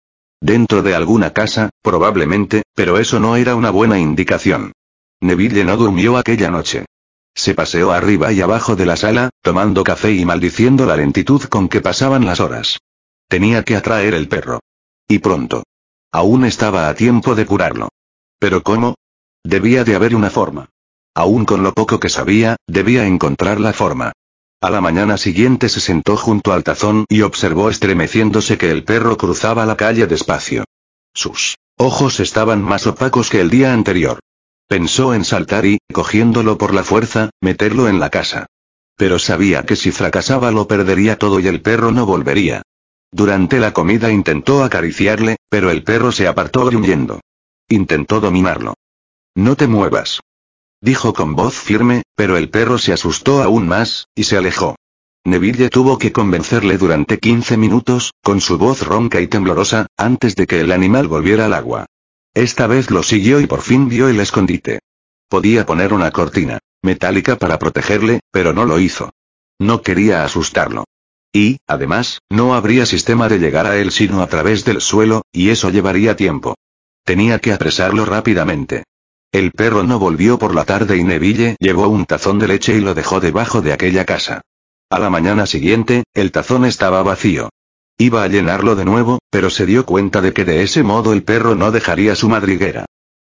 Dentro de alguna casa, probablemente, pero eso no era una buena indicación. Neville no durmió aquella noche. Se paseó arriba y abajo de la sala, tomando café y maldiciendo la lentitud con que pasaban las horas. Tenía que atraer el perro. Y pronto. Aún estaba a tiempo de curarlo. Pero ¿cómo? Debía de haber una forma. Aún con lo poco que sabía, debía encontrar la forma. A la mañana siguiente se sentó junto al tazón y observó estremeciéndose que el perro cruzaba la calle despacio. Sus ojos estaban más opacos que el día anterior. Pensó en saltar y, cogiéndolo por la fuerza, meterlo en la casa. Pero sabía que si fracasaba lo perdería todo y el perro no volvería. Durante la comida intentó acariciarle, pero el perro se apartó gruñendo. Intentó dominarlo. No te muevas dijo con voz firme, pero el perro se asustó aún más, y se alejó. Neville tuvo que convencerle durante 15 minutos, con su voz ronca y temblorosa, antes de que el animal volviera al agua. Esta vez lo siguió y por fin vio el escondite. Podía poner una cortina metálica para protegerle, pero no lo hizo. No quería asustarlo. Y, además, no habría sistema de llegar a él sino a través del suelo, y eso llevaría tiempo. Tenía que apresarlo rápidamente. El perro no volvió por la tarde y Neville llevó un tazón de leche y lo dejó debajo de aquella casa. A la mañana siguiente, el tazón estaba vacío. Iba a llenarlo de nuevo, pero se dio cuenta de que de ese modo el perro no dejaría su madriguera.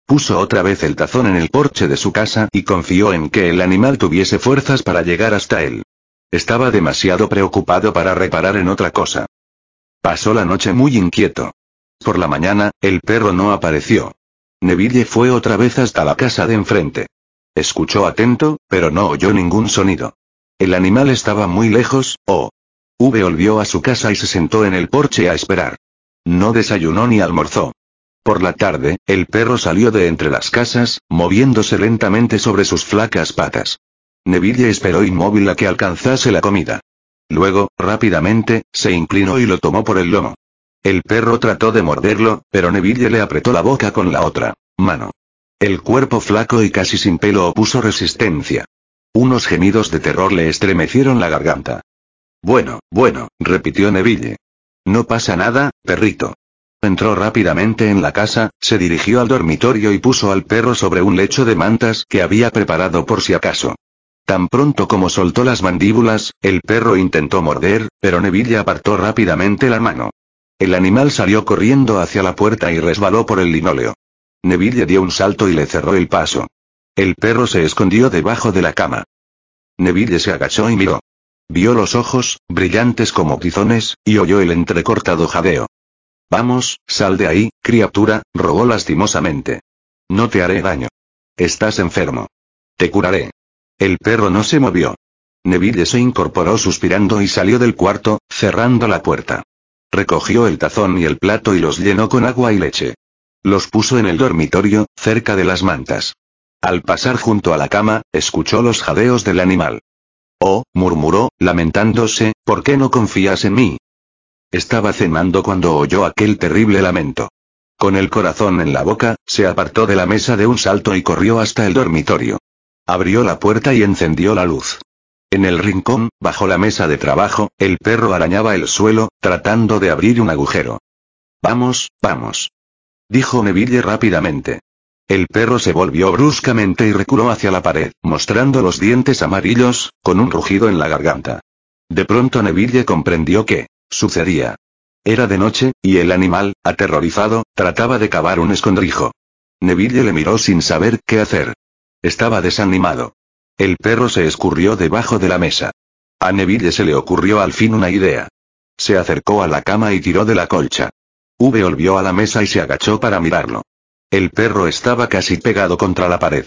Puso otra vez el tazón en el porche de su casa y confió en que el animal tuviese fuerzas para llegar hasta él. Estaba demasiado preocupado para reparar en otra cosa. Pasó la noche muy inquieto. Por la mañana, el perro no apareció. Neville fue otra vez hasta la casa de enfrente. Escuchó atento, pero no oyó ningún sonido. El animal estaba muy lejos, o. V volvió a su casa y se sentó en el porche a esperar. No desayunó ni almorzó. Por la tarde, el perro salió de entre las casas, moviéndose lentamente sobre sus flacas patas. Neville esperó inmóvil a que alcanzase la comida. Luego, rápidamente, se inclinó y lo tomó por el lomo. El perro trató de morderlo, pero Neville le apretó la boca con la otra mano. El cuerpo flaco y casi sin pelo opuso resistencia. Unos gemidos de terror le estremecieron la garganta. Bueno, bueno, repitió Neville. No pasa nada, perrito. Entró rápidamente en la casa, se dirigió al dormitorio y puso al perro sobre un lecho de mantas que había preparado por si acaso. Tan pronto como soltó las mandíbulas, el perro intentó morder, pero Neville apartó rápidamente la mano. El animal salió corriendo hacia la puerta y resbaló por el linóleo. Neville dio un salto y le cerró el paso. El perro se escondió debajo de la cama. Neville se agachó y miró. Vio los ojos, brillantes como tizones, y oyó el entrecortado jadeo. Vamos, sal de ahí, criatura, rogó lastimosamente. No te haré daño. Estás enfermo. Te curaré. El perro no se movió. Neville se incorporó suspirando y salió del cuarto, cerrando la puerta. Recogió el tazón y el plato y los llenó con agua y leche. Los puso en el dormitorio, cerca de las mantas. Al pasar junto a la cama, escuchó los jadeos del animal. Oh, murmuró, lamentándose, ¿por qué no confías en mí? Estaba cenando cuando oyó aquel terrible lamento. Con el corazón en la boca, se apartó de la mesa de un salto y corrió hasta el dormitorio. Abrió la puerta y encendió la luz. En el rincón, bajo la mesa de trabajo, el perro arañaba el suelo, tratando de abrir un agujero. Vamos, vamos. Dijo Neville rápidamente. El perro se volvió bruscamente y reculó hacia la pared, mostrando los dientes amarillos, con un rugido en la garganta. De pronto Neville comprendió que, sucedía. Era de noche, y el animal, aterrorizado, trataba de cavar un escondrijo. Neville le miró sin saber qué hacer. Estaba desanimado. El perro se escurrió debajo de la mesa. A Neville se le ocurrió al fin una idea. Se acercó a la cama y tiró de la colcha. V volvió a la mesa y se agachó para mirarlo. El perro estaba casi pegado contra la pared.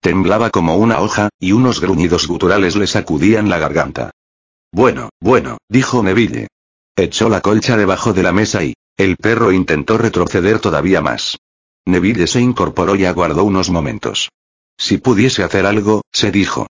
Temblaba como una hoja, y unos gruñidos guturales le sacudían la garganta. Bueno, bueno, dijo Neville. Echó la colcha debajo de la mesa y, el perro intentó retroceder todavía más. Neville se incorporó y aguardó unos momentos. Si pudiese hacer algo, se dijo.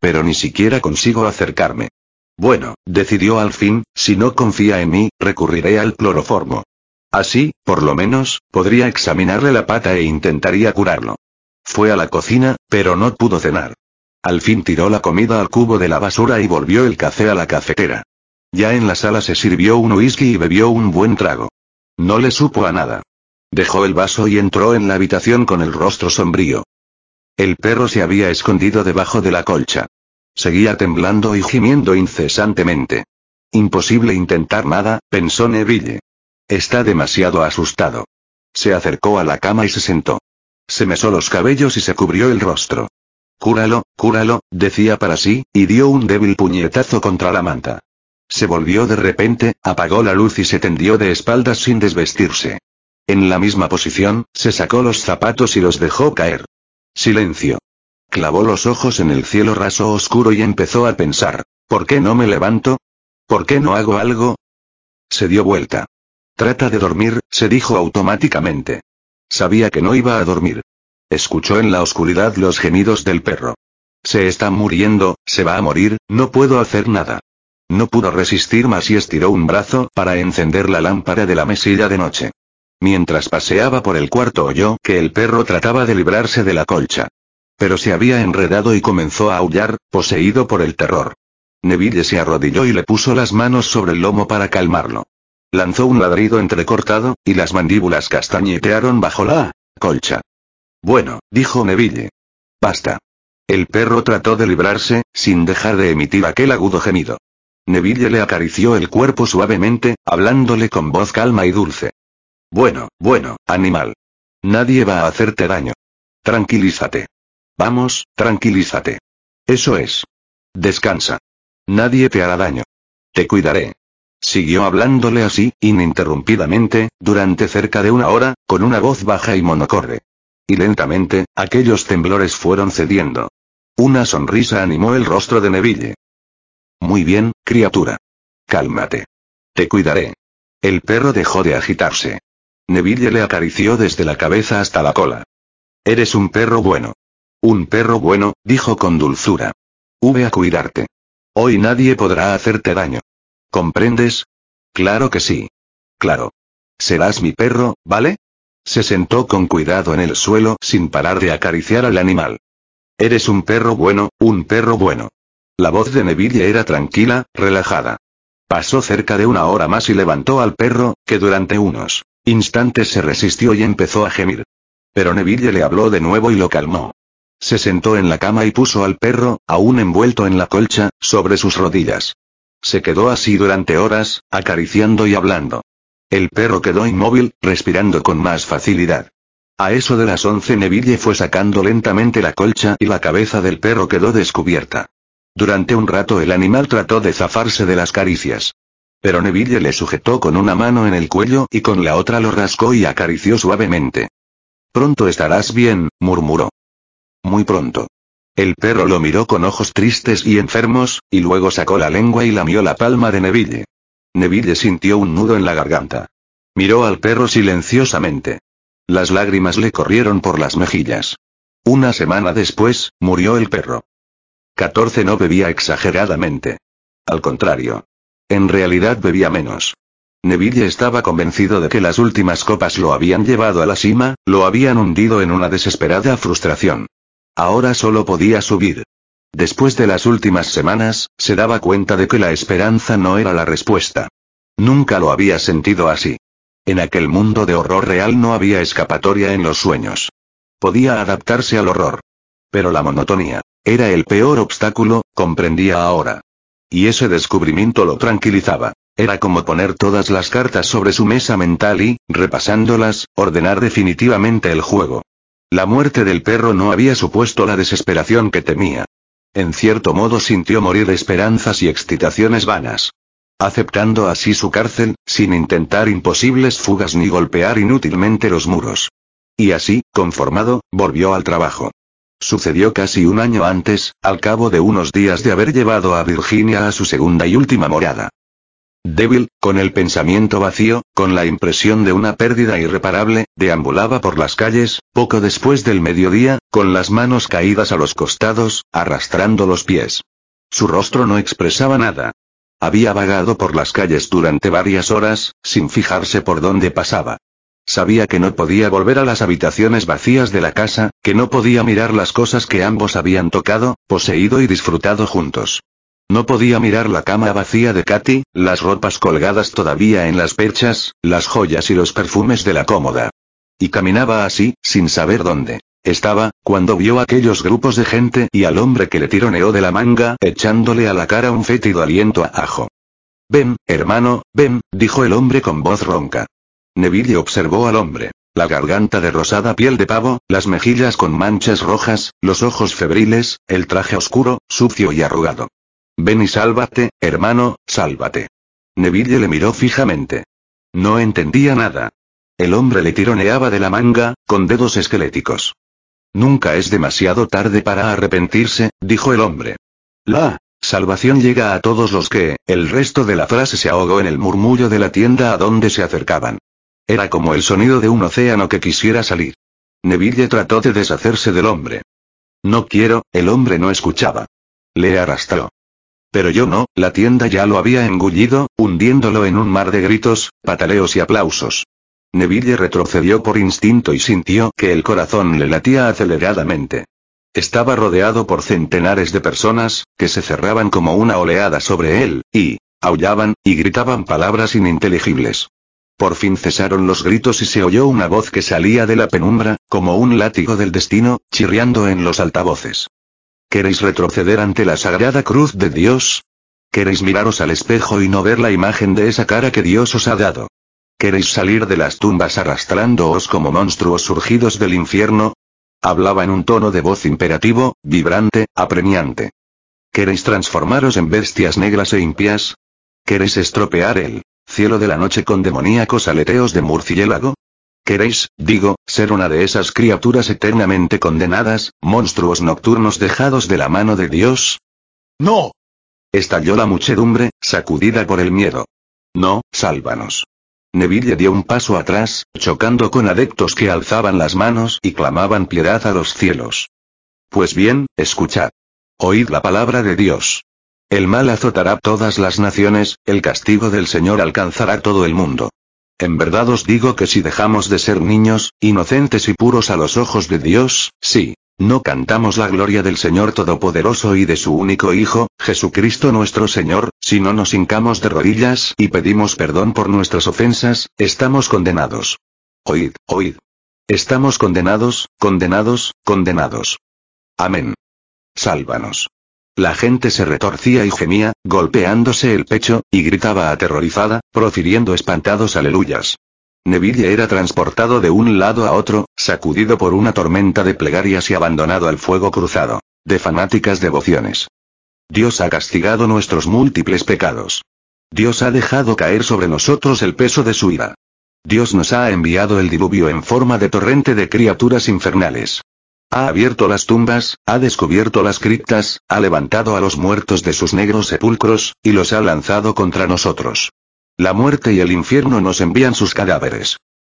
Pero ni siquiera consigo acercarme. Bueno, decidió al fin, si no confía en mí, recurriré al cloroformo. Así, por lo menos, podría examinarle la pata e intentaría curarlo. Fue a la cocina, pero no pudo cenar. Al fin tiró la comida al cubo de la basura y volvió el café a la cafetera. Ya en la sala se sirvió un whisky y bebió un buen trago. No le supo a nada. Dejó el vaso y entró en la habitación con el rostro sombrío. El perro se había escondido debajo de la colcha. Seguía temblando y gimiendo incesantemente. Imposible intentar nada, pensó Neville. Está demasiado asustado. Se acercó a la cama y se sentó. Se mesó los cabellos y se cubrió el rostro. Cúralo, cúralo, decía para sí, y dio un débil puñetazo contra la manta. Se volvió de repente, apagó la luz y se tendió de espaldas sin desvestirse. En la misma posición, se sacó los zapatos y los dejó caer. Silencio. Clavó los ojos en el cielo raso oscuro y empezó a pensar, ¿por qué no me levanto? ¿Por qué no hago algo? Se dio vuelta. Trata de dormir, se dijo automáticamente. Sabía que no iba a dormir. Escuchó en la oscuridad los gemidos del perro. Se está muriendo, se va a morir, no puedo hacer nada. No pudo resistir más y estiró un brazo para encender la lámpara de la mesilla de noche. Mientras paseaba por el cuarto oyó que el perro trataba de librarse de la colcha. Pero se había enredado y comenzó a aullar, poseído por el terror. Neville se arrodilló y le puso las manos sobre el lomo para calmarlo. Lanzó un ladrido entrecortado, y las mandíbulas castañetearon bajo la colcha. Bueno, dijo Neville. Basta. El perro trató de librarse, sin dejar de emitir aquel agudo gemido. Neville le acarició el cuerpo suavemente, hablándole con voz calma y dulce. Bueno, bueno, animal. Nadie va a hacerte daño. Tranquilízate. Vamos, tranquilízate. Eso es. Descansa. Nadie te hará daño. Te cuidaré. Siguió hablándole así, ininterrumpidamente, durante cerca de una hora, con una voz baja y monocorde. Y lentamente, aquellos temblores fueron cediendo. Una sonrisa animó el rostro de Neville. Muy bien, criatura. Cálmate. Te cuidaré. El perro dejó de agitarse. Neville le acarició desde la cabeza hasta la cola. Eres un perro bueno. Un perro bueno, dijo con dulzura. Ve a cuidarte. Hoy nadie podrá hacerte daño. ¿Comprendes? Claro que sí. Claro. Serás mi perro, ¿vale? Se sentó con cuidado en el suelo sin parar de acariciar al animal. Eres un perro bueno, un perro bueno. La voz de Neville era tranquila, relajada. Pasó cerca de una hora más y levantó al perro, que durante unos instantes se resistió y empezó a gemir. Pero Neville le habló de nuevo y lo calmó. Se sentó en la cama y puso al perro, aún envuelto en la colcha, sobre sus rodillas. Se quedó así durante horas, acariciando y hablando. El perro quedó inmóvil, respirando con más facilidad. A eso de las once Neville fue sacando lentamente la colcha y la cabeza del perro quedó descubierta. Durante un rato el animal trató de zafarse de las caricias. Pero Neville le sujetó con una mano en el cuello y con la otra lo rascó y acarició suavemente. Pronto estarás bien, murmuró. Muy pronto. El perro lo miró con ojos tristes y enfermos, y luego sacó la lengua y lamió la palma de Neville. Neville sintió un nudo en la garganta. Miró al perro silenciosamente. Las lágrimas le corrieron por las mejillas. Una semana después, murió el perro. 14 no bebía exageradamente. Al contrario. En realidad bebía menos. Neville estaba convencido de que las últimas copas lo habían llevado a la cima, lo habían hundido en una desesperada frustración. Ahora solo podía subir. Después de las últimas semanas, se daba cuenta de que la esperanza no era la respuesta. Nunca lo había sentido así. En aquel mundo de horror real no había escapatoria en los sueños. Podía adaptarse al horror. Pero la monotonía, era el peor obstáculo, comprendía ahora. Y ese descubrimiento lo tranquilizaba. Era como poner todas las cartas sobre su mesa mental y, repasándolas, ordenar definitivamente el juego. La muerte del perro no había supuesto la desesperación que temía. En cierto modo sintió morir esperanzas y excitaciones vanas. Aceptando así su cárcel, sin intentar imposibles fugas ni golpear inútilmente los muros. Y así, conformado, volvió al trabajo. Sucedió casi un año antes, al cabo de unos días de haber llevado a Virginia a su segunda y última morada. Débil, con el pensamiento vacío, con la impresión de una pérdida irreparable, deambulaba por las calles, poco después del mediodía, con las manos caídas a los costados, arrastrando los pies. Su rostro no expresaba nada. Había vagado por las calles durante varias horas, sin fijarse por dónde pasaba. Sabía que no podía volver a las habitaciones vacías de la casa, que no podía mirar las cosas que ambos habían tocado, poseído y disfrutado juntos. No podía mirar la cama vacía de Katy, las ropas colgadas todavía en las perchas, las joyas y los perfumes de la cómoda. Y caminaba así, sin saber dónde. Estaba, cuando vio aquellos grupos de gente y al hombre que le tironeó de la manga, echándole a la cara un fétido aliento a ajo. Ven, hermano, ven, dijo el hombre con voz ronca. Neville observó al hombre. La garganta de rosada piel de pavo, las mejillas con manchas rojas, los ojos febriles, el traje oscuro, sucio y arrugado. Ven y sálvate, hermano, sálvate. Neville le miró fijamente. No entendía nada. El hombre le tironeaba de la manga, con dedos esqueléticos. Nunca es demasiado tarde para arrepentirse, dijo el hombre. La salvación llega a todos los que, el resto de la frase se ahogó en el murmullo de la tienda a donde se acercaban. Era como el sonido de un océano que quisiera salir. Neville trató de deshacerse del hombre. No quiero, el hombre no escuchaba. Le arrastró. Pero yo no, la tienda ya lo había engullido, hundiéndolo en un mar de gritos, pataleos y aplausos. Neville retrocedió por instinto y sintió que el corazón le latía aceleradamente. Estaba rodeado por centenares de personas, que se cerraban como una oleada sobre él, y, aullaban, y gritaban palabras ininteligibles. Por fin cesaron los gritos y se oyó una voz que salía de la penumbra, como un látigo del destino, chirriando en los altavoces. ¿Queréis retroceder ante la sagrada cruz de Dios? ¿Queréis miraros al espejo y no ver la imagen de esa cara que Dios os ha dado? ¿Queréis salir de las tumbas arrastrándoos como monstruos surgidos del infierno? Hablaba en un tono de voz imperativo, vibrante, apremiante. ¿Queréis transformaros en bestias negras e impias? ¿Queréis estropear el cielo de la noche con demoníacos aleteos de murciélago? ¿Queréis, digo, ser una de esas criaturas eternamente condenadas, monstruos nocturnos dejados de la mano de Dios? No. Estalló la muchedumbre, sacudida por el miedo. No, sálvanos. Neville dio un paso atrás, chocando con adeptos que alzaban las manos y clamaban piedad a los cielos. Pues bien, escuchad. Oíd la palabra de Dios. El mal azotará todas las naciones, el castigo del Señor alcanzará todo el mundo. En verdad os digo que si dejamos de ser niños, inocentes y puros a los ojos de Dios, sí, No cantamos la gloria del Señor Todopoderoso y de su único Hijo, Jesucristo nuestro Señor, si no nos hincamos de rodillas y pedimos perdón por nuestras ofensas, estamos condenados. Oíd, oíd. Estamos condenados, condenados, condenados. Amén. Sálvanos. La gente se retorcía y gemía, golpeándose el pecho, y gritaba aterrorizada, profiriendo espantados aleluyas. Neville era transportado de un lado a otro, sacudido por una tormenta de plegarias y abandonado al fuego cruzado, de fanáticas devociones. Dios ha castigado nuestros múltiples pecados. Dios ha dejado caer sobre nosotros el peso de su ira. Dios nos ha enviado el diluvio en forma de torrente de criaturas infernales. Ha abierto las tumbas, ha descubierto las criptas, ha levantado a los muertos de sus negros sepulcros, y los ha lanzado contra nosotros. La muerte y el infierno nos envían sus cadáveres.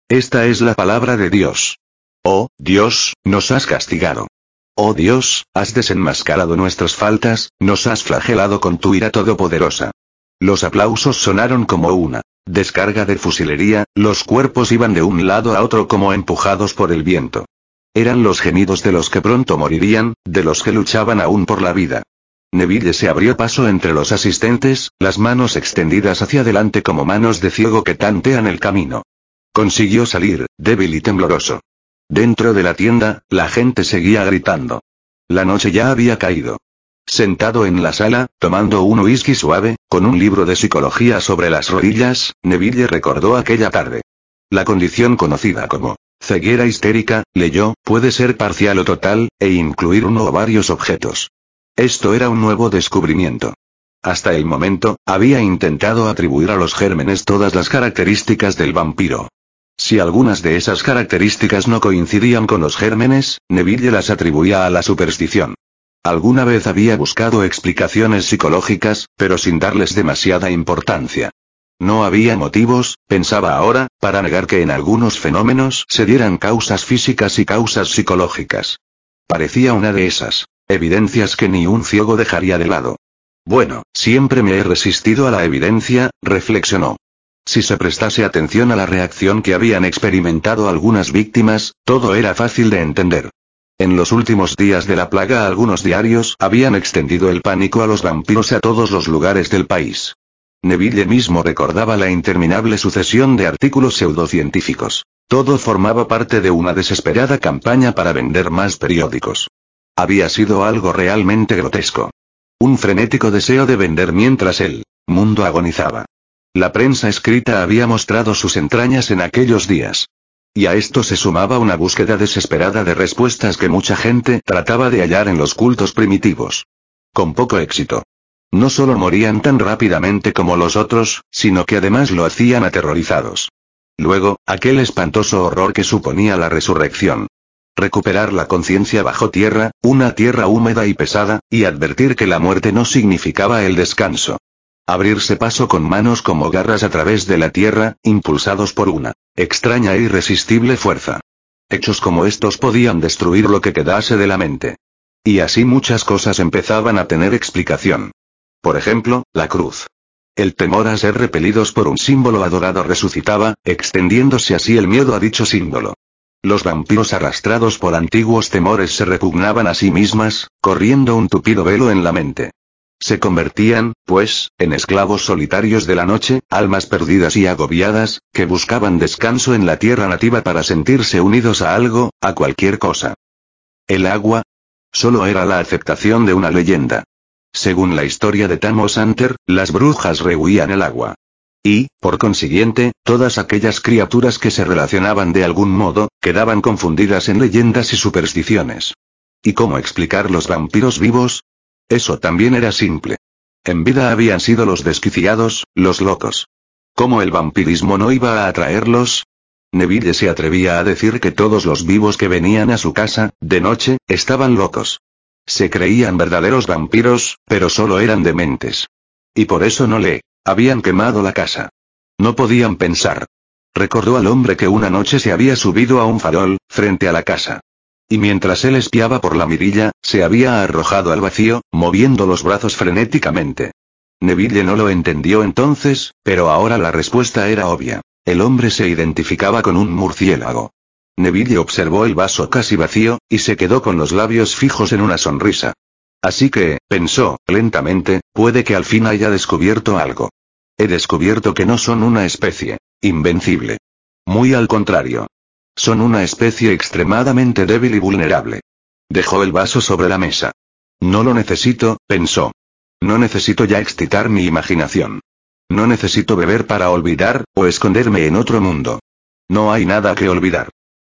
Esta es la palabra de Dios. Oh, Dios, nos has castigado. Oh Dios, has desenmascarado nuestras faltas, nos has flagelado con tu ira todopoderosa. Los aplausos sonaron como una descarga de fusilería, los cuerpos iban de un lado a otro como empujados por el viento. Eran los gemidos de los que pronto morirían, de los que luchaban aún por la vida. Neville se abrió paso entre los asistentes, las manos extendidas hacia adelante como manos de ciego que tantean el camino. Consiguió salir, débil y tembloroso. Dentro de la tienda, la gente seguía gritando. La noche ya había caído. Sentado en la sala, tomando un whisky suave, con un libro de psicología sobre las rodillas, Neville recordó aquella tarde. La condición conocida como Ceguera histérica, leyó, puede ser parcial o total, e incluir uno o varios objetos. Esto era un nuevo descubrimiento. Hasta el momento, había intentado atribuir a los gérmenes todas las características del vampiro. Si algunas de esas características no coincidían con los gérmenes, Neville las atribuía a la superstición. Alguna vez había buscado explicaciones psicológicas, pero sin darles demasiada importancia. No había motivos, pensaba ahora, para negar que en algunos fenómenos se dieran causas físicas y causas psicológicas. Parecía una de esas evidencias que ni un ciego dejaría de lado. Bueno, siempre me he resistido a la evidencia, reflexionó. Si se prestase atención a la reacción que habían experimentado algunas víctimas, todo era fácil de entender. En los últimos días de la plaga algunos diarios habían extendido el pánico a los vampiros a todos los lugares del país. Neville mismo recordaba la interminable sucesión de artículos pseudocientíficos. Todo formaba parte de una desesperada campaña para vender más periódicos. Había sido algo realmente grotesco. Un frenético deseo de vender mientras el mundo agonizaba. La prensa escrita había mostrado sus entrañas en aquellos días. Y a esto se sumaba una búsqueda desesperada de respuestas que mucha gente trataba de hallar en los cultos primitivos. Con poco éxito. No solo morían tan rápidamente como los otros, sino que además lo hacían aterrorizados. Luego, aquel espantoso horror que suponía la resurrección. Recuperar la conciencia bajo tierra, una tierra húmeda y pesada, y advertir que la muerte no significaba el descanso. Abrirse paso con manos como garras a través de la tierra, impulsados por una extraña e irresistible fuerza. Hechos como estos podían destruir lo que quedase de la mente. Y así muchas cosas empezaban a tener explicación. Por ejemplo, la cruz. El temor a ser repelidos por un símbolo adorado resucitaba, extendiéndose así el miedo a dicho símbolo. Los vampiros arrastrados por antiguos temores se repugnaban a sí mismas, corriendo un tupido velo en la mente. Se convertían, pues, en esclavos solitarios de la noche, almas perdidas y agobiadas, que buscaban descanso en la tierra nativa para sentirse unidos a algo, a cualquier cosa. El agua. Solo era la aceptación de una leyenda. Según la historia de Tamos Hunter, las brujas rehuían el agua. Y, por consiguiente, todas aquellas criaturas que se relacionaban de algún modo, quedaban confundidas en leyendas y supersticiones. ¿Y cómo explicar los vampiros vivos? Eso también era simple. En vida habían sido los desquiciados, los locos. ¿Cómo el vampirismo no iba a atraerlos? Neville se atrevía a decir que todos los vivos que venían a su casa, de noche, estaban locos. Se creían verdaderos vampiros, pero solo eran dementes. Y por eso no le habían quemado la casa. No podían pensar. Recordó al hombre que una noche se había subido a un farol, frente a la casa. Y mientras él espiaba por la mirilla, se había arrojado al vacío, moviendo los brazos frenéticamente. Neville no lo entendió entonces, pero ahora la respuesta era obvia. El hombre se identificaba con un murciélago. Neville observó el vaso casi vacío, y se quedó con los labios fijos en una sonrisa. Así que, pensó, lentamente, puede que al fin haya descubierto algo. He descubierto que no son una especie invencible. Muy al contrario. Son una especie extremadamente débil y vulnerable. Dejó el vaso sobre la mesa. No lo necesito, pensó. No necesito ya excitar mi imaginación. No necesito beber para olvidar, o esconderme en otro mundo. No hay nada que olvidar.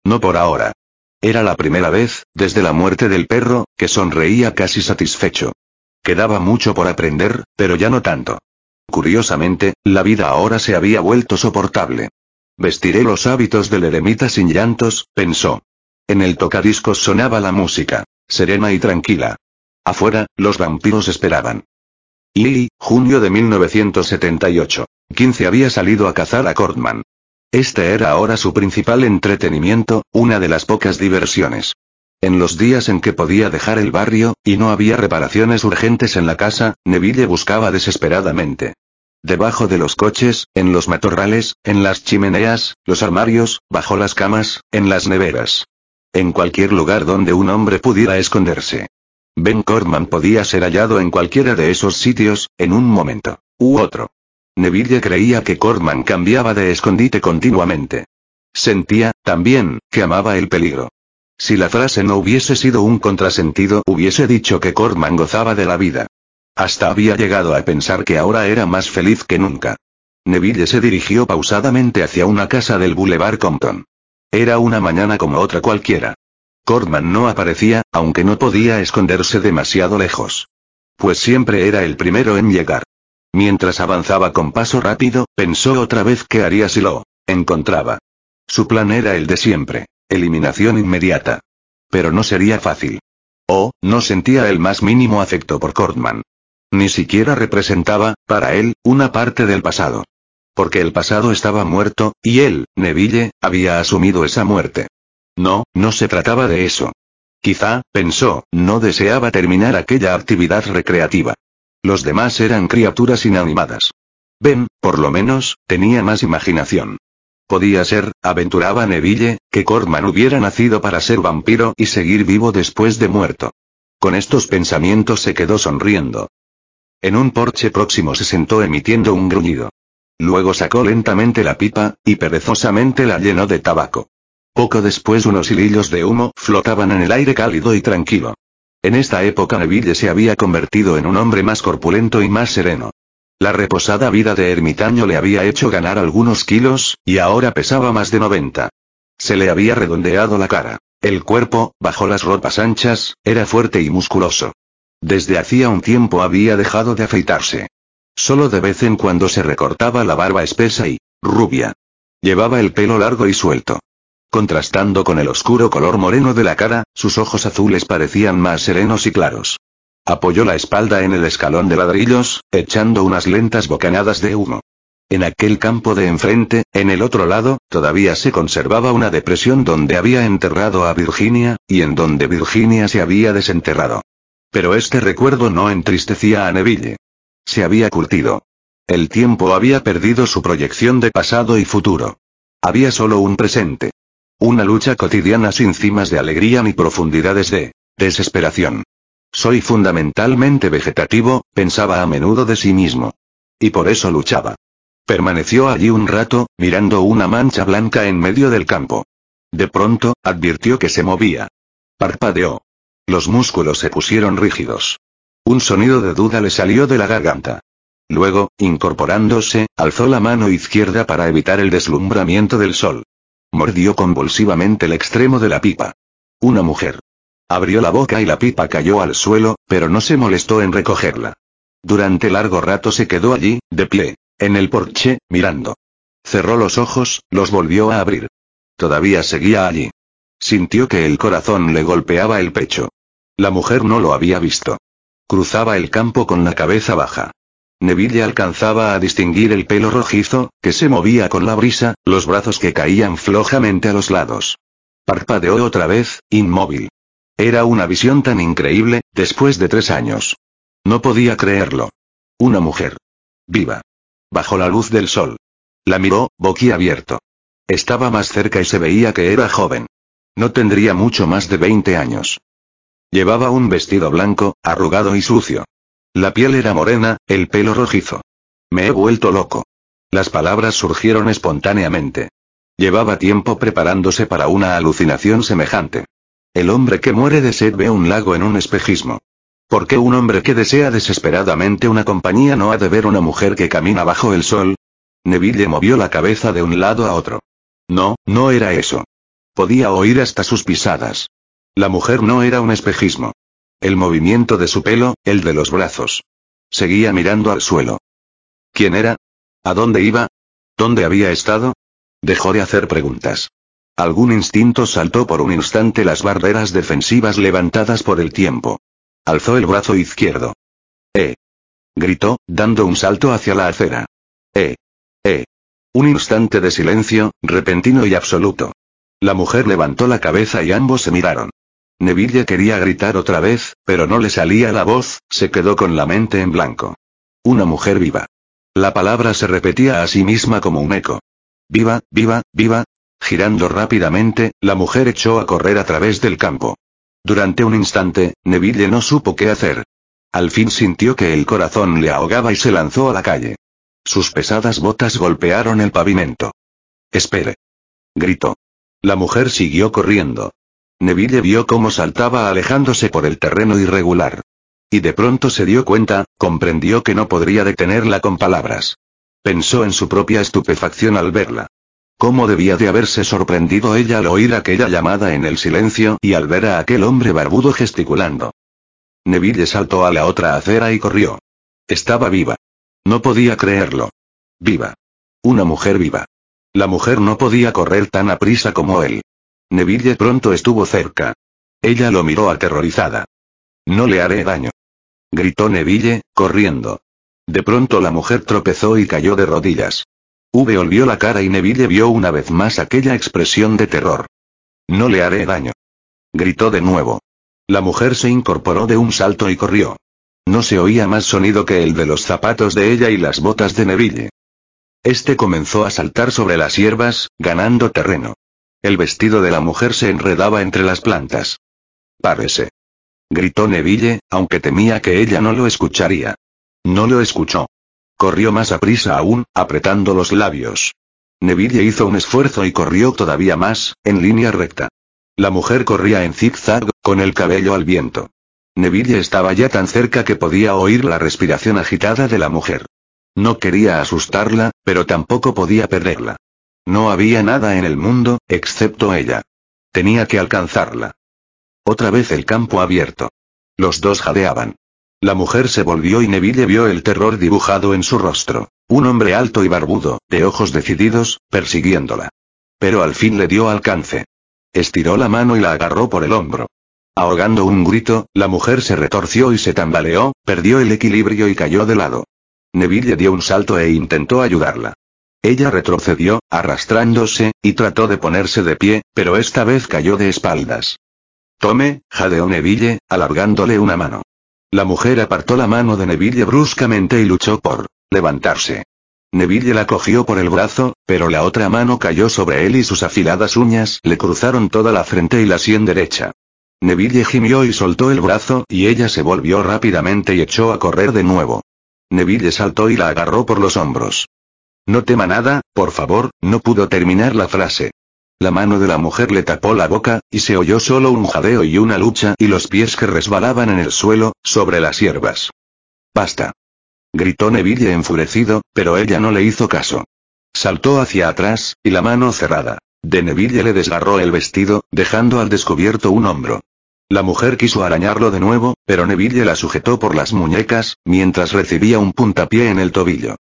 No por ahora. Era la primera vez, desde la muerte del perro, que sonreía casi satisfecho. Quedaba mucho por aprender, pero ya no tanto. Curiosamente, la vida ahora se había vuelto soportable. Vestiré los hábitos del eremita sin llantos, pensó. En el tocadiscos sonaba la música, serena y tranquila. Afuera, los vampiros esperaban. Y, junio de 1978. 15 había salido a cazar a Cortman. Este era ahora su principal entretenimiento, una de las pocas diversiones. En los días en que podía dejar el barrio, y no había reparaciones urgentes en la casa, Neville buscaba desesperadamente. Debajo de los coches, en los matorrales, en las chimeneas, los armarios, bajo las camas, en las neveras. En cualquier lugar donde un hombre pudiera esconderse. Ben Cortman podía ser hallado en cualquiera de esos sitios, en un momento, u otro. Neville creía que Cortman cambiaba de escondite continuamente. Sentía, también, que amaba el peligro. Si la frase no hubiese sido un contrasentido, hubiese dicho que Cortman gozaba de la vida. Hasta había llegado a pensar que ahora era más feliz que nunca. Neville se dirigió pausadamente hacia una casa del Boulevard Compton. Era una mañana como otra cualquiera. Cortman no aparecía, aunque no podía esconderse demasiado lejos. Pues siempre era el primero en llegar. Mientras avanzaba con paso rápido, pensó otra vez qué haría si lo encontraba. Su plan era el de siempre, eliminación inmediata. Pero no sería fácil. Oh, no sentía el más mínimo afecto por Cortman. Ni siquiera representaba, para él, una parte del pasado. Porque el pasado estaba muerto, y él, Neville, había asumido esa muerte. No, no se trataba de eso. Quizá, pensó, no deseaba terminar aquella actividad recreativa. Los demás eran criaturas inanimadas. Ben, por lo menos, tenía más imaginación. Podía ser, aventuraba Neville, que Corman hubiera nacido para ser vampiro y seguir vivo después de muerto. Con estos pensamientos se quedó sonriendo. En un porche próximo se sentó emitiendo un gruñido. Luego sacó lentamente la pipa, y perezosamente la llenó de tabaco. Poco después unos hilillos de humo flotaban en el aire cálido y tranquilo. En esta época Neville se había convertido en un hombre más corpulento y más sereno. La reposada vida de ermitaño le había hecho ganar algunos kilos, y ahora pesaba más de 90. Se le había redondeado la cara. El cuerpo, bajo las ropas anchas, era fuerte y musculoso. Desde hacía un tiempo había dejado de afeitarse. Solo de vez en cuando se recortaba la barba espesa y rubia. Llevaba el pelo largo y suelto. Contrastando con el oscuro color moreno de la cara, sus ojos azules parecían más serenos y claros. Apoyó la espalda en el escalón de ladrillos, echando unas lentas bocanadas de humo. En aquel campo de enfrente, en el otro lado, todavía se conservaba una depresión donde había enterrado a Virginia, y en donde Virginia se había desenterrado. Pero este recuerdo no entristecía a Neville. Se había curtido. El tiempo había perdido su proyección de pasado y futuro. Había solo un presente. Una lucha cotidiana sin cimas de alegría ni profundidades de desesperación. Soy fundamentalmente vegetativo, pensaba a menudo de sí mismo. Y por eso luchaba. Permaneció allí un rato, mirando una mancha blanca en medio del campo. De pronto, advirtió que se movía. Parpadeó. Los músculos se pusieron rígidos. Un sonido de duda le salió de la garganta. Luego, incorporándose, alzó la mano izquierda para evitar el deslumbramiento del sol. Mordió convulsivamente el extremo de la pipa. Una mujer. Abrió la boca y la pipa cayó al suelo, pero no se molestó en recogerla. Durante largo rato se quedó allí, de pie, en el porche, mirando. Cerró los ojos, los volvió a abrir. Todavía seguía allí. Sintió que el corazón le golpeaba el pecho. La mujer no lo había visto. Cruzaba el campo con la cabeza baja. Neville alcanzaba a distinguir el pelo rojizo, que se movía con la brisa, los brazos que caían flojamente a los lados. Parpadeó otra vez, inmóvil. Era una visión tan increíble, después de tres años. No podía creerlo. Una mujer. Viva. Bajo la luz del sol. La miró, boquiabierto. Estaba más cerca y se veía que era joven. No tendría mucho más de 20 años. Llevaba un vestido blanco, arrugado y sucio. La piel era morena, el pelo rojizo. Me he vuelto loco. Las palabras surgieron espontáneamente. Llevaba tiempo preparándose para una alucinación semejante. El hombre que muere de sed ve un lago en un espejismo. ¿Por qué un hombre que desea desesperadamente una compañía no ha de ver una mujer que camina bajo el sol? Neville movió la cabeza de un lado a otro. No, no era eso. Podía oír hasta sus pisadas. La mujer no era un espejismo. El movimiento de su pelo, el de los brazos. Seguía mirando al suelo. ¿Quién era? ¿A dónde iba? ¿Dónde había estado? Dejó de hacer preguntas. Algún instinto saltó por un instante las barreras defensivas levantadas por el tiempo. Alzó el brazo izquierdo. ¡Eh! gritó, dando un salto hacia la acera. ¡Eh! ¡Eh! Un instante de silencio, repentino y absoluto. La mujer levantó la cabeza y ambos se miraron. Neville quería gritar otra vez, pero no le salía la voz, se quedó con la mente en blanco. Una mujer viva. La palabra se repetía a sí misma como un eco. Viva, viva, viva, Girando rápidamente, la mujer echó a correr a través del campo. Durante un instante, Neville no supo qué hacer. Al fin sintió que el corazón le ahogaba y se lanzó a la calle. Sus pesadas botas golpearon el pavimento. Espere. Gritó. La mujer siguió corriendo. Neville vio cómo saltaba alejándose por el terreno irregular. Y de pronto se dio cuenta, comprendió que no podría detenerla con palabras. Pensó en su propia estupefacción al verla. ¿Cómo debía de haberse sorprendido ella al oír aquella llamada en el silencio y al ver a aquel hombre barbudo gesticulando? Neville saltó a la otra acera y corrió. Estaba viva. No podía creerlo. Viva. Una mujer viva. La mujer no podía correr tan aprisa como él. Neville pronto estuvo cerca. Ella lo miró aterrorizada. No le haré daño. Gritó Neville, corriendo. De pronto la mujer tropezó y cayó de rodillas. V volvió la cara y Neville vio una vez más aquella expresión de terror. No le haré daño. Gritó de nuevo. La mujer se incorporó de un salto y corrió. No se oía más sonido que el de los zapatos de ella y las botas de Neville. Este comenzó a saltar sobre las hierbas, ganando terreno. El vestido de la mujer se enredaba entre las plantas. Párese. Gritó Neville, aunque temía que ella no lo escucharía. No lo escuchó. Corrió más a prisa aún, apretando los labios. Neville hizo un esfuerzo y corrió todavía más, en línea recta. La mujer corría en zigzag, con el cabello al viento. Neville estaba ya tan cerca que podía oír la respiración agitada de la mujer. No quería asustarla, pero tampoco podía perderla. No había nada en el mundo, excepto ella. Tenía que alcanzarla. Otra vez el campo abierto. Los dos jadeaban. La mujer se volvió y Neville vio el terror dibujado en su rostro. Un hombre alto y barbudo, de ojos decididos, persiguiéndola. Pero al fin le dio alcance. Estiró la mano y la agarró por el hombro. Ahogando un grito, la mujer se retorció y se tambaleó, perdió el equilibrio y cayó de lado. Neville dio un salto e intentó ayudarla. Ella retrocedió, arrastrándose, y trató de ponerse de pie, pero esta vez cayó de espaldas. Tome, jadeó Neville, alargándole una mano. La mujer apartó la mano de Neville bruscamente y luchó por levantarse. Neville la cogió por el brazo, pero la otra mano cayó sobre él y sus afiladas uñas le cruzaron toda la frente y la sien derecha. Neville gimió y soltó el brazo y ella se volvió rápidamente y echó a correr de nuevo. Neville saltó y la agarró por los hombros. No tema nada, por favor, no pudo terminar la frase. La mano de la mujer le tapó la boca, y se oyó solo un jadeo y una lucha y los pies que resbalaban en el suelo, sobre las hierbas. Basta. Gritó Neville enfurecido, pero ella no le hizo caso. Saltó hacia atrás, y la mano cerrada. De Neville le desgarró el vestido, dejando al descubierto un hombro. La mujer quiso arañarlo de nuevo, pero Neville la sujetó por las muñecas, mientras recibía un puntapié en el tobillo.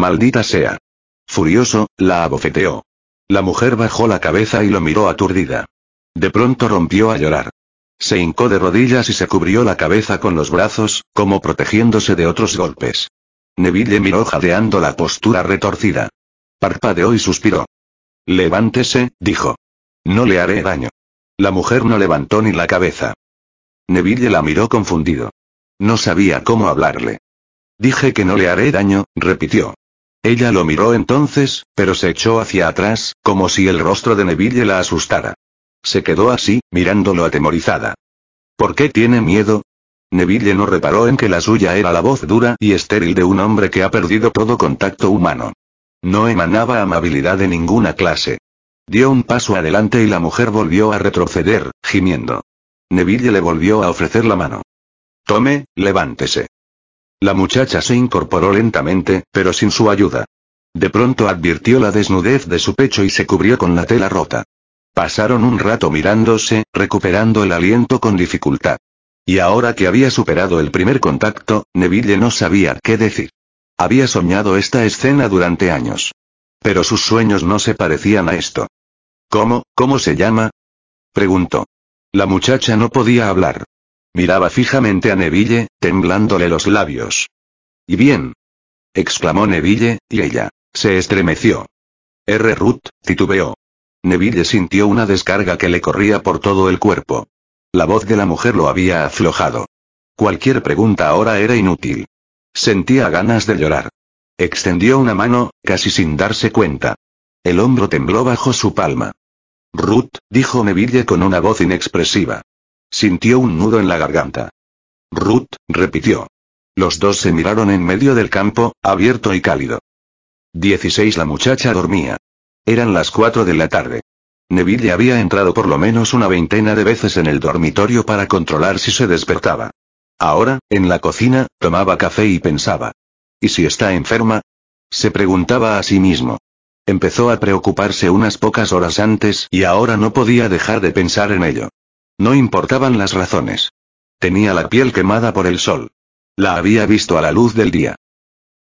Maldita sea. Furioso, la abofeteó. La mujer bajó la cabeza y lo miró aturdida. De pronto rompió a llorar. Se hincó de rodillas y se cubrió la cabeza con los brazos, como protegiéndose de otros golpes. Neville miró jadeando la postura retorcida. Parpadeó y suspiró. Levántese, dijo. No le haré daño. La mujer no levantó ni la cabeza. Neville la miró confundido. No sabía cómo hablarle. Dije que no le haré daño, repitió. Ella lo miró entonces, pero se echó hacia atrás, como si el rostro de Neville la asustara. Se quedó así, mirándolo atemorizada. ¿Por qué tiene miedo? Neville no reparó en que la suya era la voz dura y estéril de un hombre que ha perdido todo contacto humano. No emanaba amabilidad de ninguna clase. Dio un paso adelante y la mujer volvió a retroceder, gimiendo. Neville le volvió a ofrecer la mano. Tome, levántese. La muchacha se incorporó lentamente, pero sin su ayuda. De pronto advirtió la desnudez de su pecho y se cubrió con la tela rota. Pasaron un rato mirándose, recuperando el aliento con dificultad. Y ahora que había superado el primer contacto, Neville no sabía qué decir. Había soñado esta escena durante años. Pero sus sueños no se parecían a esto. ¿Cómo, cómo se llama? preguntó. La muchacha no podía hablar. Miraba fijamente a Neville, temblándole los labios. ¿Y bien? exclamó Neville, y ella se estremeció. R. Ruth, titubeó. Neville sintió una descarga que le corría por todo el cuerpo. La voz de la mujer lo había aflojado. Cualquier pregunta ahora era inútil. Sentía ganas de llorar. Extendió una mano, casi sin darse cuenta. El hombro tembló bajo su palma. Ruth, dijo Neville con una voz inexpresiva. Sintió un nudo en la garganta. Ruth, repitió. Los dos se miraron en medio del campo, abierto y cálido. 16 La muchacha dormía. Eran las 4 de la tarde. Neville había entrado por lo menos una veintena de veces en el dormitorio para controlar si se despertaba. Ahora, en la cocina, tomaba café y pensaba. ¿Y si está enferma? Se preguntaba a sí mismo. Empezó a preocuparse unas pocas horas antes y ahora no podía dejar de pensar en ello. No importaban las razones. Tenía la piel quemada por el sol. La había visto a la luz del día.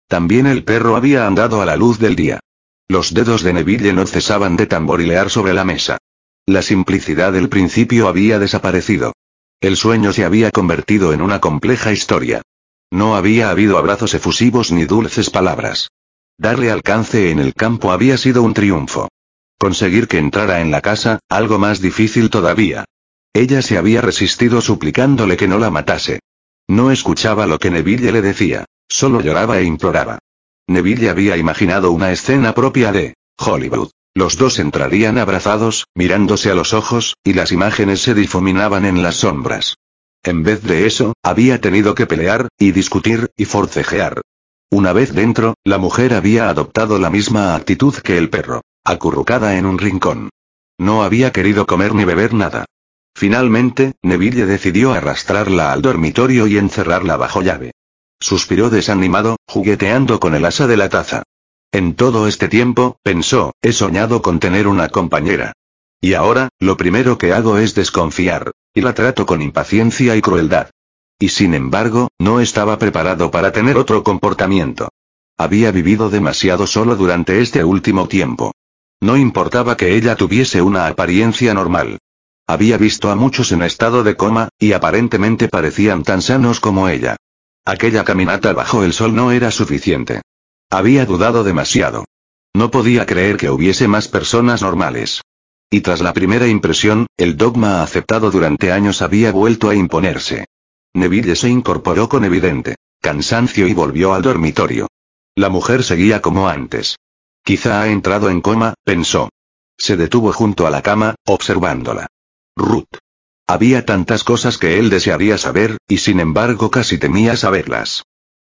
También el perro había andado a la luz del día. Los dedos de Neville no cesaban de tamborilear sobre la mesa. La simplicidad del principio había desaparecido. El sueño se había convertido en una compleja historia. No había habido abrazos efusivos ni dulces palabras. Darle alcance en el campo había sido un triunfo. Conseguir que entrara en la casa, algo más difícil todavía. Ella se había resistido suplicándole que no la matase. No escuchaba lo que Neville le decía, solo lloraba e imploraba. Neville había imaginado una escena propia de Hollywood. Los dos entrarían abrazados, mirándose a los ojos, y las imágenes se difuminaban en las sombras. En vez de eso, había tenido que pelear, y discutir, y forcejear. Una vez dentro, la mujer había adoptado la misma actitud que el perro, acurrucada en un rincón. No había querido comer ni beber nada. Finalmente, Neville decidió arrastrarla al dormitorio y encerrarla bajo llave. Suspiró desanimado, jugueteando con el asa de la taza. En todo este tiempo, pensó, he soñado con tener una compañera. Y ahora, lo primero que hago es desconfiar. Y la trato con impaciencia y crueldad. Y sin embargo, no estaba preparado para tener otro comportamiento. Había vivido demasiado solo durante este último tiempo. No importaba que ella tuviese una apariencia normal. Había visto a muchos en estado de coma, y aparentemente parecían tan sanos como ella. Aquella caminata bajo el sol no era suficiente. Había dudado demasiado. No podía creer que hubiese más personas normales. Y tras la primera impresión, el dogma aceptado durante años había vuelto a imponerse. Neville se incorporó con evidente cansancio y volvió al dormitorio. La mujer seguía como antes. Quizá ha entrado en coma, pensó. Se detuvo junto a la cama, observándola. Ruth. Había tantas cosas que él desearía saber, y sin embargo casi temía saberlas.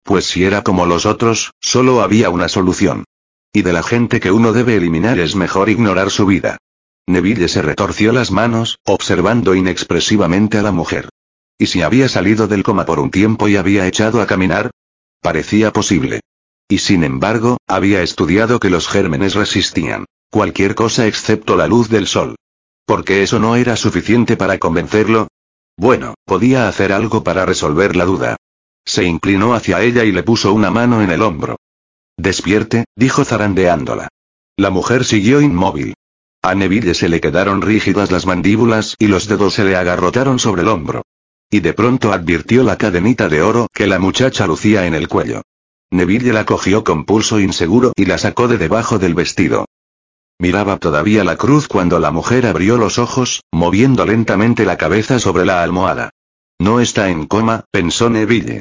Pues si era como los otros, solo había una solución. Y de la gente que uno debe eliminar es mejor ignorar su vida. Neville se retorció las manos, observando inexpresivamente a la mujer. ¿Y si había salido del coma por un tiempo y había echado a caminar? Parecía posible. Y sin embargo, había estudiado que los gérmenes resistían cualquier cosa excepto la luz del sol. Porque eso no era suficiente para convencerlo. Bueno, podía hacer algo para resolver la duda. Se inclinó hacia ella y le puso una mano en el hombro. Despierte, dijo zarandeándola. La mujer siguió inmóvil. A Neville se le quedaron rígidas las mandíbulas y los dedos se le agarrotaron sobre el hombro. Y de pronto advirtió la cadenita de oro que la muchacha lucía en el cuello. Neville la cogió con pulso inseguro y la sacó de debajo del vestido. Miraba todavía la cruz cuando la mujer abrió los ojos, moviendo lentamente la cabeza sobre la almohada. No está en coma, pensó Neville.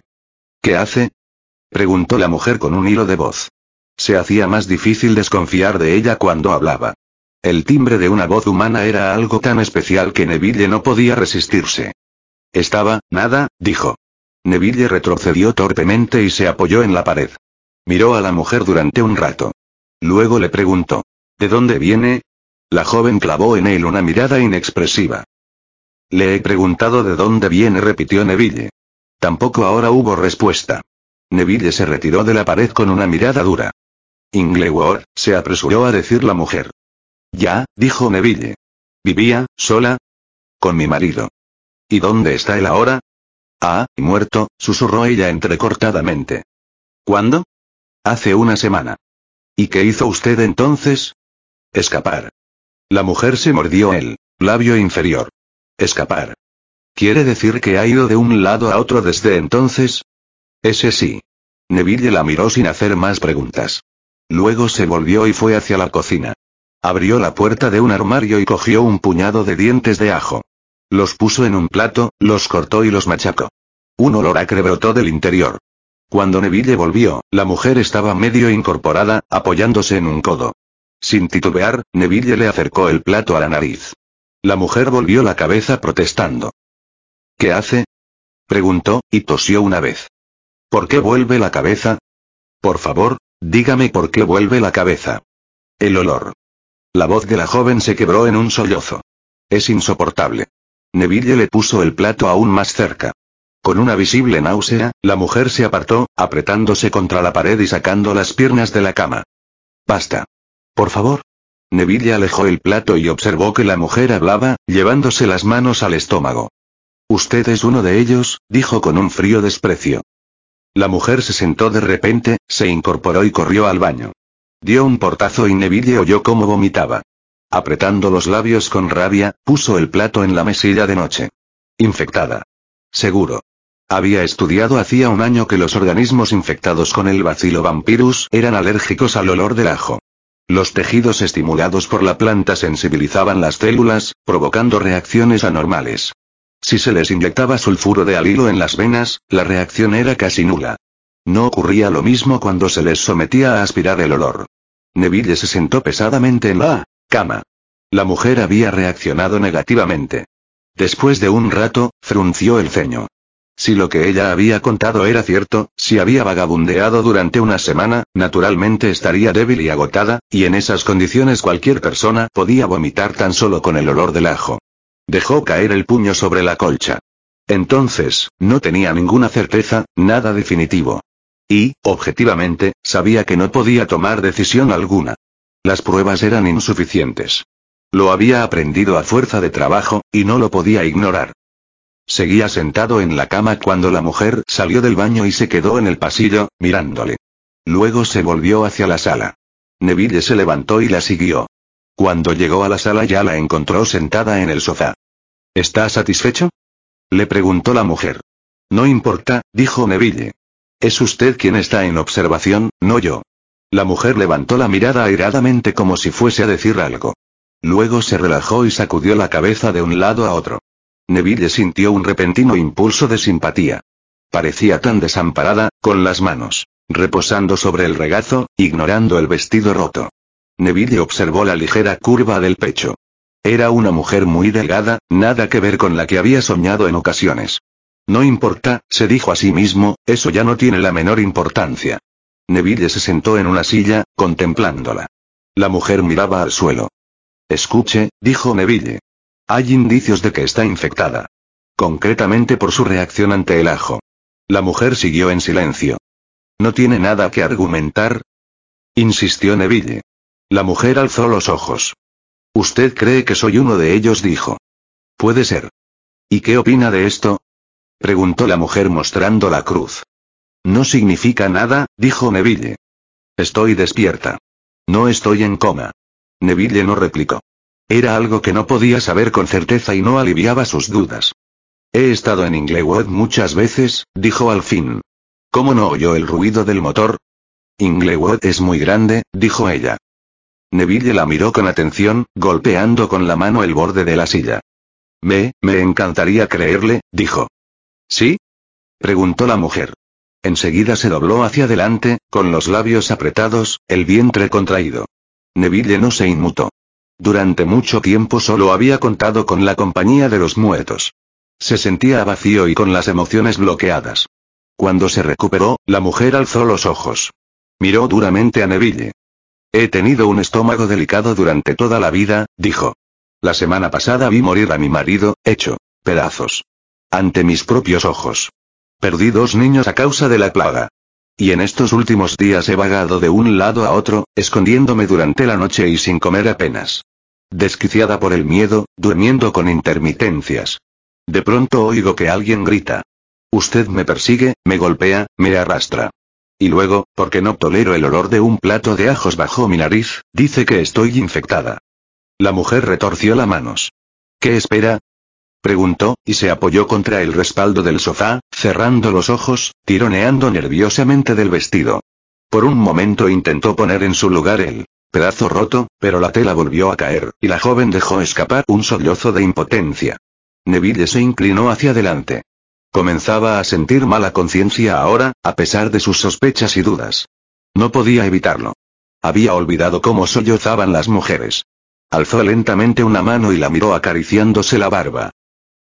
¿Qué hace? preguntó la mujer con un hilo de voz. Se hacía más difícil desconfiar de ella cuando hablaba. El timbre de una voz humana era algo tan especial que Neville no podía resistirse. Estaba, nada, dijo. Neville retrocedió torpemente y se apoyó en la pared. Miró a la mujer durante un rato. Luego le preguntó. ¿De dónde viene? La joven clavó en él una mirada inexpresiva. Le he preguntado de dónde viene, repitió Neville. Tampoco ahora hubo respuesta. Neville se retiró de la pared con una mirada dura. Ingleward, se apresuró a decir la mujer. Ya, dijo Neville. ¿Vivía, sola? Con mi marido. ¿Y dónde está él ahora? Ah, muerto, susurró ella entrecortadamente. ¿Cuándo? Hace una semana. ¿Y qué hizo usted entonces? Escapar. La mujer se mordió el labio inferior. Escapar. ¿Quiere decir que ha ido de un lado a otro desde entonces? Ese sí. Neville la miró sin hacer más preguntas. Luego se volvió y fue hacia la cocina. Abrió la puerta de un armario y cogió un puñado de dientes de ajo. Los puso en un plato, los cortó y los machacó. Un olor acre brotó del interior. Cuando Neville volvió, la mujer estaba medio incorporada, apoyándose en un codo. Sin titubear, Neville le acercó el plato a la nariz. La mujer volvió la cabeza protestando. ¿Qué hace? preguntó, y tosió una vez. ¿Por qué vuelve la cabeza? Por favor, dígame por qué vuelve la cabeza. El olor. La voz de la joven se quebró en un sollozo. Es insoportable. Neville le puso el plato aún más cerca. Con una visible náusea, la mujer se apartó, apretándose contra la pared y sacando las piernas de la cama. Basta. Por favor. Neville alejó el plato y observó que la mujer hablaba, llevándose las manos al estómago. Usted es uno de ellos, dijo con un frío desprecio. La mujer se sentó de repente, se incorporó y corrió al baño. Dio un portazo y Neville oyó cómo vomitaba. Apretando los labios con rabia, puso el plato en la mesilla de noche. Infectada. Seguro. Había estudiado hacía un año que los organismos infectados con el bacilo vampirus eran alérgicos al olor del ajo. Los tejidos estimulados por la planta sensibilizaban las células, provocando reacciones anormales. Si se les inyectaba sulfuro de alilo en las venas, la reacción era casi nula. No ocurría lo mismo cuando se les sometía a aspirar el olor. Neville se sentó pesadamente en la cama. La mujer había reaccionado negativamente. Después de un rato, frunció el ceño. Si lo que ella había contado era cierto, si había vagabundeado durante una semana, naturalmente estaría débil y agotada, y en esas condiciones cualquier persona podía vomitar tan solo con el olor del ajo. Dejó caer el puño sobre la colcha. Entonces, no tenía ninguna certeza, nada definitivo. Y, objetivamente, sabía que no podía tomar decisión alguna. Las pruebas eran insuficientes. Lo había aprendido a fuerza de trabajo, y no lo podía ignorar. Seguía sentado en la cama cuando la mujer salió del baño y se quedó en el pasillo, mirándole. Luego se volvió hacia la sala. Neville se levantó y la siguió. Cuando llegó a la sala ya la encontró sentada en el sofá. ¿Está satisfecho? Le preguntó la mujer. No importa, dijo Neville. Es usted quien está en observación, no yo. La mujer levantó la mirada airadamente como si fuese a decir algo. Luego se relajó y sacudió la cabeza de un lado a otro. Neville sintió un repentino impulso de simpatía. Parecía tan desamparada, con las manos reposando sobre el regazo, ignorando el vestido roto. Neville observó la ligera curva del pecho. Era una mujer muy delgada, nada que ver con la que había soñado en ocasiones. No importa, se dijo a sí mismo, eso ya no tiene la menor importancia. Neville se sentó en una silla, contemplándola. La mujer miraba al suelo. Escuche, dijo Neville. Hay indicios de que está infectada. Concretamente por su reacción ante el ajo. La mujer siguió en silencio. ¿No tiene nada que argumentar? insistió Neville. La mujer alzó los ojos. Usted cree que soy uno de ellos, dijo. Puede ser. ¿Y qué opina de esto? Preguntó la mujer mostrando la cruz. No significa nada, dijo Neville. Estoy despierta. No estoy en coma. Neville no replicó. Era algo que no podía saber con certeza y no aliviaba sus dudas. He estado en Inglewood muchas veces, dijo al fin. ¿Cómo no oyó el ruido del motor? Inglewood es muy grande, dijo ella. Neville la miró con atención, golpeando con la mano el borde de la silla. Me, me encantaría creerle, dijo. ¿Sí? preguntó la mujer. Enseguida se dobló hacia adelante, con los labios apretados, el vientre contraído. Neville no se inmutó. Durante mucho tiempo solo había contado con la compañía de los muertos. Se sentía vacío y con las emociones bloqueadas. Cuando se recuperó, la mujer alzó los ojos. Miró duramente a Neville. He tenido un estómago delicado durante toda la vida, dijo. La semana pasada vi morir a mi marido, hecho pedazos. Ante mis propios ojos. Perdí dos niños a causa de la plaga. Y en estos últimos días he vagado de un lado a otro, escondiéndome durante la noche y sin comer apenas. Desquiciada por el miedo, durmiendo con intermitencias. De pronto oigo que alguien grita. Usted me persigue, me golpea, me arrastra. Y luego, porque no tolero el olor de un plato de ajos bajo mi nariz, dice que estoy infectada. La mujer retorció las manos. ¿Qué espera? Preguntó, y se apoyó contra el respaldo del sofá, cerrando los ojos, tironeando nerviosamente del vestido. Por un momento intentó poner en su lugar el pedazo roto, pero la tela volvió a caer, y la joven dejó escapar un sollozo de impotencia. Neville se inclinó hacia adelante. Comenzaba a sentir mala conciencia ahora, a pesar de sus sospechas y dudas. No podía evitarlo. Había olvidado cómo sollozaban las mujeres. Alzó lentamente una mano y la miró acariciándose la barba.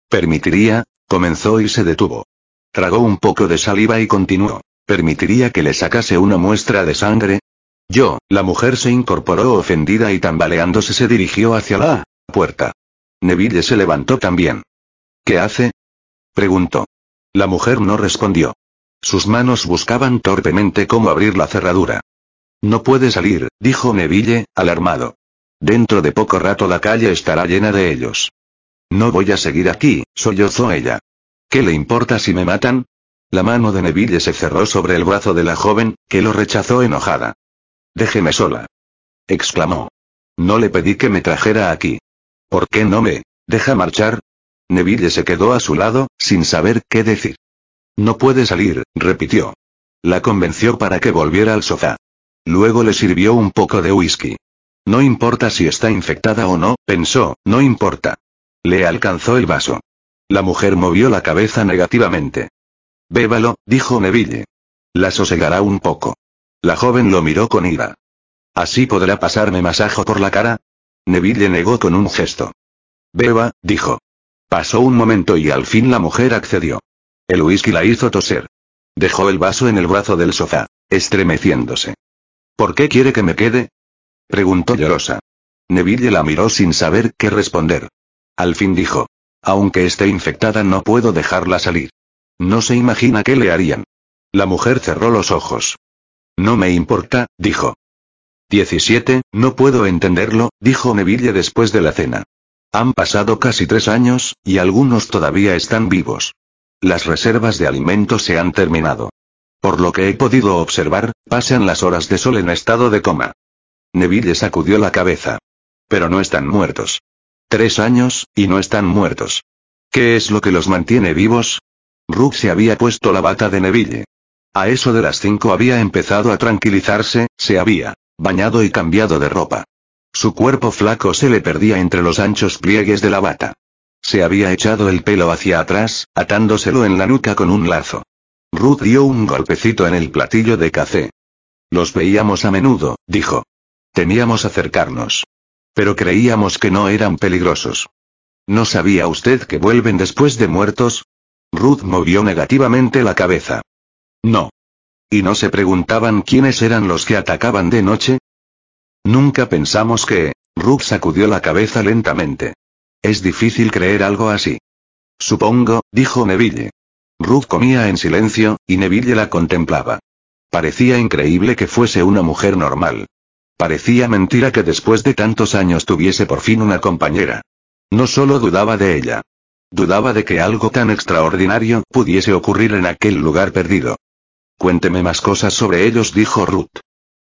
Permitiría, comenzó y se detuvo. Tragó un poco de saliva y continuó. ¿Permitiría que le sacase una muestra de sangre? Yo, la mujer se incorporó ofendida y tambaleándose se dirigió hacia la puerta. Neville se levantó también. ¿Qué hace? preguntó. La mujer no respondió. Sus manos buscaban torpemente cómo abrir la cerradura. No puede salir, dijo Neville, alarmado. Dentro de poco rato la calle estará llena de ellos. No voy a seguir aquí, sollozó ella. ¿Qué le importa si me matan? La mano de Neville se cerró sobre el brazo de la joven, que lo rechazó enojada. Déjeme sola. exclamó. No le pedí que me trajera aquí. ¿Por qué no me deja marchar? Neville se quedó a su lado, sin saber qué decir. No puede salir, repitió. La convenció para que volviera al sofá. Luego le sirvió un poco de whisky. No importa si está infectada o no, pensó, no importa. Le alcanzó el vaso. La mujer movió la cabeza negativamente. Bébalo, dijo Neville. La sosegará un poco. La joven lo miró con ira. ¿Así podrá pasarme masajo por la cara? Neville negó con un gesto. Beba, dijo. Pasó un momento y al fin la mujer accedió. El whisky la hizo toser. Dejó el vaso en el brazo del sofá, estremeciéndose. ¿Por qué quiere que me quede? preguntó llorosa. Neville la miró sin saber qué responder. Al fin dijo. Aunque esté infectada no puedo dejarla salir. No se imagina qué le harían. La mujer cerró los ojos. No me importa, dijo. 17, no puedo entenderlo, dijo Neville después de la cena. Han pasado casi tres años, y algunos todavía están vivos. Las reservas de alimentos se han terminado. Por lo que he podido observar, pasan las horas de sol en estado de coma. Neville sacudió la cabeza. Pero no están muertos. Tres años, y no están muertos. ¿Qué es lo que los mantiene vivos? Rook se había puesto la bata de Neville. A eso de las cinco había empezado a tranquilizarse, se había bañado y cambiado de ropa. Su cuerpo flaco se le perdía entre los anchos pliegues de la bata. Se había echado el pelo hacia atrás, atándoselo en la nuca con un lazo. Ruth dio un golpecito en el platillo de café. Los veíamos a menudo, dijo. Temíamos acercarnos. Pero creíamos que no eran peligrosos. ¿No sabía usted que vuelven después de muertos? Ruth movió negativamente la cabeza. No. ¿Y no se preguntaban quiénes eran los que atacaban de noche? Nunca pensamos que... Ruth sacudió la cabeza lentamente. Es difícil creer algo así. Supongo, dijo Neville. Ruth comía en silencio, y Neville la contemplaba. Parecía increíble que fuese una mujer normal. Parecía mentira que después de tantos años tuviese por fin una compañera. No solo dudaba de ella. Dudaba de que algo tan extraordinario pudiese ocurrir en aquel lugar perdido. Cuénteme más cosas sobre ellos, dijo Ruth.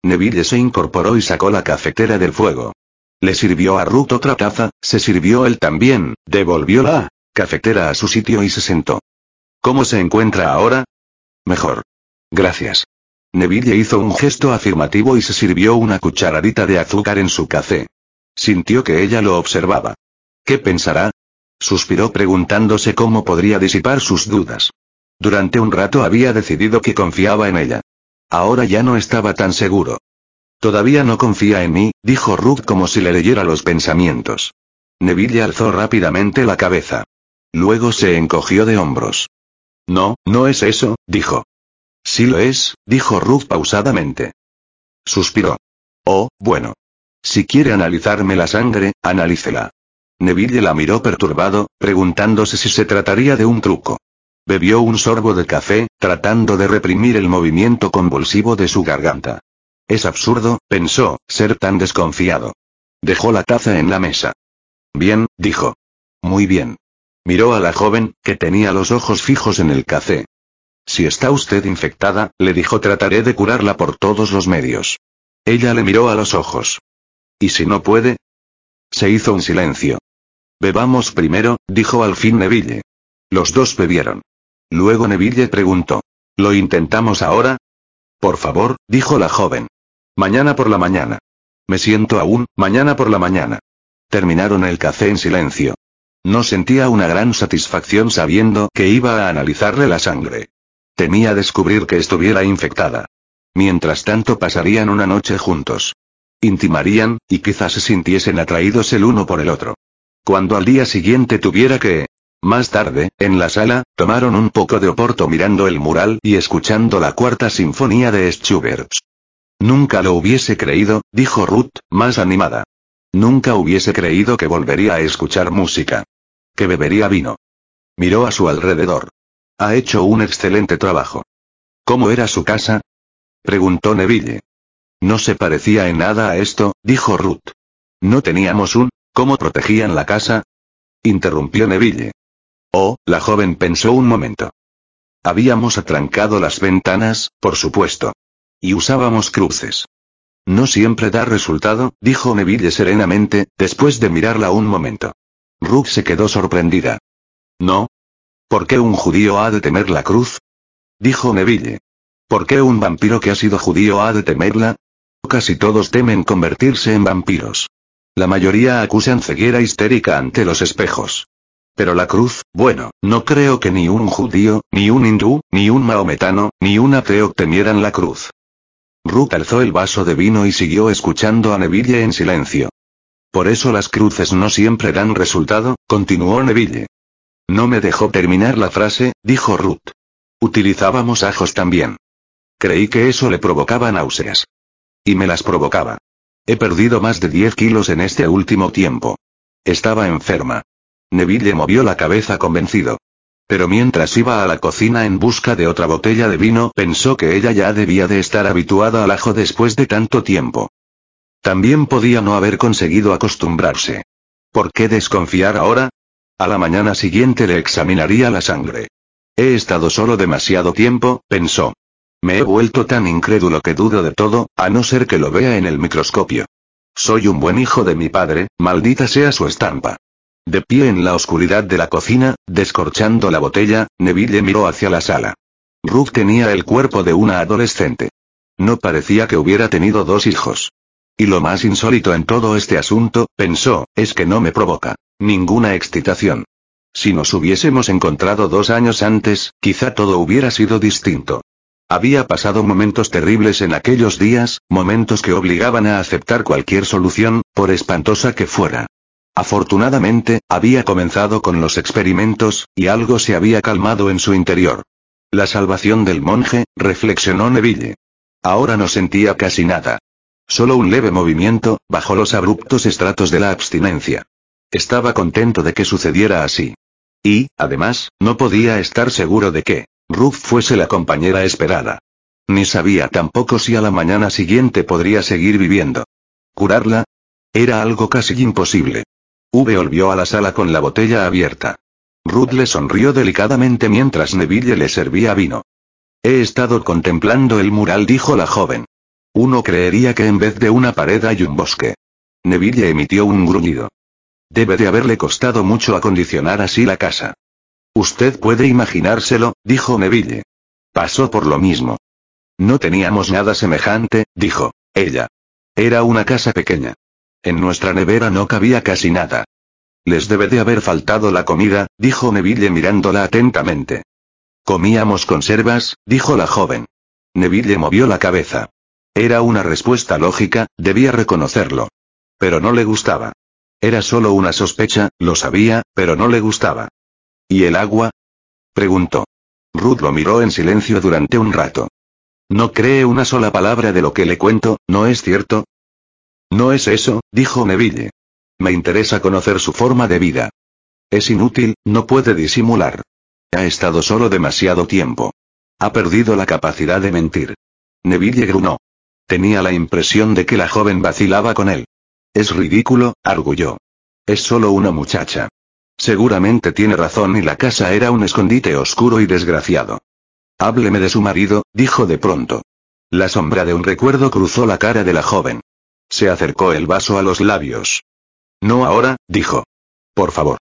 Neville se incorporó y sacó la cafetera del fuego. Le sirvió a Ruth otra taza, se sirvió él también, devolvió la cafetera a su sitio y se sentó. ¿Cómo se encuentra ahora? Mejor. Gracias. Neville hizo un gesto afirmativo y se sirvió una cucharadita de azúcar en su café. Sintió que ella lo observaba. ¿Qué pensará? Suspiró preguntándose cómo podría disipar sus dudas. Durante un rato había decidido que confiaba en ella. Ahora ya no estaba tan seguro. Todavía no confía en mí, dijo Ruth como si le leyera los pensamientos. Neville alzó rápidamente la cabeza. Luego se encogió de hombros. No, no es eso, dijo. Sí lo es, dijo Ruth pausadamente. Suspiró. Oh, bueno. Si quiere analizarme la sangre, analícela. Neville la miró perturbado, preguntándose si se trataría de un truco. Bebió un sorbo de café, tratando de reprimir el movimiento convulsivo de su garganta. Es absurdo, pensó, ser tan desconfiado. Dejó la taza en la mesa. Bien, dijo. Muy bien. Miró a la joven, que tenía los ojos fijos en el café. Si está usted infectada, le dijo trataré de curarla por todos los medios. Ella le miró a los ojos. ¿Y si no puede? Se hizo un silencio. Bebamos primero, dijo al fin Neville. Los dos bebieron. Luego Neville preguntó. ¿Lo intentamos ahora? Por favor, dijo la joven. Mañana por la mañana. Me siento aún, mañana por la mañana. Terminaron el café en silencio. No sentía una gran satisfacción sabiendo que iba a analizarle la sangre. Temía descubrir que estuviera infectada. Mientras tanto pasarían una noche juntos. Intimarían, y quizás se sintiesen atraídos el uno por el otro. Cuando al día siguiente tuviera que... Más tarde, en la sala, tomaron un poco de oporto mirando el mural y escuchando la cuarta sinfonía de Schubert. Nunca lo hubiese creído, dijo Ruth, más animada. Nunca hubiese creído que volvería a escuchar música. Que bebería vino. Miró a su alrededor. Ha hecho un excelente trabajo. ¿Cómo era su casa? Preguntó Neville. No se parecía en nada a esto, dijo Ruth. No teníamos un, ¿cómo protegían la casa? Interrumpió Neville. Oh, la joven pensó un momento. Habíamos atrancado las ventanas, por supuesto. Y usábamos cruces. No siempre da resultado, dijo Neville serenamente, después de mirarla un momento. Ruth se quedó sorprendida. No. ¿Por qué un judío ha de temer la cruz? Dijo Neville. ¿Por qué un vampiro que ha sido judío ha de temerla? Casi todos temen convertirse en vampiros. La mayoría acusan ceguera histérica ante los espejos. Pero la cruz, bueno, no creo que ni un judío, ni un hindú, ni un maometano, ni un ateo temieran la cruz. Ruth alzó el vaso de vino y siguió escuchando a Neville en silencio. Por eso las cruces no siempre dan resultado, continuó Neville. No me dejó terminar la frase, dijo Ruth. Utilizábamos ajos también. Creí que eso le provocaba náuseas. Y me las provocaba. He perdido más de 10 kilos en este último tiempo. Estaba enferma. Neville movió la cabeza convencido. Pero mientras iba a la cocina en busca de otra botella de vino, pensó que ella ya debía de estar habituada al ajo después de tanto tiempo. También podía no haber conseguido acostumbrarse. ¿Por qué desconfiar ahora? A la mañana siguiente le examinaría la sangre. He estado solo demasiado tiempo, pensó. Me he vuelto tan incrédulo que dudo de todo, a no ser que lo vea en el microscopio. Soy un buen hijo de mi padre, maldita sea su estampa. De pie en la oscuridad de la cocina, descorchando la botella, Neville miró hacia la sala. Ruth tenía el cuerpo de una adolescente. No parecía que hubiera tenido dos hijos. Y lo más insólito en todo este asunto, pensó, es que no me provoca ninguna excitación. Si nos hubiésemos encontrado dos años antes, quizá todo hubiera sido distinto. Había pasado momentos terribles en aquellos días, momentos que obligaban a aceptar cualquier solución, por espantosa que fuera. Afortunadamente, había comenzado con los experimentos, y algo se había calmado en su interior. La salvación del monje, reflexionó Neville. Ahora no sentía casi nada. Solo un leve movimiento, bajo los abruptos estratos de la abstinencia. Estaba contento de que sucediera así. Y, además, no podía estar seguro de que Ruth fuese la compañera esperada. Ni sabía tampoco si a la mañana siguiente podría seguir viviendo. ¿Curarla? Era algo casi imposible. V volvió a la sala con la botella abierta. Ruth le sonrió delicadamente mientras Neville le servía vino. He estado contemplando el mural, dijo la joven. Uno creería que en vez de una pared hay un bosque. Neville emitió un gruñido. Debe de haberle costado mucho acondicionar así la casa. Usted puede imaginárselo, dijo Neville. Pasó por lo mismo. No teníamos nada semejante, dijo ella. Era una casa pequeña. En nuestra nevera no cabía casi nada. Les debe de haber faltado la comida, dijo Neville mirándola atentamente. Comíamos conservas, dijo la joven. Neville movió la cabeza. Era una respuesta lógica, debía reconocerlo. Pero no le gustaba. Era solo una sospecha, lo sabía, pero no le gustaba. ¿Y el agua? preguntó. Ruth lo miró en silencio durante un rato. No cree una sola palabra de lo que le cuento, ¿no es cierto? No es eso, dijo Neville. Me interesa conocer su forma de vida. Es inútil, no puede disimular. Ha estado solo demasiado tiempo. Ha perdido la capacidad de mentir. Neville grunó. Tenía la impresión de que la joven vacilaba con él. Es ridículo, arguyó. Es solo una muchacha. Seguramente tiene razón y la casa era un escondite oscuro y desgraciado. Hábleme de su marido, dijo de pronto. La sombra de un recuerdo cruzó la cara de la joven. Se acercó el vaso a los labios. No ahora, dijo. Por favor.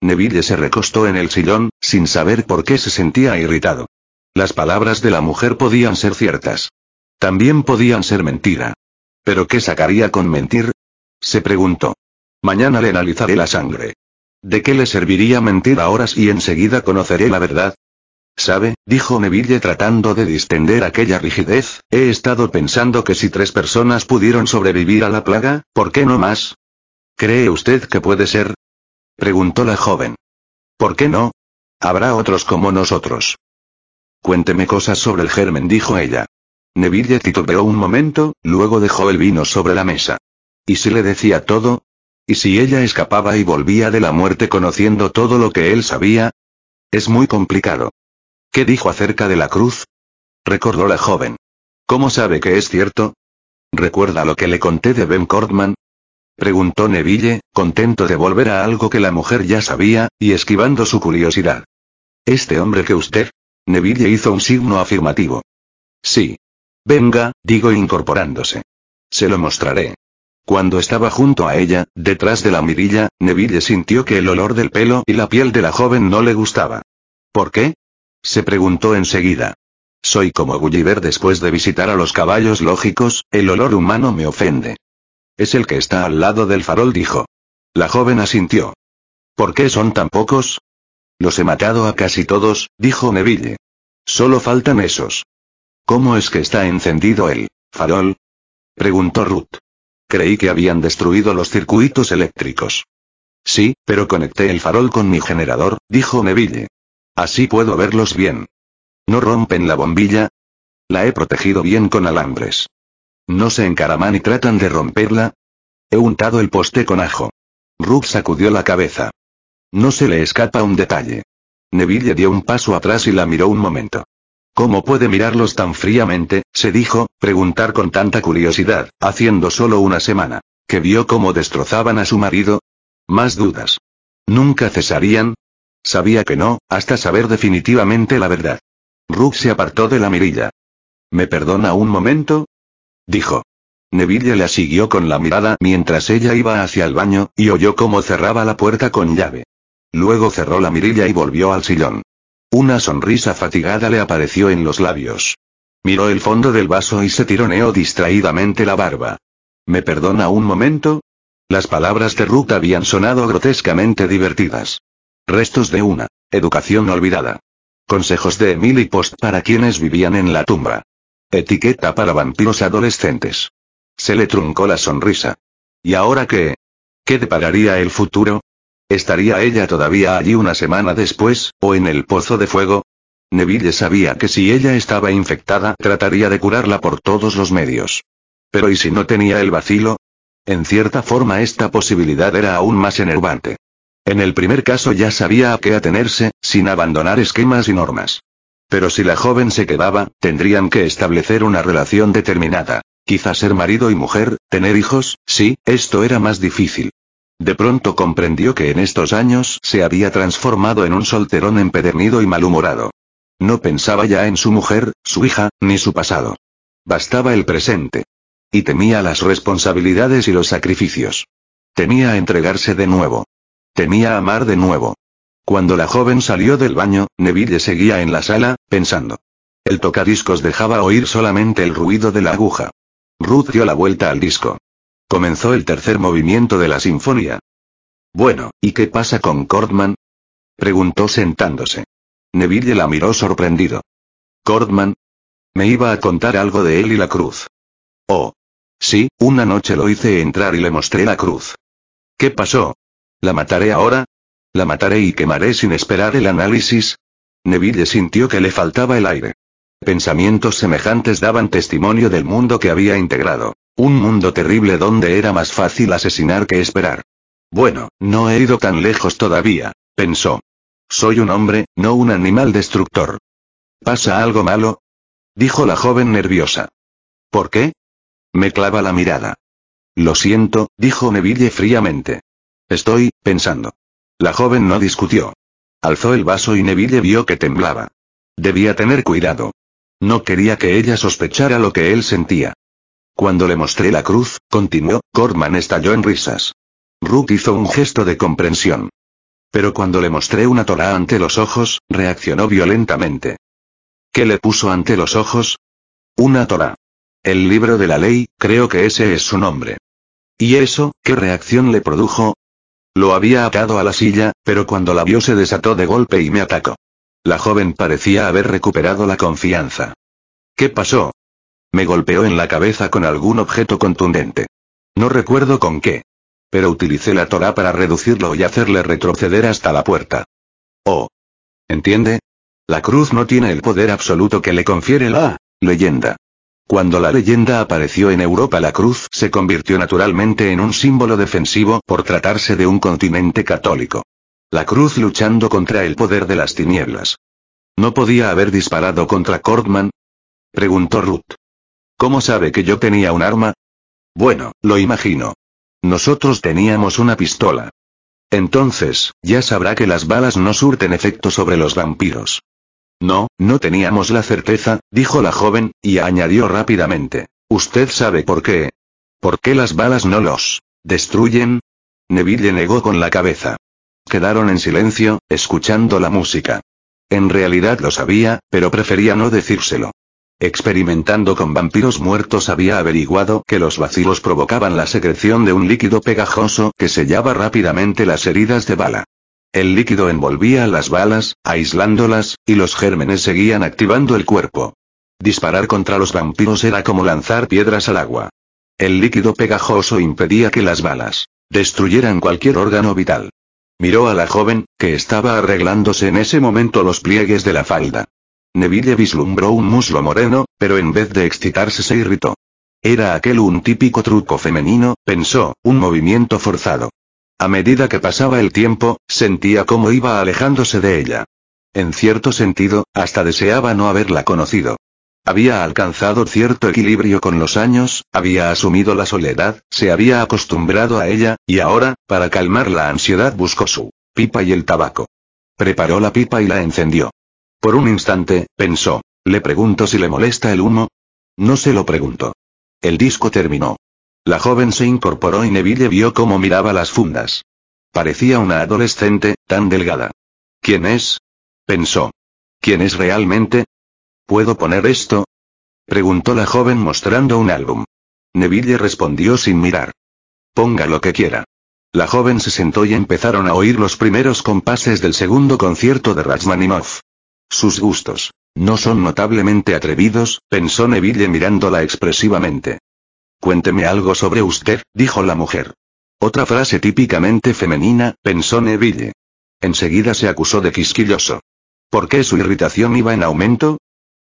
Neville se recostó en el sillón, sin saber por qué se sentía irritado. Las palabras de la mujer podían ser ciertas. También podían ser mentira. ¿Pero qué sacaría con mentir? Se preguntó. Mañana le analizaré la sangre. ¿De qué le serviría mentir ahora si enseguida conoceré la verdad? ¿Sabe? dijo Neville tratando de distender aquella rigidez, he estado pensando que si tres personas pudieron sobrevivir a la plaga, ¿por qué no más? ¿Cree usted que puede ser? preguntó la joven. ¿Por qué no? Habrá otros como nosotros. Cuénteme cosas sobre el germen, dijo ella. Neville titubeó un momento, luego dejó el vino sobre la mesa. ¿Y si le decía todo? ¿Y si ella escapaba y volvía de la muerte conociendo todo lo que él sabía? Es muy complicado. ¿Qué dijo acerca de la cruz? Recordó la joven. ¿Cómo sabe que es cierto? ¿Recuerda lo que le conté de Ben Cordman? Preguntó Neville, contento de volver a algo que la mujer ya sabía, y esquivando su curiosidad. ¿Este hombre que usted? Neville hizo un signo afirmativo. Sí. Venga, digo incorporándose. Se lo mostraré. Cuando estaba junto a ella, detrás de la mirilla, Neville sintió que el olor del pelo y la piel de la joven no le gustaba. ¿Por qué? Se preguntó enseguida. Soy como Gulliver después de visitar a los caballos lógicos, el olor humano me ofende. Es el que está al lado del farol, dijo. La joven asintió. ¿Por qué son tan pocos? Los he matado a casi todos, dijo Neville. Solo faltan esos. ¿Cómo es que está encendido el farol? preguntó Ruth. Creí que habían destruido los circuitos eléctricos. Sí, pero conecté el farol con mi generador, dijo Neville. Así puedo verlos bien. ¿No rompen la bombilla? La he protegido bien con alambres. ¿No se encaraman y tratan de romperla? He untado el poste con ajo. Ruth sacudió la cabeza. No se le escapa un detalle. Neville dio un paso atrás y la miró un momento. ¿Cómo puede mirarlos tan fríamente? se dijo, preguntar con tanta curiosidad, haciendo solo una semana. ¿Que vio cómo destrozaban a su marido? Más dudas. ¿Nunca cesarían? Sabía que no, hasta saber definitivamente la verdad. Rook se apartó de la mirilla. ¿Me perdona un momento? Dijo. Neville la siguió con la mirada mientras ella iba hacia el baño, y oyó cómo cerraba la puerta con llave. Luego cerró la mirilla y volvió al sillón. Una sonrisa fatigada le apareció en los labios. Miró el fondo del vaso y se tironeó distraídamente la barba. ¿Me perdona un momento? Las palabras de Ruth habían sonado grotescamente divertidas. Restos de una educación olvidada. Consejos de Emily Post para quienes vivían en la tumba. Etiqueta para vampiros adolescentes. Se le truncó la sonrisa. ¿Y ahora qué? ¿Qué depararía el futuro? ¿Estaría ella todavía allí una semana después, o en el pozo de fuego? Neville sabía que si ella estaba infectada, trataría de curarla por todos los medios. Pero ¿y si no tenía el vacilo? En cierta forma esta posibilidad era aún más enervante. En el primer caso ya sabía a qué atenerse, sin abandonar esquemas y normas. Pero si la joven se quedaba, tendrían que establecer una relación determinada. Quizá ser marido y mujer, tener hijos, sí, esto era más difícil. De pronto comprendió que en estos años se había transformado en un solterón empedernido y malhumorado. No pensaba ya en su mujer, su hija, ni su pasado. Bastaba el presente. Y temía las responsabilidades y los sacrificios. Temía entregarse de nuevo. Temía amar de nuevo. Cuando la joven salió del baño, Neville seguía en la sala, pensando. El tocadiscos dejaba oír solamente el ruido de la aguja. Ruth dio la vuelta al disco. Comenzó el tercer movimiento de la sinfonía. Bueno, ¿y qué pasa con Cordman? preguntó sentándose. Neville la miró sorprendido. ¿Cordman? Me iba a contar algo de él y la cruz. Oh. Sí, una noche lo hice entrar y le mostré la cruz. ¿Qué pasó? ¿La mataré ahora? ¿La mataré y quemaré sin esperar el análisis? Neville sintió que le faltaba el aire. Pensamientos semejantes daban testimonio del mundo que había integrado. Un mundo terrible donde era más fácil asesinar que esperar. Bueno, no he ido tan lejos todavía, pensó. Soy un hombre, no un animal destructor. ¿Pasa algo malo? Dijo la joven nerviosa. ¿Por qué? Me clava la mirada. Lo siento, dijo Neville fríamente. Estoy, pensando. La joven no discutió. Alzó el vaso y Neville vio que temblaba. Debía tener cuidado. No quería que ella sospechara lo que él sentía. Cuando le mostré la cruz, continuó, Corman estalló en risas. Ruth hizo un gesto de comprensión. Pero cuando le mostré una Torah ante los ojos, reaccionó violentamente. ¿Qué le puso ante los ojos? Una Torah. El libro de la ley, creo que ese es su nombre. ¿Y eso, qué reacción le produjo? Lo había atado a la silla, pero cuando la vio se desató de golpe y me atacó. La joven parecía haber recuperado la confianza. ¿Qué pasó? Me golpeó en la cabeza con algún objeto contundente. No recuerdo con qué. Pero utilicé la Torah para reducirlo y hacerle retroceder hasta la puerta. Oh. ¿Entiende? La cruz no tiene el poder absoluto que le confiere la leyenda. Cuando la leyenda apareció en Europa la cruz se convirtió naturalmente en un símbolo defensivo por tratarse de un continente católico. La cruz luchando contra el poder de las tinieblas. ¿No podía haber disparado contra Cordman? Preguntó Ruth. ¿Cómo sabe que yo tenía un arma? Bueno, lo imagino. Nosotros teníamos una pistola. Entonces, ya sabrá que las balas no surten efecto sobre los vampiros. No, no teníamos la certeza, dijo la joven, y añadió rápidamente. ¿Usted sabe por qué? ¿Por qué las balas no los destruyen? Neville negó con la cabeza. Quedaron en silencio, escuchando la música. En realidad lo sabía, pero prefería no decírselo. Experimentando con vampiros muertos había averiguado que los vacilos provocaban la secreción de un líquido pegajoso que sellaba rápidamente las heridas de bala. El líquido envolvía las balas, aislándolas, y los gérmenes seguían activando el cuerpo. Disparar contra los vampiros era como lanzar piedras al agua. El líquido pegajoso impedía que las balas destruyeran cualquier órgano vital. Miró a la joven, que estaba arreglándose en ese momento los pliegues de la falda. Neville vislumbró un muslo moreno, pero en vez de excitarse se irritó. Era aquel un típico truco femenino, pensó, un movimiento forzado. A medida que pasaba el tiempo, sentía cómo iba alejándose de ella. En cierto sentido, hasta deseaba no haberla conocido. Había alcanzado cierto equilibrio con los años, había asumido la soledad, se había acostumbrado a ella, y ahora, para calmar la ansiedad buscó su pipa y el tabaco. Preparó la pipa y la encendió. Por un instante, pensó. ¿Le pregunto si le molesta el humo? No se lo preguntó. El disco terminó. La joven se incorporó y Neville vio cómo miraba las fundas. Parecía una adolescente, tan delgada. ¿Quién es? pensó. ¿Quién es realmente? ¿Puedo poner esto? preguntó la joven mostrando un álbum. Neville respondió sin mirar. Ponga lo que quiera. La joven se sentó y empezaron a oír los primeros compases del segundo concierto de Rachmaninoff. Sus gustos. No son notablemente atrevidos, pensó Neville mirándola expresivamente. Cuénteme algo sobre usted, dijo la mujer. Otra frase típicamente femenina, pensó Neville. Enseguida se acusó de quisquilloso. ¿Por qué su irritación iba en aumento?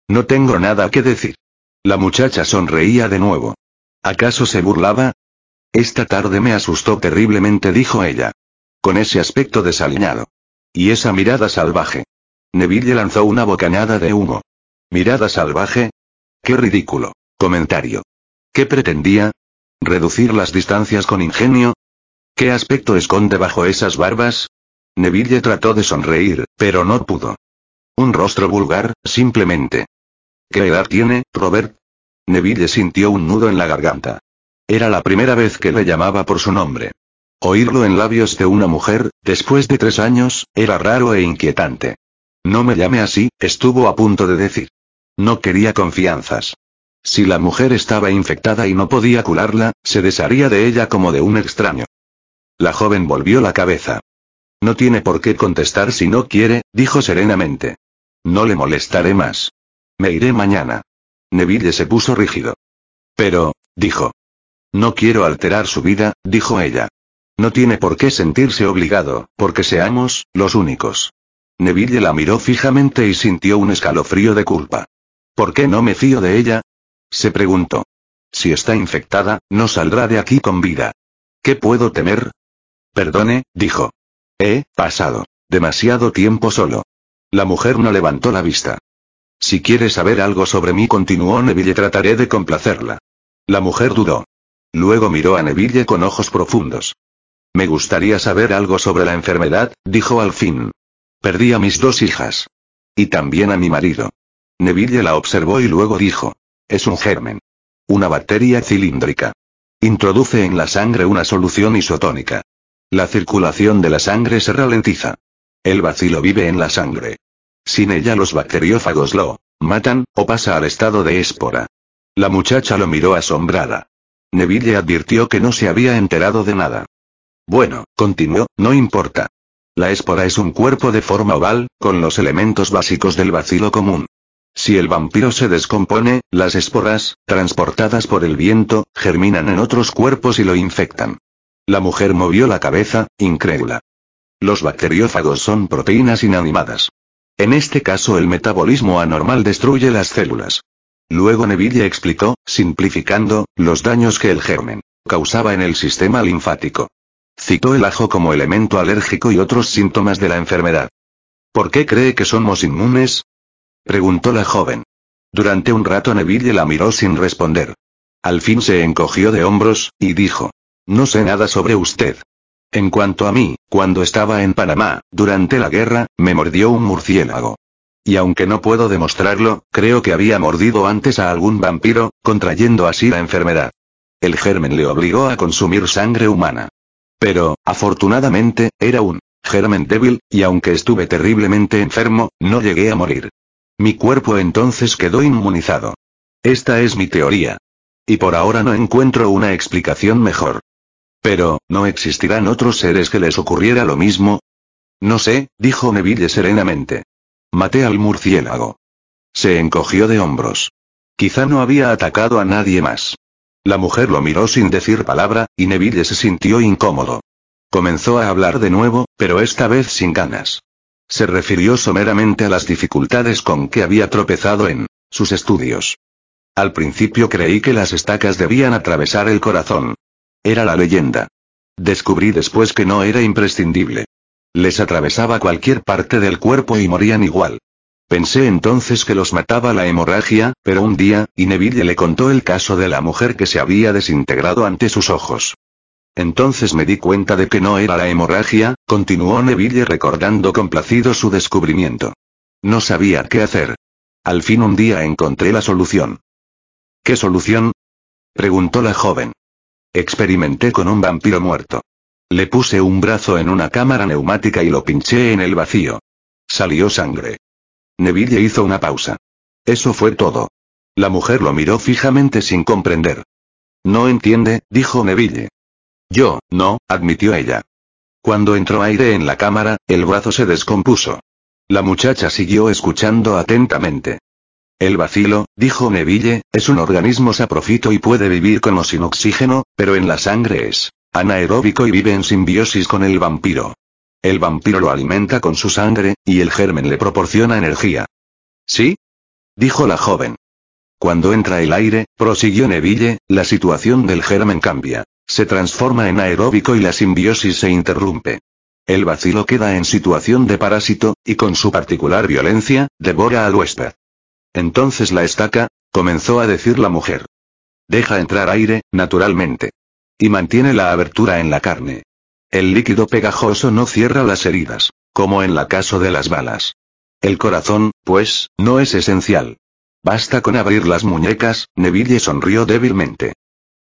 No tengo nada que decir. La muchacha sonreía de nuevo. ¿Acaso se burlaba? Esta tarde me asustó terriblemente, dijo ella. Con ese aspecto desaliñado. Y esa mirada salvaje. Neville lanzó una bocanada de humo. ¿Mirada salvaje? ¡Qué ridículo! Comentario. ¿Qué pretendía? ¿Reducir las distancias con ingenio? ¿Qué aspecto esconde bajo esas barbas? Neville trató de sonreír, pero no pudo. Un rostro vulgar, simplemente. ¿Qué edad tiene, Robert? Neville sintió un nudo en la garganta. Era la primera vez que le llamaba por su nombre. Oírlo en labios de una mujer, después de tres años, era raro e inquietante. No me llame así, estuvo a punto de decir. No quería confianzas. Si la mujer estaba infectada y no podía curarla, se desharía de ella como de un extraño. La joven volvió la cabeza. No tiene por qué contestar si no quiere, dijo serenamente. No le molestaré más. Me iré mañana. Neville se puso rígido. Pero, dijo. No quiero alterar su vida, dijo ella. No tiene por qué sentirse obligado, porque seamos, los únicos. Neville la miró fijamente y sintió un escalofrío de culpa. ¿Por qué no me fío de ella? Se preguntó. Si está infectada, no saldrá de aquí con vida. ¿Qué puedo temer? Perdone, dijo. He pasado demasiado tiempo solo. La mujer no levantó la vista. Si quiere saber algo sobre mí, continuó Neville, trataré de complacerla. La mujer dudó. Luego miró a Neville con ojos profundos. Me gustaría saber algo sobre la enfermedad, dijo al fin. Perdí a mis dos hijas. Y también a mi marido. Neville la observó y luego dijo. Es un germen. Una bacteria cilíndrica. Introduce en la sangre una solución isotónica. La circulación de la sangre se ralentiza. El vacilo vive en la sangre. Sin ella los bacteriófagos lo matan, o pasa al estado de espora. La muchacha lo miró asombrada. Neville advirtió que no se había enterado de nada. Bueno, continuó, no importa. La espora es un cuerpo de forma oval, con los elementos básicos del vacilo común. Si el vampiro se descompone, las esporas, transportadas por el viento, germinan en otros cuerpos y lo infectan. La mujer movió la cabeza, incrédula. Los bacteriófagos son proteínas inanimadas. En este caso el metabolismo anormal destruye las células. Luego Neville explicó, simplificando, los daños que el germen causaba en el sistema linfático. Citó el ajo como elemento alérgico y otros síntomas de la enfermedad. ¿Por qué cree que somos inmunes? Preguntó la joven. Durante un rato Neville la miró sin responder. Al fin se encogió de hombros, y dijo. No sé nada sobre usted. En cuanto a mí, cuando estaba en Panamá, durante la guerra, me mordió un murciélago. Y aunque no puedo demostrarlo, creo que había mordido antes a algún vampiro, contrayendo así la enfermedad. El germen le obligó a consumir sangre humana. Pero, afortunadamente, era un germen débil, y aunque estuve terriblemente enfermo, no llegué a morir. Mi cuerpo entonces quedó inmunizado. Esta es mi teoría. Y por ahora no encuentro una explicación mejor. Pero, ¿no existirán otros seres que les ocurriera lo mismo? No sé, dijo Neville serenamente. Maté al murciélago. Se encogió de hombros. Quizá no había atacado a nadie más. La mujer lo miró sin decir palabra, y Neville se sintió incómodo. Comenzó a hablar de nuevo, pero esta vez sin ganas. Se refirió someramente a las dificultades con que había tropezado en sus estudios. Al principio creí que las estacas debían atravesar el corazón. Era la leyenda. Descubrí después que no era imprescindible. Les atravesaba cualquier parte del cuerpo y morían igual. Pensé entonces que los mataba la hemorragia, pero un día, Neville le contó el caso de la mujer que se había desintegrado ante sus ojos. Entonces me di cuenta de que no era la hemorragia, continuó Neville recordando complacido su descubrimiento. No sabía qué hacer. Al fin un día encontré la solución. ¿Qué solución? preguntó la joven. Experimenté con un vampiro muerto. Le puse un brazo en una cámara neumática y lo pinché en el vacío. Salió sangre. Neville hizo una pausa. Eso fue todo. La mujer lo miró fijamente sin comprender. No entiende, dijo Neville. Yo, no, admitió ella. Cuando entró aire en la cámara, el brazo se descompuso. La muchacha siguió escuchando atentamente. El vacilo, dijo Neville, es un organismo saprofito y puede vivir con o sin oxígeno, pero en la sangre es anaeróbico y vive en simbiosis con el vampiro. El vampiro lo alimenta con su sangre, y el germen le proporciona energía. ¿Sí? dijo la joven. Cuando entra el aire, prosiguió Neville, la situación del germen cambia. Se transforma en aeróbico y la simbiosis se interrumpe. El vacilo queda en situación de parásito, y con su particular violencia, devora al huésped. Entonces la estaca, comenzó a decir la mujer. Deja entrar aire, naturalmente. Y mantiene la abertura en la carne. El líquido pegajoso no cierra las heridas, como en la caso de las balas. El corazón, pues, no es esencial. Basta con abrir las muñecas, Neville sonrió débilmente.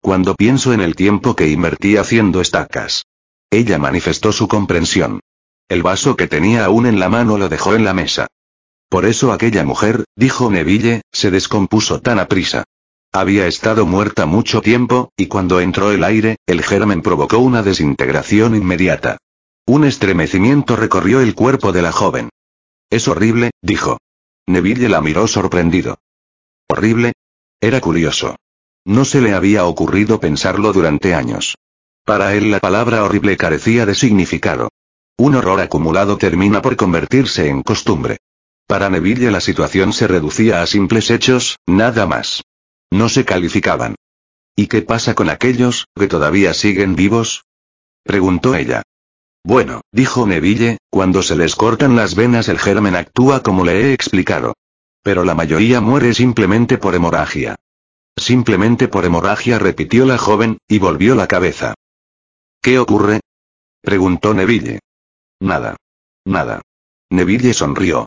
Cuando pienso en el tiempo que invertí haciendo estacas. Ella manifestó su comprensión. El vaso que tenía aún en la mano lo dejó en la mesa. Por eso aquella mujer, dijo Neville, se descompuso tan aprisa. Había estado muerta mucho tiempo, y cuando entró el aire, el germen provocó una desintegración inmediata. Un estremecimiento recorrió el cuerpo de la joven. Es horrible, dijo. Neville la miró sorprendido. ¿Horrible? Era curioso. No se le había ocurrido pensarlo durante años. Para él la palabra horrible carecía de significado. Un horror acumulado termina por convertirse en costumbre. Para Neville la situación se reducía a simples hechos, nada más. No se calificaban. ¿Y qué pasa con aquellos, que todavía siguen vivos? preguntó ella. Bueno, dijo Neville, cuando se les cortan las venas el germen actúa como le he explicado. Pero la mayoría muere simplemente por hemorragia. Simplemente por hemorragia repitió la joven, y volvió la cabeza. ¿Qué ocurre? preguntó Neville. Nada. Nada. Neville sonrió.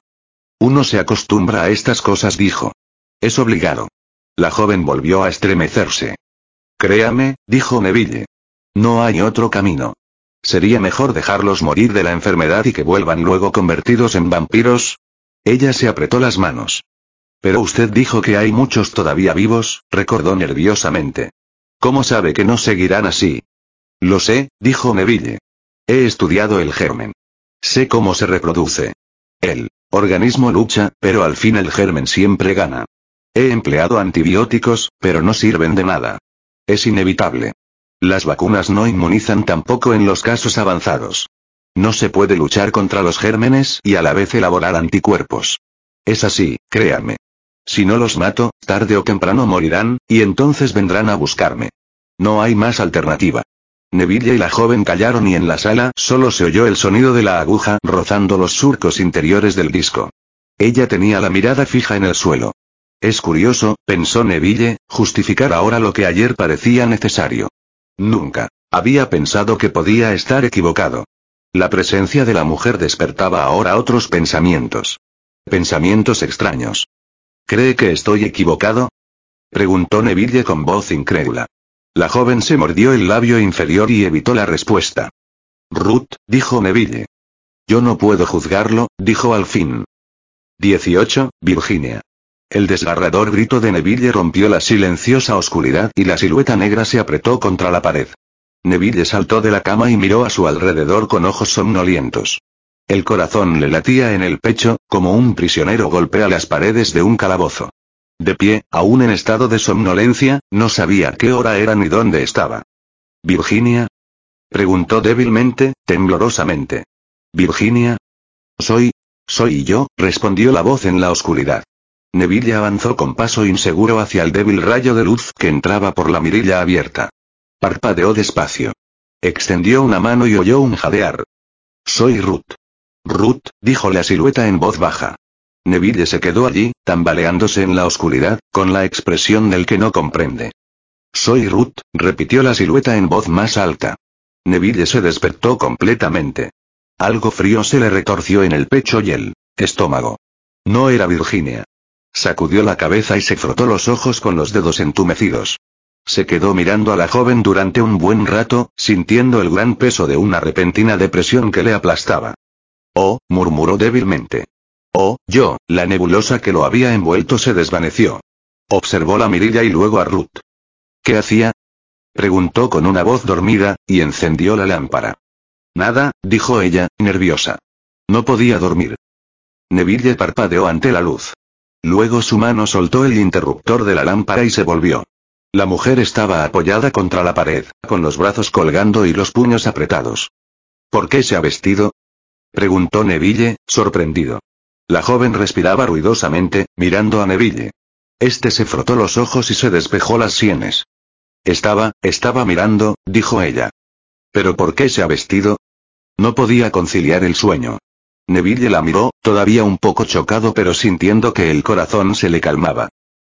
Uno se acostumbra a estas cosas, dijo. Es obligado. La joven volvió a estremecerse. Créame, dijo Neville. No hay otro camino. Sería mejor dejarlos morir de la enfermedad y que vuelvan luego convertidos en vampiros. Ella se apretó las manos. Pero usted dijo que hay muchos todavía vivos, recordó nerviosamente. ¿Cómo sabe que no seguirán así? Lo sé, dijo Neville. He estudiado el germen. Sé cómo se reproduce. El organismo lucha, pero al fin el germen siempre gana. He empleado antibióticos, pero no sirven de nada. Es inevitable. Las vacunas no inmunizan tampoco en los casos avanzados. No se puede luchar contra los gérmenes y a la vez elaborar anticuerpos. Es así, créanme. Si no los mato, tarde o temprano morirán, y entonces vendrán a buscarme. No hay más alternativa. Neville y la joven callaron y en la sala solo se oyó el sonido de la aguja rozando los surcos interiores del disco. Ella tenía la mirada fija en el suelo. Es curioso, pensó Neville, justificar ahora lo que ayer parecía necesario. Nunca. Había pensado que podía estar equivocado. La presencia de la mujer despertaba ahora otros pensamientos. Pensamientos extraños. ¿Cree que estoy equivocado? Preguntó Neville con voz incrédula. La joven se mordió el labio inferior y evitó la respuesta. Ruth, dijo Neville. Yo no puedo juzgarlo, dijo al fin. 18, Virginia. El desgarrador grito de Neville rompió la silenciosa oscuridad y la silueta negra se apretó contra la pared. Neville saltó de la cama y miró a su alrededor con ojos somnolientos. El corazón le latía en el pecho, como un prisionero golpea las paredes de un calabozo. De pie, aún en estado de somnolencia, no sabía qué hora era ni dónde estaba. ¿Virginia? preguntó débilmente, temblorosamente. ¿Virginia? Soy. Soy yo, respondió la voz en la oscuridad. Neville avanzó con paso inseguro hacia el débil rayo de luz que entraba por la mirilla abierta. Parpadeó despacio. Extendió una mano y oyó un jadear. Soy Ruth. Ruth, dijo la silueta en voz baja. Neville se quedó allí, tambaleándose en la oscuridad, con la expresión del que no comprende. Soy Ruth, repitió la silueta en voz más alta. Neville se despertó completamente. Algo frío se le retorció en el pecho y el estómago. No era Virginia. Sacudió la cabeza y se frotó los ojos con los dedos entumecidos. Se quedó mirando a la joven durante un buen rato, sintiendo el gran peso de una repentina depresión que le aplastaba. Oh, murmuró débilmente. Oh, yo, la nebulosa que lo había envuelto se desvaneció. Observó la mirilla y luego a Ruth. ¿Qué hacía? Preguntó con una voz dormida, y encendió la lámpara. Nada, dijo ella, nerviosa. No podía dormir. Neville parpadeó ante la luz. Luego su mano soltó el interruptor de la lámpara y se volvió. La mujer estaba apoyada contra la pared, con los brazos colgando y los puños apretados. ¿Por qué se ha vestido? preguntó Neville, sorprendido. La joven respiraba ruidosamente, mirando a Neville. Este se frotó los ojos y se despejó las sienes. Estaba, estaba mirando, dijo ella. ¿Pero por qué se ha vestido? No podía conciliar el sueño. Neville la miró, todavía un poco chocado pero sintiendo que el corazón se le calmaba.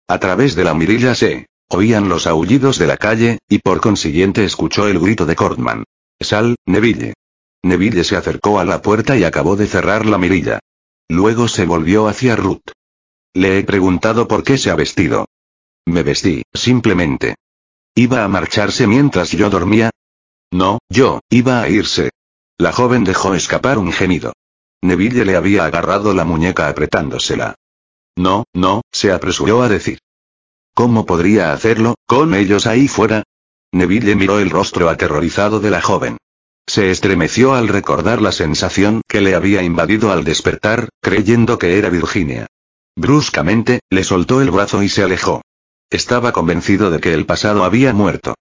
A través de la mirilla se oían los aullidos de la calle, y por consiguiente escuchó el grito de Cordman. Sal, Neville. Neville se acercó a la puerta y acabó de cerrar la mirilla. Luego se volvió hacia Ruth. Le he preguntado por qué se ha vestido. Me vestí, simplemente. ¿Iba a marcharse mientras yo dormía? No, yo, iba a irse. La joven dejó escapar un gemido. Neville le había agarrado la muñeca apretándosela. No, no, se apresuró a decir. ¿Cómo podría hacerlo, con ellos ahí fuera? Neville miró el rostro aterrorizado de la joven. Se estremeció al recordar la sensación que le había invadido al despertar, creyendo que era Virginia. Bruscamente, le soltó el brazo y se alejó. Estaba convencido de que el pasado había muerto.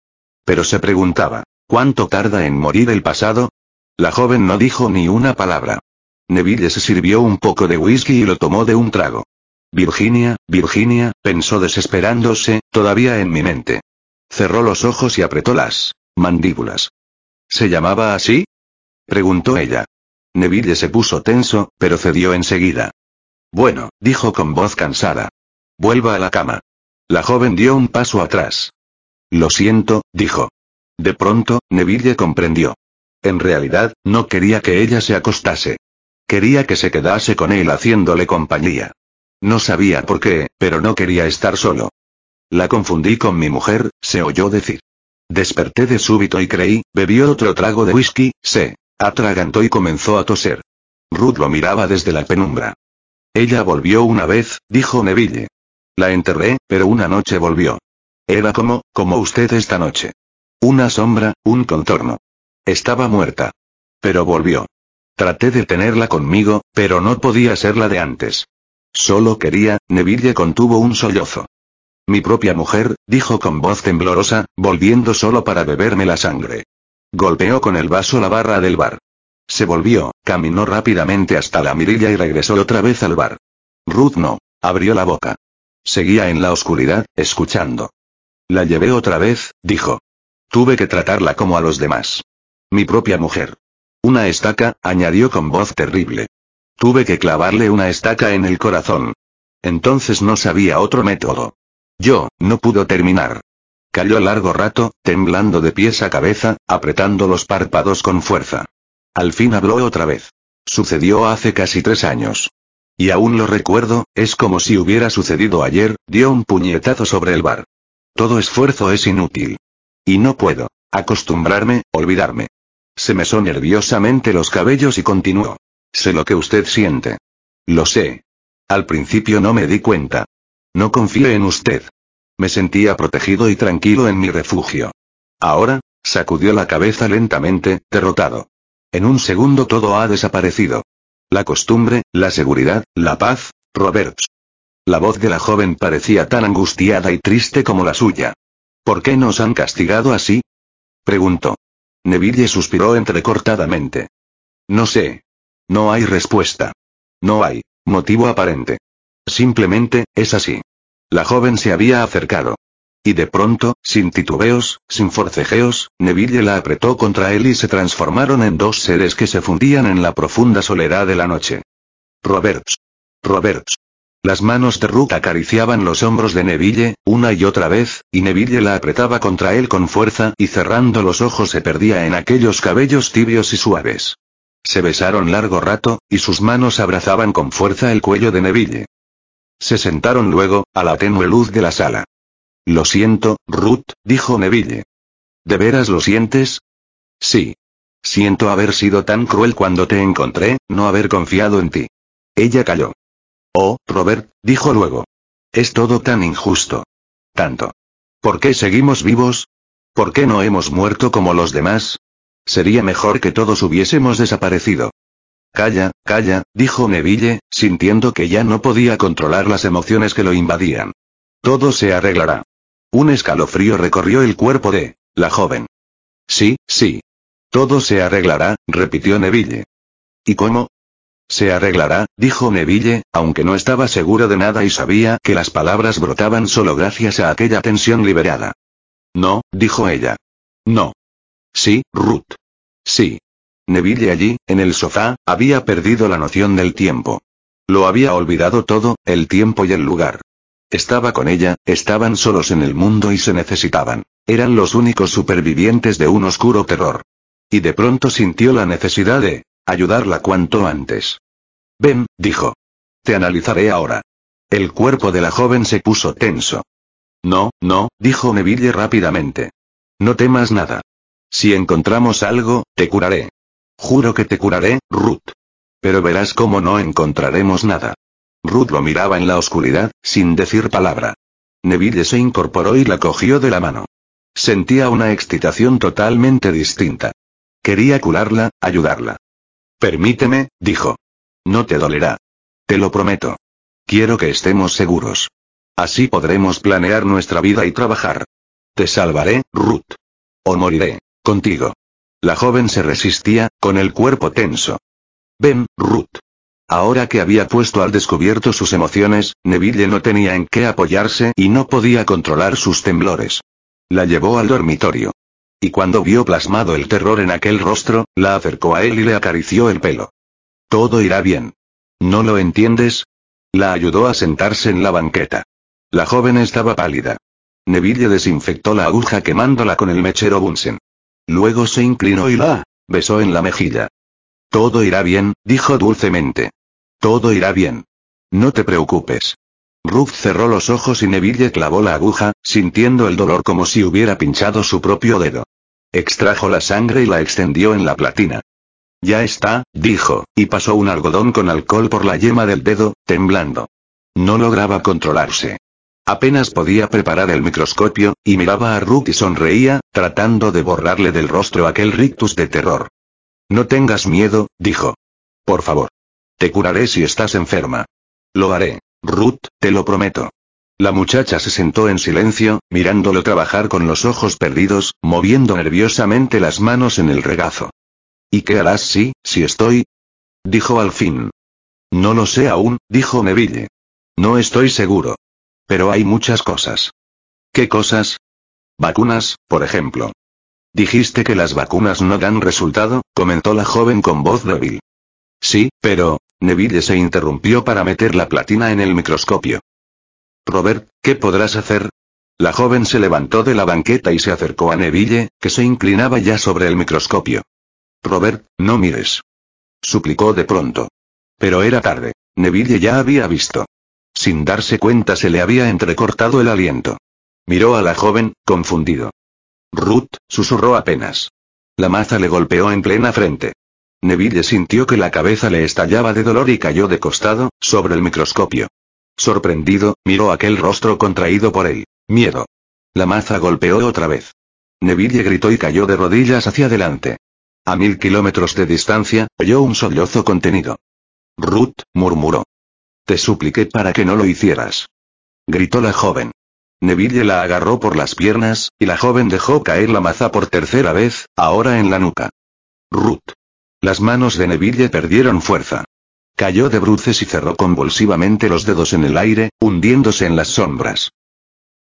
Pero se preguntaba, ¿cuánto tarda en morir el pasado? La joven no dijo ni una palabra. Neville se sirvió un poco de whisky y lo tomó de un trago. Virginia, Virginia, pensó desesperándose, todavía en mi mente. Cerró los ojos y apretó las mandíbulas. ¿Se llamaba así? preguntó ella. Neville se puso tenso, pero cedió enseguida. Bueno, dijo con voz cansada. Vuelva a la cama. La joven dio un paso atrás. Lo siento, dijo. De pronto, Neville comprendió. En realidad, no quería que ella se acostase. Quería que se quedase con él haciéndole compañía. No sabía por qué, pero no quería estar solo. La confundí con mi mujer, se oyó decir. Desperté de súbito y creí, bebió otro trago de whisky, se atragantó y comenzó a toser. Ruth lo miraba desde la penumbra. Ella volvió una vez, dijo Neville. La enterré, pero una noche volvió. Era como, como usted esta noche. Una sombra, un contorno. Estaba muerta. Pero volvió. Traté de tenerla conmigo, pero no podía ser la de antes. Solo quería, Neville contuvo un sollozo. Mi propia mujer, dijo con voz temblorosa, volviendo solo para beberme la sangre. Golpeó con el vaso la barra del bar. Se volvió, caminó rápidamente hasta la mirilla y regresó otra vez al bar. Ruth no. Abrió la boca. Seguía en la oscuridad, escuchando. La llevé otra vez, dijo. Tuve que tratarla como a los demás. Mi propia mujer. Una estaca, añadió con voz terrible. Tuve que clavarle una estaca en el corazón. Entonces no sabía otro método. Yo, no pudo terminar. Cayó largo rato, temblando de pies a cabeza, apretando los párpados con fuerza. Al fin habló otra vez. Sucedió hace casi tres años. Y aún lo recuerdo, es como si hubiera sucedido ayer, dio un puñetazo sobre el bar. Todo esfuerzo es inútil. Y no puedo acostumbrarme, olvidarme. Se mesó nerviosamente los cabellos y continuó. Sé lo que usted siente. Lo sé. Al principio no me di cuenta. No confío en usted. Me sentía protegido y tranquilo en mi refugio. Ahora, sacudió la cabeza lentamente, derrotado. En un segundo todo ha desaparecido. La costumbre, la seguridad, la paz, Roberts. La voz de la joven parecía tan angustiada y triste como la suya. ¿Por qué nos han castigado así? preguntó. Neville suspiró entrecortadamente. No sé. No hay respuesta. No hay motivo aparente. Simplemente, es así. La joven se había acercado. Y de pronto, sin titubeos, sin forcejeos, Neville la apretó contra él y se transformaron en dos seres que se fundían en la profunda soledad de la noche. Roberts. Roberts. Las manos de Ruth acariciaban los hombros de Neville, una y otra vez, y Neville la apretaba contra él con fuerza y cerrando los ojos se perdía en aquellos cabellos tibios y suaves. Se besaron largo rato, y sus manos abrazaban con fuerza el cuello de Neville. Se sentaron luego, a la tenue luz de la sala. Lo siento, Ruth, dijo Neville. ¿De veras lo sientes? Sí. Siento haber sido tan cruel cuando te encontré, no haber confiado en ti. Ella calló. Oh, Robert, dijo luego. Es todo tan injusto. Tanto. ¿Por qué seguimos vivos? ¿Por qué no hemos muerto como los demás? Sería mejor que todos hubiésemos desaparecido. Calla, calla, dijo Neville, sintiendo que ya no podía controlar las emociones que lo invadían. Todo se arreglará. Un escalofrío recorrió el cuerpo de la joven. Sí, sí. Todo se arreglará, repitió Neville. ¿Y cómo? Se arreglará, dijo Neville, aunque no estaba seguro de nada y sabía que las palabras brotaban solo gracias a aquella tensión liberada. No, dijo ella. No. Sí, Ruth. Sí. Neville allí, en el sofá, había perdido la noción del tiempo. Lo había olvidado todo, el tiempo y el lugar. Estaba con ella, estaban solos en el mundo y se necesitaban. Eran los únicos supervivientes de un oscuro terror. Y de pronto sintió la necesidad de ayudarla cuanto antes. Ven, dijo. Te analizaré ahora. El cuerpo de la joven se puso tenso. No, no, dijo Neville rápidamente. No temas nada. Si encontramos algo, te curaré. Juro que te curaré, Ruth. Pero verás cómo no encontraremos nada. Ruth lo miraba en la oscuridad, sin decir palabra. Neville se incorporó y la cogió de la mano. Sentía una excitación totalmente distinta. Quería curarla, ayudarla. Permíteme, dijo. No te dolerá. Te lo prometo. Quiero que estemos seguros. Así podremos planear nuestra vida y trabajar. Te salvaré, Ruth. O moriré, contigo. La joven se resistía, con el cuerpo tenso. Ven, Ruth. Ahora que había puesto al descubierto sus emociones, Neville no tenía en qué apoyarse y no podía controlar sus temblores. La llevó al dormitorio. Y cuando vio plasmado el terror en aquel rostro, la acercó a él y le acarició el pelo. Todo irá bien. ¿No lo entiendes? La ayudó a sentarse en la banqueta. La joven estaba pálida. Neville desinfectó la aguja quemándola con el mechero Bunsen. Luego se inclinó y la besó en la mejilla. Todo irá bien, dijo dulcemente. Todo irá bien. No te preocupes. Ruth cerró los ojos y Neville clavó la aguja, sintiendo el dolor como si hubiera pinchado su propio dedo. Extrajo la sangre y la extendió en la platina. Ya está, dijo, y pasó un algodón con alcohol por la yema del dedo, temblando. No lograba controlarse. Apenas podía preparar el microscopio, y miraba a Ruth y sonreía, tratando de borrarle del rostro aquel rictus de terror. No tengas miedo, dijo. Por favor. Te curaré si estás enferma. Lo haré, Ruth, te lo prometo. La muchacha se sentó en silencio, mirándolo trabajar con los ojos perdidos, moviendo nerviosamente las manos en el regazo. ¿Y qué harás si, si estoy? Dijo al fin. No lo sé aún, dijo Neville. No estoy seguro. Pero hay muchas cosas. ¿Qué cosas? Vacunas, por ejemplo. Dijiste que las vacunas no dan resultado, comentó la joven con voz débil. Sí, pero, Neville se interrumpió para meter la platina en el microscopio. Robert, ¿qué podrás hacer? La joven se levantó de la banqueta y se acercó a Neville, que se inclinaba ya sobre el microscopio. Robert, no mires. Suplicó de pronto. Pero era tarde. Neville ya había visto. Sin darse cuenta se le había entrecortado el aliento. Miró a la joven, confundido. Ruth, susurró apenas. La maza le golpeó en plena frente. Neville sintió que la cabeza le estallaba de dolor y cayó de costado, sobre el microscopio. Sorprendido, miró aquel rostro contraído por él. Miedo. La maza golpeó otra vez. Neville gritó y cayó de rodillas hacia adelante. A mil kilómetros de distancia, oyó un sollozo contenido. Ruth, murmuró. Te supliqué para que no lo hicieras. Gritó la joven. Neville la agarró por las piernas, y la joven dejó caer la maza por tercera vez, ahora en la nuca. Ruth. Las manos de Neville perdieron fuerza. Cayó de bruces y cerró convulsivamente los dedos en el aire, hundiéndose en las sombras.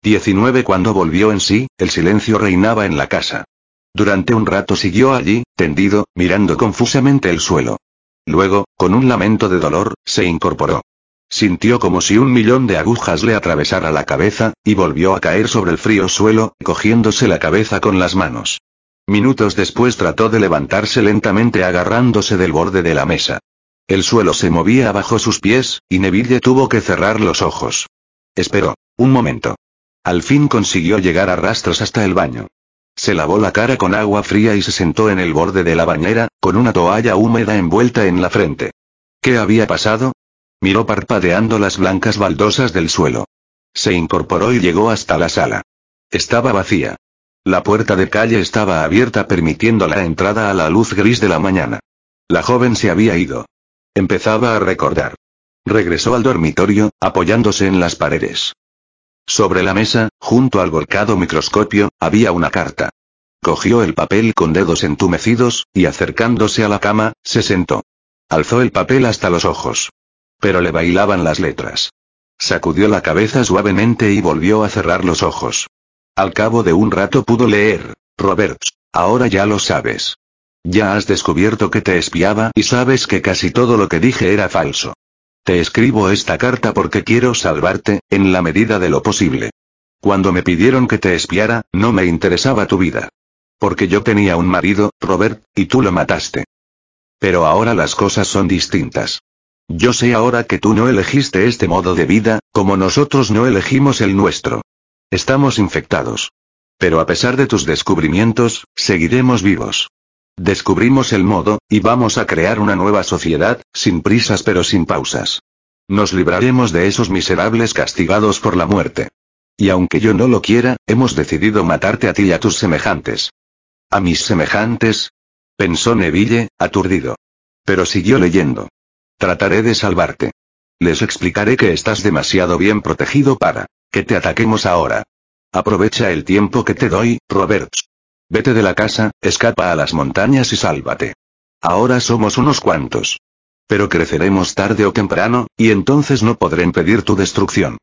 19 Cuando volvió en sí, el silencio reinaba en la casa. Durante un rato siguió allí, tendido, mirando confusamente el suelo. Luego, con un lamento de dolor, se incorporó. Sintió como si un millón de agujas le atravesara la cabeza, y volvió a caer sobre el frío suelo, cogiéndose la cabeza con las manos. Minutos después trató de levantarse lentamente agarrándose del borde de la mesa. El suelo se movía bajo sus pies, y Neville tuvo que cerrar los ojos. Esperó. Un momento. Al fin consiguió llegar a rastros hasta el baño. Se lavó la cara con agua fría y se sentó en el borde de la bañera, con una toalla húmeda envuelta en la frente. ¿Qué había pasado? Miró parpadeando las blancas baldosas del suelo. Se incorporó y llegó hasta la sala. Estaba vacía. La puerta de calle estaba abierta permitiendo la entrada a la luz gris de la mañana. La joven se había ido. Empezaba a recordar. Regresó al dormitorio, apoyándose en las paredes. Sobre la mesa, junto al volcado microscopio, había una carta. Cogió el papel con dedos entumecidos, y acercándose a la cama, se sentó. Alzó el papel hasta los ojos. Pero le bailaban las letras. Sacudió la cabeza suavemente y volvió a cerrar los ojos. Al cabo de un rato pudo leer, Roberts, ahora ya lo sabes. Ya has descubierto que te espiaba y sabes que casi todo lo que dije era falso. Te escribo esta carta porque quiero salvarte, en la medida de lo posible. Cuando me pidieron que te espiara, no me interesaba tu vida. Porque yo tenía un marido, Robert, y tú lo mataste. Pero ahora las cosas son distintas. Yo sé ahora que tú no elegiste este modo de vida, como nosotros no elegimos el nuestro. Estamos infectados. Pero a pesar de tus descubrimientos, seguiremos vivos. Descubrimos el modo, y vamos a crear una nueva sociedad, sin prisas pero sin pausas. Nos libraremos de esos miserables castigados por la muerte. Y aunque yo no lo quiera, hemos decidido matarte a ti y a tus semejantes. ¿A mis semejantes? Pensó Neville, aturdido. Pero siguió leyendo. Trataré de salvarte. Les explicaré que estás demasiado bien protegido para que te ataquemos ahora. Aprovecha el tiempo que te doy, Roberts. Vete de la casa, escapa a las montañas y sálvate. Ahora somos unos cuantos. Pero creceremos tarde o temprano, y entonces no podré impedir tu destrucción.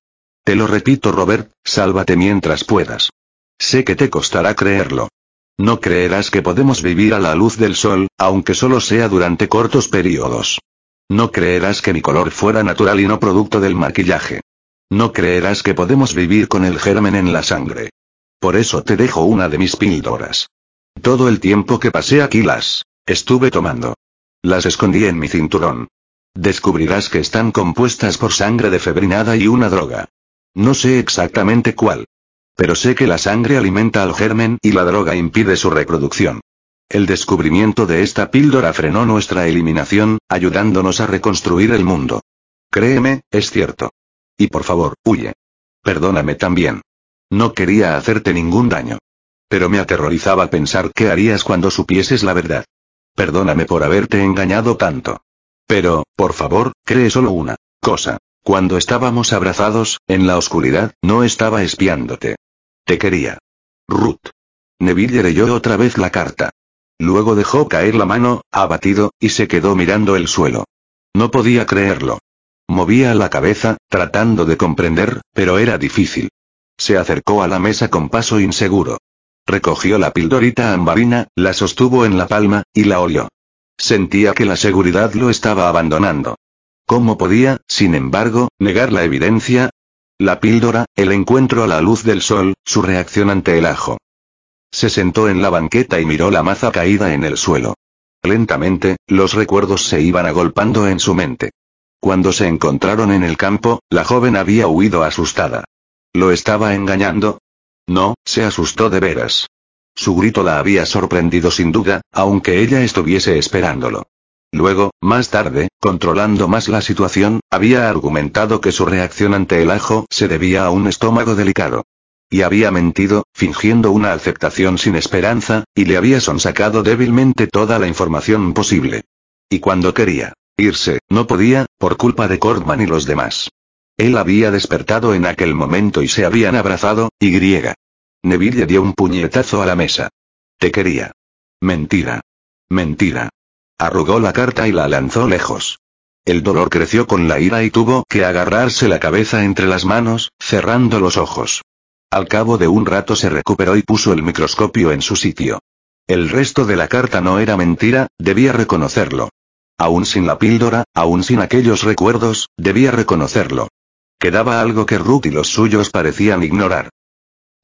Te lo repito, Robert, sálvate mientras puedas. Sé que te costará creerlo. No creerás que podemos vivir a la luz del sol, aunque solo sea durante cortos periodos. No creerás que mi color fuera natural y no producto del maquillaje. No creerás que podemos vivir con el germen en la sangre. Por eso te dejo una de mis píldoras. Todo el tiempo que pasé aquí las estuve tomando. Las escondí en mi cinturón. Descubrirás que están compuestas por sangre defebrinada y una droga. No sé exactamente cuál. Pero sé que la sangre alimenta al germen y la droga impide su reproducción. El descubrimiento de esta píldora frenó nuestra eliminación, ayudándonos a reconstruir el mundo. Créeme, es cierto. Y por favor, huye. Perdóname también. No quería hacerte ningún daño. Pero me aterrorizaba pensar qué harías cuando supieses la verdad. Perdóname por haberte engañado tanto. Pero, por favor, cree solo una cosa. Cuando estábamos abrazados, en la oscuridad, no estaba espiándote. Te quería. Ruth. Neville leyó otra vez la carta. Luego dejó caer la mano, abatido, y se quedó mirando el suelo. No podía creerlo. Movía la cabeza, tratando de comprender, pero era difícil. Se acercó a la mesa con paso inseguro. Recogió la pildorita ambarina, la sostuvo en la palma, y la olió. Sentía que la seguridad lo estaba abandonando. ¿Cómo podía, sin embargo, negar la evidencia? La píldora, el encuentro a la luz del sol, su reacción ante el ajo. Se sentó en la banqueta y miró la maza caída en el suelo. Lentamente, los recuerdos se iban agolpando en su mente. Cuando se encontraron en el campo, la joven había huido asustada. ¿Lo estaba engañando? No, se asustó de veras. Su grito la había sorprendido sin duda, aunque ella estuviese esperándolo. Luego, más tarde, controlando más la situación, había argumentado que su reacción ante el ajo se debía a un estómago delicado. Y había mentido, fingiendo una aceptación sin esperanza, y le había sonsacado débilmente toda la información posible. Y cuando quería irse, no podía, por culpa de Cordman y los demás. Él había despertado en aquel momento y se habían abrazado, y griega. Neville dio un puñetazo a la mesa. Te quería. Mentira. Mentira. Arrugó la carta y la lanzó lejos. El dolor creció con la ira y tuvo que agarrarse la cabeza entre las manos, cerrando los ojos. Al cabo de un rato se recuperó y puso el microscopio en su sitio. El resto de la carta no era mentira, debía reconocerlo. Aún sin la píldora, aún sin aquellos recuerdos, debía reconocerlo. Quedaba algo que Ruth y los suyos parecían ignorar.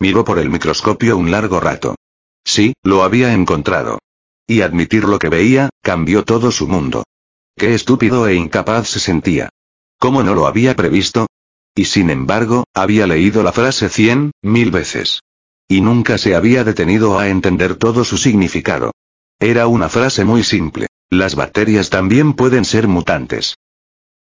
Miró por el microscopio un largo rato. Sí, lo había encontrado. Y admitir lo que veía, cambió todo su mundo. Qué estúpido e incapaz se sentía. ¿Cómo no lo había previsto? Y sin embargo, había leído la frase cien, mil veces. Y nunca se había detenido a entender todo su significado. Era una frase muy simple. Las bacterias también pueden ser mutantes.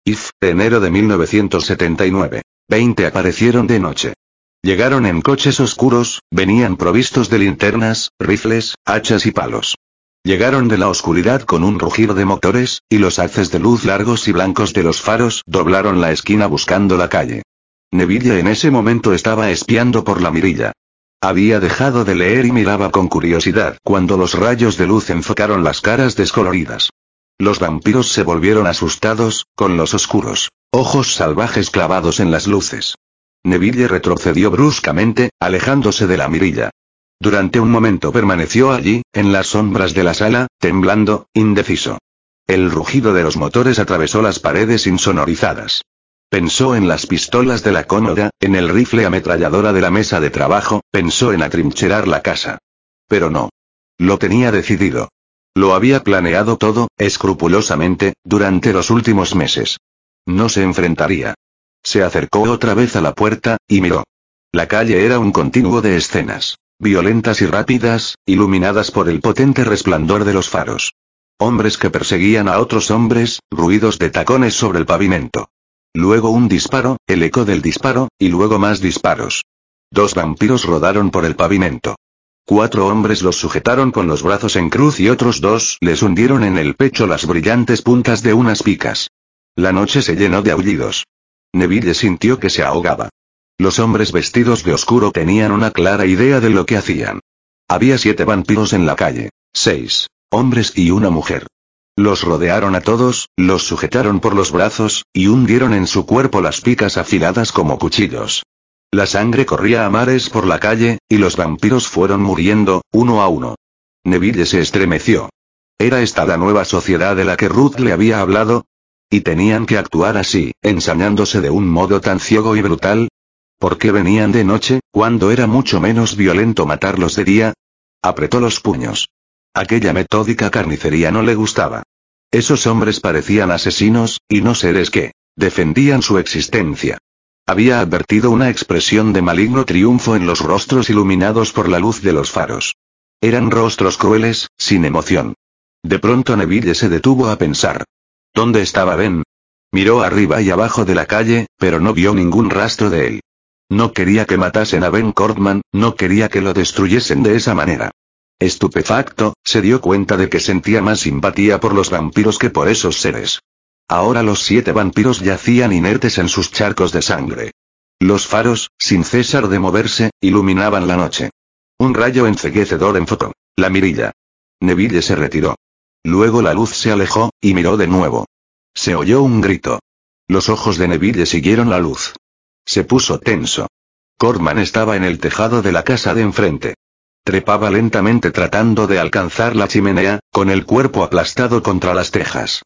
If, enero de 1979. 20 aparecieron de noche. Llegaron en coches oscuros, venían provistos de linternas, rifles, hachas y palos. Llegaron de la oscuridad con un rugido de motores, y los haces de luz largos y blancos de los faros doblaron la esquina buscando la calle. Neville en ese momento estaba espiando por la mirilla. Había dejado de leer y miraba con curiosidad cuando los rayos de luz enfocaron las caras descoloridas. Los vampiros se volvieron asustados, con los oscuros ojos salvajes clavados en las luces. Neville retrocedió bruscamente, alejándose de la mirilla. Durante un momento permaneció allí, en las sombras de la sala, temblando, indeciso. El rugido de los motores atravesó las paredes insonorizadas. Pensó en las pistolas de la cómoda, en el rifle ametralladora de la mesa de trabajo, pensó en atrincherar la casa. Pero no. Lo tenía decidido. Lo había planeado todo, escrupulosamente, durante los últimos meses. No se enfrentaría. Se acercó otra vez a la puerta, y miró. La calle era un continuo de escenas. Violentas y rápidas, iluminadas por el potente resplandor de los faros. Hombres que perseguían a otros hombres, ruidos de tacones sobre el pavimento. Luego un disparo, el eco del disparo, y luego más disparos. Dos vampiros rodaron por el pavimento. Cuatro hombres los sujetaron con los brazos en cruz y otros dos les hundieron en el pecho las brillantes puntas de unas picas. La noche se llenó de aullidos. Neville sintió que se ahogaba. Los hombres vestidos de oscuro tenían una clara idea de lo que hacían. Había siete vampiros en la calle. Seis. Hombres y una mujer. Los rodearon a todos, los sujetaron por los brazos, y hundieron en su cuerpo las picas afiladas como cuchillos. La sangre corría a mares por la calle, y los vampiros fueron muriendo, uno a uno. Neville se estremeció. ¿Era esta la nueva sociedad de la que Ruth le había hablado? ¿Y tenían que actuar así, ensañándose de un modo tan ciego y brutal? ¿Por qué venían de noche, cuando era mucho menos violento matarlos de día? Apretó los puños. Aquella metódica carnicería no le gustaba. Esos hombres parecían asesinos, y no seres que defendían su existencia. Había advertido una expresión de maligno triunfo en los rostros iluminados por la luz de los faros. Eran rostros crueles, sin emoción. De pronto Neville se detuvo a pensar. ¿Dónde estaba Ben? Miró arriba y abajo de la calle, pero no vio ningún rastro de él. No quería que matasen a Ben Cortman, no quería que lo destruyesen de esa manera. Estupefacto, se dio cuenta de que sentía más simpatía por los vampiros que por esos seres. Ahora los siete vampiros yacían inertes en sus charcos de sangre. Los faros, sin cesar de moverse, iluminaban la noche. Un rayo enceguecedor enfocó la mirilla. Neville se retiró. Luego la luz se alejó, y miró de nuevo. Se oyó un grito. Los ojos de Neville siguieron la luz. Se puso tenso. Corman estaba en el tejado de la casa de enfrente. Trepaba lentamente tratando de alcanzar la chimenea, con el cuerpo aplastado contra las tejas.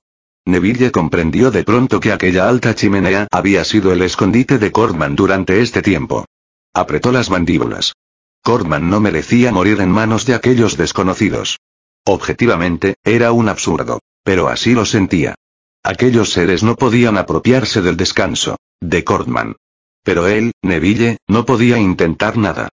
Neville comprendió de pronto que aquella alta chimenea había sido el escondite de Corman durante este tiempo. Apretó las mandíbulas. Corman no merecía morir en manos de aquellos desconocidos. Objetivamente, era un absurdo. Pero así lo sentía. Aquellos seres no podían apropiarse del descanso. De Cortman. Pero él, Neville, no podía intentar nada.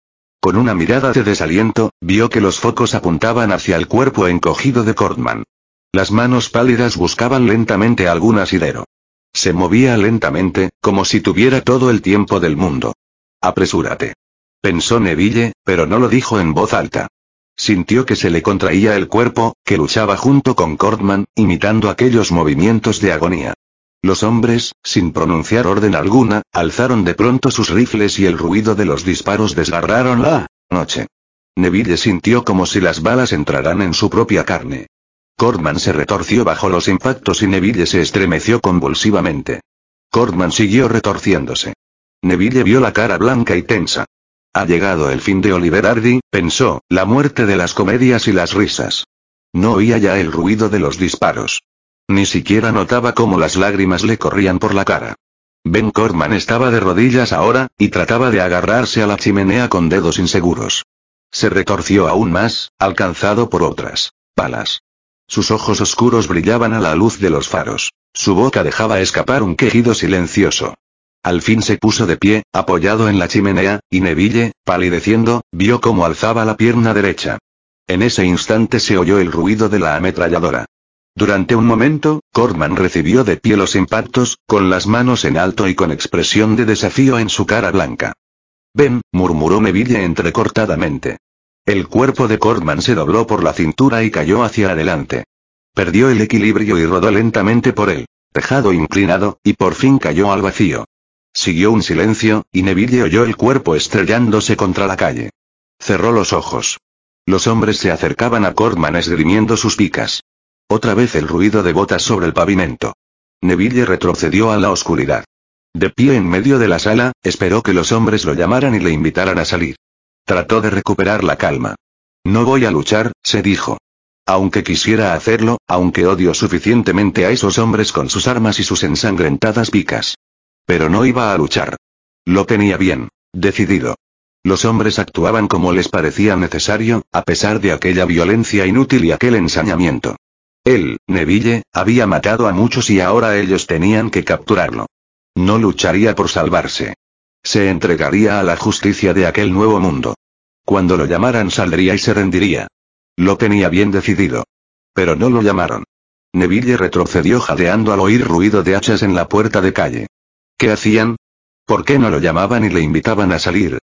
Con una mirada de desaliento, vio que los focos apuntaban hacia el cuerpo encogido de Cortman. Las manos pálidas buscaban lentamente algún asidero. Se movía lentamente, como si tuviera todo el tiempo del mundo. Apresúrate. Pensó Neville, pero no lo dijo en voz alta. Sintió que se le contraía el cuerpo, que luchaba junto con Cortman, imitando aquellos movimientos de agonía. Los hombres, sin pronunciar orden alguna, alzaron de pronto sus rifles y el ruido de los disparos desgarraron la noche. Neville sintió como si las balas entraran en su propia carne. Cortman se retorció bajo los impactos y Neville se estremeció convulsivamente. Cortman siguió retorciéndose. Neville vio la cara blanca y tensa. Ha llegado el fin de Oliver Hardy, pensó, la muerte de las comedias y las risas. No oía ya el ruido de los disparos. Ni siquiera notaba cómo las lágrimas le corrían por la cara. Ben Corman estaba de rodillas ahora, y trataba de agarrarse a la chimenea con dedos inseguros. Se retorció aún más, alcanzado por otras balas. Sus ojos oscuros brillaban a la luz de los faros. Su boca dejaba escapar un quejido silencioso. Al fin se puso de pie, apoyado en la chimenea, y Neville, palideciendo, vio cómo alzaba la pierna derecha. En ese instante se oyó el ruido de la ametralladora. Durante un momento, Corman recibió de pie los impactos, con las manos en alto y con expresión de desafío en su cara blanca. Ven, murmuró Neville entrecortadamente. El cuerpo de Corman se dobló por la cintura y cayó hacia adelante. Perdió el equilibrio y rodó lentamente por el tejado inclinado, y por fin cayó al vacío. Siguió un silencio, y Neville oyó el cuerpo estrellándose contra la calle. Cerró los ojos. Los hombres se acercaban a Corman esgrimiendo sus picas. Otra vez el ruido de botas sobre el pavimento. Neville retrocedió a la oscuridad. De pie en medio de la sala, esperó que los hombres lo llamaran y le invitaran a salir. Trató de recuperar la calma. No voy a luchar, se dijo. Aunque quisiera hacerlo, aunque odio suficientemente a esos hombres con sus armas y sus ensangrentadas picas. Pero no iba a luchar. Lo tenía bien. Decidido. Los hombres actuaban como les parecía necesario, a pesar de aquella violencia inútil y aquel ensañamiento. Él, Neville, había matado a muchos y ahora ellos tenían que capturarlo. No lucharía por salvarse. Se entregaría a la justicia de aquel nuevo mundo. Cuando lo llamaran saldría y se rendiría. Lo tenía bien decidido. Pero no lo llamaron. Neville retrocedió jadeando al oír ruido de hachas en la puerta de calle. ¿Qué hacían? ¿Por qué no lo llamaban y le invitaban a salir?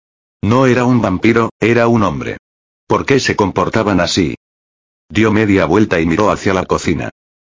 No era un vampiro, era un hombre. ¿Por qué se comportaban así? Dio media vuelta y miró hacia la cocina.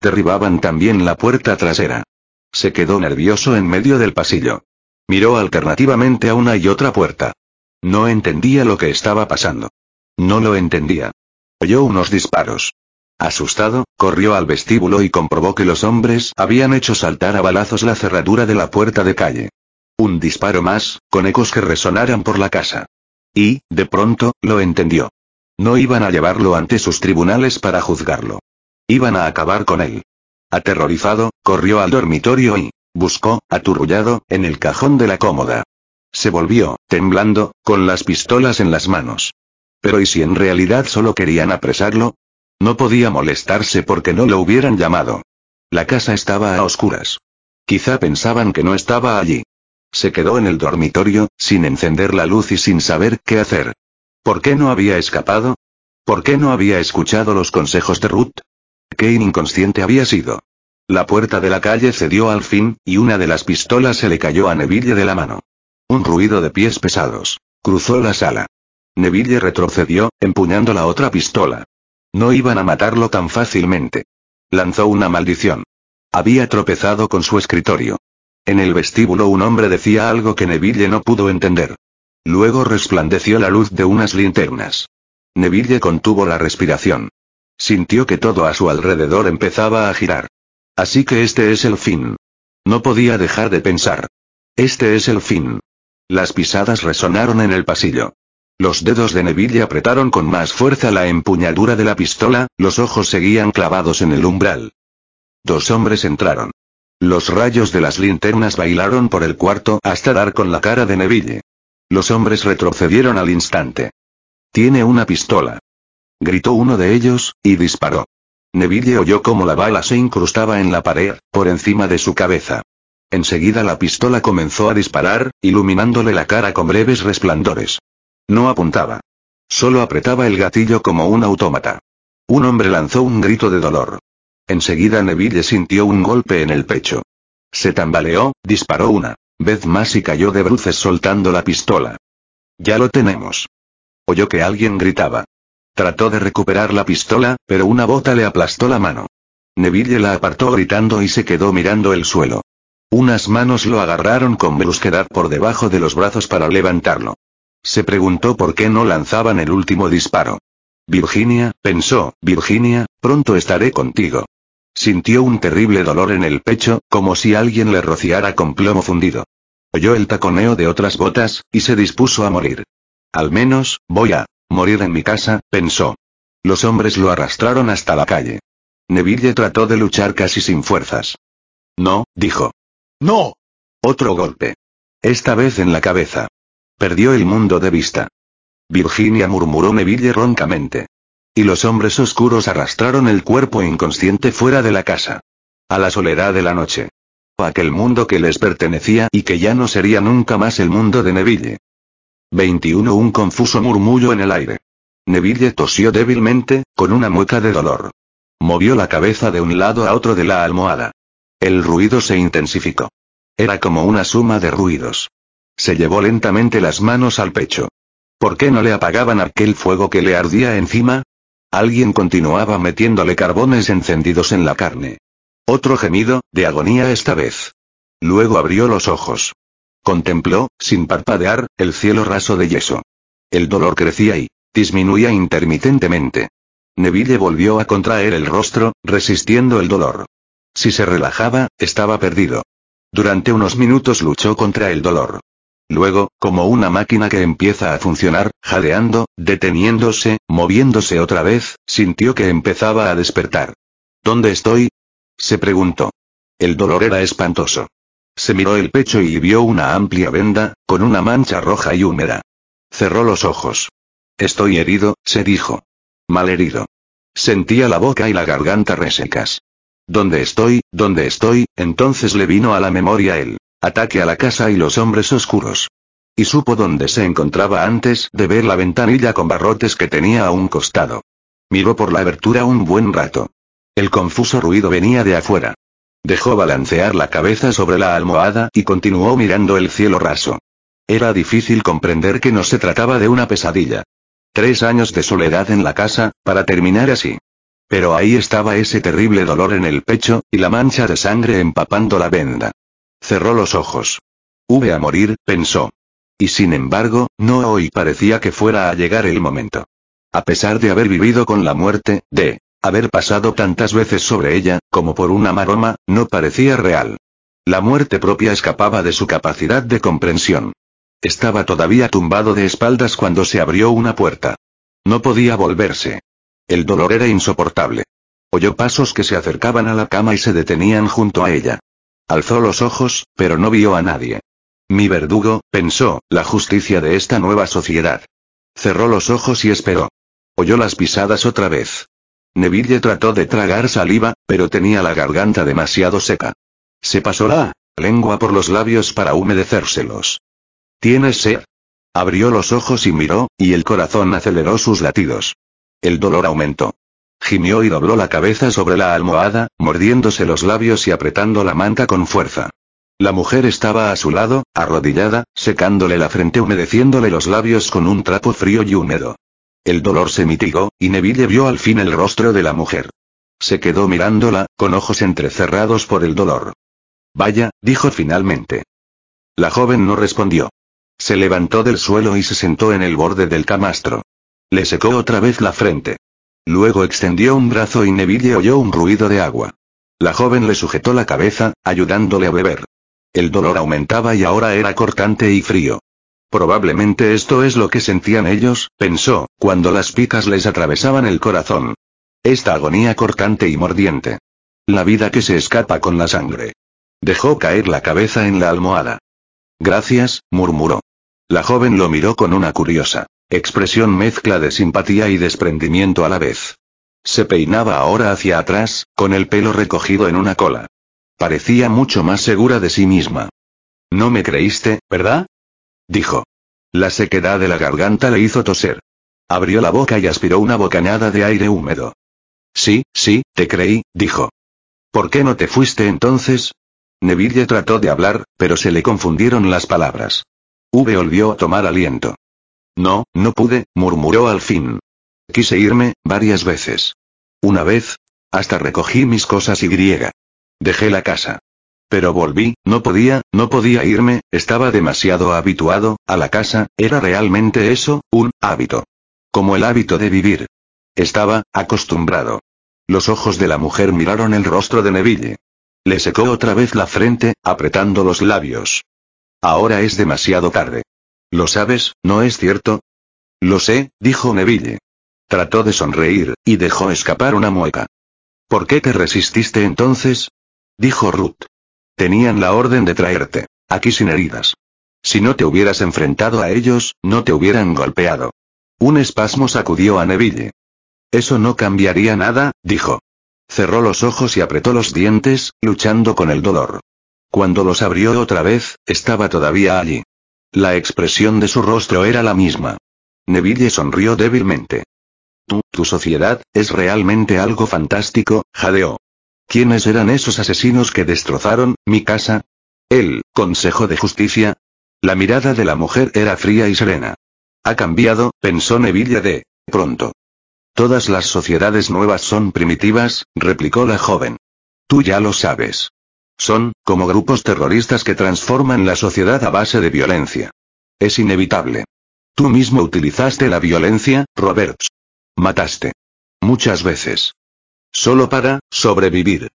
Derribaban también la puerta trasera. Se quedó nervioso en medio del pasillo. Miró alternativamente a una y otra puerta. No entendía lo que estaba pasando. No lo entendía. Oyó unos disparos. Asustado, corrió al vestíbulo y comprobó que los hombres habían hecho saltar a balazos la cerradura de la puerta de calle. Un disparo más, con ecos que resonaran por la casa. Y, de pronto, lo entendió. No iban a llevarlo ante sus tribunales para juzgarlo. Iban a acabar con él. Aterrorizado, corrió al dormitorio y, buscó, aturrullado, en el cajón de la cómoda. Se volvió, temblando, con las pistolas en las manos. Pero ¿y si en realidad solo querían apresarlo? No podía molestarse porque no lo hubieran llamado. La casa estaba a oscuras. Quizá pensaban que no estaba allí. Se quedó en el dormitorio, sin encender la luz y sin saber qué hacer. ¿Por qué no había escapado? ¿Por qué no había escuchado los consejos de Ruth? Qué inconsciente había sido. La puerta de la calle cedió al fin, y una de las pistolas se le cayó a Neville de la mano. Un ruido de pies pesados. Cruzó la sala. Neville retrocedió, empuñando la otra pistola. No iban a matarlo tan fácilmente. Lanzó una maldición. Había tropezado con su escritorio. En el vestíbulo un hombre decía algo que Neville no pudo entender. Luego resplandeció la luz de unas linternas. Neville contuvo la respiración. Sintió que todo a su alrededor empezaba a girar. Así que este es el fin. No podía dejar de pensar. Este es el fin. Las pisadas resonaron en el pasillo. Los dedos de Neville apretaron con más fuerza la empuñadura de la pistola, los ojos seguían clavados en el umbral. Dos hombres entraron. Los rayos de las linternas bailaron por el cuarto hasta dar con la cara de Neville. Los hombres retrocedieron al instante. Tiene una pistola. Gritó uno de ellos, y disparó. Neville oyó cómo la bala se incrustaba en la pared, por encima de su cabeza. Enseguida la pistola comenzó a disparar, iluminándole la cara con breves resplandores. No apuntaba. Solo apretaba el gatillo como un autómata. Un hombre lanzó un grito de dolor. Enseguida Neville sintió un golpe en el pecho. Se tambaleó, disparó una vez más y cayó de bruces soltando la pistola. Ya lo tenemos. Oyó que alguien gritaba. Trató de recuperar la pistola, pero una bota le aplastó la mano. Neville la apartó gritando y se quedó mirando el suelo. Unas manos lo agarraron con brusquedad por debajo de los brazos para levantarlo. Se preguntó por qué no lanzaban el último disparo. Virginia, pensó, Virginia, pronto estaré contigo. Sintió un terrible dolor en el pecho, como si alguien le rociara con plomo fundido. Oyó el taconeo de otras botas, y se dispuso a morir. Al menos, voy a morir en mi casa, pensó. Los hombres lo arrastraron hasta la calle. Neville trató de luchar casi sin fuerzas. No, dijo. No. Otro golpe. Esta vez en la cabeza. Perdió el mundo de vista. Virginia murmuró Neville roncamente. Y los hombres oscuros arrastraron el cuerpo inconsciente fuera de la casa. A la soledad de la noche. A aquel mundo que les pertenecía y que ya no sería nunca más el mundo de Neville. 21 Un confuso murmullo en el aire. Neville tosió débilmente, con una mueca de dolor. Movió la cabeza de un lado a otro de la almohada. El ruido se intensificó. Era como una suma de ruidos. Se llevó lentamente las manos al pecho. ¿Por qué no le apagaban aquel fuego que le ardía encima? Alguien continuaba metiéndole carbones encendidos en la carne. Otro gemido, de agonía esta vez. Luego abrió los ojos. Contempló, sin parpadear, el cielo raso de yeso. El dolor crecía y disminuía intermitentemente. Neville volvió a contraer el rostro, resistiendo el dolor. Si se relajaba, estaba perdido. Durante unos minutos luchó contra el dolor. Luego, como una máquina que empieza a funcionar, jadeando, deteniéndose, moviéndose otra vez, sintió que empezaba a despertar. ¿Dónde estoy? se preguntó. El dolor era espantoso. Se miró el pecho y vio una amplia venda, con una mancha roja y húmeda. Cerró los ojos. Estoy herido, se dijo. Mal herido. Sentía la boca y la garganta resecas. ¿Dónde estoy? ¿Dónde estoy? Entonces le vino a la memoria el Ataque a la casa y los hombres oscuros. Y supo dónde se encontraba antes de ver la ventanilla con barrotes que tenía a un costado. Miró por la abertura un buen rato. El confuso ruido venía de afuera. Dejó balancear la cabeza sobre la almohada y continuó mirando el cielo raso. Era difícil comprender que no se trataba de una pesadilla. Tres años de soledad en la casa, para terminar así. Pero ahí estaba ese terrible dolor en el pecho, y la mancha de sangre empapando la venda. Cerró los ojos. Hube a morir, pensó. Y sin embargo, no hoy parecía que fuera a llegar el momento. A pesar de haber vivido con la muerte, de haber pasado tantas veces sobre ella, como por una maroma, no parecía real. La muerte propia escapaba de su capacidad de comprensión. Estaba todavía tumbado de espaldas cuando se abrió una puerta. No podía volverse. El dolor era insoportable. Oyó pasos que se acercaban a la cama y se detenían junto a ella. Alzó los ojos, pero no vio a nadie. Mi verdugo, pensó, la justicia de esta nueva sociedad. Cerró los ojos y esperó. Oyó las pisadas otra vez. Neville trató de tragar saliva, pero tenía la garganta demasiado seca. Se pasó la lengua por los labios para humedecérselos. ¿Tienes sed? Abrió los ojos y miró, y el corazón aceleró sus latidos. El dolor aumentó. Gimió y dobló la cabeza sobre la almohada, mordiéndose los labios y apretando la manta con fuerza. La mujer estaba a su lado, arrodillada, secándole la frente humedeciéndole los labios con un trapo frío y húmedo. El dolor se mitigó, y Neville vio al fin el rostro de la mujer. Se quedó mirándola, con ojos entrecerrados por el dolor. Vaya, dijo finalmente. La joven no respondió. Se levantó del suelo y se sentó en el borde del camastro. Le secó otra vez la frente. Luego extendió un brazo y Neville oyó un ruido de agua. La joven le sujetó la cabeza, ayudándole a beber. El dolor aumentaba y ahora era cortante y frío. Probablemente esto es lo que sentían ellos, pensó, cuando las picas les atravesaban el corazón. Esta agonía cortante y mordiente. La vida que se escapa con la sangre. Dejó caer la cabeza en la almohada. Gracias, murmuró. La joven lo miró con una curiosa expresión mezcla de simpatía y desprendimiento a la vez. Se peinaba ahora hacia atrás, con el pelo recogido en una cola. Parecía mucho más segura de sí misma. No me creíste, ¿verdad? Dijo. La sequedad de la garganta le hizo toser. Abrió la boca y aspiró una bocanada de aire húmedo. Sí, sí, te creí, dijo. ¿Por qué no te fuiste entonces? Neville trató de hablar, pero se le confundieron las palabras. V volvió a tomar aliento. No, no pude, murmuró al fin. Quise irme, varias veces. Una vez, hasta recogí mis cosas y griega. Dejé la casa. Pero volví, no podía, no podía irme, estaba demasiado habituado, a la casa, era realmente eso, un hábito. Como el hábito de vivir. Estaba, acostumbrado. Los ojos de la mujer miraron el rostro de Neville. Le secó otra vez la frente, apretando los labios. Ahora es demasiado tarde. Lo sabes, ¿no es cierto? Lo sé, dijo Neville. Trató de sonreír, y dejó escapar una mueca. ¿Por qué te resististe entonces? Dijo Ruth. Tenían la orden de traerte. Aquí sin heridas. Si no te hubieras enfrentado a ellos, no te hubieran golpeado. Un espasmo sacudió a Neville. Eso no cambiaría nada, dijo. Cerró los ojos y apretó los dientes, luchando con el dolor. Cuando los abrió otra vez, estaba todavía allí. La expresión de su rostro era la misma. Neville sonrió débilmente. Tu, tu sociedad, es realmente algo fantástico, jadeó. ¿Quiénes eran esos asesinos que destrozaron mi casa? El Consejo de Justicia. La mirada de la mujer era fría y serena. Ha cambiado, pensó Neville de pronto. Todas las sociedades nuevas son primitivas, replicó la joven. Tú ya lo sabes. Son, como grupos terroristas que transforman la sociedad a base de violencia. Es inevitable. Tú mismo utilizaste la violencia, Roberts. Mataste. Muchas veces. Solo para, sobrevivir.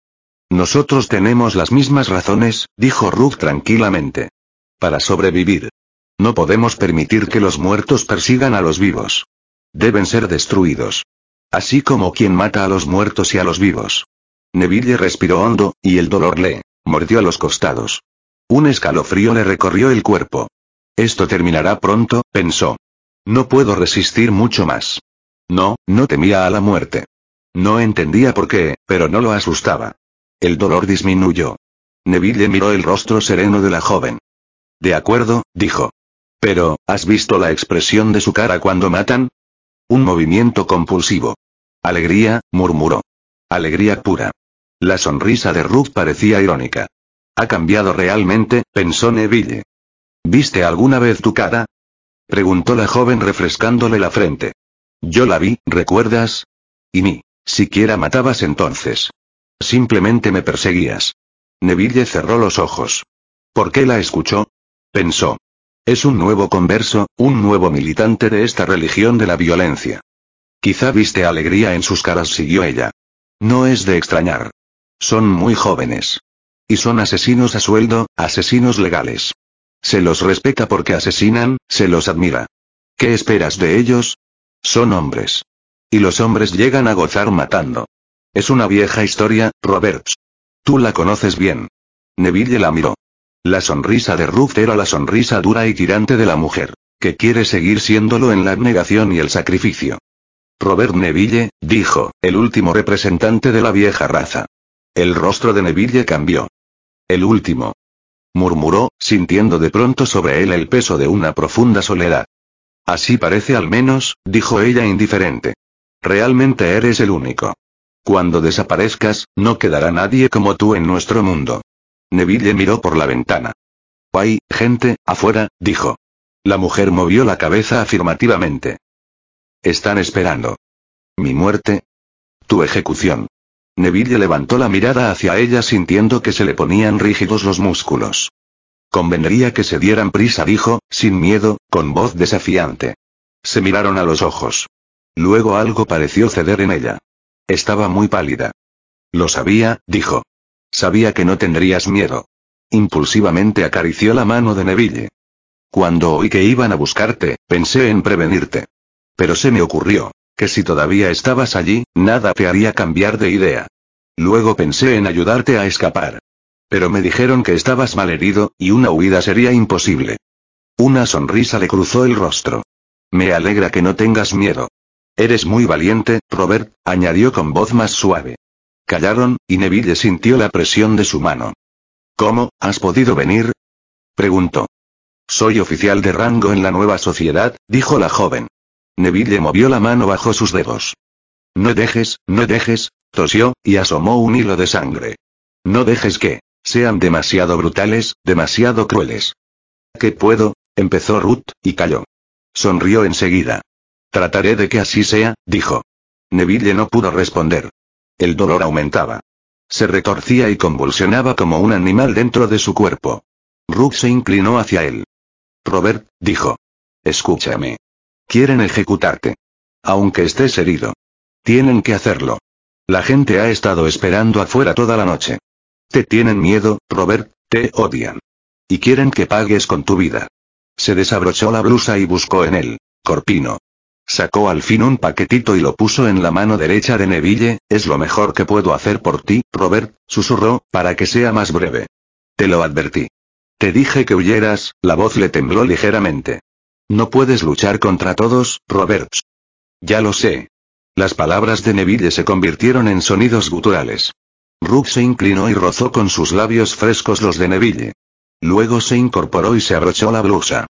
Nosotros tenemos las mismas razones, dijo Ruth tranquilamente. Para sobrevivir. No podemos permitir que los muertos persigan a los vivos. Deben ser destruidos. Así como quien mata a los muertos y a los vivos. Neville respiró hondo, y el dolor le mordió a los costados. Un escalofrío le recorrió el cuerpo. Esto terminará pronto, pensó. No puedo resistir mucho más. No, no temía a la muerte. No entendía por qué, pero no lo asustaba. El dolor disminuyó. Neville miró el rostro sereno de la joven. De acuerdo, dijo. Pero, ¿has visto la expresión de su cara cuando matan? Un movimiento compulsivo. Alegría, murmuró. Alegría pura. La sonrisa de Ruth parecía irónica. Ha cambiado realmente, pensó Neville. ¿Viste alguna vez tu cara? Preguntó la joven refrescándole la frente. Yo la vi, ¿recuerdas? Y ni siquiera matabas entonces. Simplemente me perseguías. Neville cerró los ojos. ¿Por qué la escuchó? Pensó. Es un nuevo converso, un nuevo militante de esta religión de la violencia. Quizá viste alegría en sus caras, siguió ella. No es de extrañar. Son muy jóvenes. Y son asesinos a sueldo, asesinos legales. Se los respeta porque asesinan, se los admira. ¿Qué esperas de ellos? Son hombres. Y los hombres llegan a gozar matando. Es una vieja historia, Roberts. Tú la conoces bien. Neville la miró. La sonrisa de Ruth era la sonrisa dura y tirante de la mujer, que quiere seguir siéndolo en la abnegación y el sacrificio. Robert Neville, dijo, el último representante de la vieja raza. El rostro de Neville cambió. El último. Murmuró, sintiendo de pronto sobre él el peso de una profunda soledad. Así parece al menos, dijo ella indiferente. Realmente eres el único. Cuando desaparezcas, no quedará nadie como tú en nuestro mundo. Neville miró por la ventana. Hay, gente, afuera, dijo. La mujer movió la cabeza afirmativamente. Están esperando. ¿Mi muerte? Tu ejecución. Neville levantó la mirada hacia ella sintiendo que se le ponían rígidos los músculos. Convendría que se dieran prisa, dijo, sin miedo, con voz desafiante. Se miraron a los ojos. Luego algo pareció ceder en ella. Estaba muy pálida. Lo sabía, dijo. Sabía que no tendrías miedo. Impulsivamente acarició la mano de Neville. Cuando oí que iban a buscarte, pensé en prevenirte. Pero se me ocurrió, que si todavía estabas allí, nada te haría cambiar de idea. Luego pensé en ayudarte a escapar. Pero me dijeron que estabas malherido, y una huida sería imposible. Una sonrisa le cruzó el rostro. Me alegra que no tengas miedo. Eres muy valiente, Robert, añadió con voz más suave. Callaron, y Neville sintió la presión de su mano. ¿Cómo, has podido venir? preguntó. Soy oficial de rango en la nueva sociedad, dijo la joven. Neville movió la mano bajo sus dedos. No dejes, no dejes, tosió, y asomó un hilo de sangre. No dejes que sean demasiado brutales, demasiado crueles. ¿Qué puedo? empezó Ruth, y calló. Sonrió enseguida. Trataré de que así sea, dijo. Neville no pudo responder. El dolor aumentaba. Se retorcía y convulsionaba como un animal dentro de su cuerpo. Rook se inclinó hacia él. Robert, dijo. Escúchame. Quieren ejecutarte. Aunque estés herido. Tienen que hacerlo. La gente ha estado esperando afuera toda la noche. Te tienen miedo, Robert, te odian. Y quieren que pagues con tu vida. Se desabrochó la blusa y buscó en él. Corpino. Sacó al fin un paquetito y lo puso en la mano derecha de Neville, es lo mejor que puedo hacer por ti, Robert, susurró, para que sea más breve. Te lo advertí. Te dije que huyeras, la voz le tembló ligeramente. No puedes luchar contra todos, Roberts. Ya lo sé. Las palabras de Neville se convirtieron en sonidos guturales. Rook se inclinó y rozó con sus labios frescos los de Neville. Luego se incorporó y se abrochó la blusa.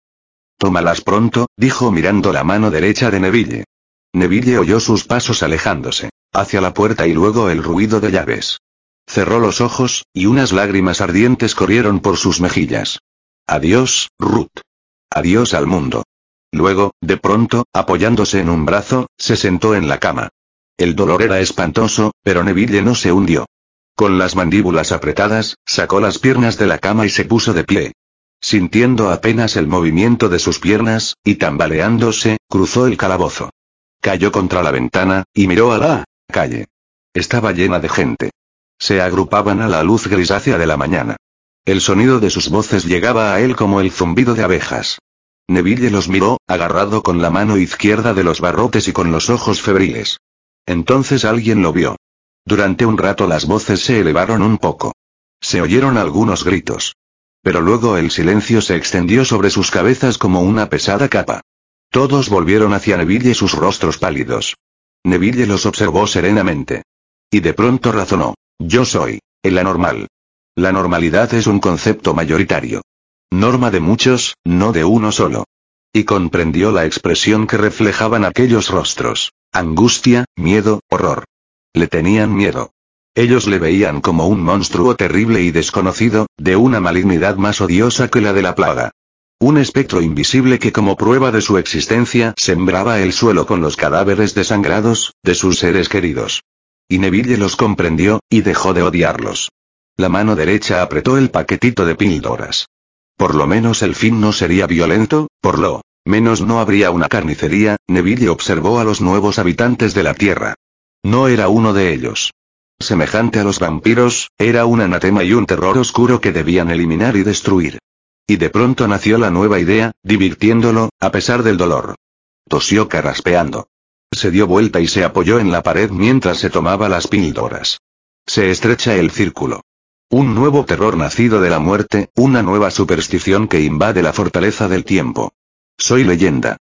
Tómalas pronto, dijo mirando la mano derecha de Neville. Neville oyó sus pasos alejándose, hacia la puerta y luego el ruido de llaves. Cerró los ojos, y unas lágrimas ardientes corrieron por sus mejillas. Adiós, Ruth. Adiós al mundo. Luego, de pronto, apoyándose en un brazo, se sentó en la cama. El dolor era espantoso, pero Neville no se hundió. Con las mandíbulas apretadas, sacó las piernas de la cama y se puso de pie. Sintiendo apenas el movimiento de sus piernas, y tambaleándose, cruzó el calabozo. Cayó contra la ventana, y miró a la calle. Estaba llena de gente. Se agrupaban a la luz grisácea de la mañana. El sonido de sus voces llegaba a él como el zumbido de abejas. Neville los miró, agarrado con la mano izquierda de los barrotes y con los ojos febriles. Entonces alguien lo vio. Durante un rato las voces se elevaron un poco. Se oyeron algunos gritos. Pero luego el silencio se extendió sobre sus cabezas como una pesada capa. Todos volvieron hacia Neville sus rostros pálidos. Neville los observó serenamente. Y de pronto razonó. Yo soy. El anormal. La normalidad es un concepto mayoritario. Norma de muchos, no de uno solo. Y comprendió la expresión que reflejaban aquellos rostros. Angustia, miedo, horror. Le tenían miedo. Ellos le veían como un monstruo terrible y desconocido, de una malignidad más odiosa que la de la plaga. Un espectro invisible que como prueba de su existencia sembraba el suelo con los cadáveres desangrados, de sus seres queridos. Y Neville los comprendió, y dejó de odiarlos. La mano derecha apretó el paquetito de píldoras. Por lo menos el fin no sería violento, por lo menos no habría una carnicería, Neville observó a los nuevos habitantes de la Tierra. No era uno de ellos. Semejante a los vampiros, era un anatema y un terror oscuro que debían eliminar y destruir. Y de pronto nació la nueva idea, divirtiéndolo, a pesar del dolor. Tosió carraspeando. Se dio vuelta y se apoyó en la pared mientras se tomaba las píldoras. Se estrecha el círculo. Un nuevo terror nacido de la muerte, una nueva superstición que invade la fortaleza del tiempo. Soy leyenda.